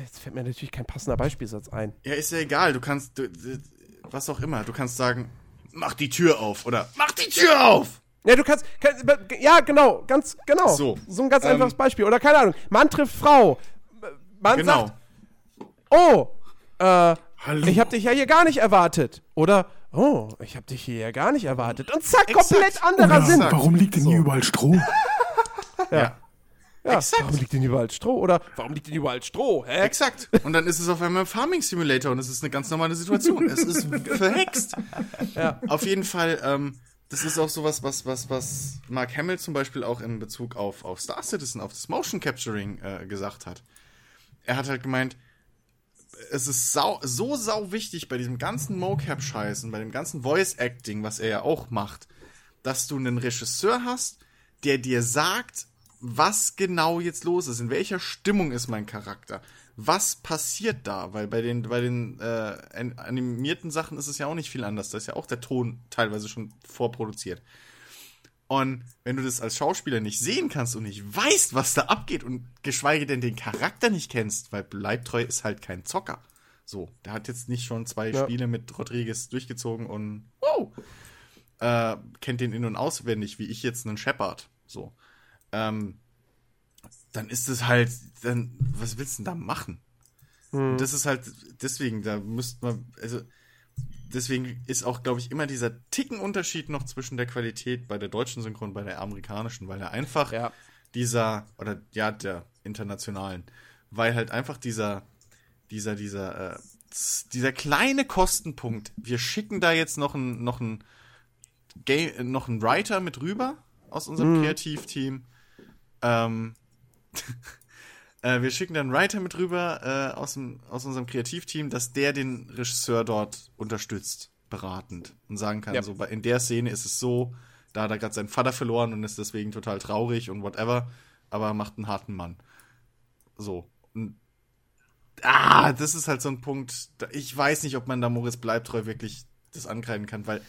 S3: jetzt fällt mir natürlich kein passender Beispielsatz ein.
S4: Ja, ist ja egal. Du kannst, du, was auch immer. Du kannst sagen, mach die Tür auf oder mach die Tür auf.
S3: Ja, du kannst, kann, ja, genau, ganz, genau.
S4: So.
S3: So ein ganz
S4: Ähm,
S3: einfaches Beispiel. Oder keine Ahnung, Mann trifft Frau. Man
S4: Genau.
S3: sagt, oh, äh,
S1: Hallo.
S3: ich hab dich ja hier gar nicht erwartet. Oder, oh, ich hab dich hier ja gar nicht erwartet. Und zack,
S4: Exakt.
S3: komplett anderer
S1: Oder
S3: Sinn.
S1: warum liegt denn hier überall Stroh?
S4: Ja.
S3: Ja,
S4: Exakt.
S3: warum liegt denn überall Stroh? Oder warum liegt denn überall Stroh? Hä?
S4: Exakt. Und dann ist es auf einmal ein Farming Simulator und es ist eine ganz normale Situation. es ist verhext.
S3: Ja.
S4: Auf jeden Fall, ähm, das ist auch sowas, was, was, was Mark Hamill zum Beispiel auch in Bezug auf, auf Star Citizen, auf das Motion Capturing äh, gesagt hat. Er hat halt gemeint, es ist sau, so sau wichtig bei diesem ganzen Mocap-Scheiß und bei dem ganzen Voice-Acting, was er ja auch macht, dass du einen Regisseur hast, der dir sagt, was genau jetzt los ist, in welcher Stimmung ist mein Charakter, was passiert da, weil bei den, bei den äh, an- animierten Sachen ist es ja auch nicht viel anders, da ist ja auch der Ton teilweise schon vorproduziert. Und wenn du das als Schauspieler nicht sehen kannst und nicht weißt, was da abgeht und geschweige denn den Charakter nicht kennst, weil Bleibtreu ist halt kein Zocker. So, der hat jetzt nicht schon zwei
S3: Ja.
S4: Spiele mit Rodriguez durchgezogen und wow, äh, kennt den in- und auswendig, wie ich jetzt einen Shepard. So. Ähm, dann ist es halt, dann, was willst du denn da machen? Und das ist halt, deswegen, da müsste man, also, deswegen ist auch, glaube ich, immer dieser Tickenunterschied noch zwischen der Qualität bei der deutschen Synchron und bei der amerikanischen, weil er einfach
S3: Ja.
S4: dieser, oder ja, der internationalen, weil halt einfach dieser, dieser, dieser, äh, dieser kleine Kostenpunkt, wir schicken da jetzt noch einen, noch einen, Ga- äh, noch einen Writer mit rüber aus unserem Kreativteam, ähm, äh, wir schicken dann einen Writer mit rüber äh, aus, dem, aus unserem Kreativteam, dass der den Regisseur dort unterstützt, beratend und sagen kann,
S3: Ja.
S4: so bei, in der Szene ist es so, da hat er gerade seinen Vater verloren und ist deswegen total traurig und whatever, aber er macht einen harten Mann. So. Und, ah, das ist halt so ein Punkt, da, ich weiß nicht, ob man da Moritz Bleibtreu wirklich das ankreiden kann, weil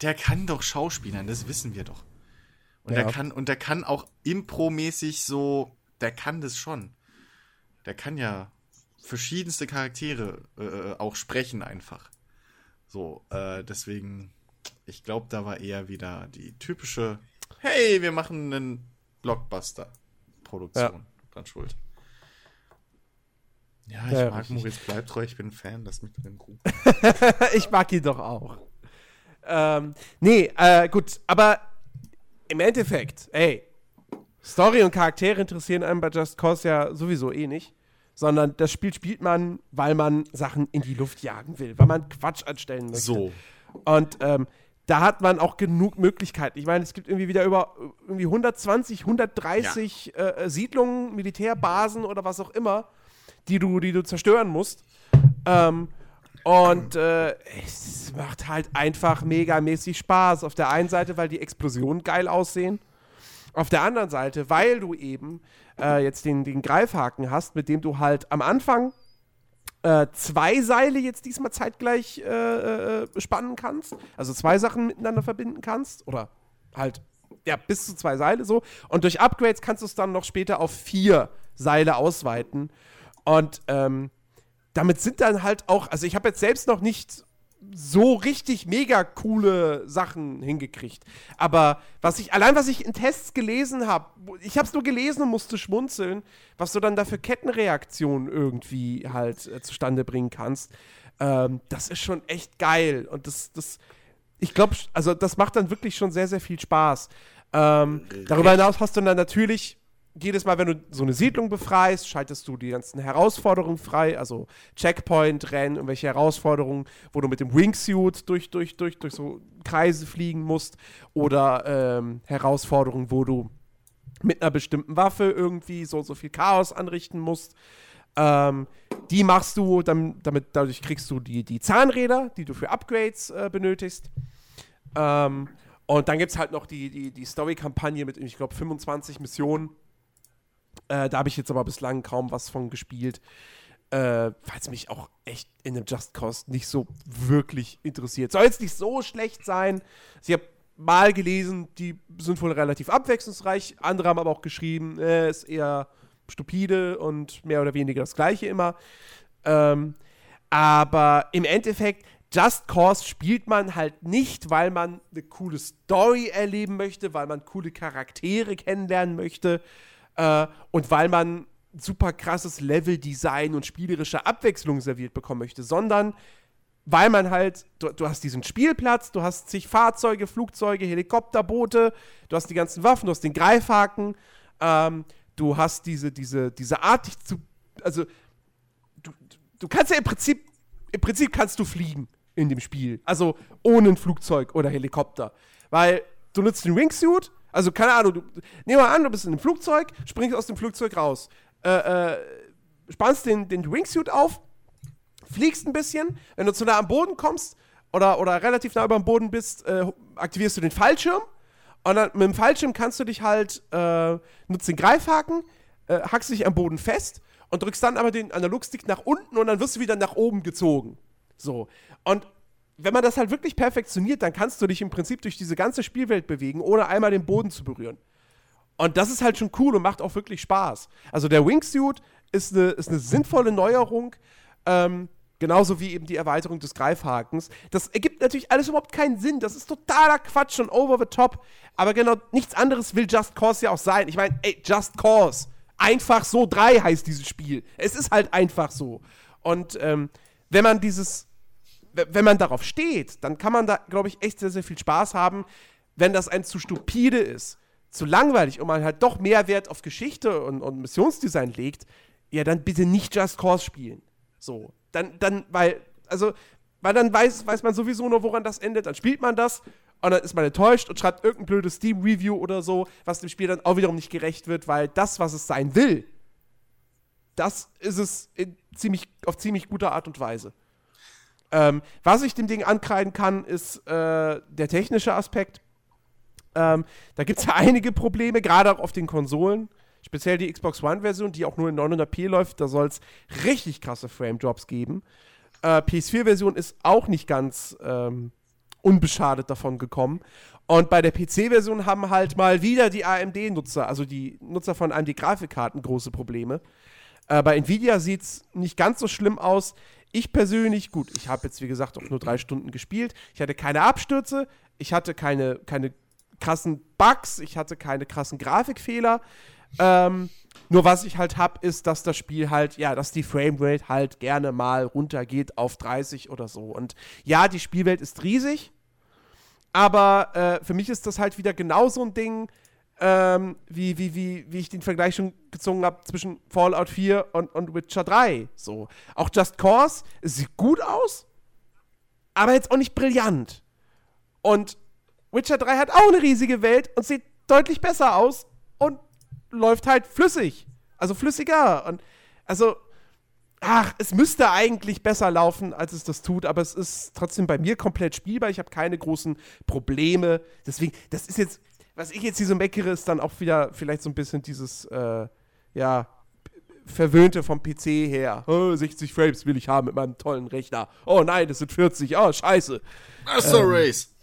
S4: der kann doch Schauspielern, das wissen wir doch. Und
S3: Ja.
S4: der kann, und der kann auch impromäßig so, der kann das schon. Der kann ja verschiedenste Charaktere äh, auch sprechen einfach. So, äh, deswegen, ich glaube, da war eher wieder die typische, hey, wir machen einen Blockbuster-Produktion dran schuld. Ja, ich
S3: Ja,
S4: mag
S3: richtig.
S4: Moritz Bleibtreu, ich bin ein Fan, lass mich drin ruhen.
S3: ich mag ihn doch auch. Ähm, nee, äh, gut, aber im Endeffekt, ey, Story und Charaktere interessieren einem bei Just Cause ja sowieso eh nicht. Sondern das Spiel spielt man, weil man Sachen in die Luft jagen will, weil man Quatsch anstellen möchte.
S4: So.
S3: Und ähm, da hat man auch genug Möglichkeiten. Ich meine, es gibt irgendwie wieder über irgendwie 120, 130 äh, Siedlungen, Militärbasen oder was auch immer, die du, die du zerstören musst. Ähm, und äh, es macht halt einfach megamäßig Spaß. Auf der einen Seite, weil die Explosionen geil aussehen. Auf der anderen Seite, weil du eben äh, jetzt den, den Greifhaken hast, mit dem du halt am Anfang äh, zwei Seile jetzt diesmal zeitgleich äh, äh, spannen kannst. Also zwei Sachen miteinander verbinden kannst. Oder halt, ja, bis zu zwei Seile so. Und durch Upgrades kannst du es dann noch später auf vier Seile ausweiten. Und ähm, damit sind dann halt auch, also ich habe jetzt selbst noch nicht so richtig mega coole Sachen hingekriegt. Aber was ich, allein was ich in Tests gelesen habe, ich habe es nur gelesen und musste schmunzeln, was du dann da für Kettenreaktionen irgendwie halt äh, zustande bringen kannst. Ähm, das ist schon echt geil. Und das, das, ich glaube, also das macht dann wirklich schon sehr, sehr viel Spaß. Ähm, darüber hinaus hast du dann natürlich jedes Mal, wenn du so eine Siedlung befreist, schaltest du die ganzen Herausforderungen frei, also Checkpoint, Rennen, irgendwelche Herausforderungen, wo du mit dem Wingsuit durch, durch, durch, durch so Kreise fliegen musst oder ähm, Herausforderungen, wo du mit einer bestimmten Waffe irgendwie so so viel Chaos anrichten musst. Ähm, die machst du, dann, damit, dadurch kriegst du die, die Zahnräder, die du für Upgrades äh, benötigst. Ähm, Und dann gibt es halt noch die, die, die Story-Kampagne mit, ich glaube, 25 Missionen. Äh, da habe ich jetzt aber bislang kaum was von gespielt. Äh, weil es mich auch echt in dem Just Cause nicht so wirklich interessiert. Soll jetzt nicht so schlecht sein. Ich habe mal gelesen, die sind wohl relativ abwechslungsreich. Andere haben aber auch geschrieben, äh, ist eher stupide und mehr oder weniger das Gleiche immer. Ähm, aber im Endeffekt, Just Cause spielt man halt nicht, weil man eine coole Story erleben möchte, weil man coole Charaktere kennenlernen möchte äh, und weil man super krasses Leveldesign und spielerische Abwechslung serviert bekommen möchte, sondern weil man halt, du, du, hast diesen Spielplatz, du hast zig Fahrzeuge, Flugzeuge, Helikopterboote, du hast die ganzen Waffen, du hast den Greifhaken, ähm, du hast diese, diese, diese Art, dich zu, also du, du kannst ja im Prinzip, im Prinzip kannst du fliegen in dem Spiel, also ohne ein Flugzeug oder Helikopter, weil du nutzt den Wingsuit, also keine Ahnung, du, nehmen wir an, du bist in einem Flugzeug, springst aus dem Flugzeug raus, äh, äh, spannst den, den Wingsuit auf, fliegst ein bisschen, wenn du zu nah am Boden kommst oder, oder relativ nah über dem Boden bist, äh, aktivierst du den Fallschirm und dann mit dem Fallschirm kannst du dich halt, äh, nutzt den Greifhaken, äh, hackst dich am Boden fest und drückst dann aber den Analogstick nach unten und dann wirst du wieder nach oben gezogen. So. Und wenn man das halt wirklich perfektioniert, dann kannst du dich im Prinzip durch diese ganze Spielwelt bewegen, ohne einmal den Boden zu berühren. Und das ist halt schon cool und macht auch wirklich Spaß. Also der Wingsuit ist eine, ist eine sinnvolle Neuerung. Ähm, Genauso wie eben die Erweiterung des Greifhakens. Das ergibt natürlich alles überhaupt keinen Sinn. Das ist totaler Quatsch und over the top. Aber genau nichts anderes will Just Cause ja auch sein. Ich meine, ey, Just Cause. Einfach so 3 heißt dieses Spiel. Es ist halt einfach so. Und ähm, wenn man dieses, wenn man darauf steht, dann kann man da, glaube ich, echt sehr, sehr viel Spaß haben. Wenn das ein zu stupide ist, zu langweilig und man halt doch mehr Wert auf Geschichte und, und Missionsdesign legt, ja, dann bitte nicht Just Cause spielen. So dann, dann, weil, also, weil dann weiß, weiß man sowieso nur, woran das endet. Dann spielt man das und dann ist man enttäuscht und schreibt irgendein blödes Steam-Review oder so, was dem Spiel dann auch wiederum nicht gerecht wird, weil das, was es sein will, das ist es ziemlich, auf ziemlich guter Art und Weise. Ähm, was ich dem Ding ankreiden kann, ist äh, der technische Aspekt. Ähm, da gibt es ja einige Probleme, gerade auch auf den Konsolen. Speziell die Xbox One-Version, die auch nur in 900p läuft, da soll es richtig krasse Frame-Drops geben. Äh, PS4-Version ist auch nicht ganz ähm, unbeschadet davon gekommen. Und bei der PC-Version haben halt mal wieder die AMD-Nutzer, also die Nutzer von AMD-Grafikkarten, große Probleme. Äh, bei Nvidia sieht es nicht ganz so schlimm aus. Ich persönlich, gut, ich habe jetzt wie gesagt auch nur drei Stunden gespielt. Ich hatte keine Abstürze, ich hatte keine, keine krassen Bugs, ich hatte keine krassen Grafikfehler. Ähm, nur was ich halt habe, ist, dass das Spiel halt, ja, dass die Framerate halt gerne mal runtergeht auf 30 oder so. Und ja, die Spielwelt ist riesig, aber äh, für mich ist das halt wieder genau so ein Ding, ähm, wie, wie, wie, wie ich den Vergleich schon gezogen habe zwischen Fallout 4 und, und Witcher 3. So. Auch Just Cause, sieht gut aus, aber jetzt auch nicht brillant. Und Witcher 3 hat auch eine riesige Welt und sieht deutlich besser aus und läuft halt flüssig. Also flüssiger. Und also, ach, es müsste eigentlich besser laufen, als es das tut, aber es ist trotzdem bei mir komplett spielbar. Ich habe keine großen Probleme. Deswegen, das ist jetzt, was ich jetzt hier so meckere, ist dann auch wieder vielleicht so ein bisschen dieses, äh, ja, verwöhnte vom PC her. Oh, 60 Frames will ich haben mit meinem tollen Rechner. Oh nein, das sind 40. Oh, scheiße.
S4: Ach so, ähm, Race.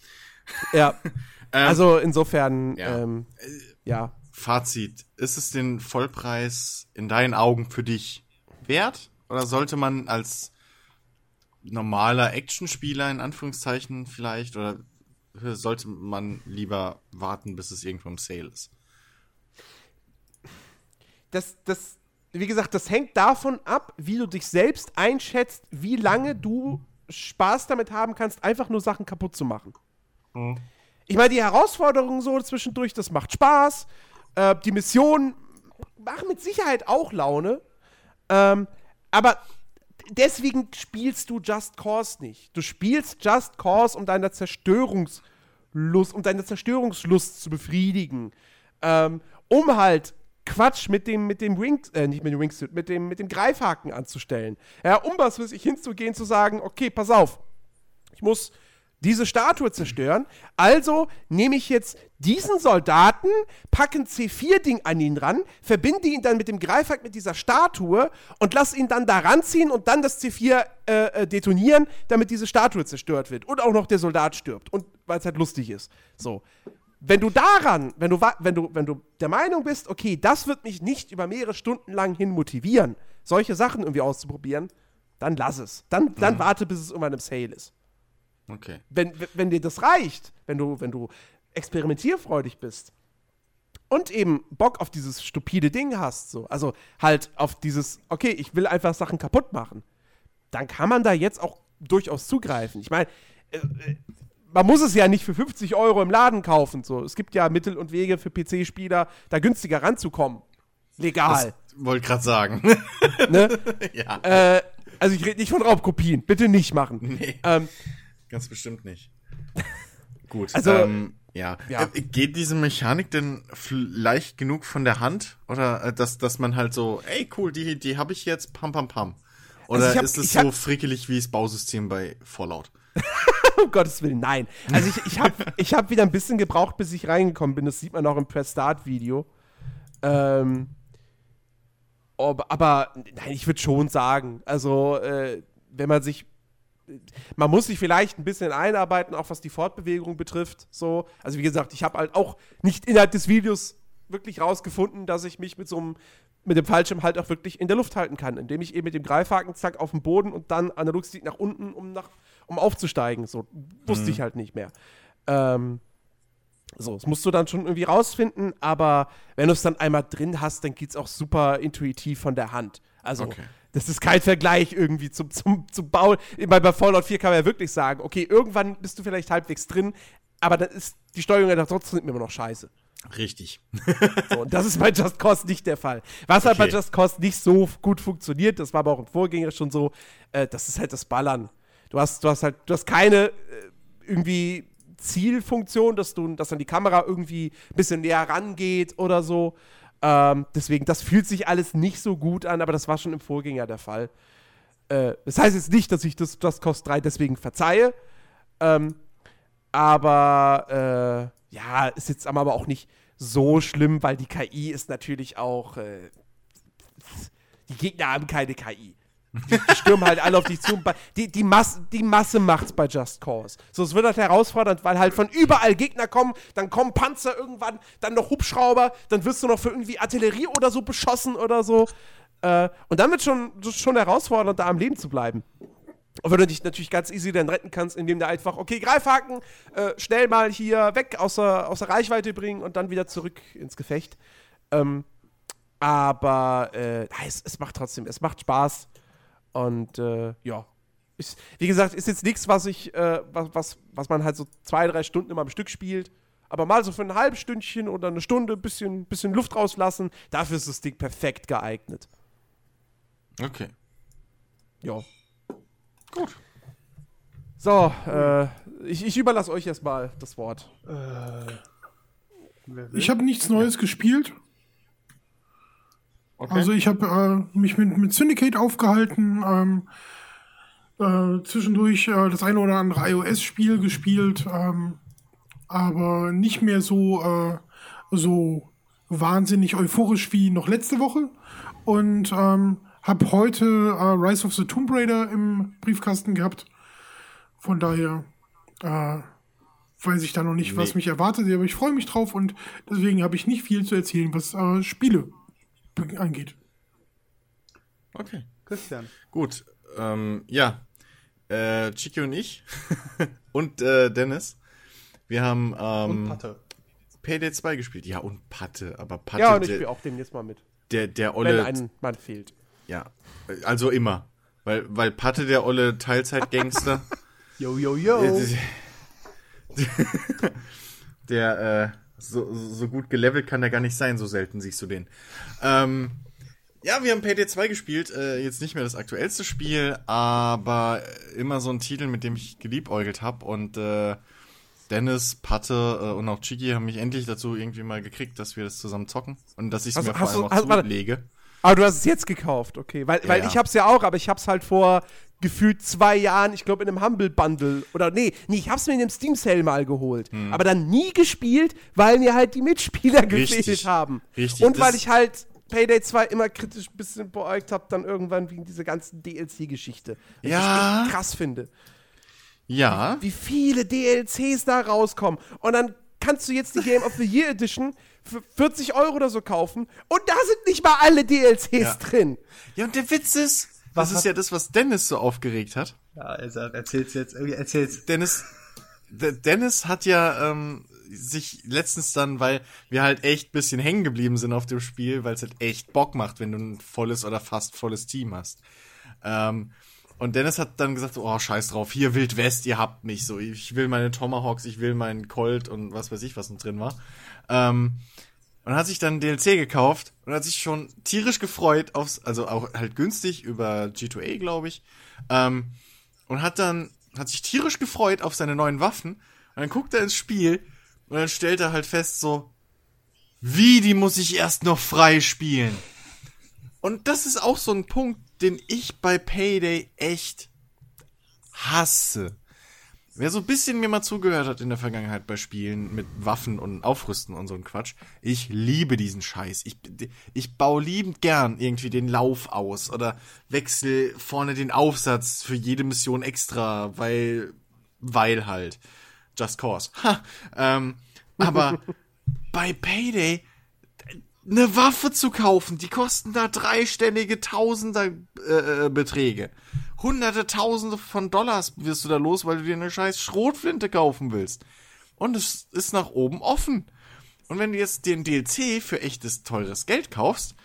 S3: Ja. also insofern, ja. Ähm, ja.
S4: Fazit, ist es den Vollpreis in deinen Augen für dich wert? Oder sollte man als normaler Actionspieler in Anführungszeichen vielleicht, oder sollte man lieber warten, bis es irgendwo im Sale ist?
S3: Das, das, wie gesagt, das hängt davon ab, wie du dich selbst einschätzt, wie lange du Spaß damit haben kannst, einfach nur Sachen kaputt zu machen. Mhm. Ich meine, die Herausforderungen so zwischendurch, das macht Spaß. Äh, die Missionen machen mit Sicherheit auch Laune. Ähm, aber deswegen spielst du Just Cause nicht. Du spielst Just Cause, um deine Zerstörungslust, um deine Zerstörungslust zu befriedigen. Ähm, um halt Quatsch mit dem, mit dem Wings, äh, nicht mit dem Wingsuit, mit dem, mit dem Greifhaken anzustellen. Ja, um was weiß ich hinzugehen, zu sagen, okay, pass auf, ich muss diese Statue zerstören. Also nehme ich jetzt diesen Soldaten, packe ein C4-Ding an ihn ran, verbinde ihn dann mit dem Greifhack mit dieser Statue und lasse ihn dann da ranziehen und dann das C4 äh, äh, detonieren, damit diese Statue zerstört wird und auch noch der Soldat stirbt und weil es halt lustig ist. So. Wenn du daran, wenn du, wenn, du, wenn du der Meinung bist, okay, das wird mich nicht über mehrere Stunden lang hin motivieren, solche Sachen irgendwie auszuprobieren, dann lass es. Dann, dann mhm. warte, bis es irgendwann im Sale ist.
S4: Okay.
S3: Wenn, wenn dir das reicht, wenn du, wenn du experimentierfreudig bist und eben Bock auf dieses stupide Ding hast, so, also halt auf dieses, okay, ich will einfach Sachen kaputt machen, dann kann man da jetzt auch durchaus zugreifen. Ich meine, äh, äh man muss es ja nicht für 50 Euro im Laden kaufen. So. Es gibt ja Mittel und Wege für PC-Spieler, da günstiger ranzukommen. Legal.
S4: Wollte gerade sagen.
S3: ne? ja. Äh, also ich rede nicht von Raubkopien. Bitte nicht machen.
S4: Nee. Ähm, Ganz bestimmt nicht. Gut. Also, ähm, ja. ja. Äh, geht diese Mechanik denn leicht genug von der Hand? Oder äh, dass, dass man halt so, ey, cool, die, die habe ich jetzt, pam, pam, pam. Oder also hab, ist es so frickelig wie das Bausystem bei Fallout?
S3: um Gottes Willen, nein. Also ich, ich habe ich hab wieder ein bisschen gebraucht, bis ich reingekommen bin. Das sieht man auch im Press-Start-Video. Ähm, aber, aber, nein, ich würde schon sagen, also äh, wenn man sich man muss sich vielleicht ein bisschen einarbeiten, auch was die Fortbewegung betrifft. So. Also wie gesagt, ich habe halt auch nicht innerhalb des Videos wirklich rausgefunden, dass ich mich mit so einem mit dem Fallschirm halt auch wirklich in der Luft halten kann, indem ich eben mit dem Greifhaken zack auf dem Boden und dann Analogstick nach unten, um nach um aufzusteigen. So wusste mhm. ich halt nicht mehr. Ähm, so, das musst du dann schon irgendwie rausfinden, aber wenn du es dann einmal drin hast, dann geht es auch super intuitiv von der Hand. Also okay. Das ist kein Vergleich irgendwie zum, zum, zum Bau. Bei, bei Fallout 4 kann man ja wirklich sagen, okay, irgendwann bist du vielleicht halbwegs drin, aber dann ist die Steuerung ja trotzdem immer noch scheiße.
S4: Richtig.
S3: So, und das ist bei Just Cause nicht der Fall. Was halt bei Just Cause nicht so gut funktioniert, das war aber auch im Vorgänger schon so, äh, das ist halt das Ballern. Du hast, du hast halt, du hast keine äh, irgendwie Zielfunktion, dass du, dass dann die Kamera irgendwie ein bisschen näher rangeht oder so. Ähm, deswegen, das fühlt sich alles nicht so gut an, aber das war schon im Vorgänger der Fall. Äh, das heißt jetzt nicht, dass ich das Just Cause 3 deswegen verzeihe. Ähm, aber äh, ja, ist jetzt aber auch nicht so schlimm, weil die KI ist natürlich auch. Äh, die Gegner haben keine KI. Die, stürmen halt alle auf dich zu. Die, die, Masse, die Masse macht's bei Just Cause. So, es wird halt herausfordernd, weil halt von überall Gegner kommen, dann kommen Panzer irgendwann, dann noch Hubschrauber, dann wirst du noch für irgendwie Artillerie oder so beschossen oder so. Äh, und dann wird schon, schon herausfordernd, da am Leben zu bleiben. Und wenn du dich natürlich ganz easy dann retten kannst, indem du einfach, okay, Greifhaken, äh, schnell mal hier weg außer, außer Reichweite bringen und dann wieder zurück ins Gefecht. Ähm, aber äh, es, es macht trotzdem, es macht Spaß. Und äh, ja, ist, wie gesagt, ist jetzt nichts, was ich, äh, was, was, was man halt so zwei, drei Stunden immer am Stück spielt. Aber mal so für ein halbes Stündchen oder eine Stunde ein bisschen, bisschen Luft rauslassen, dafür ist das Ding perfekt geeignet.
S4: Okay.
S3: Ja. Gut. So, äh, ich, ich überlasse euch erstmal das Wort. Äh,
S1: ich habe nichts Neues gespielt. Okay. Also ich habe äh, mich mit, mit Syndicate aufgehalten, ähm, äh, zwischendurch äh, das eine oder andere iOS-Spiel gespielt, ähm, aber nicht mehr so, äh, so wahnsinnig euphorisch wie noch letzte Woche. Und ähm, habe heute äh, Rise of the Tomb Raider im Briefkasten gehabt. Von daher äh, weiß ich da noch nicht, nee. was mich erwartet, aber ich freue mich drauf und deswegen habe ich nicht viel zu erzählen, was Spiele angeht.
S4: Okay. Christian. Gut. Ähm, ja. Äh, Chiki und ich und äh, Dennis. Wir haben ähm, und Patte. Payday 2 gespielt. Ja, und Patte. Aber Patte.
S3: Ja, und ich spiele auch demnächst mal mit.
S4: Der, der Olle.
S3: Wenn ein Mann fehlt.
S4: Ja. Also immer. Weil, weil Patte, der Olle Teilzeitgangster.
S3: yo, yo, yo.
S4: der, äh, so, so gut gelevelt kann der gar nicht sein, so selten siehst du den. Ähm, ja, wir haben Payday 2 gespielt, äh, jetzt nicht mehr das aktuellste Spiel, aber immer so ein Titel, mit dem ich geliebäugelt habe und äh, Dennis, Patte äh, und auch Chiki haben mich endlich dazu irgendwie mal gekriegt, dass wir das zusammen zocken und dass ich es mir vor allem auch zulege.
S3: Aber du hast es jetzt gekauft, okay. Weil, weil
S4: ja.
S3: ich hab's ja auch, aber ich hab's halt vor gefühlt zwei Jahren, ich glaube in einem Humble Bundle oder nee, nee, ich hab's mir in einem Steam Sale mal geholt,
S4: Hm.
S3: aber dann nie gespielt, weil mir halt die Mitspieler gefehlt haben.
S4: Richtig,
S3: Und weil ich halt Payday 2 immer kritisch ein bisschen beäugt habe, dann irgendwann wegen dieser ganzen DLC-Geschichte. Was
S4: Ja.
S3: Ich krass finde.
S4: Ja.
S3: Wie viele DLCs da rauskommen. Und dann kannst du jetzt die Game of the Year Edition für 40 Euro oder so kaufen und da sind nicht mal alle DLCs
S4: Ja.
S3: drin.
S4: Ja, und der Witz ist,
S2: Was
S4: das ist
S2: hat-
S4: ja das, was Dennis so aufgeregt hat.
S2: Ja, also erzähl's jetzt, irgendwie erzähl's.
S4: Dennis, Dennis hat ja ähm, sich letztens dann, weil wir halt echt bisschen hängen geblieben sind auf dem Spiel, weil es halt echt Bock macht, wenn du ein volles oder fast volles Team hast. Ähm, und Dennis hat dann gesagt, oh, scheiß drauf, hier Wild West, ihr habt mich so. Ich will meine Tomahawks, ich will meinen Colt und was weiß ich, was noch drin war. Ähm, und hat sich dann DLC gekauft und hat sich schon tierisch gefreut aufs, also auch halt günstig über G2A, glaube ich. Ähm, und hat dann, hat sich tierisch gefreut auf seine neuen Waffen. Und dann guckt er ins Spiel und dann stellt er halt fest so, wie, die muss ich erst noch frei spielen. Und das ist auch so ein Punkt, den ich bei Payday echt hasse. Wer so ein bisschen mir mal zugehört hat in der Vergangenheit bei Spielen mit Waffen und Aufrüsten und so ein Quatsch, ich liebe diesen Scheiß. Ich, ich baue liebend gern irgendwie den Lauf aus oder wechsel vorne den Aufsatz für jede Mission extra, weil, weil halt. Just Cause. Ha, ähm, aber bei Payday eine Waffe zu kaufen, die kosten da dreistellige Tausender äh, äh, Beträge. Hunderte Tausende von Dollars wirst du da los, weil du dir eine scheiß Schrotflinte kaufen willst. Und es ist nach oben offen. Und wenn du jetzt den DLC für echtes teures Geld kaufst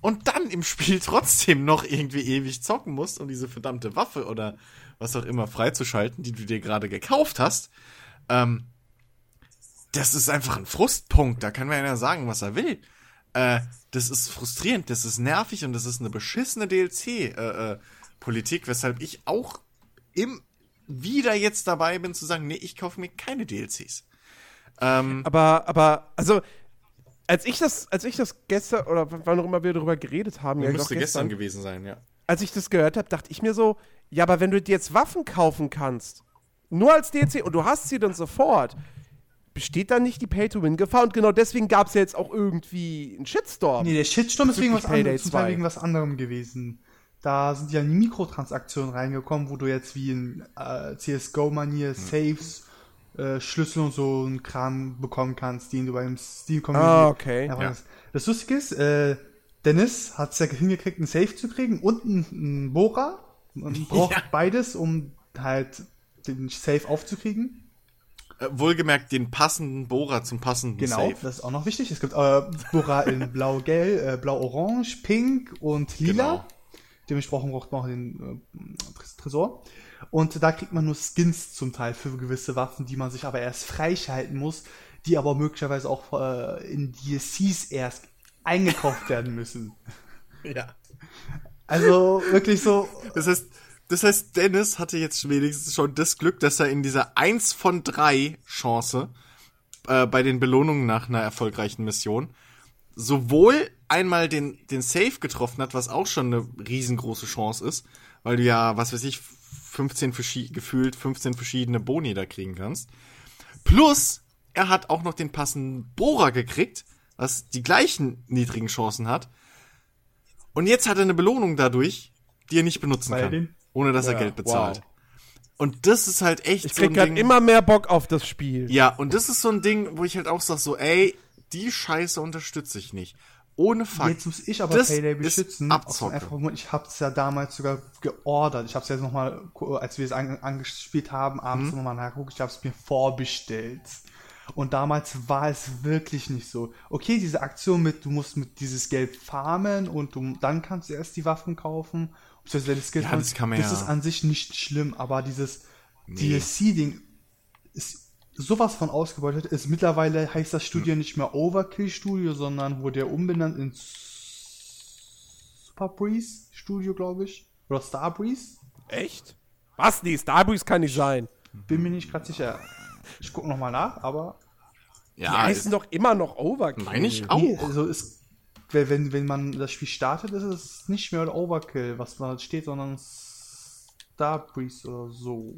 S4: und dann im Spiel trotzdem noch irgendwie ewig zocken musst, um diese verdammte Waffe oder was auch immer freizuschalten, die du dir gerade gekauft hast, ähm, das ist einfach ein Frustpunkt. Da kann man ja sagen, was er will. Äh, das ist frustrierend, das ist nervig und das ist eine beschissene DLC-Politik, weshalb ich auch im wieder jetzt dabei bin zu sagen, nee, ich kaufe mir keine DLCs. Ähm,
S3: Aber, aber, also, als ich das, als ich das gestern, oder wann auch immer wir darüber geredet haben, ja,
S4: müsste
S3: doch
S4: gestern gewesen sein, ja.
S3: als ich das gehört habe, dachte ich mir so, ja, aber wenn du dir jetzt Waffen kaufen kannst, nur als DLC und du hast sie dann sofort, besteht dann nicht die Pay-to-Win-Gefahr? Und genau deswegen gab es ja jetzt auch irgendwie einen Shitstorm.
S2: Nee, der Shitstorm ist wegen was, anderem, zum Teil
S3: 2.
S2: wegen was anderem gewesen. Da sind ja die Mikrotransaktionen reingekommen, wo du jetzt wie in äh, CSGO-Manier Saves, äh, Schlüssel und so einen Kram bekommen kannst, den du beim Steam Community.
S3: Ah, okay.
S2: Ja, das Lustige ist, äh, Dennis hat es ja hingekriegt, einen Safe zu kriegen und einen, einen Bohrer. Man braucht
S4: Ja.
S2: beides, um halt den Safe aufzukriegen.
S4: Äh, wohlgemerkt den passenden Bohrer zum passenden
S2: Genau,
S4: Save.
S2: das ist auch noch wichtig. Es gibt äh, Bohrer in blau-gelb, äh, blau-orange, pink und lila.
S4: Genau.
S2: Dementsprechend braucht man auch den äh, Tres- Tresor. Und da kriegt man nur Skins zum Teil für gewisse Waffen, die man sich aber erst freischalten muss, die aber möglicherweise auch äh, in DLCs erst eingekauft werden müssen.
S4: Ja.
S2: Also wirklich so,
S4: Das heißt, das heißt, Dennis hatte jetzt wenigstens schon das Glück, dass er in dieser 1 von 3 Chance äh, bei den Belohnungen nach einer erfolgreichen Mission sowohl einmal den, den Save getroffen hat, was auch schon eine riesengroße Chance ist, weil du ja, was weiß ich, 15 verschi- gefühlt 15 verschiedene Boni da kriegen kannst. Plus, er hat auch noch den passenden Bohrer gekriegt, was die gleichen niedrigen Chancen hat. Und jetzt hat er eine Belohnung dadurch, die er nicht benutzen
S2: er
S4: kann,
S2: den-
S4: ohne dass er
S3: Ja,
S4: Geld bezahlt.
S3: wow.
S4: Und das ist halt echt
S3: Ich
S4: so ein
S3: krieg
S4: Ding.
S3: immer mehr Bock auf das Spiel.
S4: Ja, und das ist so ein Ding, wo ich halt auch sag so, ey, die Scheiße unterstütze ich nicht. Ohne Fuck.
S2: Jetzt muss ich aber
S4: Das
S2: Payday beschützen. aus dem
S4: Abzocke.
S2: einfachen Grund, Ich habe es ja damals sogar geordert. Ich habe es jetzt nochmal, als wir es an, angespielt haben, abends
S4: Mhm.
S2: nochmal nachgeguckt. Ich habe es mir vorbestellt. Und damals war es wirklich nicht so. Okay, diese Aktion mit, du musst mit dieses Geld farmen und du, dann kannst du erst die Waffen kaufen.
S4: Ja, das kann man
S2: das
S4: ja-
S2: ist an sich nicht schlimm, aber dieses DLC-Ding ist sowas von ausgebeutet. Ist mittlerweile heißt das Studio nicht mehr Overkill Studio, sondern wurde ja umbenannt in Super Breeze Studio, glaube ich. Oder Star Breeze.
S3: Echt? Was? Nee, Starbreeze kann nicht sein.
S2: Bin mir nicht gerade sicher. Ich gucke nochmal nach, aber
S3: Die
S4: ja,
S3: heißen doch immer noch Overkill.
S4: meine ich auch.
S2: nee, also es wenn, wenn, wenn man das Spiel startet, ist es nicht mehr Overkill, was da steht, sondern Starbreeze oder so.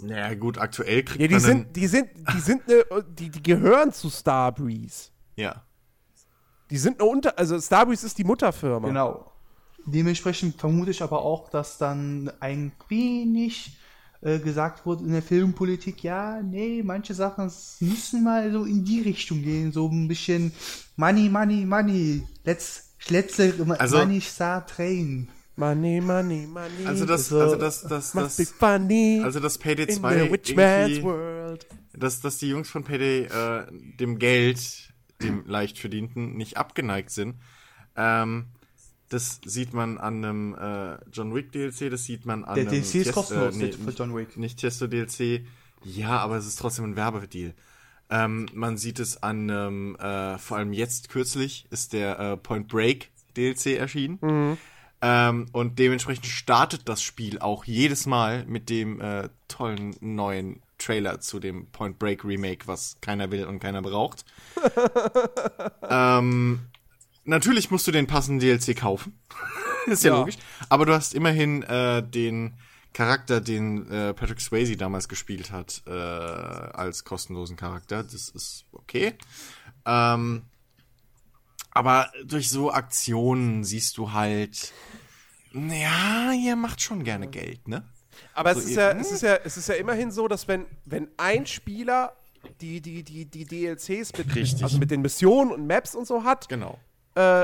S4: Naja, gut, aktuell kriegt
S3: Ja, die
S4: man
S3: sind, die sind, die sind ne, die, die gehören zu Starbreeze.
S4: ja.
S3: Die sind eine Unter, also Starbreeze ist die Mutterfirma.
S2: Genau. Dementsprechend vermute ich aber auch, dass dann ein wenig äh, gesagt wurde in der Filmpolitik, ja, nee, manche Sachen müssen mal so in die Richtung gehen, so ein bisschen Money, Money, Money. Let's, let's
S4: Also-
S2: Money Star Train.
S3: Money, money, money.
S4: Also das,
S2: Also,
S4: also das, das, das,
S3: funny
S4: also das Payday
S3: in
S4: 2
S3: the rich man's
S4: irgendwie,
S3: world.
S4: dass, dass die Jungs von Payday äh, dem Geld, dem leicht verdienten, nicht abgeneigt sind. Ähm, das sieht man an einem äh, John Wick DLC, das sieht man an
S2: Der
S4: einem
S2: DLC ist
S4: Test-
S2: kostenlos
S4: nee,
S2: für John Wick.
S4: Nicht Testo DLC. Ja, aber es ist trotzdem ein Werbedeal. Ähm, man sieht es an einem, äh, vor allem jetzt kürzlich ist der äh, Point Break DLC erschienen. Ähm, und dementsprechend startet das Spiel auch jedes Mal mit dem äh, tollen neuen Trailer zu dem Point Break Remake, was keiner will und keiner braucht. ähm, natürlich musst du den passenden DLC kaufen. ist ja,
S3: Ja.
S4: logisch. Aber du hast immerhin äh, den Charakter, den äh, Patrick Swayze damals gespielt hat, äh, als kostenlosen Charakter. Das ist okay. Ähm, aber durch so Aktionen siehst du halt, ja, ihr macht schon gerne Geld, ne?
S3: Aber es,
S4: So
S3: ist ja,
S4: ihr-
S3: es, ist ja, es ist ja immerhin so, dass wenn, wenn ein Spieler die, die, die, die DLCs mit,
S4: Richtig.
S3: also mit den Missionen und Maps und so hat,
S4: Genau.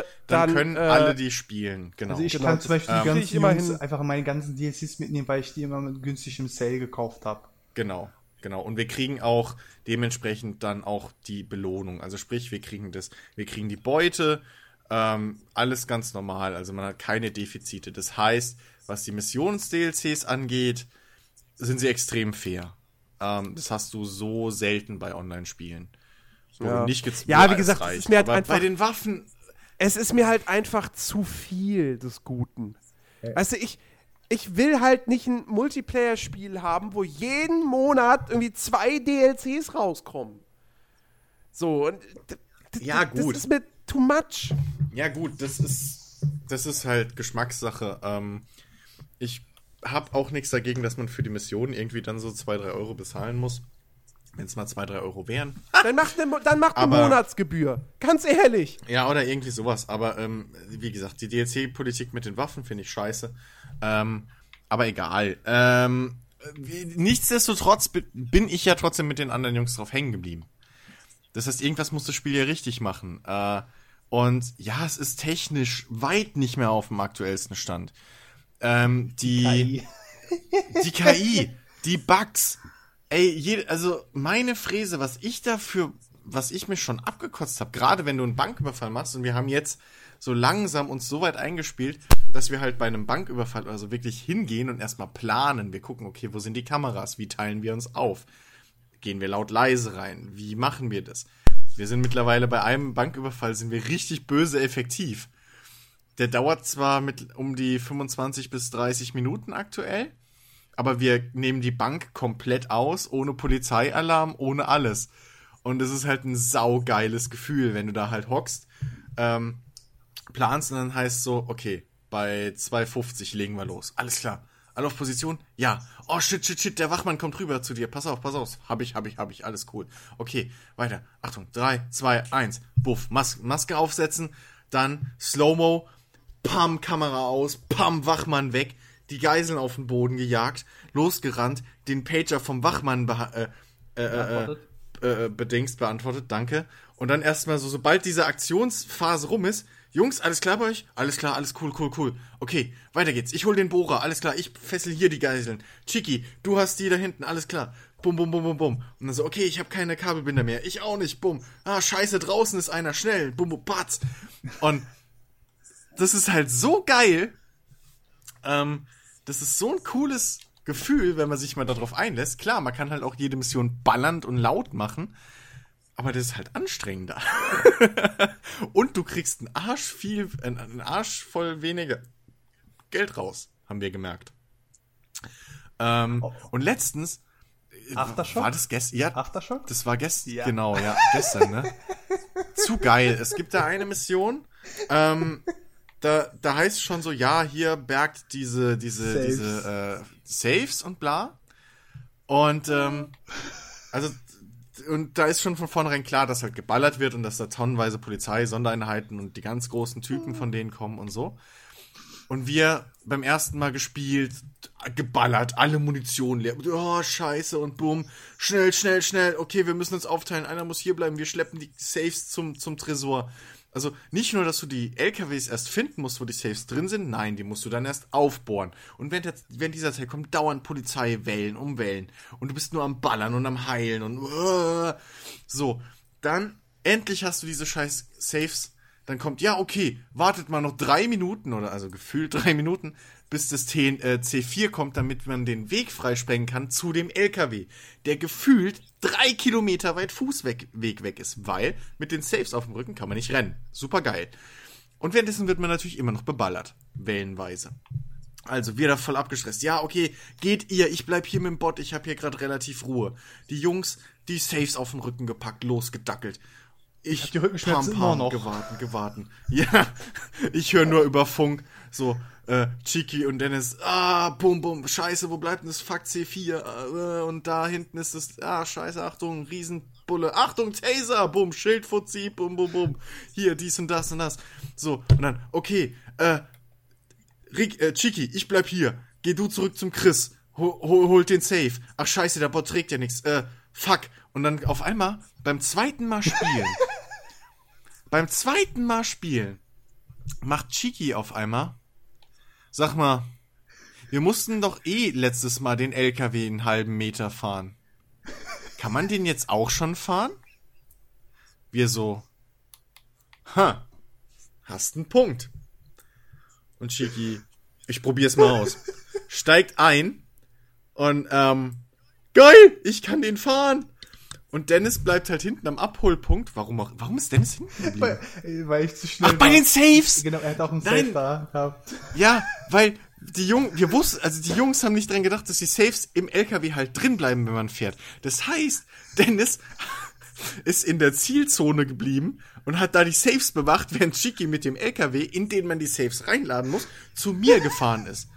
S3: Äh,
S4: Dann,
S3: dann,
S4: können
S3: äh,
S4: alle die spielen, genau.
S2: Also ich
S3: Genau,
S2: kann zum Beispiel
S3: ähm,
S2: die
S3: krieg
S2: ganzen
S3: ich immerhin-
S2: einfach meine ganzen DLCs mitnehmen, weil ich die immer mit günstig im Sale gekauft habe.
S4: Genau, genau. Und wir kriegen auch dementsprechend dann auch die Belohnung. Also sprich, wir kriegen das, wir kriegen die Beute, ähm, alles ganz normal. Also man hat keine Defizite. Das heißt, was die Missions-DLCs angeht, sind sie extrem fair. Ähm, das hast du so selten bei Online-Spielen. So
S3: Ja.
S4: nicht gezwungen.
S3: Ja, wie gesagt, es ist mir halt
S4: Aber
S3: einfach-
S4: bei den Waffen.
S3: Es ist mir halt einfach zu viel des Guten. Weißt du, ich, ich will halt nicht ein Multiplayer-Spiel haben, wo jeden Monat irgendwie zwei DLCs rauskommen. So, und
S4: Ja, gut.
S3: Das ist mir too much.
S4: Ja, gut, das ist, das ist halt Geschmackssache. Ähm, ich habe auch nichts dagegen, dass man für die Mission irgendwie dann so 2, 3 Euro bezahlen muss. Wenn es mal 2, 3 Euro wären.
S3: Dann macht eine, dann macht eine
S4: Aber-
S3: Monatsgebühr. Ganz ehrlich.
S4: Ja, oder irgendwie sowas. Aber ähm, wie gesagt, die DLC-Politik mit den Waffen finde ich scheiße. Ähm, aber egal. Ähm, nichtsdestotrotz bi- bin ich ja trotzdem mit den anderen Jungs drauf hängen geblieben. Das heißt, irgendwas muss das Spiel ja richtig machen. Äh, und ja, es ist technisch weit nicht mehr auf dem aktuellsten Stand. Ähm, die, die KI, die Bugs. Ey, jede, also meine Fräse, was ich dafür, was ich mir schon abgekotzt habe, gerade wenn du einen Banküberfall machst und wir haben jetzt so langsam uns so weit eingespielt, dass wir halt bei einem Banküberfall also wirklich hingehen und erstmal planen. Wir gucken, okay, wo sind die Kameras? Wie teilen wir uns auf? Gehen wir laut leise rein? Wie machen wir das? Wir sind mittlerweile bei einem Banküberfall sind wir richtig böse effektiv. Der dauert zwar mit um die 25 bis 30 Minuten aktuell, aber wir nehmen die Bank komplett aus, ohne Polizeialarm, ohne alles. Und es ist halt ein saugeiles Gefühl, wenn du da halt hockst, ähm, planst und dann heißt so, okay, bei 2,50 legen wir los. Alles klar. Alle auf Position? Ja. Oh shit, shit, shit, der Wachmann kommt rüber zu dir. Pass auf, pass auf. Hab ich, hab ich, hab ich. Alles cool. Okay, weiter. Achtung. 3, 2, 1. Buff. Mas Maske aufsetzen. Dann Slow-Mo. Pam, Kamera aus. Pam, Wachmann weg. Die Geiseln auf den Boden gejagt. Losgerannt. Den Pager vom Wachmann äh, äh, äh,
S2: Beantwortet.
S4: äh, bedingst beantwortet, danke. Und dann erstmal so, sobald diese Aktionsphase rum ist, Jungs, alles klar bei euch? Alles klar, alles cool, cool, cool. Okay, weiter geht's. Ich hol den Bohrer, alles klar, ich fessel hier die Geiseln. Chiki, du hast die da hinten, alles klar. Bum, bum, bum, bum, bum. Und dann so, okay, ich habe keine Kabelbinder mehr. Ich auch nicht, bum. Ah, scheiße, draußen ist einer, schnell. Bum, bum, patz. Und das ist halt so geil. Ähm, das ist so ein cooles Gefühl, wenn man sich mal darauf einlässt. Klar, man kann halt auch jede Mission ballernd und laut machen, aber das ist halt anstrengender. und du kriegst einen Arsch viel, einen, Arsch voll weniger Geld raus, haben wir gemerkt. Ähm, Und letztens äh,
S2: Aftershock?
S4: war das gestern. Ja,
S2: Aftershock?
S4: das war gestern.
S2: Ja.
S4: Genau, ja, gestern, ne? Zu geil. Es gibt da eine Mission, ähm, da, da heißt es schon so, ja, hier bergt diese, diese,
S2: Saves.
S4: diese äh, Saves und bla. Und ähm, also und da ist schon von vornherein klar, dass halt geballert wird und dass da tonnenweise Polizei, Sondereinheiten und die ganz großen Typen von denen kommen und so. Und wir beim ersten Mal gespielt, geballert, alle Munition leer. Oh, scheiße und bumm. Schnell, schnell, schnell. Okay, wir müssen uns aufteilen. Einer muss hier bleiben. Wir schleppen die Safes zum, zum Tresor. Also nicht nur, dass du die LKWs erst finden musst, wo die Safes drin sind, nein, die musst du dann erst aufbohren. Und wenn, der, wenn dieser Teil kommt, dauernd Polizeiwellen um Wellen. Und du bist nur am Ballern und am Heilen und uh, so. Dann endlich hast du diese scheiß Safes. Dann kommt, ja, okay, wartet mal noch drei Minuten oder also gefühlt drei Minuten, bis das T, äh, C4 kommt, damit man den Weg freisprengen kann zu dem LKW, der gefühlt drei Kilometer weit Fußweg Weg weg ist, weil mit den Safes auf dem Rücken kann man nicht rennen. Super geil. Und währenddessen wird man natürlich immer noch beballert, wellenweise. Also, wir da voll abgestresst. Ja, okay, geht ihr, ich bleib hier mit dem Bot, ich hab hier gerade relativ Ruhe. Die Jungs, die Safes auf den Rücken gepackt, losgedackelt. Ich
S2: hab die Rückenschmerzen
S4: pam, pam,
S2: noch.
S4: Gewarten, gewarten. Ja, ich höre nur über Funk so, äh, Chiki und Dennis, ah, bum, bum, scheiße, wo bleibt denn das Fuck C4? Äh, und da hinten ist es, ah, scheiße, Achtung, Riesenbulle, Achtung, Taser, bum, Schildfuzzi, bum, bum, bum, hier, dies und das und das. So, und dann, okay, äh, Rick, äh, Chiki, ich bleib hier. Geh du zurück zum Chris. Hol, hol, holt den Safe. Ach scheiße, der Bot trägt ja nichts. Äh, fuck. Und dann auf einmal, beim zweiten Mal spielen, beim zweiten Mal spielen, macht Chiki auf einmal, sag mal, wir mussten doch eh letztes Mal den LKW einen halben Meter fahren. Kann man den jetzt auch schon fahren? Wir so, ha, hast einen Punkt. Und Chiki, ich probier's mal aus. Steigt ein und ähm, geil, ich kann den fahren. Und Dennis bleibt halt hinten am Abholpunkt. Warum auch, warum ist Dennis hinten geblieben?
S2: Weil, äh, weil ich zu schnell
S4: Ach, bei
S2: war.
S4: den Saves!
S2: Genau, er hat auch einen
S4: Nein.
S2: Safe da gehabt.
S4: Ja, weil die Jungen, wir wussten, also die Jungs haben nicht dran gedacht, dass die Saves im LKW halt drin bleiben, wenn man fährt. Das heißt, Dennis ist in der Zielzone geblieben und hat da die Saves bewacht, während Chiki mit dem LKW, in den man die Saves reinladen muss, zu mir gefahren ist.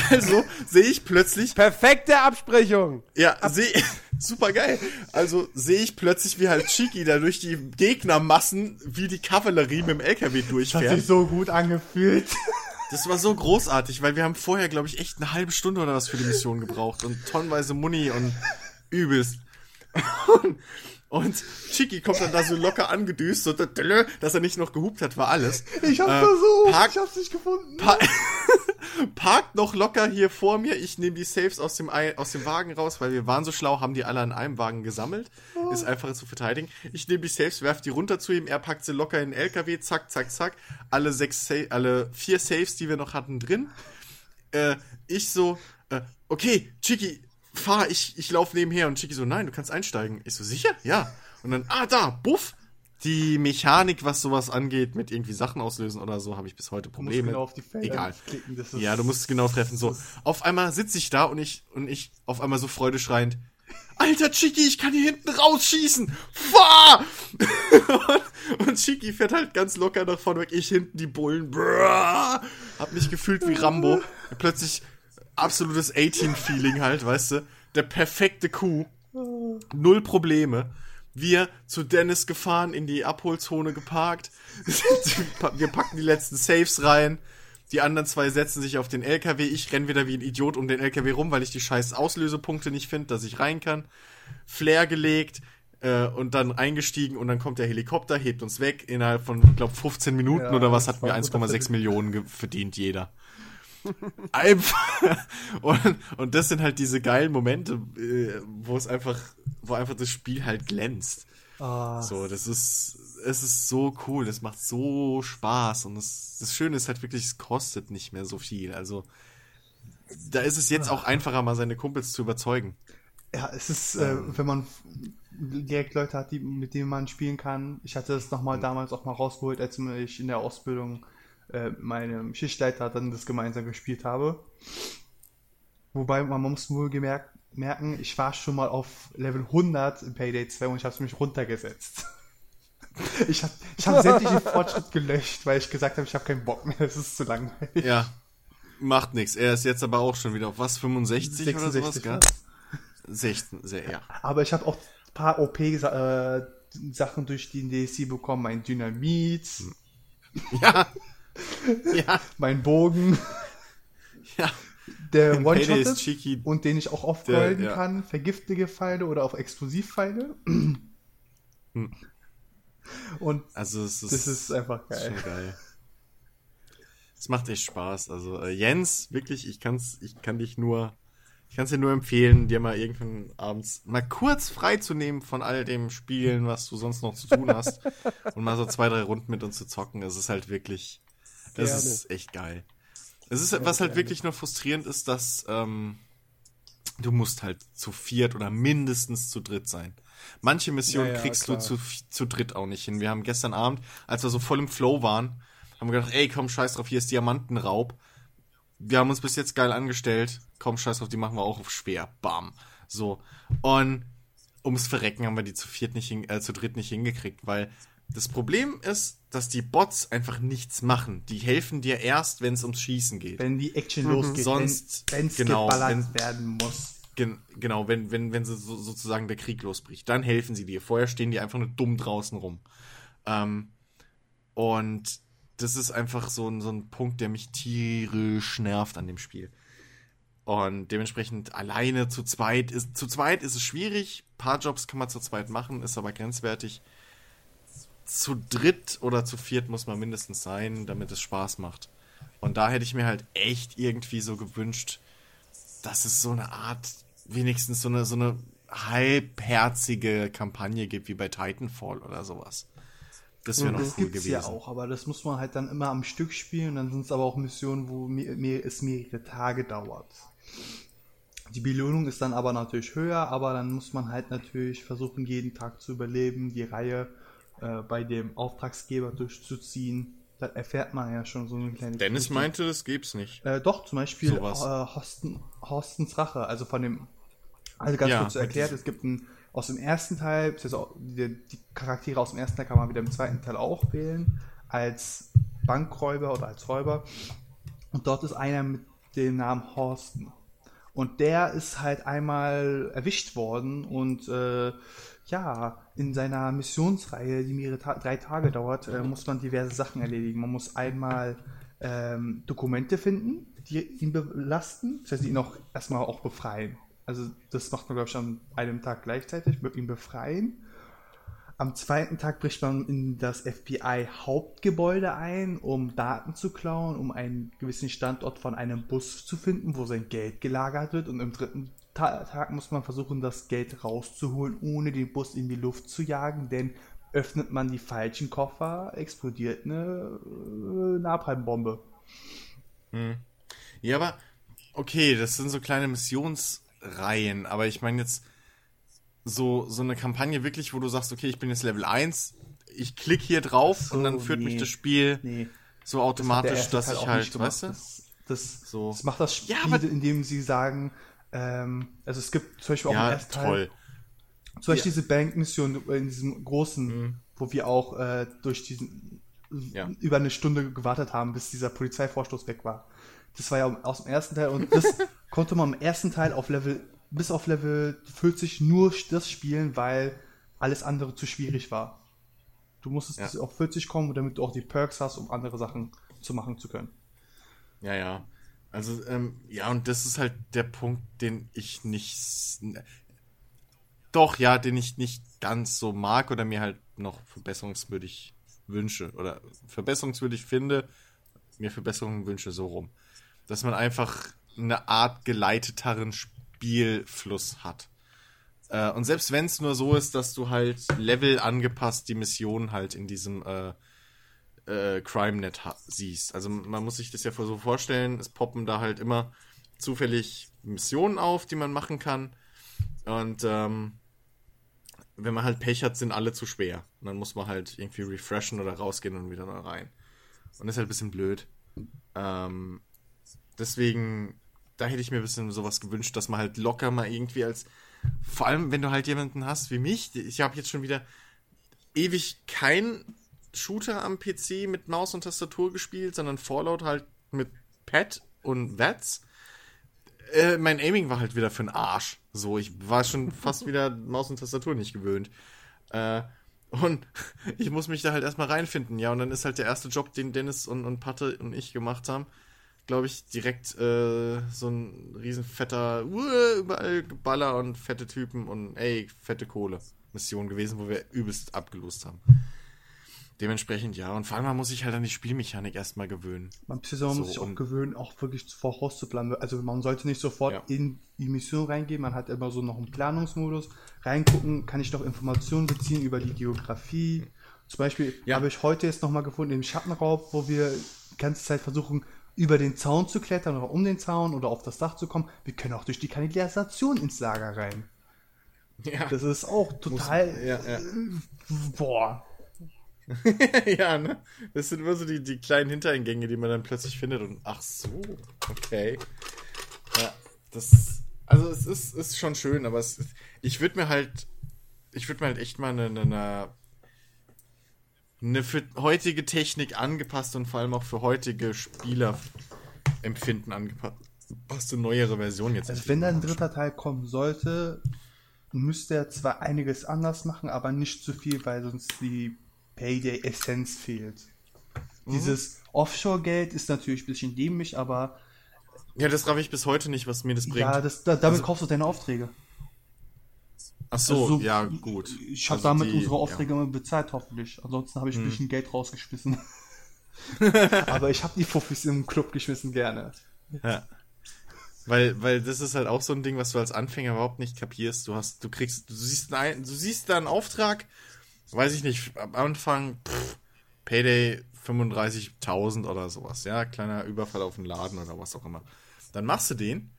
S4: Also sehe ich plötzlich,
S3: Perfekte Absprechung.
S4: ja, sehe super geil. Also sehe ich plötzlich, wie halt Chiki da durch die Gegnermassen wie die Kavallerie mit dem LKW
S2: Hat
S4: durchfährt.
S2: sich so gut angefühlt.
S4: Das war so großartig, weil wir haben vorher, glaube ich, echt eine halbe Stunde oder was für die Mission gebraucht und tonnenweise Muni und übelst. Und, und Chiki kommt dann da so locker angedüst, so, dass er nicht noch gehupt hat, war alles.
S2: Ich hab's
S4: Äh,
S2: versucht,
S4: Park-
S2: ich hab's nicht gefunden.
S4: Pa parkt noch locker hier vor mir. Ich nehme die Saves aus dem, aus dem Wagen raus, weil wir waren so schlau, haben die alle an einem Wagen gesammelt. Ist einfacher zu verteidigen. Ich nehme die Saves, werf die runter zu ihm. Er packt sie locker in den LKW. Zack, zack, zack. Alle sechs, Sa alle vier Saves, die wir noch hatten, drin. Äh, ich so, äh, okay, Chiki, fahr, ich, ich lauf nebenher. Und Chiki so, nein, du kannst einsteigen. Ich so, sicher? Ja. Und dann, ah, da, buff. Die Mechanik, was sowas angeht, mit irgendwie Sachen auslösen oder so, habe ich bis heute
S2: Du
S4: Probleme.
S2: genau auf die Felder
S4: Egal.
S2: klicken. Ist
S4: Ja, du musst es genau treffen. So, auf einmal sitze ich da und ich und ich auf einmal so freudeschreiend. Alter Chiki, ich kann hier hinten rausschießen. Fahr! und, und Chiki fährt halt ganz locker nach vorne weg. Ich hinten die Bullen. Brrr, hab mich gefühlt wie Rambo. Plötzlich absolutes 18-Feeling halt, weißt du? Der perfekte Kuh. Null Probleme. Wir zu Dennis gefahren, in die Abholzone geparkt. Wir packen die letzten Saves rein. Die anderen zwei setzen sich auf den LKW. Ich renn wieder wie ein Idiot um den LKW rum, weil ich die scheiß Auslösepunkte nicht finde, dass ich rein kann. Flair gelegt äh, und dann eingestiegen und dann kommt der Helikopter, hebt uns weg. Innerhalb von, ich glaube, 15 Minuten
S2: Ja,
S4: oder was hatten wir
S2: war gut,
S4: 1,6
S2: dass
S4: Millionen verdient jeder. Einfach. Und, und das sind halt diese geilen Momente, äh, wo es einfach, wo einfach das Spiel halt glänzt.
S2: Ah,
S4: So, das ist, es ist so cool, das macht so Spaß und das, das Schöne ist halt wirklich, es kostet nicht mehr so viel. Also, da ist es jetzt auch einfacher, mal seine Kumpels zu überzeugen.
S2: Ja, es ist, äh, wenn man direkt Leute hat, die, mit denen man spielen kann. Ich hatte das nochmal damals auch mal rausgeholt, als ich in der Ausbildung äh, meinem Schichtleiter dann das gemeinsam gespielt habe. Wobei man muss wohl gemerkt, merken, ich war schon mal auf Level 100 in Payday 2 und ich habe es mich runtergesetzt. Ich habe ich hab sämtlichen Fortschritt gelöscht, weil ich gesagt habe, ich habe keinen Bock mehr, das ist zu langweilig.
S4: Ja, macht nichts. Er ist jetzt aber auch schon wieder auf was, 65 oder sowas,
S2: 66
S4: gell?
S2: war's.
S4: 16, sehr, ja.
S2: Aber ich habe auch ein paar OP-Sachen durch die DLC bekommen. Mein Dynamit,
S4: Ja. Ja,
S2: mein Bogen,
S4: ja.
S2: der One-Shot
S4: ist
S2: ist und den ich auch aufgolden
S4: Der- ja.
S2: kann. Vergiftige Pfeile oder auch Explosivpfeile. Und
S4: Also es ist,
S2: das ist einfach
S4: ist
S2: geil.
S4: schon geil. Es macht echt Spaß. Also äh, Jens, wirklich, ich kann's, ich kann dich nur, ich kann es dir nur empfehlen, dir mal irgendwann abends mal kurz freizunehmen von all dem Spielen, was du sonst noch zu tun hast und mal so zwei, drei Runden mit uns zu zocken. Es ist halt wirklich, es
S3: Gerne.
S4: ist echt geil. Es ist, was halt wirklich nur frustrierend ist, dass ähm, du musst halt zu viert oder mindestens zu dritt sein. Manche Missionen
S3: Ja, ja,
S4: kriegst
S3: klar.
S4: du zu, zu dritt auch nicht hin. Wir haben gestern Abend, als wir so voll im Flow waren, haben wir gedacht, ey, komm, scheiß drauf, hier ist Diamantenraub. Wir haben uns bis jetzt geil angestellt. Komm, scheiß drauf, die machen wir auch auf schwer. Bam. So. Und ums Verrecken haben wir die zu viert nicht hin, äh, zu dritt nicht hingekriegt, weil das Problem ist, dass die Bots einfach nichts machen. Die helfen dir erst, wenn es ums Schießen geht.
S2: Wenn die Action losgeht,
S4: Sonst-
S2: wenn es
S4: genau,
S2: geballert
S4: wenn-
S2: werden muss.
S4: Gen genau, wenn, wenn, wenn sie so, sozusagen der Krieg losbricht, dann helfen sie dir. Vorher stehen die einfach nur dumm draußen rum. Ähm, und das ist einfach so ein, so ein Punkt, der mich tierisch nervt an dem Spiel. Und dementsprechend alleine zu zweit ist, zu zweit ist es schwierig. Ein paar Jobs kann man zu zweit machen, ist aber grenzwertig. Zu dritt oder zu viert muss man mindestens sein, damit es Spaß macht. Und da hätte ich mir halt echt irgendwie so gewünscht, dass es so eine Art, wenigstens so eine, so eine halbherzige Kampagne gibt, wie bei Titanfall oder sowas. Das wäre noch
S2: Das
S4: cool
S2: gibt's
S4: gewesen.
S2: ja auch, aber das muss man halt dann immer am Stück spielen. Dann sind es aber auch Missionen, wo mir, mir, es mehrere Tage dauert. Die Belohnung ist dann aber natürlich höher, aber dann muss man halt natürlich versuchen, jeden Tag zu überleben, die Reihe äh, bei dem Auftragsgeber durchzuziehen. Da erfährt man ja schon so eine kleine
S4: Dennis
S2: Geschichte.
S4: meinte, das gibt's nicht.
S2: Äh, doch, zum Beispiel äh. Horsten, Horstens Rache, also von dem, also ganz
S4: Ja,
S2: kurz erklärt, es gibt ein, aus dem ersten Teil, also die, die Charaktere aus dem ersten Teil kann man wieder im zweiten Teil auch wählen, als Bankräuber oder als Räuber. Und dort ist einer mit dem Namen Horsten. Und der ist halt einmal erwischt worden und äh, ja, in seiner Missionsreihe, die mehrere Ta drei Tage dauert, äh, muss man diverse Sachen erledigen. Man muss einmal ähm, Dokumente finden, die ihn belasten, das heißt, ihn auch erstmal auch befreien. Also das macht man, glaube ich, an einem Tag gleichzeitig, wird ihn befreien. Am zweiten Tag bricht man in das FBI-Hauptgebäude ein, um Daten zu klauen, um einen gewissen Standort von einem Bus zu finden, wo sein Geld gelagert wird. Und im dritten Tag muss man versuchen, das Geld rauszuholen, ohne den Bus in die Luft zu jagen, denn öffnet man die falschen Koffer, explodiert eine äh, Napalmbombe.
S4: Ja, aber okay, das sind so kleine Missionsreihen, aber ich meine jetzt so, so eine Kampagne wirklich, wo du sagst, okay, ich bin jetzt Level 1, ich klicke hier drauf
S2: So,
S4: und dann führt mich
S2: nee.
S4: das Spiel
S2: Nee.
S4: so automatisch,
S2: erste
S4: dass
S2: Teil
S4: ich halt, weißt du?
S2: Das, das,
S4: So.
S2: das macht das Spiel,
S4: Ja,
S2: indem sie sagen, ähm, also es gibt zum Beispiel auch im
S4: Ja,
S2: ersten Teil,
S4: toll.
S2: zum Beispiel diese Bankmission in diesem großen, wo wir auch äh, durch diesen
S4: Ja.
S2: über eine Stunde gewartet haben, bis dieser Polizeivorstoß weg war. Das war ja aus dem ersten Teil und das konnte man im ersten Teil auf Level bis auf Level 40 nur das spielen, weil alles andere zu schwierig war. Du musstest
S4: Ja.
S2: bis auf 40 kommen, damit du auch die Perks hast, um andere Sachen zu machen zu können.
S4: Ja, ja. Also, ähm, ja, und das ist halt der Punkt, den ich nicht. Doch, ja, den ich nicht ganz so mag oder mir halt noch verbesserungswürdig wünsche oder verbesserungswürdig finde, mir Verbesserungen wünsche, so rum. Dass man einfach eine Art geleiteteren Spielfluss hat. Äh, und selbst wenn es nur so ist, dass du halt Level angepasst die Mission halt in diesem äh, äh, CrimeNet siehst. Also man muss sich das ja so vorstellen, es poppen da halt immer zufällig Missionen auf, die man machen kann. Und ähm, wenn man halt Pech hat, sind alle zu schwer. Und dann muss man halt irgendwie refreshen oder rausgehen und wieder neu rein. Und das ist halt ein bisschen blöd. Ähm, deswegen, da hätte ich mir ein bisschen sowas gewünscht, dass man halt locker mal irgendwie als, vor allem wenn du halt jemanden hast wie mich, ich habe jetzt schon wieder ewig kein Shooter am PC mit Maus und Tastatur gespielt, sondern Fallout halt mit Pad und VATS. Äh, mein Aiming war halt wieder für den Arsch. So, ich war schon fast wieder Maus und Tastatur nicht gewöhnt. Äh, und ich muss mich da halt erstmal reinfinden. Ja, und dann ist halt der erste Job, den Dennis und, und Patte und ich gemacht haben, glaube ich, direkt äh, so ein riesen fetter, uh, überall Geballer und fette Typen und ey, fette Kohle Mission gewesen, wo wir übelst abgelost haben. Dementsprechend ja. Und vor allem man muss sich halt an die Spielmechanik erstmal gewöhnen.
S2: Man so, muss sich auch gewöhnen, auch wirklich vorauszuplanen. Also man sollte nicht sofort ja. in die Mission reingehen. Man hat immer so noch einen Planungsmodus. Reingucken, kann ich noch Informationen beziehen über die Geografie. Zum Beispiel ja. habe ich heute jetzt nochmal gefunden im Schattenraub, wo wir die ganze Zeit versuchen, über den Zaun zu klettern oder um den Zaun oder auf das Dach zu kommen. Wir können auch durch die Kanalisation ins Lager rein. Ja. Das ist auch total. Muss, ja, ja. Boah.
S4: ja, ne? Das sind immer so die, die kleinen Hintereingänge, die man dann plötzlich findet und ach so, okay. Ja, das. Also es ist, ist schon schön, aber es, ich würde mir halt. Ich würde mir halt echt mal eine, eine, eine für heutige Technik angepasste und vor allem auch für heutige Spielerempfinden angepasste neuere Version jetzt.
S2: Also wenn da ein dritter Teil kommen sollte, müsste er zwar einiges anders machen, aber nicht zu viel, weil sonst die Payday-Essenz fehlt. Mhm. Dieses Offshore-Geld ist natürlich ein bisschen dämlich, aber.
S4: Ja, das raff ich bis heute nicht, was mir das bringt.
S2: Ja, das, da, damit also, kaufst du deine Aufträge.
S4: Ach so, also, ja, gut.
S2: Ich habe also damit die, unsere Aufträge ja. immer bezahlt, hoffentlich. Ansonsten habe ich ein hm. bisschen Geld rausgeschmissen. aber ich habe die Fuffis im Club geschmissen, gerne.
S4: Ja. Weil, weil das ist halt auch so ein Ding, was du als Anfänger überhaupt nicht kapierst. Du hast, du kriegst, du siehst, einen, du siehst da einen Auftrag, weiß ich nicht, am Anfang, pff, Payday 35.000 oder sowas, ja, kleiner Überfall auf den Laden oder was auch immer. Dann machst du den,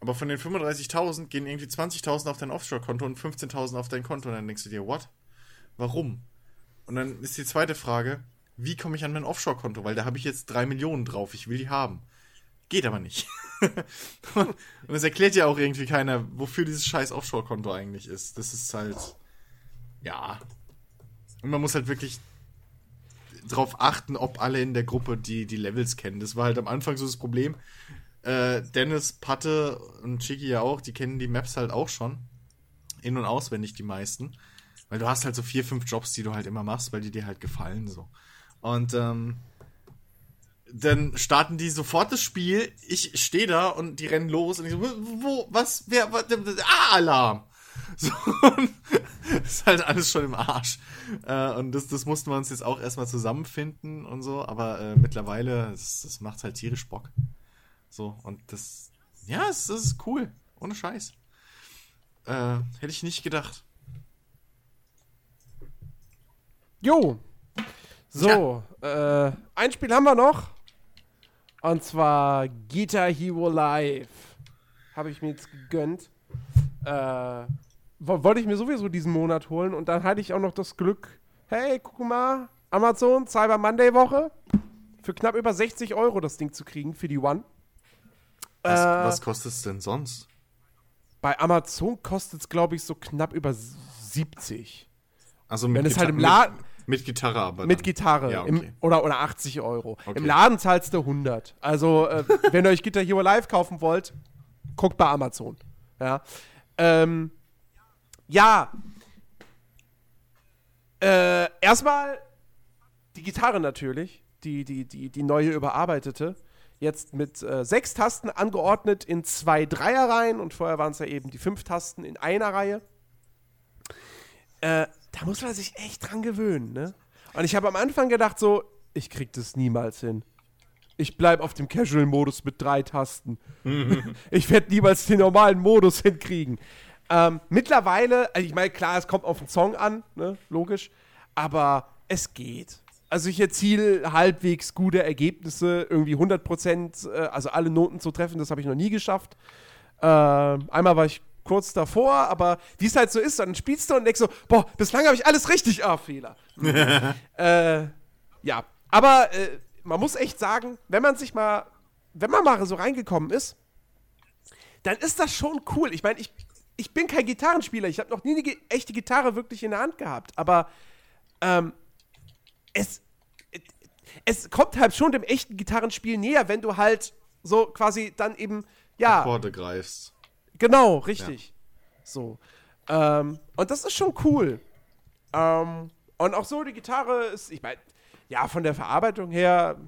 S4: aber von den 35.000 gehen irgendwie 20.000 auf dein Offshore-Konto und 15.000 auf dein Konto und dann denkst du dir, what? Warum? Und dann ist die zweite Frage, wie komme ich an mein Offshore-Konto? Weil da habe ich jetzt drei Millionen drauf, ich will die haben. Geht aber nicht. und es erklärt ja auch irgendwie keiner, wofür dieses scheiß Offshore-Konto eigentlich ist. Das ist halt, ja. Und man muss halt wirklich darauf achten, ob alle in der Gruppe die, die Levels kennen. Das war halt am Anfang so das Problem. Äh, Dennis, Patte und Chiki ja auch, die kennen die Maps halt auch schon. In- und auswendig die meisten. Weil du hast halt so vier, fünf Jobs, die du halt immer machst, weil die dir halt gefallen so. Und ähm, dann starten die sofort das Spiel. Ich stehe da und die rennen los und ich so, wo, was, wer, was, ah, Alarm. So, ist halt alles schon im Arsch. Äh, und das, das mussten wir uns jetzt auch erstmal zusammenfinden und so, aber äh, mittlerweile, das, das macht halt tierisch Bock. So, und das, ja, es, das ist cool. Ohne Scheiß. Äh, hätte ich nicht gedacht.
S3: Jo. So, ja. äh, ein Spiel haben wir noch. Und zwar Guitar Hero Live. Habe ich mir jetzt gegönnt. Äh, wollte ich mir sowieso diesen Monat holen und dann hatte ich auch noch das Glück, hey, guck mal, Amazon, Cyber Monday Woche, für knapp über 60 Euro das Ding zu kriegen für die One.
S4: Was, äh, was kostet es denn sonst?
S3: Bei Amazon kostet es, glaube ich, so knapp über 70.
S4: Also mit, Wenn es halt im Laden, mit Gitarre aber.
S3: Mit Gitarre. Ja, okay. im, oder, oder 80 Euro. Okay. Im Laden zahlst du 100. Also, äh, wenn ihr euch Guitar Hero Live kaufen wollt, guckt bei Amazon. Ja. Ähm, ja. Äh, erstmal die Gitarre natürlich. Die, die, die, die neue überarbeitete. Jetzt mit äh, sechs Tasten angeordnet in zwei Dreierreihen und vorher waren es ja eben die fünf Tasten in einer Reihe. Äh, da muss man sich echt dran gewöhnen, ne? Und ich habe am Anfang gedacht so, ich krieg das niemals hin. Ich bleib auf dem Casual-Modus mit drei Tasten. ich werde niemals den normalen Modus hinkriegen. Ähm, mittlerweile, also ich meine, klar, es kommt auf den Song an, ne? logisch, aber es geht. Also ich erziele halbwegs gute Ergebnisse, irgendwie 100 Prozent, äh, also alle Noten zu treffen, das habe ich noch nie geschafft. Äh, einmal war ich kurz davor, aber wie es halt so ist, dann spielst du und denkst so, boah, bislang habe ich alles richtig, ah, Fehler. äh, ja, aber äh, man muss echt sagen, wenn man sich mal, wenn man mal so reingekommen ist, dann ist das schon cool. Ich meine, ich, ich bin kein Gitarrenspieler, ich habe noch nie eine echte Gitarre wirklich in der Hand gehabt, aber ähm, es, es kommt halt schon dem echten Gitarrenspiel näher, wenn du halt so quasi dann eben, ja.
S4: Akkorde greifst.
S3: Genau, richtig. So. Ähm, und das ist schon cool. Ähm, und auch so, die Gitarre ist, ich meine, ja, von der Verarbeitung her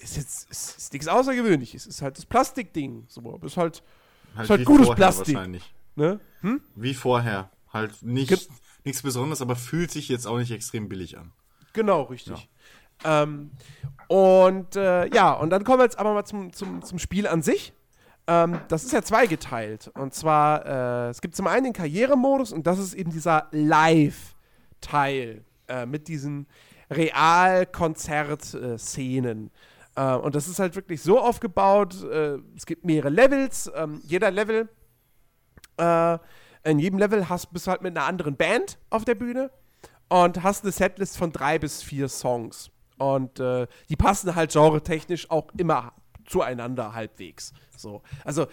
S3: ist jetzt ist, ist nichts Außergewöhnliches. Es ist halt das Plastikding. So, ist halt,
S4: Halt,
S3: ist halt gutes Plastik.
S4: Wahrscheinlich.
S3: Ne? Hm?
S4: Wie vorher. Halt nicht,
S3: Ge-
S4: nichts Besonderes, aber fühlt sich jetzt auch nicht extrem billig an.
S3: Genau, richtig. Ähm, und äh, ja, und dann kommen wir jetzt aber mal zum, zum, zum Spiel an sich. Ähm, das ist ja zweigeteilt. Und zwar, äh, es gibt zum einen den Karrieremodus und das ist eben dieser Live-Teil äh, mit diesen Real-Konzert-Szenen. Äh, und das ist halt wirklich so aufgebaut, äh, es gibt mehrere Levels. Ähm, jeder Level, äh, in jedem Level hast, bist du halt mit einer anderen Band auf der Bühne und hast eine Setlist von drei bis vier Songs. Und äh, die passen halt genretechnisch auch immer zueinander halbwegs. So. Also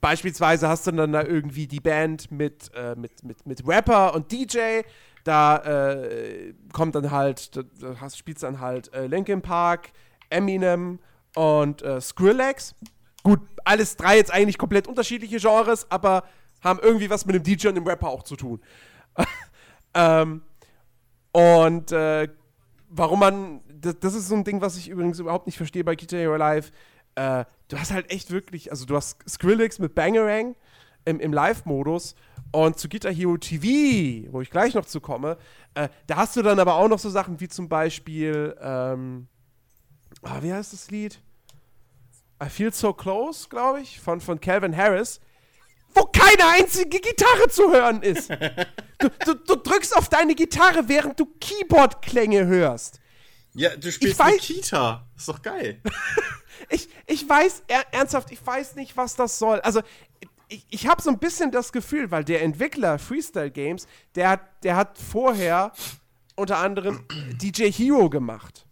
S3: beispielsweise hast du dann da irgendwie die Band mit, äh, mit, mit, mit Rapper und DJ. Da äh, kommt dann halt, da, da hast, spielst dann halt äh, Linkin Park, Eminem und äh, Skrillex. Gut, alles drei jetzt eigentlich komplett unterschiedliche Genres, aber haben irgendwie was mit dem DJ und dem Rapper auch zu tun. ähm, und äh, warum man, das, das ist so ein Ding, was ich übrigens überhaupt nicht verstehe bei Guitar Hero Live. Äh, du hast halt echt wirklich, also du hast Skrillex mit Bangerang im, im Live-Modus und zu Guitar Hero TV, wo ich gleich noch zu komme, äh, da hast du dann aber auch noch so Sachen wie zum Beispiel, ähm, ah, wie heißt das Lied? I Feel So Close, glaube ich, von, von Calvin Harris, wo keine einzige Gitarre zu hören ist. Du, du, du drückst auf deine Gitarre, während du Keyboard-Klänge hörst.
S4: Ja, du spielst
S3: weiß-
S4: mit Kita. Ist doch geil.
S3: Ich, ich weiß, er, ernsthaft, ich weiß nicht, was das soll. Also, ich, ich habe so ein bisschen das Gefühl, weil der Entwickler Freestyle Games, der hat, der hat vorher unter anderem DJ Hero gemacht.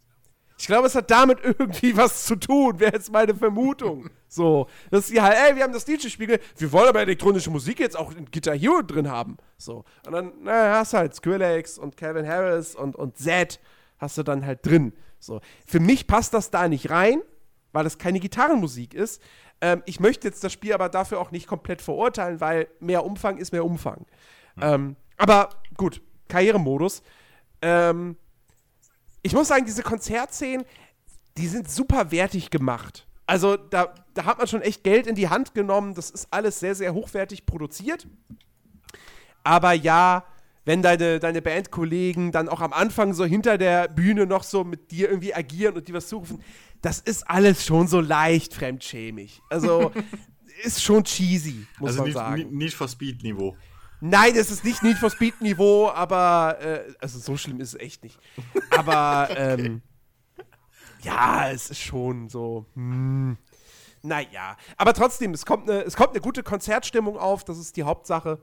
S3: Ich glaube, es hat damit irgendwie was zu tun, wäre jetzt meine Vermutung. So, dass sie halt, ey, wir haben das DJ-Spiegel, wir wollen aber elektronische Musik jetzt auch in Guitar Hero drin haben. So, und dann, naja, hast du halt Skrillex und Calvin Harris und, und Zed hast du dann halt drin. So, für mich passt das da nicht rein, weil das keine Gitarrenmusik ist. Ähm, ich möchte jetzt das Spiel aber dafür auch nicht komplett verurteilen, weil mehr Umfang ist mehr Umfang. Ähm, aber gut, Karrieremodus. Ähm, ich muss sagen, diese Konzertszenen, die sind super wertig gemacht. Also da, da hat man schon echt Geld in die Hand genommen. Das ist alles sehr, sehr hochwertig produziert. Aber ja, wenn deine, deine Bandkollegen dann auch am Anfang so hinter der Bühne noch so mit dir irgendwie agieren und die was zurufen, das ist alles schon so leicht fremdschämig. Also ist schon cheesy, muss
S4: also
S3: man
S4: nicht,
S3: sagen.
S4: nicht, nicht for Speed Niveau.
S3: Nein, es ist nicht Need for Speed Niveau, aber äh, also so schlimm ist es echt nicht. Aber ähm, ja, es ist schon so. Hm, naja, aber trotzdem, es kommt eine, es kommt eine gute Konzertstimmung auf, das ist die Hauptsache.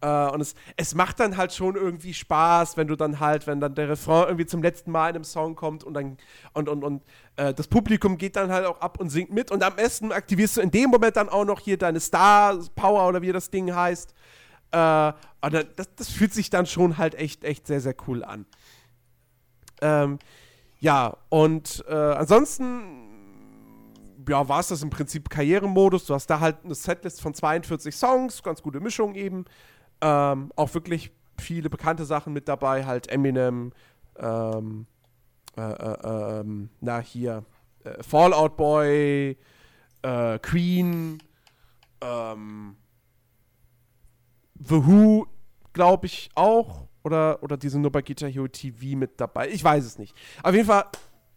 S3: Äh, und es, es macht dann halt schon irgendwie Spaß, wenn du dann halt, wenn dann der Refrain irgendwie zum letzten Mal in einem Song kommt und dann und, und, und äh, das Publikum geht dann halt auch ab und singt mit und am besten aktivierst du in dem Moment dann auch noch hier deine Star Power oder wie das Ding heißt. Äh, dann, das, das fühlt sich dann schon halt echt, echt sehr, sehr cool an. Ähm, ja, und äh, ansonsten ja, war es das im Prinzip Karrieremodus. Du hast da halt eine Setlist von 42 Songs, ganz gute Mischung eben. Ähm, auch wirklich viele bekannte Sachen mit dabei, halt Eminem, ähm, äh, äh, ähm, na hier, äh, Fallout Boy, äh, Queen, ähm, The Who, glaube ich, auch. Oder, oder die sind nur bei Guitar Hero TV mit dabei. Ich weiß es nicht. Auf jeden Fall,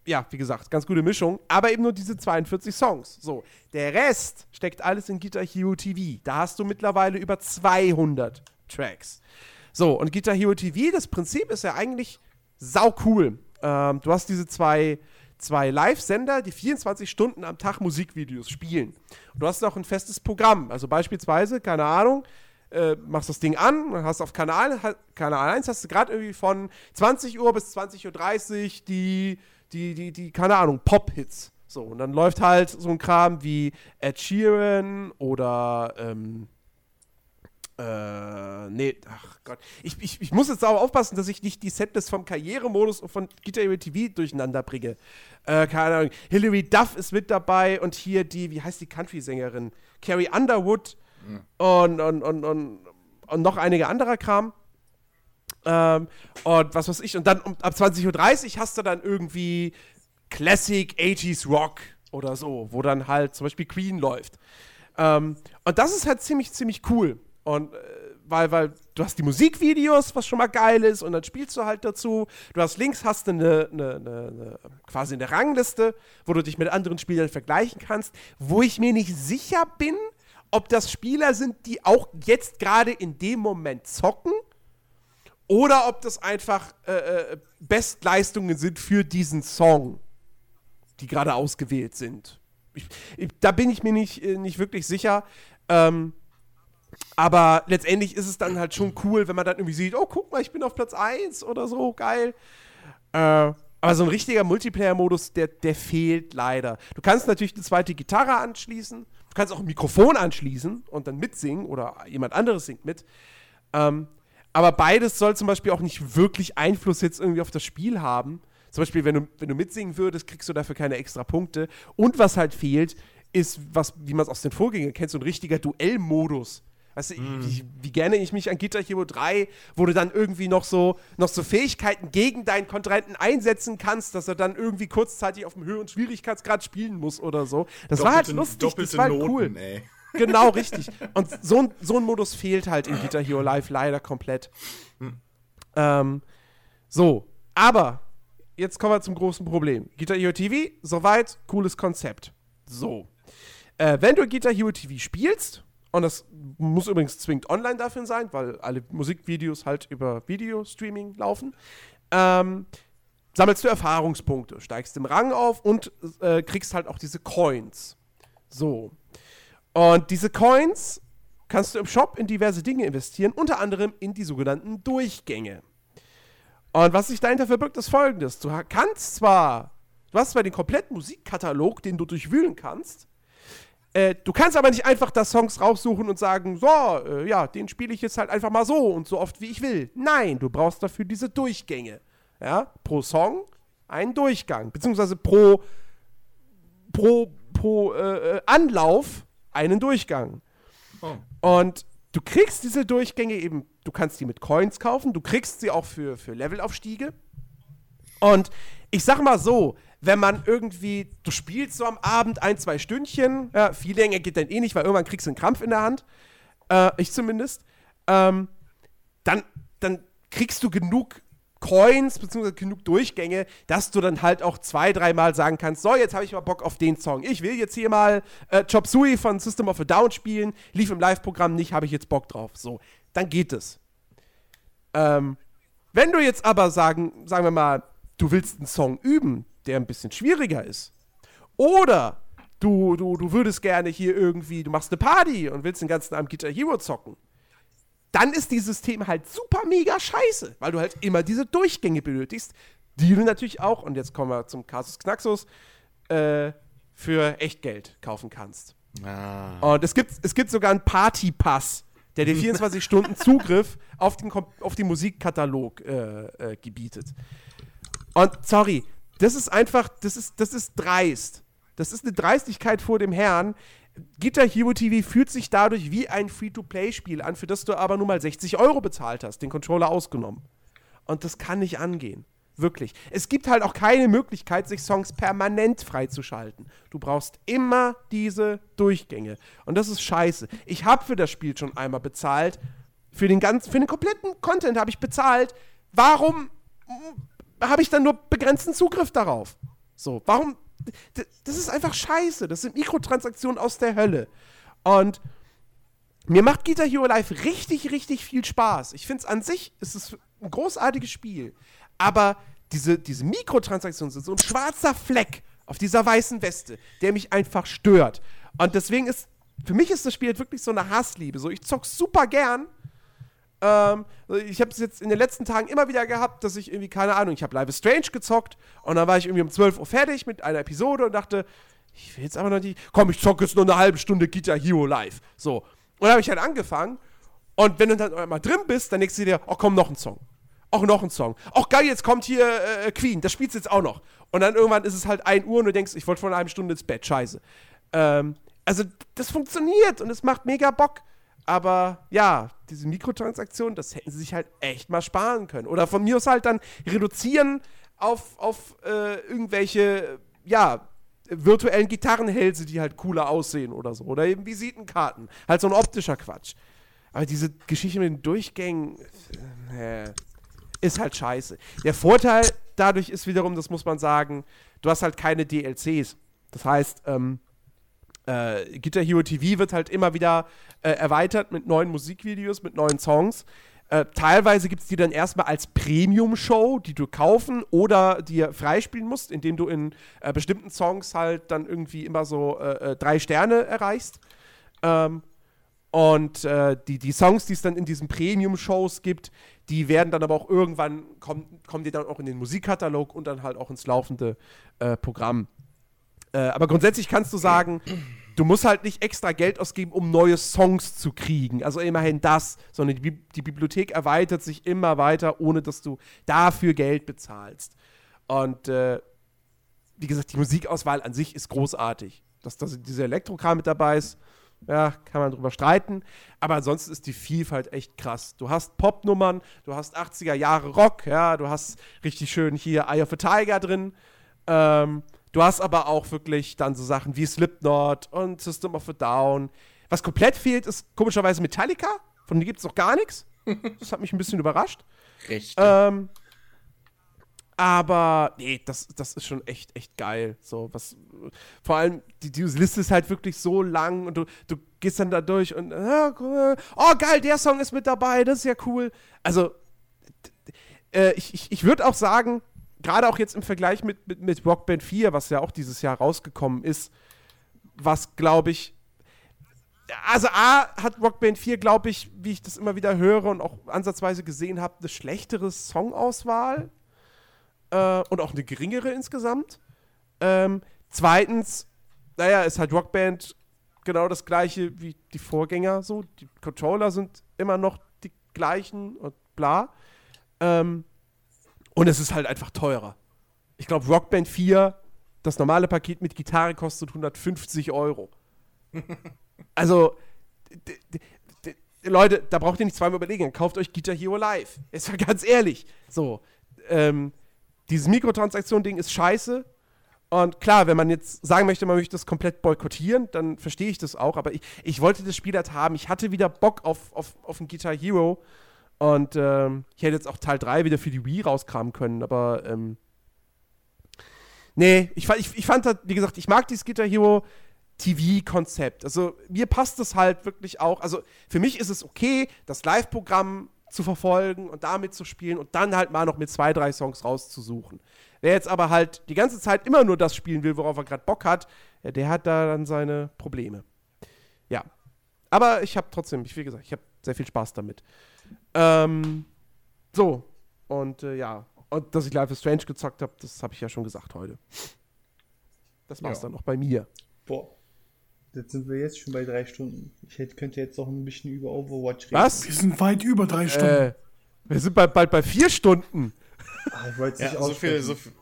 S3: ja, wie gesagt, ganz gute Mischung. Aber eben nur diese 42 Songs. So, der Rest steckt alles in Guitar Hero TV. Da hast du mittlerweile über 200 Tracks. So, und Guitar Hero TV, das Prinzip ist ja eigentlich sau cool. Ähm, du hast diese zwei, zwei Live-Sender, die 24 Stunden am Tag Musikvideos spielen. Und du hast auch ein festes Programm. Also beispielsweise, keine Ahnung, äh, machst das Ding an hast auf Kanal, Kanal 1 hast du gerade irgendwie von 20 Uhr bis 20.30 Uhr die, die, die, die, keine Ahnung, Pop-Hits. So, und dann läuft halt so ein Kram wie Ed Sheeran oder ähm, Äh, nee, ach Gott. Ich, ich, ich muss jetzt aber aufpassen, dass ich nicht die Setlist vom Karrieremodus und von Guitar Hero TV durcheinander bringe. Äh, keine Ahnung. Hilary Duff ist mit dabei und hier die, wie heißt die Country-Sängerin? Carrie Underwood. Und, und, und, und, und noch einige anderer Kram. Ähm, und was weiß ich. Und dann um, ab 20.30 Uhr hast du dann irgendwie Classic 80s Rock oder so, wo dann halt zum Beispiel Queen läuft. Ähm, und das ist halt ziemlich, ziemlich cool. Und äh, weil, weil du hast die Musikvideos, was schon mal geil ist, und dann spielst du halt dazu. Du hast links hast du eine, eine, eine, quasi eine Rangliste, wo du dich mit anderen Spielern vergleichen kannst, wo ich mir nicht sicher bin, ob das Spieler sind, die auch jetzt gerade in dem Moment zocken, oder ob das einfach äh, äh Bestleistungen sind für diesen Song, die gerade ausgewählt sind. Ich, ich, da bin ich mir nicht, äh, nicht wirklich sicher. Ähm, aber letztendlich ist es dann halt schon cool, wenn man dann irgendwie sieht, oh, guck mal, ich bin auf Platz 1 oder so, geil. Äh, aber so ein richtiger Multiplayer-Modus, der, der fehlt leider. Du kannst natürlich eine zweite Gitarre anschließen, du kannst auch ein Mikrofon anschließen und dann mitsingen oder jemand anderes singt mit. Ähm, aber beides soll zum Beispiel auch nicht wirklich Einfluss jetzt irgendwie auf das Spiel haben. Zum Beispiel, wenn du, wenn du mitsingen würdest, kriegst du dafür keine extra Punkte. Und was halt fehlt, ist, was, wie man es aus den Vorgängern kennt, so ein richtiger Duellmodus. Weißt du, mm. wie, wie, gerne ich mich an Guitar Hero 3, wo du dann irgendwie noch so, noch so Fähigkeiten gegen deinen Kontrahenten einsetzen kannst, dass er dann irgendwie kurzzeitig auf dem höheren Schwierigkeitsgrad spielen muss oder so. Das doppelte, war halt lustig, das war halt Noten, cool. Ey. Genau, richtig. Und so ein, so ein Modus fehlt halt in Guitar Hero Live leider komplett. Hm. Ähm, so, aber jetzt kommen wir zum großen Problem. Guitar Hero TV, soweit, cooles Konzept. So. Äh, wenn du Guitar Hero TV spielst, und das muss übrigens zwingend online dafür sein, weil alle Musikvideos halt über Videostreaming laufen, ähm, sammelst du Erfahrungspunkte, steigst im Rang auf und äh, kriegst halt auch diese Coins. So. Und diese Coins kannst du im Shop in diverse Dinge investieren, unter anderem in die sogenannten Durchgänge. Und was sich dahinter verbirgt, ist folgendes. Du kannst zwar, du hast zwar den kompletten Musikkatalog, den du durchwühlen kannst, äh, du kannst aber nicht einfach da Songs raussuchen und sagen, so, äh, ja, den spiele ich jetzt halt einfach mal so und so oft wie ich will. Nein, du brauchst dafür diese Durchgänge. Ja, pro Song einen Durchgang, beziehungsweise pro, pro, pro äh, äh Anlauf einen Durchgang. Oh. Und du kriegst diese Durchgänge eben, du kannst die mit Coins kaufen, du kriegst sie auch für, für Levelaufstiege. Und ich sag mal so, wenn man irgendwie, du spielst so am Abend ein, zwei Stündchen, ja, viel länger geht dann eh nicht, weil irgendwann kriegst du einen Krampf in der Hand, äh, ich zumindest, ähm, dann, dann kriegst du genug Coins beziehungsweise genug Durchgänge, dass du dann halt auch zwei, dreimal sagen kannst, so, jetzt habe ich mal Bock auf den Song. Ich will jetzt hier mal äh, Chop Suey von System of a Down spielen, lief im Live-Programm nicht, habe ich jetzt Bock drauf. So, dann geht es. Ähm, wenn du jetzt aber sagen, sagen wir mal, du willst einen Song üben, der ein bisschen schwieriger ist. Oder du, du, du würdest gerne hier irgendwie, du machst eine Party und willst den ganzen Abend Guitar Hero zocken. Dann ist dieses System halt super mega scheiße, weil du halt immer diese Durchgänge benötigst, die du natürlich auch, und jetzt kommen wir zum Kasus Knaxus, äh, für Echtgeld kaufen kannst. Ah. Und es gibt, es gibt sogar einen Party-Pass, der dir 24 Stunden Zugriff auf den, auf den Musikkatalog äh, äh, gebietet. Und sorry, das ist einfach, das ist, das ist dreist. Das ist eine Dreistigkeit vor dem Herrn. Guitar Hero TV fühlt sich dadurch wie ein Free-to-Play-Spiel an, für das du aber nur mal 60 Euro bezahlt hast, den Controller ausgenommen. Und das kann nicht angehen. Wirklich. Es gibt halt auch keine Möglichkeit, sich Songs permanent freizuschalten. Du brauchst immer diese Durchgänge. Und das ist scheiße. Ich habe für das Spiel schon einmal bezahlt. Für den, ganz, für den kompletten Content habe ich bezahlt. Warum habe ich dann nur begrenzten Zugriff darauf. So, warum? Das ist einfach scheiße. Das sind Mikrotransaktionen aus der Hölle. Und mir macht Guitar Hero Live richtig, richtig viel Spaß. Ich finde es an sich, ist es ein großartiges Spiel. Aber diese, diese Mikrotransaktionen sind so ein schwarzer Fleck auf dieser weißen Weste, der mich einfach stört. Und deswegen ist, für mich ist das Spiel wirklich so eine Hassliebe. So, ich zock super gern, ähm, ich habe es jetzt in den letzten Tagen immer wieder gehabt, dass ich irgendwie, keine Ahnung, ich habe Live is Strange gezockt und dann war ich irgendwie um 12 Uhr fertig mit einer Episode und dachte, ich will jetzt aber noch nicht, komm, ich zocke jetzt nur eine halbe Stunde Guitar Hero live. So. Und dann habe ich halt angefangen Und wenn du dann mal drin bist, dann denkst du dir, oh komm, noch ein Song. Auch noch ein Song. Auch geil, jetzt kommt hier äh, Queen, das spielst du jetzt auch noch. Und dann irgendwann ist es halt 1 Uhr und du denkst, ich wollte vor einer halben Stunde ins Bett, scheiße. Ähm, also das funktioniert und es macht mega Bock. Aber ja, diese Mikrotransaktionen, das hätten sie sich halt echt mal sparen können. Oder von mir aus halt dann reduzieren auf, auf äh, irgendwelche, ja, virtuellen Gitarrenhälse, die halt cooler aussehen oder so. Oder eben Visitenkarten. Halt so ein optischer Quatsch. Aber diese Geschichte mit den Durchgängen äh, ist halt scheiße. Der Vorteil dadurch ist wiederum, das muss man sagen, du hast halt keine DLCs. Das heißt, ähm, äh, Guitar Hero TV wird halt immer wieder äh, erweitert mit neuen Musikvideos, mit neuen Songs. Äh, teilweise gibt es die dann erstmal als Premium-Show, die du kaufen oder dir freispielen musst, indem du in äh, bestimmten Songs halt dann irgendwie immer so äh, äh, drei Sterne erreichst. Ähm, und die, die Songs, die es dann in diesen Premium-Shows gibt, die werden dann aber auch irgendwann, kommen, kommen die dann auch in den Musikkatalog und dann halt auch ins laufende Programm. Äh, aber grundsätzlich kannst du sagen, du musst halt nicht extra Geld ausgeben, um neue Songs zu kriegen. Also immerhin das, sondern die, die Bibliothek erweitert sich immer weiter, ohne dass du dafür Geld bezahlst. Und äh, wie gesagt, die Musikauswahl an sich ist großartig. Dass, dass dieser Elektrokram mit dabei ist, ja, kann man drüber streiten. Aber ansonsten ist die Vielfalt echt krass. Du hast Popnummern, du hast 80er Jahre Rock, ja, du hast richtig schön hier Eye of a Tiger drin. Ähm, Du hast aber auch wirklich dann so Sachen wie Slipknot und System of a Down. Was komplett fehlt, ist komischerweise Metallica. Von denen gibt es noch gar nichts. Das hat mich ein bisschen überrascht.
S4: Recht.
S3: Ähm, aber nee, das, das ist schon echt, echt geil. So, was, vor allem, die, die Liste ist halt wirklich so lang und du, du gehst dann da durch und äh, oh geil, der Song ist mit dabei, das ist ja cool. Also, äh, ich, ich, ich würde auch sagen, gerade auch jetzt im Vergleich mit, mit, mit Rock Band 4, was ja auch dieses Jahr rausgekommen ist, was glaube ich. Also A hat Rock Band 4, glaube ich, wie ich das immer wieder höre und auch ansatzweise gesehen habe, eine schlechtere Songauswahl äh, und auch eine geringere insgesamt. Ähm, zweitens, naja, ist halt Rock Band genau das gleiche wie die Vorgänger so. Die Controller sind immer noch die gleichen und bla. Ähm, und es ist halt einfach teurer. Ich glaube, Rockband 4, das normale Paket mit Gitarre kostet 150 Euro. also, Leute, da braucht ihr nicht zweimal überlegen. Kauft euch Guitar Hero Live. Ist ja ganz ehrlich. So, ähm, dieses Mikrotransaktion-Ding ist scheiße. Und klar, wenn man jetzt sagen möchte, man möchte das komplett boykottieren, dann verstehe ich das auch. Aber ich, ich wollte das Spiel halt haben. Ich hatte wieder Bock auf, auf, auf ein Guitar Hero. Und ähm, ich hätte jetzt auch Teil 3 wieder für die Wii rauskramen können, aber ähm, nee, ich, ich, ich fand halt, wie gesagt, ich mag dieses Guitar Hero TV-Konzept. Also mir passt das halt wirklich auch. Also für mich ist es okay, das Live-Programm zu verfolgen und damit zu spielen und dann halt mal noch mit zwei, drei Songs rauszusuchen. Wer jetzt aber halt die ganze Zeit immer nur das spielen will, worauf er gerade Bock hat, ja, der hat da dann seine Probleme. Ja. Aber ich habe trotzdem, wie gesagt, ich habe sehr viel Spaß damit. Ähm, so. Und äh, ja. Und dass ich Life is Strange gezockt habe, das habe ich ja schon gesagt heute. Das war's ja. dann noch bei mir.
S2: Boah. Jetzt sind wir jetzt schon bei drei Stunden. Ich hätte, könnte jetzt noch ein bisschen über Overwatch
S3: reden. Was?
S1: Wir sind weit über drei Stunden.
S3: Äh, wir sind bald, bald bei vier Stunden.
S4: Ach, ich ja, so, viel, so, viel,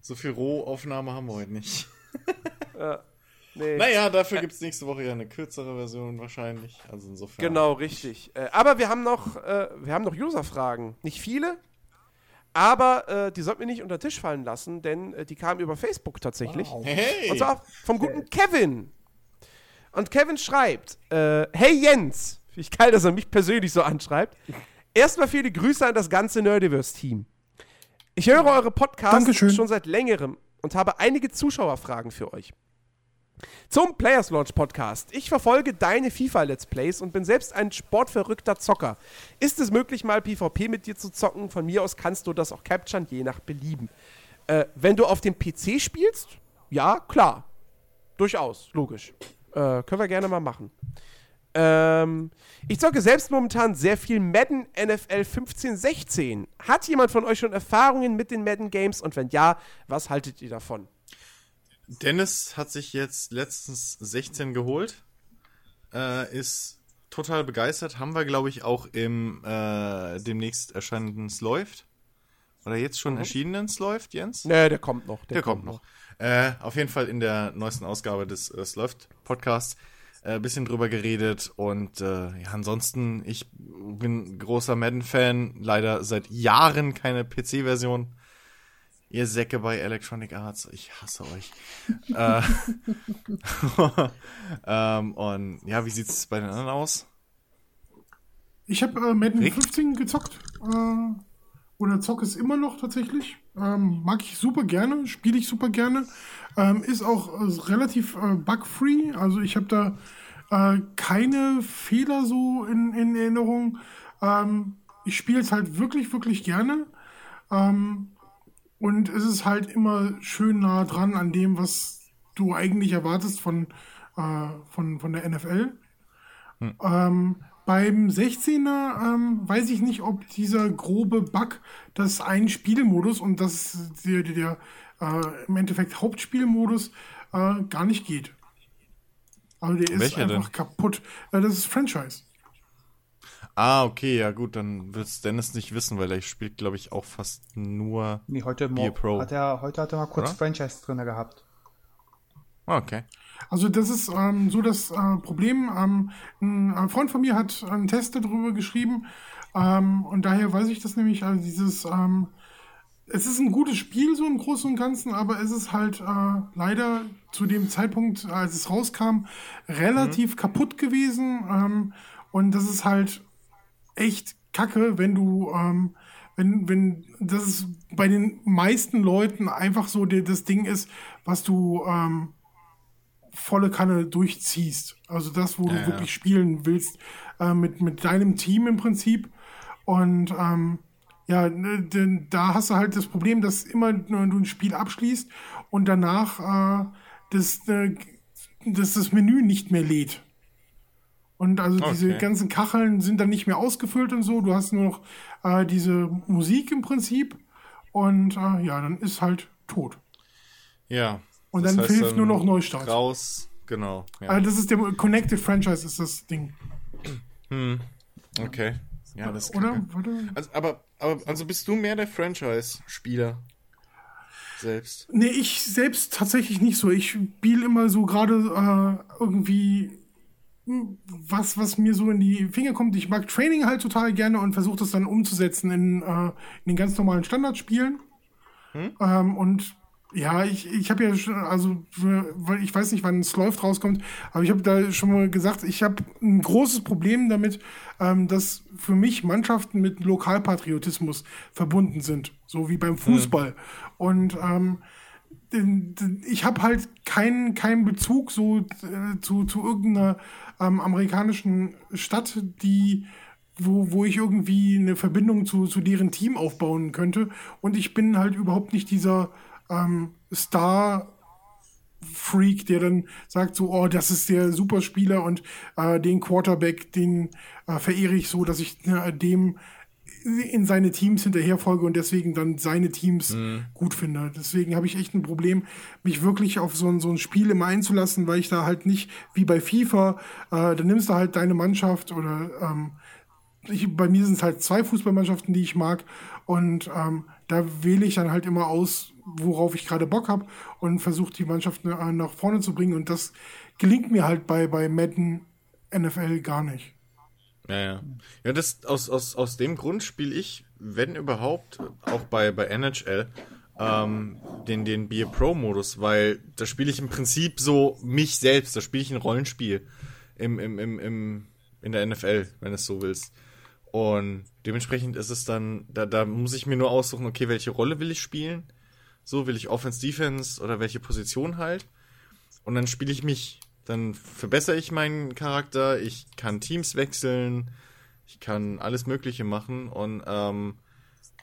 S4: so viel Rohaufnahme haben wir heute nicht. ja. Nee. Naja, dafür gibt es nächste Woche ja eine kürzere Version wahrscheinlich. Also insofern.
S3: Genau, richtig. Äh, aber wir haben noch, äh, wir haben noch User-Fragen. Nicht viele, aber äh, die sollten wir nicht unter den Tisch fallen lassen, denn äh, die kamen über Facebook tatsächlich. Wow. Hey. Und zwar vom guten Kevin. Und Kevin schreibt: äh, Hey Jens, ich geil, dass er mich persönlich so anschreibt. Erstmal viele Grüße an das ganze Nerdiverse-Team. Ich höre eure Podcasts Dankeschön. schon seit längerem und habe einige Zuschauerfragen für euch. Zum Players Launch Podcast. Ich verfolge deine FIFA Let's Plays und bin selbst ein sportverrückter Zocker. Ist es möglich, mal PvP mit dir zu zocken? Von mir aus kannst du das auch capturen, je nach Belieben. Äh, wenn du auf dem PC spielst, ja, klar. Durchaus, logisch. Äh, können wir gerne mal machen. Ähm, ich zocke selbst momentan sehr viel Madden NFL 15-16. Hat jemand von euch schon Erfahrungen mit den Madden Games? Und wenn ja, was haltet ihr davon?
S4: Dennis hat sich jetzt letztens 16 geholt. Äh, ist total begeistert. Haben wir, glaube ich, auch im äh, demnächst erscheinenden Läuft. Oder jetzt schon erschienenen Läuft, Jens?
S3: Nee, der kommt noch.
S4: Der, kommt noch. Äh, auf jeden Fall in der neuesten Ausgabe des äh, Läuft Podcasts ein äh, bisschen drüber geredet und äh, ja, ansonsten, ich bin großer Madden-Fan, leider seit Jahren keine PC-Version. Ihr Säcke bei Electronic Arts, ich hasse euch. äh, ähm, und ja, wie sieht's bei den anderen aus?
S1: Ich habe äh, Madden
S4: Rick?
S1: 15 gezockt. Äh, oder zocke es immer noch tatsächlich. Ähm, mag ich super gerne, spiele ich super gerne. Ähm, ist auch äh, relativ äh, bug-free. Also ich habe da äh, keine Fehler so in, in Erinnerung. Ähm, ich spiele es halt wirklich, wirklich gerne. Ähm, und es ist halt immer schön nah dran an dem, was du eigentlich erwartest von, äh, von, von der NFL. Ähm, beim 16er ähm, weiß ich nicht, ob dieser grobe Bug, dass ein Spielmodus und das ist der, der, äh, im Endeffekt Hauptspielmodus äh, gar nicht geht. Also der ist
S4: Welcher
S1: einfach
S4: denn?
S1: kaputt. Äh, das ist Franchise.
S4: Ah, okay, ja gut, dann wird's Dennis nicht wissen, weil er spielt, glaube ich, auch fast nur.
S2: Nee, heute,
S4: Beer Pro.
S2: hat er, heute hat er mal kurz
S4: Oder?
S2: Franchise drin gehabt.
S4: Ah, Okay.
S1: Also das ist ähm, so das äh, Problem. Ähm, ein Freund von mir hat einen Test darüber geschrieben ähm, und daher weiß ich das nämlich. Also dieses, ähm, es ist ein gutes Spiel so im Großen und Ganzen, aber es ist halt äh, leider zu dem Zeitpunkt, als es rauskam, relativ kaputt gewesen ähm, und das ist halt echt kacke, wenn du, ähm, wenn, wenn das ist bei den meisten Leuten einfach so der, das Ding ist, was du ähm, volle Kanne durchziehst. Also das, wo
S4: Ja,
S1: du
S4: ja.
S1: wirklich spielen willst, äh, mit, mit deinem Team im Prinzip. Und ähm, ja, ne, denn da hast du halt das Problem, dass immer wenn du ein Spiel abschließt und danach äh, das, äh, dass das Menü nicht mehr lädt. Und also diese
S4: Okay.
S1: ganzen Kacheln sind dann nicht mehr ausgefüllt und so. Du hast nur noch äh, diese Musik im Prinzip. Und äh, ja, dann ist halt tot.
S4: Ja.
S1: Und
S4: das
S1: dann
S4: heißt
S1: hilft nur noch Neustart.
S4: Raus, genau. Ja.
S1: Also das ist der Connected Franchise, ist das Ding.
S4: Okay. Ja, das ist
S1: Oder? Warte.
S4: Also, aber, aber, also bist du mehr der Franchise-Spieler selbst?
S1: Nee, ich selbst tatsächlich nicht so. Ich spiele immer so gerade äh, irgendwie hm, was, was mir so in die Finger kommt. Ich mag Training halt total gerne und versuche das dann umzusetzen in, äh, in den ganz normalen Standardspielen. Ähm, und ja, ich, ich habe ja schon, also weil ich weiß nicht, wann es läuft rauskommt, aber ich habe da schon mal gesagt, ich habe ein großes Problem damit, ähm, dass für mich Mannschaften mit Lokalpatriotismus verbunden sind, so wie beim Fußball. Und ähm, ich habe halt keinen keinen Bezug so äh, zu, zu irgendeiner ähm, amerikanischen Stadt, die wo, wo ich irgendwie eine Verbindung zu, zu deren Team aufbauen könnte. Und ich bin halt überhaupt nicht dieser ähm, Star Freak, der dann sagt so, oh, das ist der Superspieler und äh, den Quarterback, den äh, verehre ich so, dass ich äh, dem in seine Teams hinterherfolge und deswegen dann seine Teams gut finde. Deswegen habe ich echt ein Problem, mich wirklich auf so ein, so ein Spiel immer einzulassen, weil ich da halt nicht, wie bei FIFA, äh, da nimmst du halt deine Mannschaft oder ähm, ich, bei mir sind es halt zwei Fußballmannschaften, die ich mag. Und ähm, da wähle ich dann halt immer aus, worauf ich gerade Bock habe und versuche die Mannschaft äh, nach vorne zu bringen. Und das gelingt mir halt bei, bei Madden NFL gar nicht.
S4: Ja, ja. Ja, das, aus, aus, aus dem Grund spiele ich, wenn überhaupt, auch bei, bei NHL, ähm, den, den Beer Pro-Modus, weil da spiele ich im Prinzip so mich selbst, da spiele ich ein Rollenspiel im, im, im, im, in der NFL, wenn du es so willst. Und dementsprechend ist es dann, da, da muss ich mir nur aussuchen, okay, welche Rolle will ich spielen? So, will ich Offense, Defense oder welche Position halt? Und dann spiele ich mich. Dann verbessere ich meinen Charakter, ich kann Teams wechseln, ich kann alles Mögliche machen und ähm,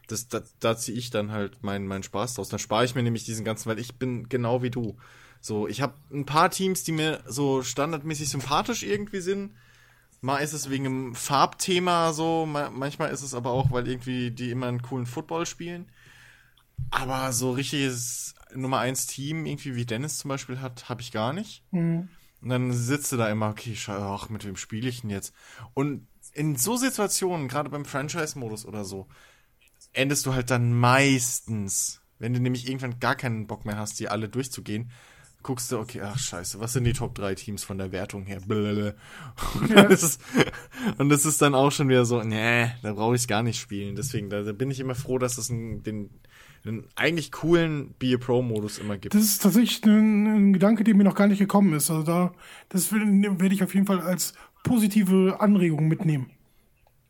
S4: das, da, da ziehe ich dann halt meinen meinen Spaß draus. Dann spare ich mir nämlich diesen ganzen, weil ich bin genau wie du. So, ich habe ein paar Teams, die mir so standardmäßig sympathisch irgendwie sind. Mal ist es wegen dem Farbthema so, ma manchmal ist es aber auch, weil irgendwie die immer einen coolen Football spielen. Aber so richtiges Nummer 1 Team, irgendwie wie Dennis zum Beispiel hat, habe ich gar nicht. Und Und dann sitzt du da immer, okay, ach, mit wem spiele ich denn jetzt? Und in so Situationen, gerade beim Franchise-Modus oder so, endest du halt dann meistens, wenn du nämlich irgendwann gar keinen Bock mehr hast, die alle durchzugehen, guckst du, okay, ach scheiße, was sind die Top 3 Teams von der Wertung her? Blablabla. Und,
S1: Ja.
S4: das ist, und das ist dann auch schon wieder so, nee, da brauche ich gar nicht spielen. Deswegen, da, da bin ich immer froh, dass es einen, den, einen eigentlich coolen Be a Pro-Modus immer gibt.
S1: Das ist tatsächlich ein, ein Gedanke, der mir noch gar nicht gekommen ist. Also da, das werde ich auf jeden Fall als positive Anregung mitnehmen.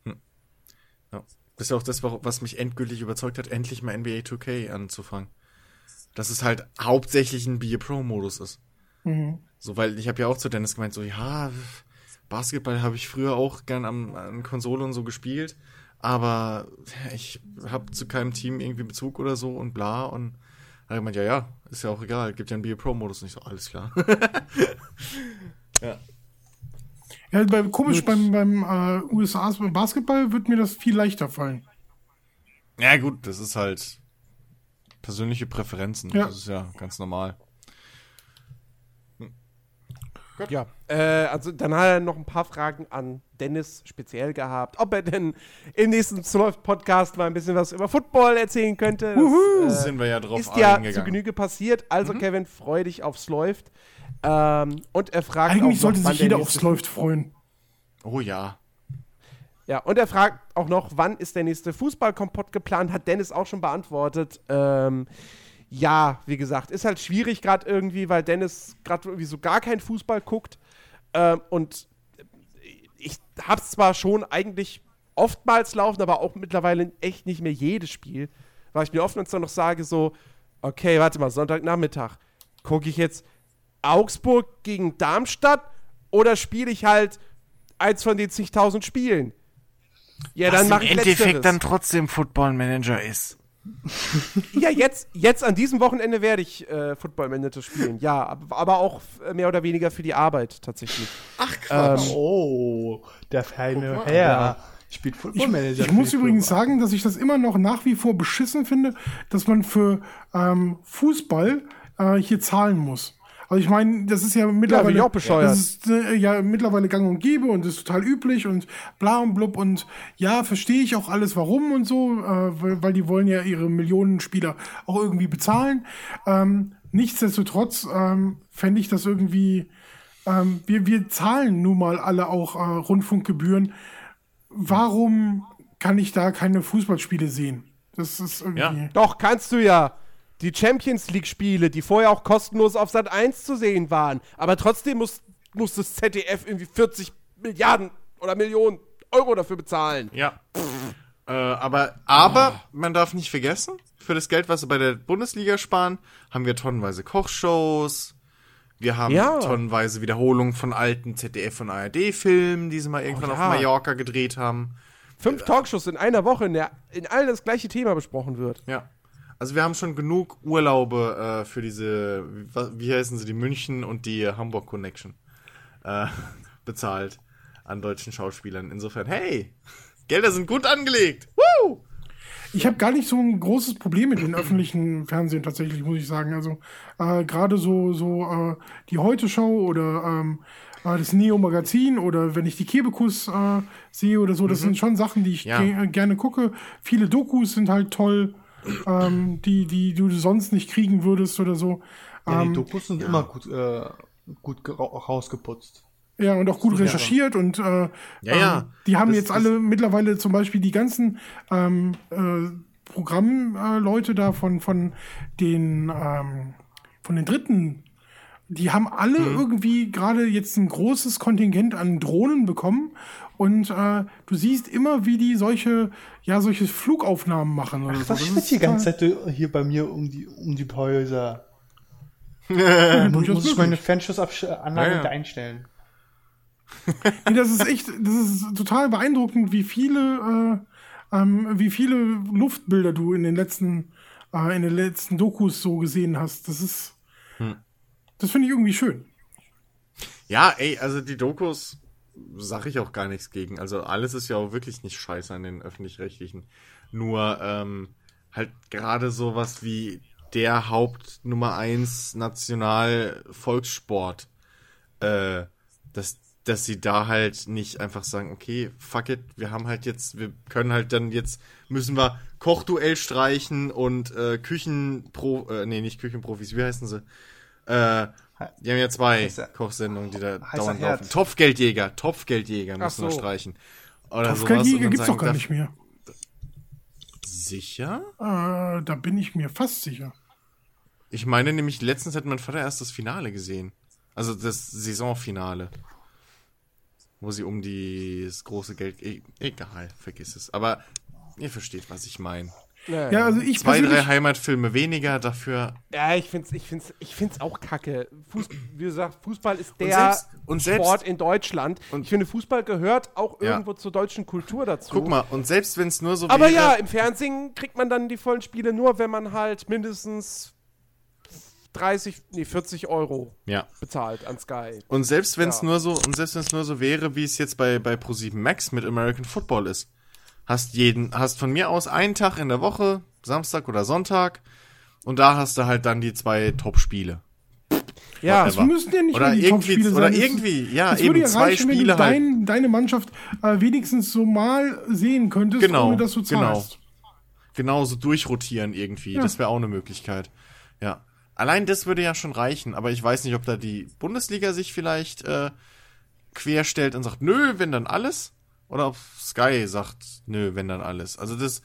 S4: Ja. Das ist ja auch das, was mich endgültig überzeugt hat, endlich mal NBA 2K anzufangen. Dass es halt hauptsächlich ein Be a Pro-Modus ist.
S1: Mhm.
S4: So, weil ich habe ja auch zu Dennis gemeint, so, ja, Basketball habe ich früher auch gern am, an Konsole und so gespielt, aber ich habe zu keinem Team irgendwie Bezug oder so und bla und hat er gemeint, ja, ja, ist ja auch egal, gibt ja einen Be a Pro-Modus und ich so, alles klar. ja.
S1: Ja, bei, komisch, beim, beim äh, USA Basketball wird mir das viel leichter fallen.
S4: Ja, gut, das ist halt persönliche Präferenzen.
S1: Ja.
S4: Das ist ja ganz normal.
S3: Ja, äh, also dann hat er noch ein paar Fragen an Dennis speziell gehabt, ob er denn im nächsten Podcast mal ein bisschen was über Football erzählen könnte.
S4: Da
S3: Das, äh,
S4: sind wir ja drauf
S3: ist ja zu
S4: eingegangen.
S3: Genüge passiert. Also Kevin, freu dich aufs Läuft. Ähm, und er fragt auch
S1: Eigentlich
S3: noch,
S1: sollte
S3: wann
S1: sich
S3: der
S1: jeder aufs Läuft freuen.
S4: Oh ja.
S3: Ja, und er fragt auch noch, wann ist der nächste Fußballkompott geplant? Hat Dennis auch schon beantwortet. Ähm, ja, wie gesagt, ist halt schwierig gerade irgendwie, weil Dennis gerade irgendwie so gar kein Fußball guckt. Ähm, und ich hab's zwar schon eigentlich oftmals laufen, aber auch mittlerweile echt nicht mehr jedes Spiel, weil ich mir oftmals dann noch sage so, okay, warte mal, Sonntagnachmittag, gucke ich jetzt Augsburg gegen Darmstadt oder spiele ich halt eins von den zigtausend Spielen? Ja, dann mache ich letzteres.
S4: trotzdem Football Manager ist.
S3: Ja, jetzt, jetzt an diesem Wochenende werde ich äh, Football Manager spielen. Ja, aber, auch mehr oder weniger für die Arbeit tatsächlich.
S4: Ach Quatsch.
S3: Ähm,
S2: Oh, der feine. Herr spielt Football Manager.
S1: Ich muss
S2: für die
S1: übrigens
S2: Firma.
S1: sagen, dass ich das immer noch nach wie vor beschissen finde, dass man für ähm, Fußball äh, hier zahlen muss. Also ich meine, das ist ja mittlerweile
S3: ich auch bescheuert.
S1: Das ist äh, ja mittlerweile gang und gäbe und ist total üblich und bla und blub und ja, verstehe ich auch alles warum und so, äh, weil, weil die wollen ja ihre Millionen Spieler auch irgendwie bezahlen. Ähm, nichtsdestotrotz ähm, fände ich das irgendwie, ähm, wir, wir zahlen nun mal alle auch äh, Rundfunkgebühren warum kann ich da keine Fußballspiele sehen? Das ist irgendwie.
S4: Ja.
S3: Doch, kannst du ja. Die Champions League-Spiele, die vorher auch kostenlos auf Sat 1 zu sehen waren. Aber trotzdem muss, muss das ZDF irgendwie 40 Milliarden oder Millionen Euro dafür bezahlen.
S4: Ja. Äh, aber, aber man darf nicht vergessen, für das Geld, was wir bei der Bundesliga sparen, haben wir tonnenweise Kochshows. Wir haben
S3: Ja.
S4: tonnenweise Wiederholungen von alten ZDF und ARD-Filmen, die sie mal irgendwann
S3: Oh
S4: auf
S3: ja.
S4: Mallorca gedreht haben.
S3: Fünf Talkshows in einer Woche, in der in allen das gleiche Thema besprochen wird.
S4: Ja. Also wir haben schon genug Urlaube äh, für diese, wie, wie heißen sie, die München und die Hamburg Connection äh, bezahlt an deutschen Schauspielern. Insofern, hey, Gelder sind gut angelegt. Woo!
S1: Ich habe gar nicht so ein großes Problem mit den öffentlichen Fernsehen tatsächlich, muss ich sagen. Also äh, gerade so, so äh, die Heute-Show oder ähm, äh, das Neo-Magazin oder wenn ich die Kebekus äh, sehe oder so, das sind schon Sachen, die ich
S4: Ja.
S1: ge gerne gucke. Viele Dokus sind halt toll, ähm, die, die du sonst nicht kriegen würdest oder so.
S2: Ja, die
S1: Ähm,
S2: Dokus sind immer gut, äh, gut rausgeputzt.
S1: Ja, und auch gut recherchiert und äh,
S4: ja.
S1: Ähm, die haben
S4: Das-
S1: jetzt alle mittlerweile zum Beispiel die ganzen ähm, äh, Programmleute da von, von den ähm, von den Dritten, die haben alle
S4: Mhm.
S1: irgendwie gerade jetzt ein großes Kontingent an Drohnen bekommen und äh, du siehst immer, wie die solche, ja, solche Flugaufnahmen machen oder so.
S2: Was
S1: Das
S2: steht
S1: ist
S2: die ganze
S1: total-
S2: Zeit hier bei mir um die, um die Häuser?
S1: Ja,
S2: Muss, ich meine. Fernschussanlage
S4: Ja, ja.
S2: da einstellen?
S1: Nee, das ist echt, das ist total beeindruckend, wie viele, äh, ähm, wie viele Luftbilder du in den letzten, äh, in den letzten Dokus so gesehen hast. Das ist, das finde ich irgendwie schön.
S4: Ja, ey, also die Dokus sag ich auch gar nichts gegen. Also alles ist ja auch wirklich nicht scheiße an den öffentlich-rechtlichen. Nur ähm, halt gerade sowas wie der Haupt Nummer 1 National Volkssport äh, dass, dass sie da halt nicht einfach sagen, okay, fuck it, wir haben halt jetzt, wir können halt dann jetzt, müssen wir Kochduell streichen und äh, Küchenpro, äh, nee, nicht Küchenprofis, wie heißen sie? Äh, die haben ja zwei
S2: Heißer-
S4: Kochsendungen, die da dauernd
S2: Herd.
S4: laufen. Topfgeldjäger, Topfgeldjäger müssen wir
S3: so.
S4: streichen. Oder dann
S1: gibt's doch gar nicht mehr.
S4: Sicher?
S1: Äh, da bin ich mir fast sicher.
S4: Ich meine nämlich, letztens hat mein Vater erst das Finale gesehen. Also das Saisonfinale. Wo sie um die, das große Geld. E egal, vergiss es. Aber ihr versteht, was ich meine.
S3: Ja,
S1: Ja, also ich
S4: Zwei, drei Heimatfilme weniger, dafür.
S3: Ja, ich find's, ich find's, ich find's auch kacke. Fuß, wie gesagt, Fußball ist der
S4: selbst- und selbst-
S3: Sport in Deutschland. ich finde, Fußball gehört auch
S4: Ja.
S3: irgendwo zur deutschen Kultur dazu.
S4: Guck mal, und selbst wenn es nur so
S3: Aber
S4: wäre.
S3: ja, im Fernsehen kriegt man dann die vollen Spiele nur, wenn man halt mindestens 30, nee, 40 Euro
S4: Ja.
S3: bezahlt an Sky.
S4: Und selbst wenn es
S3: Ja.
S4: nur so, und selbst wenn es nur so wäre, wie es jetzt bei, bei Pro7 Max mit American Football ist. Hast jeden, hast von mir aus einen Tag in der Woche, Samstag oder Sonntag, und da hast du halt dann die zwei Top-Spiele.
S3: Ja,
S4: Whatever.
S1: es müssen ja nicht
S4: Oder irgendwie- oder
S1: sein. Es-
S4: irgendwie, ja,
S1: es
S4: eben zwei
S1: reichen, wenn
S4: Spiele
S1: du
S4: halt.
S1: dein, deine Mannschaft äh, wenigstens so mal sehen könntest,
S4: Genau,
S1: ohne dass du
S4: genau.
S1: zahlst.
S4: genauso durchrotieren irgendwie.
S1: Ja.
S4: Das wäre auch eine Möglichkeit. Ja. Allein das würde ja schon reichen, aber ich weiß nicht, ob da die Bundesliga sich vielleicht äh, querstellt und sagt, nö, wenn dann alles. Oder ob Sky sagt, nö, wenn dann alles. Also das,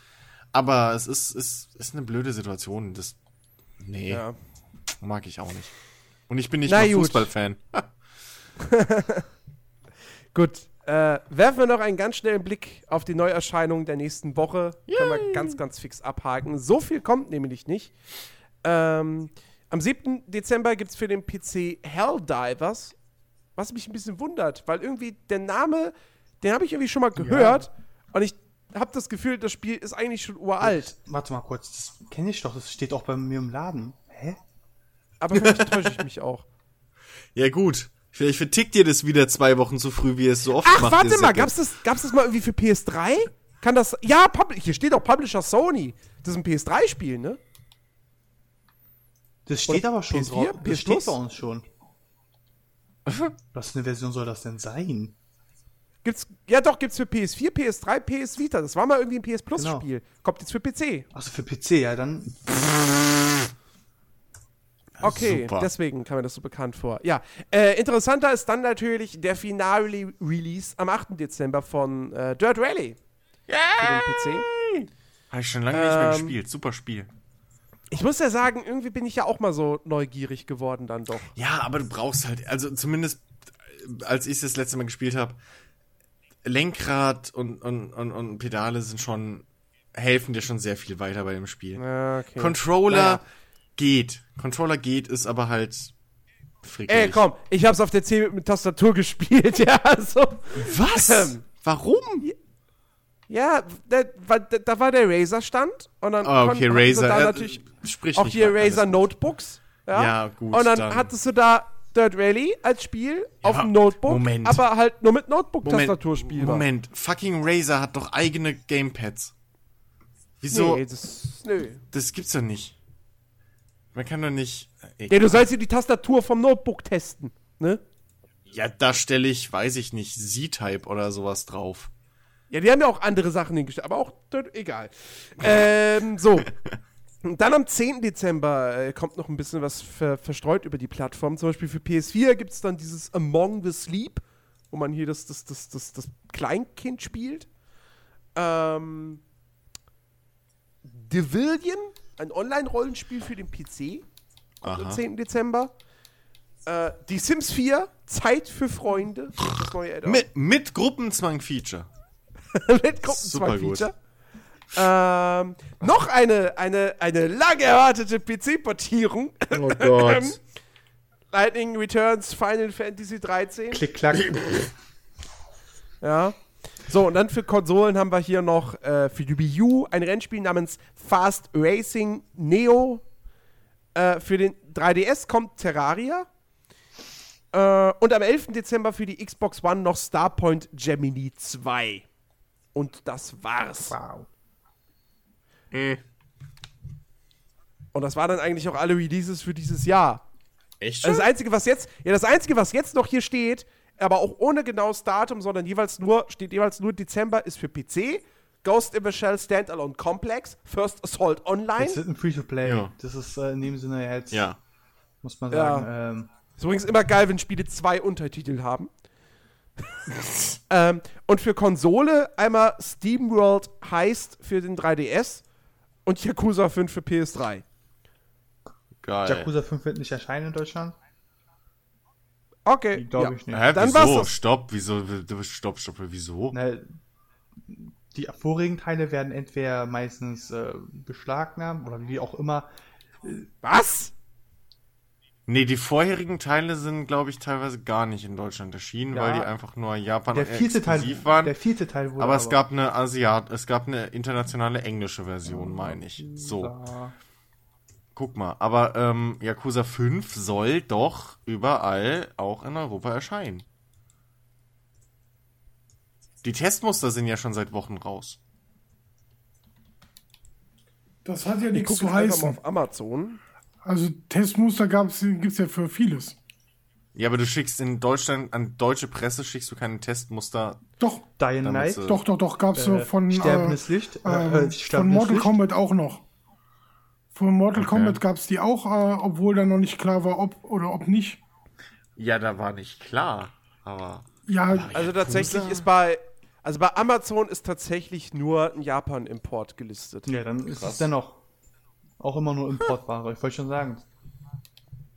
S4: aber es ist, ist, ist eine blöde Situation. Das, nee,
S3: ja.
S4: mag ich auch nicht. Und ich bin nicht
S3: Na
S4: mal. Fußballfan.
S3: Gut, äh, werfen wir noch einen ganz schnellen Blick auf die Neuerscheinungen der nächsten Woche. Können wir ganz, ganz fix abhaken. So viel kommt nämlich nicht. Ähm, am 7. Dezember gibt es für den PC Helldivers, was mich ein bisschen wundert, weil irgendwie der Name, den habe ich irgendwie schon mal gehört und ich habe das Gefühl, das Spiel ist eigentlich schon uralt.
S2: Warte mal kurz, das kenne ich doch, das steht auch bei mir im Laden. Hä?
S3: Aber vielleicht täusche ich mich auch.
S4: Ja, gut. Vielleicht vertickt ihr das wieder zwei Wochen zu früh, wie ihr es so oft
S3: Ach,
S4: macht.
S3: warte
S4: ihr
S3: mal, gab's das, gab's das mal irgendwie für PS3? Kann das. Ja, Pub hier steht auch Publisher Sony. Das ist ein PS3-Spiel, ne?
S2: Das steht
S3: Und
S2: aber schon
S3: PS4?
S2: drauf.
S3: PS
S2: Das steht bei uns schon. Was für eine Version soll das denn sein?
S3: Gibt's, ja, doch, gibt's für PS4, PS3, PS Vita. Das war mal irgendwie ein PS Plus-Spiel. Kommt jetzt für PC.
S2: Achso, für PC, ja, dann.
S3: Okay,
S4: Super.
S3: deswegen kam mir das so bekannt vor. Ja, äh, interessanter ist dann natürlich der Finale-Release am 8. Dezember von äh, Dirt Rally. Für den PC.
S4: Habe ich schon lange nicht mehr
S3: Ähm,
S4: gespielt. Super Spiel.
S3: Ich muss ja sagen, irgendwie bin ich ja auch mal so neugierig geworden dann doch.
S4: Ja, aber du brauchst halt, also zumindest äh, als ich das letzte Mal gespielt habe, Lenkrad und, und, und, und Pedale sind schon, helfen dir schon sehr viel weiter bei dem Spiel.
S3: Okay.
S4: Controller
S3: Naja.
S4: geht. Controller geht, ist aber halt frickelig.
S3: Ey, komm, ich hab's auf der C mit, mit Tastatur gespielt, ja, also.
S4: Was?
S3: Ähm,
S4: Warum?
S3: Ja, da, war- da, da war der Razer-Stand und dann
S4: Ah, okay, Razer.
S3: Da
S4: äh,
S3: natürlich
S4: sprich
S3: auch die
S4: alles
S3: Razer. Notebooks. Ja,
S4: Ja, gut,
S3: Und dann,
S4: dann-
S3: hattest du da Dirt Rally als Spiel auf dem Notebook,
S4: Moment.
S3: aber halt nur mit Notebook-Tastatur spielbar.
S4: Moment, fucking Razer hat doch eigene Gamepads. Wieso?
S3: Nee, das, nö.
S4: Das gibt's doch nicht. Man kann doch nicht. äh,
S3: Ja, du sollst dir die Tastatur vom Notebook testen, ne?
S4: Ja, da stelle ich, weiß ich nicht, Z-Type oder sowas drauf.
S3: Ja, die haben ja auch andere Sachen hingestellt, aber auch egal. ähm, so. Und dann am 10. Dezember äh, kommt noch ein bisschen was ver verstreut über die Plattform. Zum Beispiel für PS4 gibt es dann dieses Among the Sleep, wo man hier das, das, das, das, das Kleinkind spielt. Ähm, Divillion, ein Online-Rollenspiel für den PC, kommt am
S4: Aha.
S3: 10. Dezember. Äh, die Sims 4, Zeit für Freunde, das neue.
S4: Mit, mit Gruppenzwang-Feature.
S3: mit. Gruppenzwang-Feature. Ähm, noch eine, eine, eine lang erwartete PC-Portierung.
S4: Oh Gott.
S3: Lightning Returns Final Fantasy 13.
S2: Klick, klack.
S3: Ja. So, und dann für Konsolen haben wir hier noch äh, für die Wii U ein Rennspiel namens Fast Racing Neo. Äh, für den 3DS kommt Terraria. Äh, und am 11. Dezember für die Xbox One noch Starpoint Gemini 2. Und das war's.
S2: wow.
S3: Und das waren dann eigentlich auch alle Releases für dieses Jahr.
S4: Echt
S3: Also das Einzige, was jetzt, ja, das Einzige, was jetzt noch hier steht, aber auch ohne genaues Datum, sondern jeweils nur, steht jeweils nur Dezember, ist für PC, Ghost in the Shell Standalone Complex, First Assault Online.
S2: Das ist ein Free-to-Play.
S4: Ja.
S2: Das ist äh, in dem Sinne ja jetzt,
S4: Ja.
S2: muss man
S3: Ja.
S2: sagen, ähm,
S3: Ist übrigens immer geil, wenn Spiele zwei Untertitel haben. ähm, und für Konsole einmal SteamWorld Heist für den 3DS und Yakuza 5 für PS3.
S4: Geil.
S2: Yakuza 5 wird nicht erscheinen in Deutschland.
S3: Okay.
S2: Glaube
S3: ja.
S2: ich nicht.
S4: Hä,
S3: Dann
S4: wieso?
S3: war's.
S4: Stopp, wieso? Stopp, stopp, wieso?
S2: Na, die vorigen Teile werden entweder meistens äh, beschlagnahmt oder wie auch immer.
S3: Was?
S4: Nee, die vorherigen Teile sind, glaube ich, teilweise gar nicht in Deutschland erschienen,
S2: Ja.
S4: weil die einfach nur Japan
S2: Der vierte Teil,
S4: exklusiv waren.
S2: der vierte Teil wurde
S4: aber es gab eine Asiat, es gab eine internationale englische Version, meine ich. So,
S2: Ja.
S4: guck mal. Aber ähm, Yakuza 5 soll doch überall auch in Europa erscheinen. Die Testmuster sind ja schon seit Wochen raus.
S1: Das hat ja
S3: Ich
S1: nichts zu
S3: einfach mal
S1: heißen.
S3: auf Amazon.
S1: Also Testmuster gibt es ja für vieles.
S4: Ja, aber du schickst in Deutschland an deutsche Presse schickst du keine Testmuster.
S1: Doch,
S2: Dying Knight,
S4: sie-
S1: doch, doch, doch, gab es so
S2: äh,
S1: von, äh,
S2: Sterbendes Licht, äh,
S1: ähm,
S2: äh,
S1: von Mortal
S2: Licht.
S1: Kombat auch noch. Von Mortal
S4: Okay.
S1: Kombat gab es die auch, äh, obwohl da noch nicht klar war, ob oder ob nicht.
S4: Ja, da war nicht klar, aber
S1: Ja,
S3: Also tatsächlich ist bei, also bei Amazon ist tatsächlich nur ein Japan-Import gelistet.
S2: Ja, dann ist es dennoch auch immer nur Importware, ich wollte schon sagen.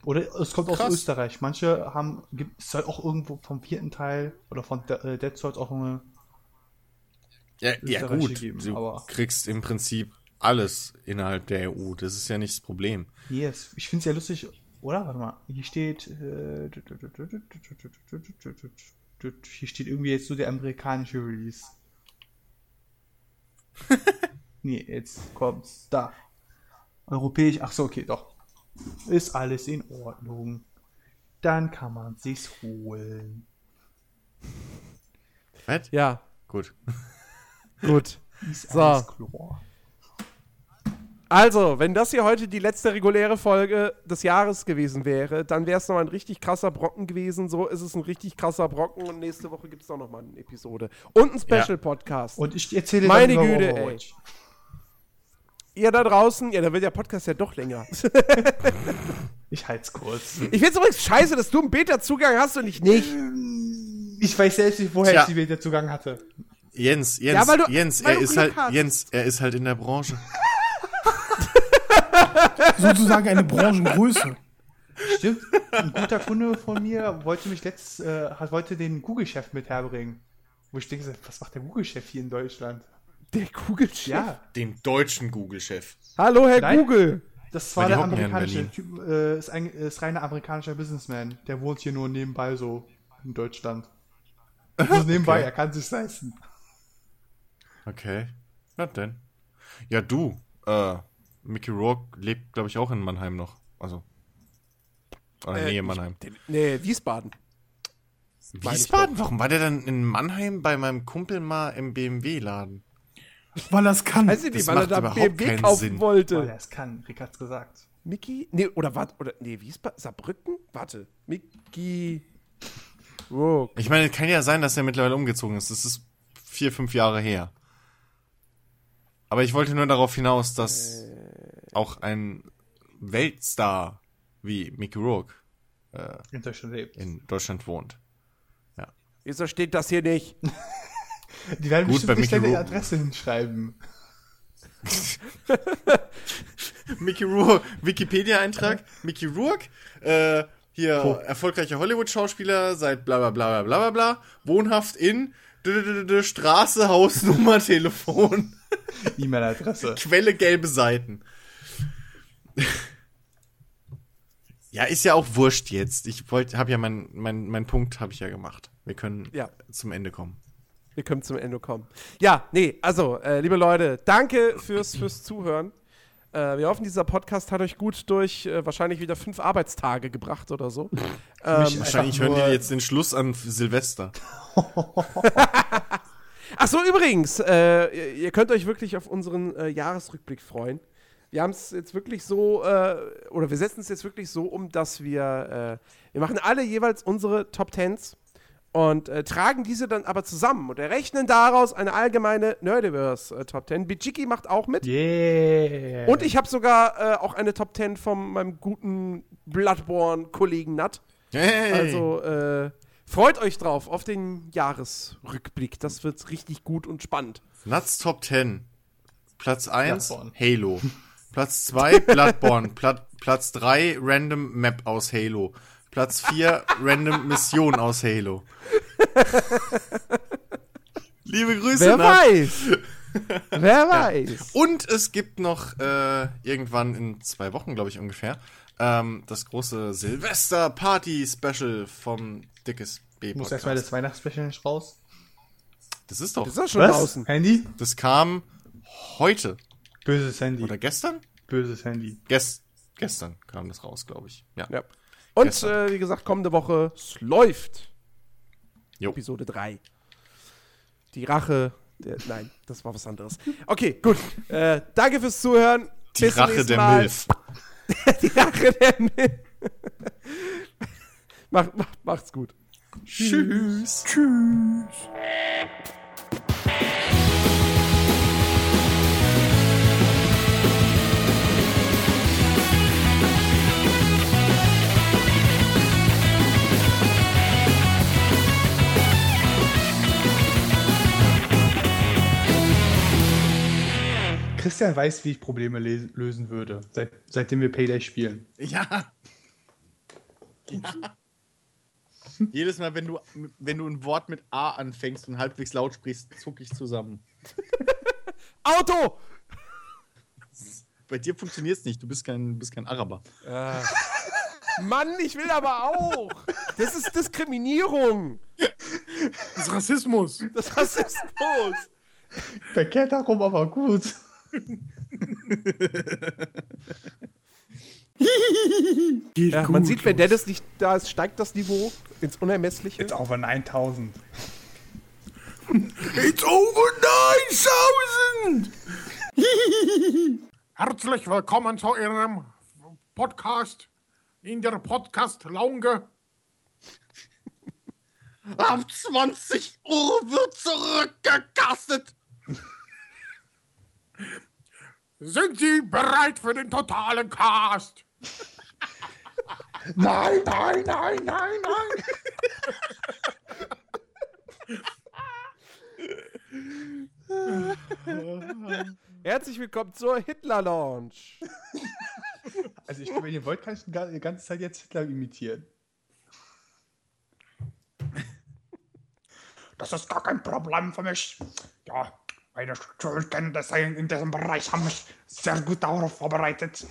S2: Oder es kommt aus
S4: Krass.
S2: Österreich. Manche haben, gibt es soll auch irgendwo vom vierten Teil oder von De äh, Dead Souls auch eine.
S4: Ja, ja gut,
S2: geben,
S4: du
S2: aber-
S4: kriegst im Prinzip alles innerhalb der EU. Das ist ja nicht das Problem.
S2: Yes. Ich finde es ja lustig, oder? Warte mal. Hier steht. Äh, hier steht irgendwie jetzt so der amerikanische Release. nee, jetzt kommt's. Da. Europäisch. Ach so, okay, doch. Ist alles in Ordnung. Dann kann man sich's holen.
S4: Was?
S3: Ja,
S4: Gut.
S3: gut.
S2: Ist
S3: So.
S2: alles klar.
S3: Also, wenn das hier heute die letzte reguläre Folge des Jahres gewesen wäre, dann wäre es noch ein richtig krasser Brocken gewesen. So ist es ein richtig krasser Brocken und nächste Woche gibt es auch noch mal eine Episode. Und ein Special-Podcast.
S2: Und ich erzähle
S3: Meine
S2: dann
S3: Güte,
S2: Overwatch.
S3: Ihr da draußen, ja, da wird der Podcast ja doch länger.
S2: Ich halt's kurz.
S3: Ich find's übrigens scheiße, dass du einen Beta-Zugang hast und ich nicht.
S2: Ich weiß selbst nicht, woher
S4: Tja.
S2: ich die Beta Zugang hatte.
S4: Jens, Jens,
S3: Ja, weil du-
S4: Jens,
S3: weil
S4: er
S3: du
S4: ist halt,
S3: hast.
S4: Jens, er ist halt in der Branche.
S1: sozusagen eine Branchengröße.
S2: Stimmt. Ein guter Kunde von mir wollte mich letzt, äh, hat, wollte den Google-Chef mit herbringen. Wo ich denke, was macht der Google-Chef hier in Deutschland?
S3: Der Google-Chef.
S2: Ja,
S4: Den deutschen Google-Chef.
S3: Hallo, Herr
S2: Nein.
S3: Google.
S2: das war der
S4: in
S2: amerikanische Typ, äh, ist, ein, ist reiner amerikanischer Businessman. Der wohnt hier nur nebenbei so in Deutschland. Also nebenbei,
S4: Okay.
S2: er kann sich leisten.
S4: Okay. Na denn. Ja, du, äh, Mickey Rourke lebt, glaube ich, auch in Mannheim noch. Also. Oder
S3: Äh,
S4: Nähe
S3: ich-
S4: Mannheim.
S3: Nee, Wiesbaden. ich
S4: Wiesbaden? Warum war der dann in Mannheim bei meinem Kumpel mal im BMW-Laden?
S1: Weil das kann.
S3: Weiß ich nicht, weil er da
S4: überhaupt
S3: BMW
S4: keinen
S3: kaufen
S4: Sinn.
S3: wollte.
S2: Weil er es kann, Rick hat's gesagt.
S3: Mickey? Nee, oder warte, oder, nee, Wiesbaden? Saarbrücken? Warte. Mickey. Rourke.
S4: Ich meine, es kann ja sein, dass er mittlerweile umgezogen ist. Das ist vier, fünf Jahre her. Aber ich wollte nur darauf hinaus, dass auch ein Weltstar wie Mickey Rourke
S2: In Deutschland lebt.
S4: in Deutschland wohnt.
S3: Wieso steht das hier nicht?
S2: Die werden
S4: Gut,
S2: bestimmt nicht
S4: Mickey
S2: deine
S4: Rourke.
S2: Adresse hinschreiben.
S4: Mickey Rourke, Wikipedia-Eintrag, Mickey Rourke, äh, hier erfolgreicher Hollywood-Schauspieler seit bla bla bla bla bla bla, wohnhaft in d -d -d Straße, Hausnummer, Telefon,
S2: E-Mail-Adresse.
S4: Quelle gelbe Seiten. Ja, ist ja auch wurscht jetzt. Ich wollte, habe ja mein, mein, mein Punkt habe ich ja gemacht. Wir können
S3: Ja.
S4: zum Ende kommen.
S3: Wir können zum Ende kommen. Ja, nee, also, äh, liebe Leute, danke fürs, fürs Zuhören. Äh, wir hoffen, dieser Podcast hat euch gut durch äh, wahrscheinlich wieder fünf Arbeitstage gebracht oder so. ähm,
S4: Wahrscheinlich hören die jetzt den Schluss an Silvester.
S3: Ach so, übrigens, äh, ihr, könnt euch wirklich auf unseren äh, Jahresrückblick freuen. wir haben es jetzt wirklich so, äh, oder wir setzen es jetzt wirklich so um, dass wir, wir machen alle jeweils unsere Top Tens und äh, tragen diese dann aber zusammen und errechnen daraus eine allgemeine Nerdiverse äh, Top 10. Bijiki macht auch mit.
S2: Yeah.
S3: Und ich habe sogar äh, auch eine Top 10 von meinem guten Bloodborne-Kollegen Nat.
S4: Hey.
S3: Also äh, freut euch drauf auf den Jahresrückblick. Das wird richtig gut und spannend.
S4: Nuts Top 10. Platz 1,
S2: Bloodborne.
S4: Halo. Platz 2, Bloodborne. Plat Platz 3, Random Map aus Halo. Platz 4, Random Mission aus Halo. Liebe Grüße,
S3: Wer
S4: Nat.
S3: weiß? Wer weiß?
S4: Und es gibt noch äh, irgendwann in zwei Wochen, glaube ich ungefähr, ähm, das große Silvester-Party-Special vom Dickes B.
S2: Ich muss erstmal das Weihnachtsspecial nicht raus.
S4: Das ist doch.
S3: Das ist doch schon draußen.
S2: Handy?
S4: Das kam heute
S2: Böses Handy.
S4: oder gestern?
S2: Böses Handy.
S4: Ges gestern kam das raus, glaube ich. Ja.
S3: Ja. Und äh, wie gesagt, kommende Woche, es läuft.
S4: Jo.
S3: Episode 3. Die Rache. Der, nein, das war was anderes. Okay, gut. Äh, danke fürs Zuhören.
S4: Die
S3: Bis
S4: Rache der
S3: Mal.
S4: Milf.
S3: Die Rache der Milf. Macht, macht, macht's gut.
S4: Tschüss.
S1: Tschüss.
S2: Christian weiß, wie ich Probleme lösen würde, seit, seitdem wir Payday spielen.
S4: Ja. ja. Jedes Mal, wenn du, wenn du ein Wort mit A anfängst und halbwegs laut sprichst, zucke ich zusammen.
S3: Auto!
S4: Bei dir funktioniert es nicht, du bist kein, du bist kein Araber.
S3: Mann, ich will aber auch. Das ist Diskriminierung.
S1: Das ist Rassismus.
S3: Das ist Rassismus.
S2: Verkehrt darum aber gut.
S3: Ja, man sieht, wenn Dennis nicht da ist, steigt das Niveau ins Unermessliche.
S2: Jetzt over 9000.
S1: It's over 9000! Herzlich willkommen zu Ihrem Podcast in der Podcast-Launge.
S4: Ab 20 Uhr wird zurückgekastet.
S1: Sind Sie bereit für den totalen Cast?
S2: Nein, nein, nein, nein, nein.
S3: Herzlich willkommen zur Hitler-Launch.
S2: Also ich, wenn ihr wollt, kann ich die ganze Zeit jetzt Hitler imitieren. Das ist gar kein Problem für mich. Ja, meine Schulkenntnisse in diesem Bereich haben mich sehr gut darauf vorbereitet.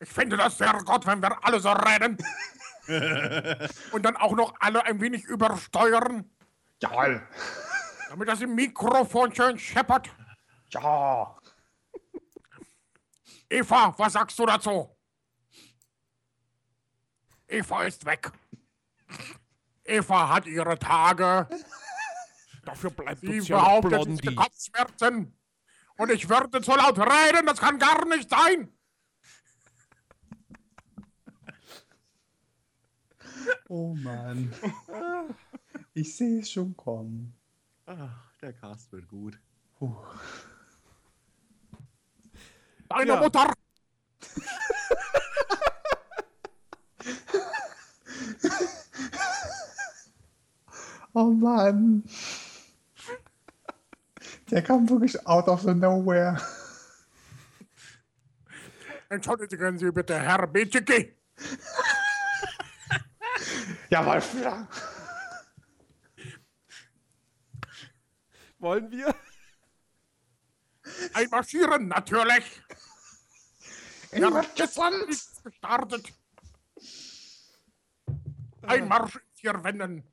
S1: Ich finde das sehr gut, wenn wir alle so reden. Und dann auch noch alle ein wenig übersteuern,
S2: Jawohl.
S1: damit das im Mikrofon schön scheppert.
S2: Ja.
S1: Eva, was sagst du dazu? Eva ist weg. Eva hat ihre Tage.
S3: Dafür bleibt
S1: Sie
S3: uns ja Blondie.
S1: Kopfschmerzen. Und ich würde zu laut reden, das kann gar nicht sein.
S2: Oh Mann. Ich sehe es schon kommen.
S4: Ach, der Cast wird gut.
S1: Deine
S3: Ja.
S1: Mutter.
S2: Oh Mann. Der kam wirklich out of the nowhere.
S1: Entschuldigen Sie bitte, Herr Bitschiki.
S2: Jawohl.
S3: Wollen wir?
S1: Einmarschieren, natürlich.
S2: Er.
S1: Ist gestartet. Einmarsch in vier Wänden.